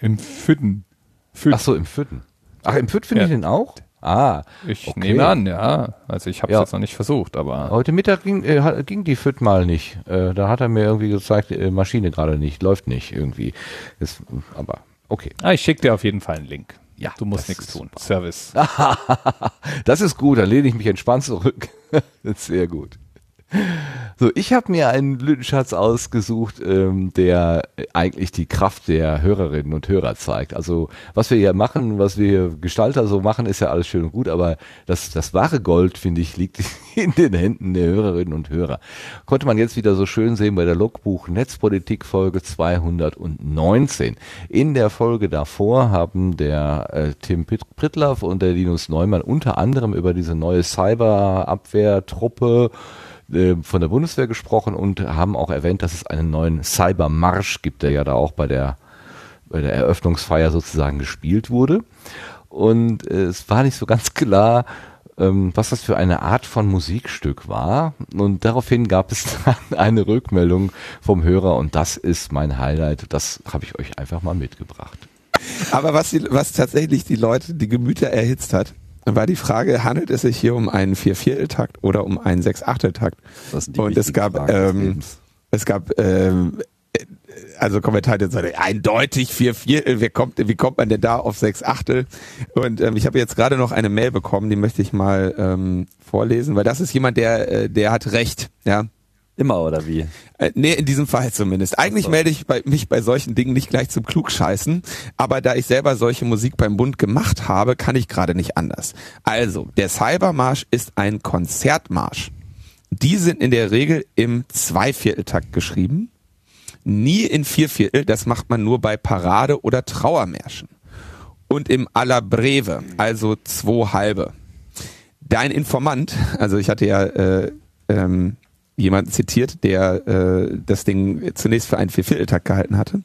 Im Fitten. Füt. Ach so, im Fütten. Ach, im Fütt finde Ja. ich den auch? Ah, Ich okay. nehme an, ja. Also ich habe es Ja. jetzt noch nicht versucht, aber Heute Mittag ging, äh, ging die Fütt mal nicht. Äh, da hat er mir irgendwie gezeigt, äh, Maschine gerade nicht, läuft nicht irgendwie. Ist, aber okay. ah, ich schicke dir auf jeden Fall einen Link. Ja, du musst nichts tun. Service. das ist gut, dann lehne ich mich entspannt zurück. sehr gut. So, ich habe mir einen Blütenschatz ausgesucht, ähm, der eigentlich die Kraft der Hörerinnen und Hörer zeigt. Also was wir hier machen, was wir hier Gestalter so machen, ist ja alles schön und gut, aber das, das wahre Gold, finde ich, liegt in den Händen der Hörerinnen und Hörer. Konnte man jetzt wieder so schön sehen bei der Logbuch Netzpolitik Folge 219. In der Folge davor haben der äh, Tim Prittlaff und der Linus Neumann unter anderem über diese neue Cyberabwehrtruppe äh, von der Bundeswehr gesprochen und haben auch erwähnt, dass es einen neuen Cybermarsch gibt, der ja da auch bei der, bei der Eröffnungsfeier sozusagen gespielt wurde. Und äh, es war nicht so ganz klar, ähm, was das für eine Art von Musikstück war. Und daraufhin gab es dann eine Rückmeldung vom Hörer und das ist mein Highlight. Das habe ich euch einfach mal mitgebracht. Aber was, die, was tatsächlich die Leute, die Gemüter erhitzt hat, war die Frage, handelt es sich hier um einen Viervierteltakt oder um einen Sechsachteltakt? Das sind die Und es wichtigen gab, ähm, es gab, ähm, äh, also Kommentare jetzt sagte, eindeutig vier Viertel, wie kommt, wie kommt man denn da auf sechs Achtel? Und ähm, ich habe jetzt gerade noch eine Mail bekommen, die möchte ich mal ähm, vorlesen, weil das ist jemand, der, äh, der hat recht, ja. Immer oder wie? Äh, nee, in diesem Fall zumindest. Eigentlich melde ich bei, mich bei solchen Dingen nicht gleich zum Klugscheißen, aber da ich selber solche Musik beim Bund gemacht habe, kann ich gerade nicht anders. Also, der Cybermarsch ist ein Konzertmarsch. Die sind in der Regel im Zweivierteltakt geschrieben, nie in Vierviertel, das macht man nur bei Parade- oder Trauermärschen. Und im Alla Breve, also zwei halbe. Dein Informant, also ich hatte ja äh, ähm, jemanden zitiert, der äh, das Ding zunächst für einen Viervierteltakt gehalten hatte.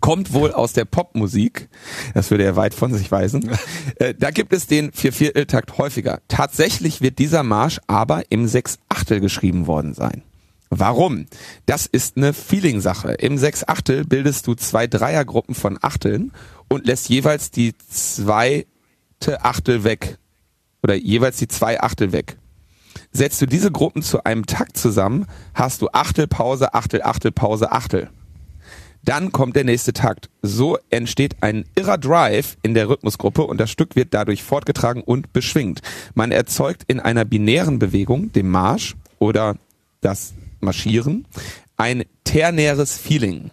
Kommt wohl aus der Popmusik, das würde er weit von sich weisen. Äh, da gibt es den Viervierteltakt häufiger. Tatsächlich wird dieser Marsch aber im Sechsachtel geschrieben worden sein. Warum? Das ist eine Feeling-Sache. Im Sechsachtel bildest du zwei Dreiergruppen von Achteln und lässt jeweils die zweite Achtel weg. Oder jeweils die zwei Achtel weg. Setzt du diese Gruppen zu einem Takt zusammen, hast du Achtel, Pause, Achtel, Achtel, Pause, Achtel. Dann kommt der nächste Takt. So entsteht ein irrer Drive in der Rhythmusgruppe und das Stück wird dadurch fortgetragen und beschwingt. Man erzeugt in einer binären Bewegung, dem Marsch oder das Marschieren, ein ternäres Feeling.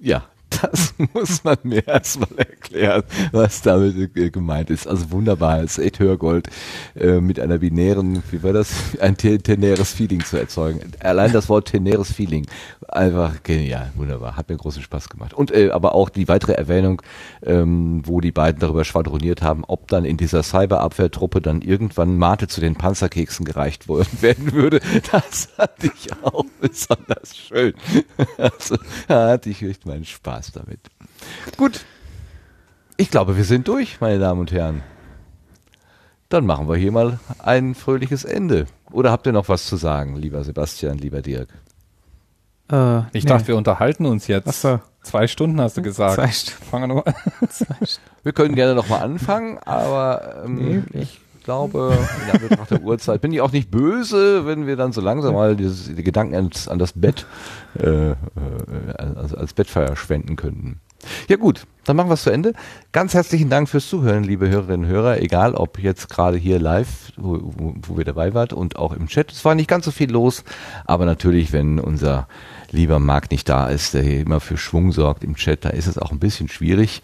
Ja, Das muss man mir erstmal erklären, was damit äh, gemeint ist. Also wunderbar, es ist echt Hörgold äh, mit einer binären, wie war das, ein te- tenäres Feeling zu erzeugen. Allein das Wort tenäres Feeling, einfach genial, wunderbar, hat mir großen Spaß gemacht. Und äh, aber auch die weitere Erwähnung, ähm, wo die beiden darüber schwadroniert haben, ob dann in dieser Cyberabwehrtruppe dann irgendwann Mate zu den Panzerkeksen gereicht worden werden würde, das hatte ich auch besonders schön. Also, da hatte ich echt meinen Spaß damit. Gut. Ich glaube, wir sind durch, meine Damen und Herren. Dann machen wir hier mal ein fröhliches Ende. Oder habt ihr noch was zu sagen, lieber Sebastian, lieber Dirk? Äh, Ich nee. dachte, wir unterhalten uns jetzt. Ach so. Zwei Stunden hast du gesagt. Zwei Stunden. Fangen wir nur an. Wir können gerne nochmal anfangen, aber ähm, ich glaube, in Anbetracht der Uhrzeit bin ich auch nicht böse, wenn wir dann so langsam mal dieses, die Gedanken ans, an das Bett, äh, äh, also als Bett verschwenden könnten. Ja gut, dann machen wir es zu Ende. Ganz herzlichen Dank fürs Zuhören, liebe Hörerinnen und Hörer, egal ob jetzt gerade hier live, wo, wo, wo wir dabei wart und auch im Chat. Es war nicht ganz so viel los, aber natürlich, wenn unser lieber Marc nicht da ist, der hier immer für Schwung sorgt im Chat, da ist es auch ein bisschen schwierig.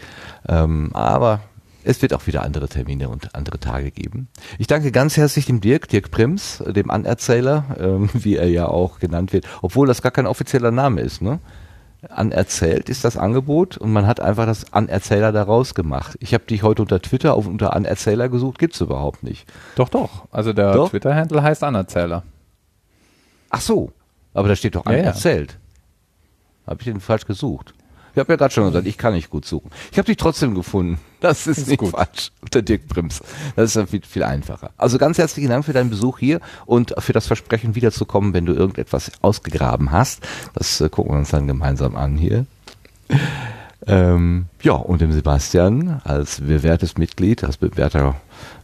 Ähm, aber es wird auch wieder andere Termine und andere Tage geben. Ich danke ganz herzlich dem Dirk, Dirk Prims, dem Anerzähler, ähm, wie er ja auch genannt wird, obwohl das gar kein offizieller Name ist. Ne? Anerzählt ist das Angebot und man hat einfach das Anerzähler daraus gemacht. Ich habe dich heute unter Twitter auf unter Anerzähler gesucht, gibt's überhaupt nicht. Doch, doch. Also der? Twitter-Handle heißt Anerzähler. Ach so, aber da steht doch Ja, ja. Anerzählt. Habe ich den falsch gesucht? Ich habe ja gerade schon gesagt, ich kann nicht gut suchen. Ich habe dich trotzdem gefunden. Das ist, Ist nicht gut. falsch. Unter Dirk Prims. Das ist dann viel, viel einfacher. Also ganz herzlichen Dank für deinen Besuch hier und für das Versprechen wiederzukommen, wenn du irgendetwas ausgegraben hast. Das äh, gucken wir uns dann gemeinsam an hier. Ähm, ja, und dem Sebastian als bewährtes Mitglied, als bewährter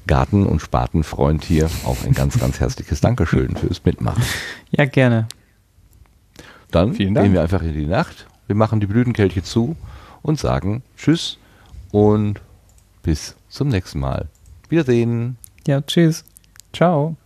Garten- und Spatenfreund hier auch ein ganz, ganz herzliches Dankeschön fürs Mitmachen. Ja, gerne. Dann gehen wir einfach in die Nacht. Wir machen die Blütenkelche zu und sagen Tschüss und bis zum nächsten Mal. Wiedersehen. Ja, tschüss. Ciao.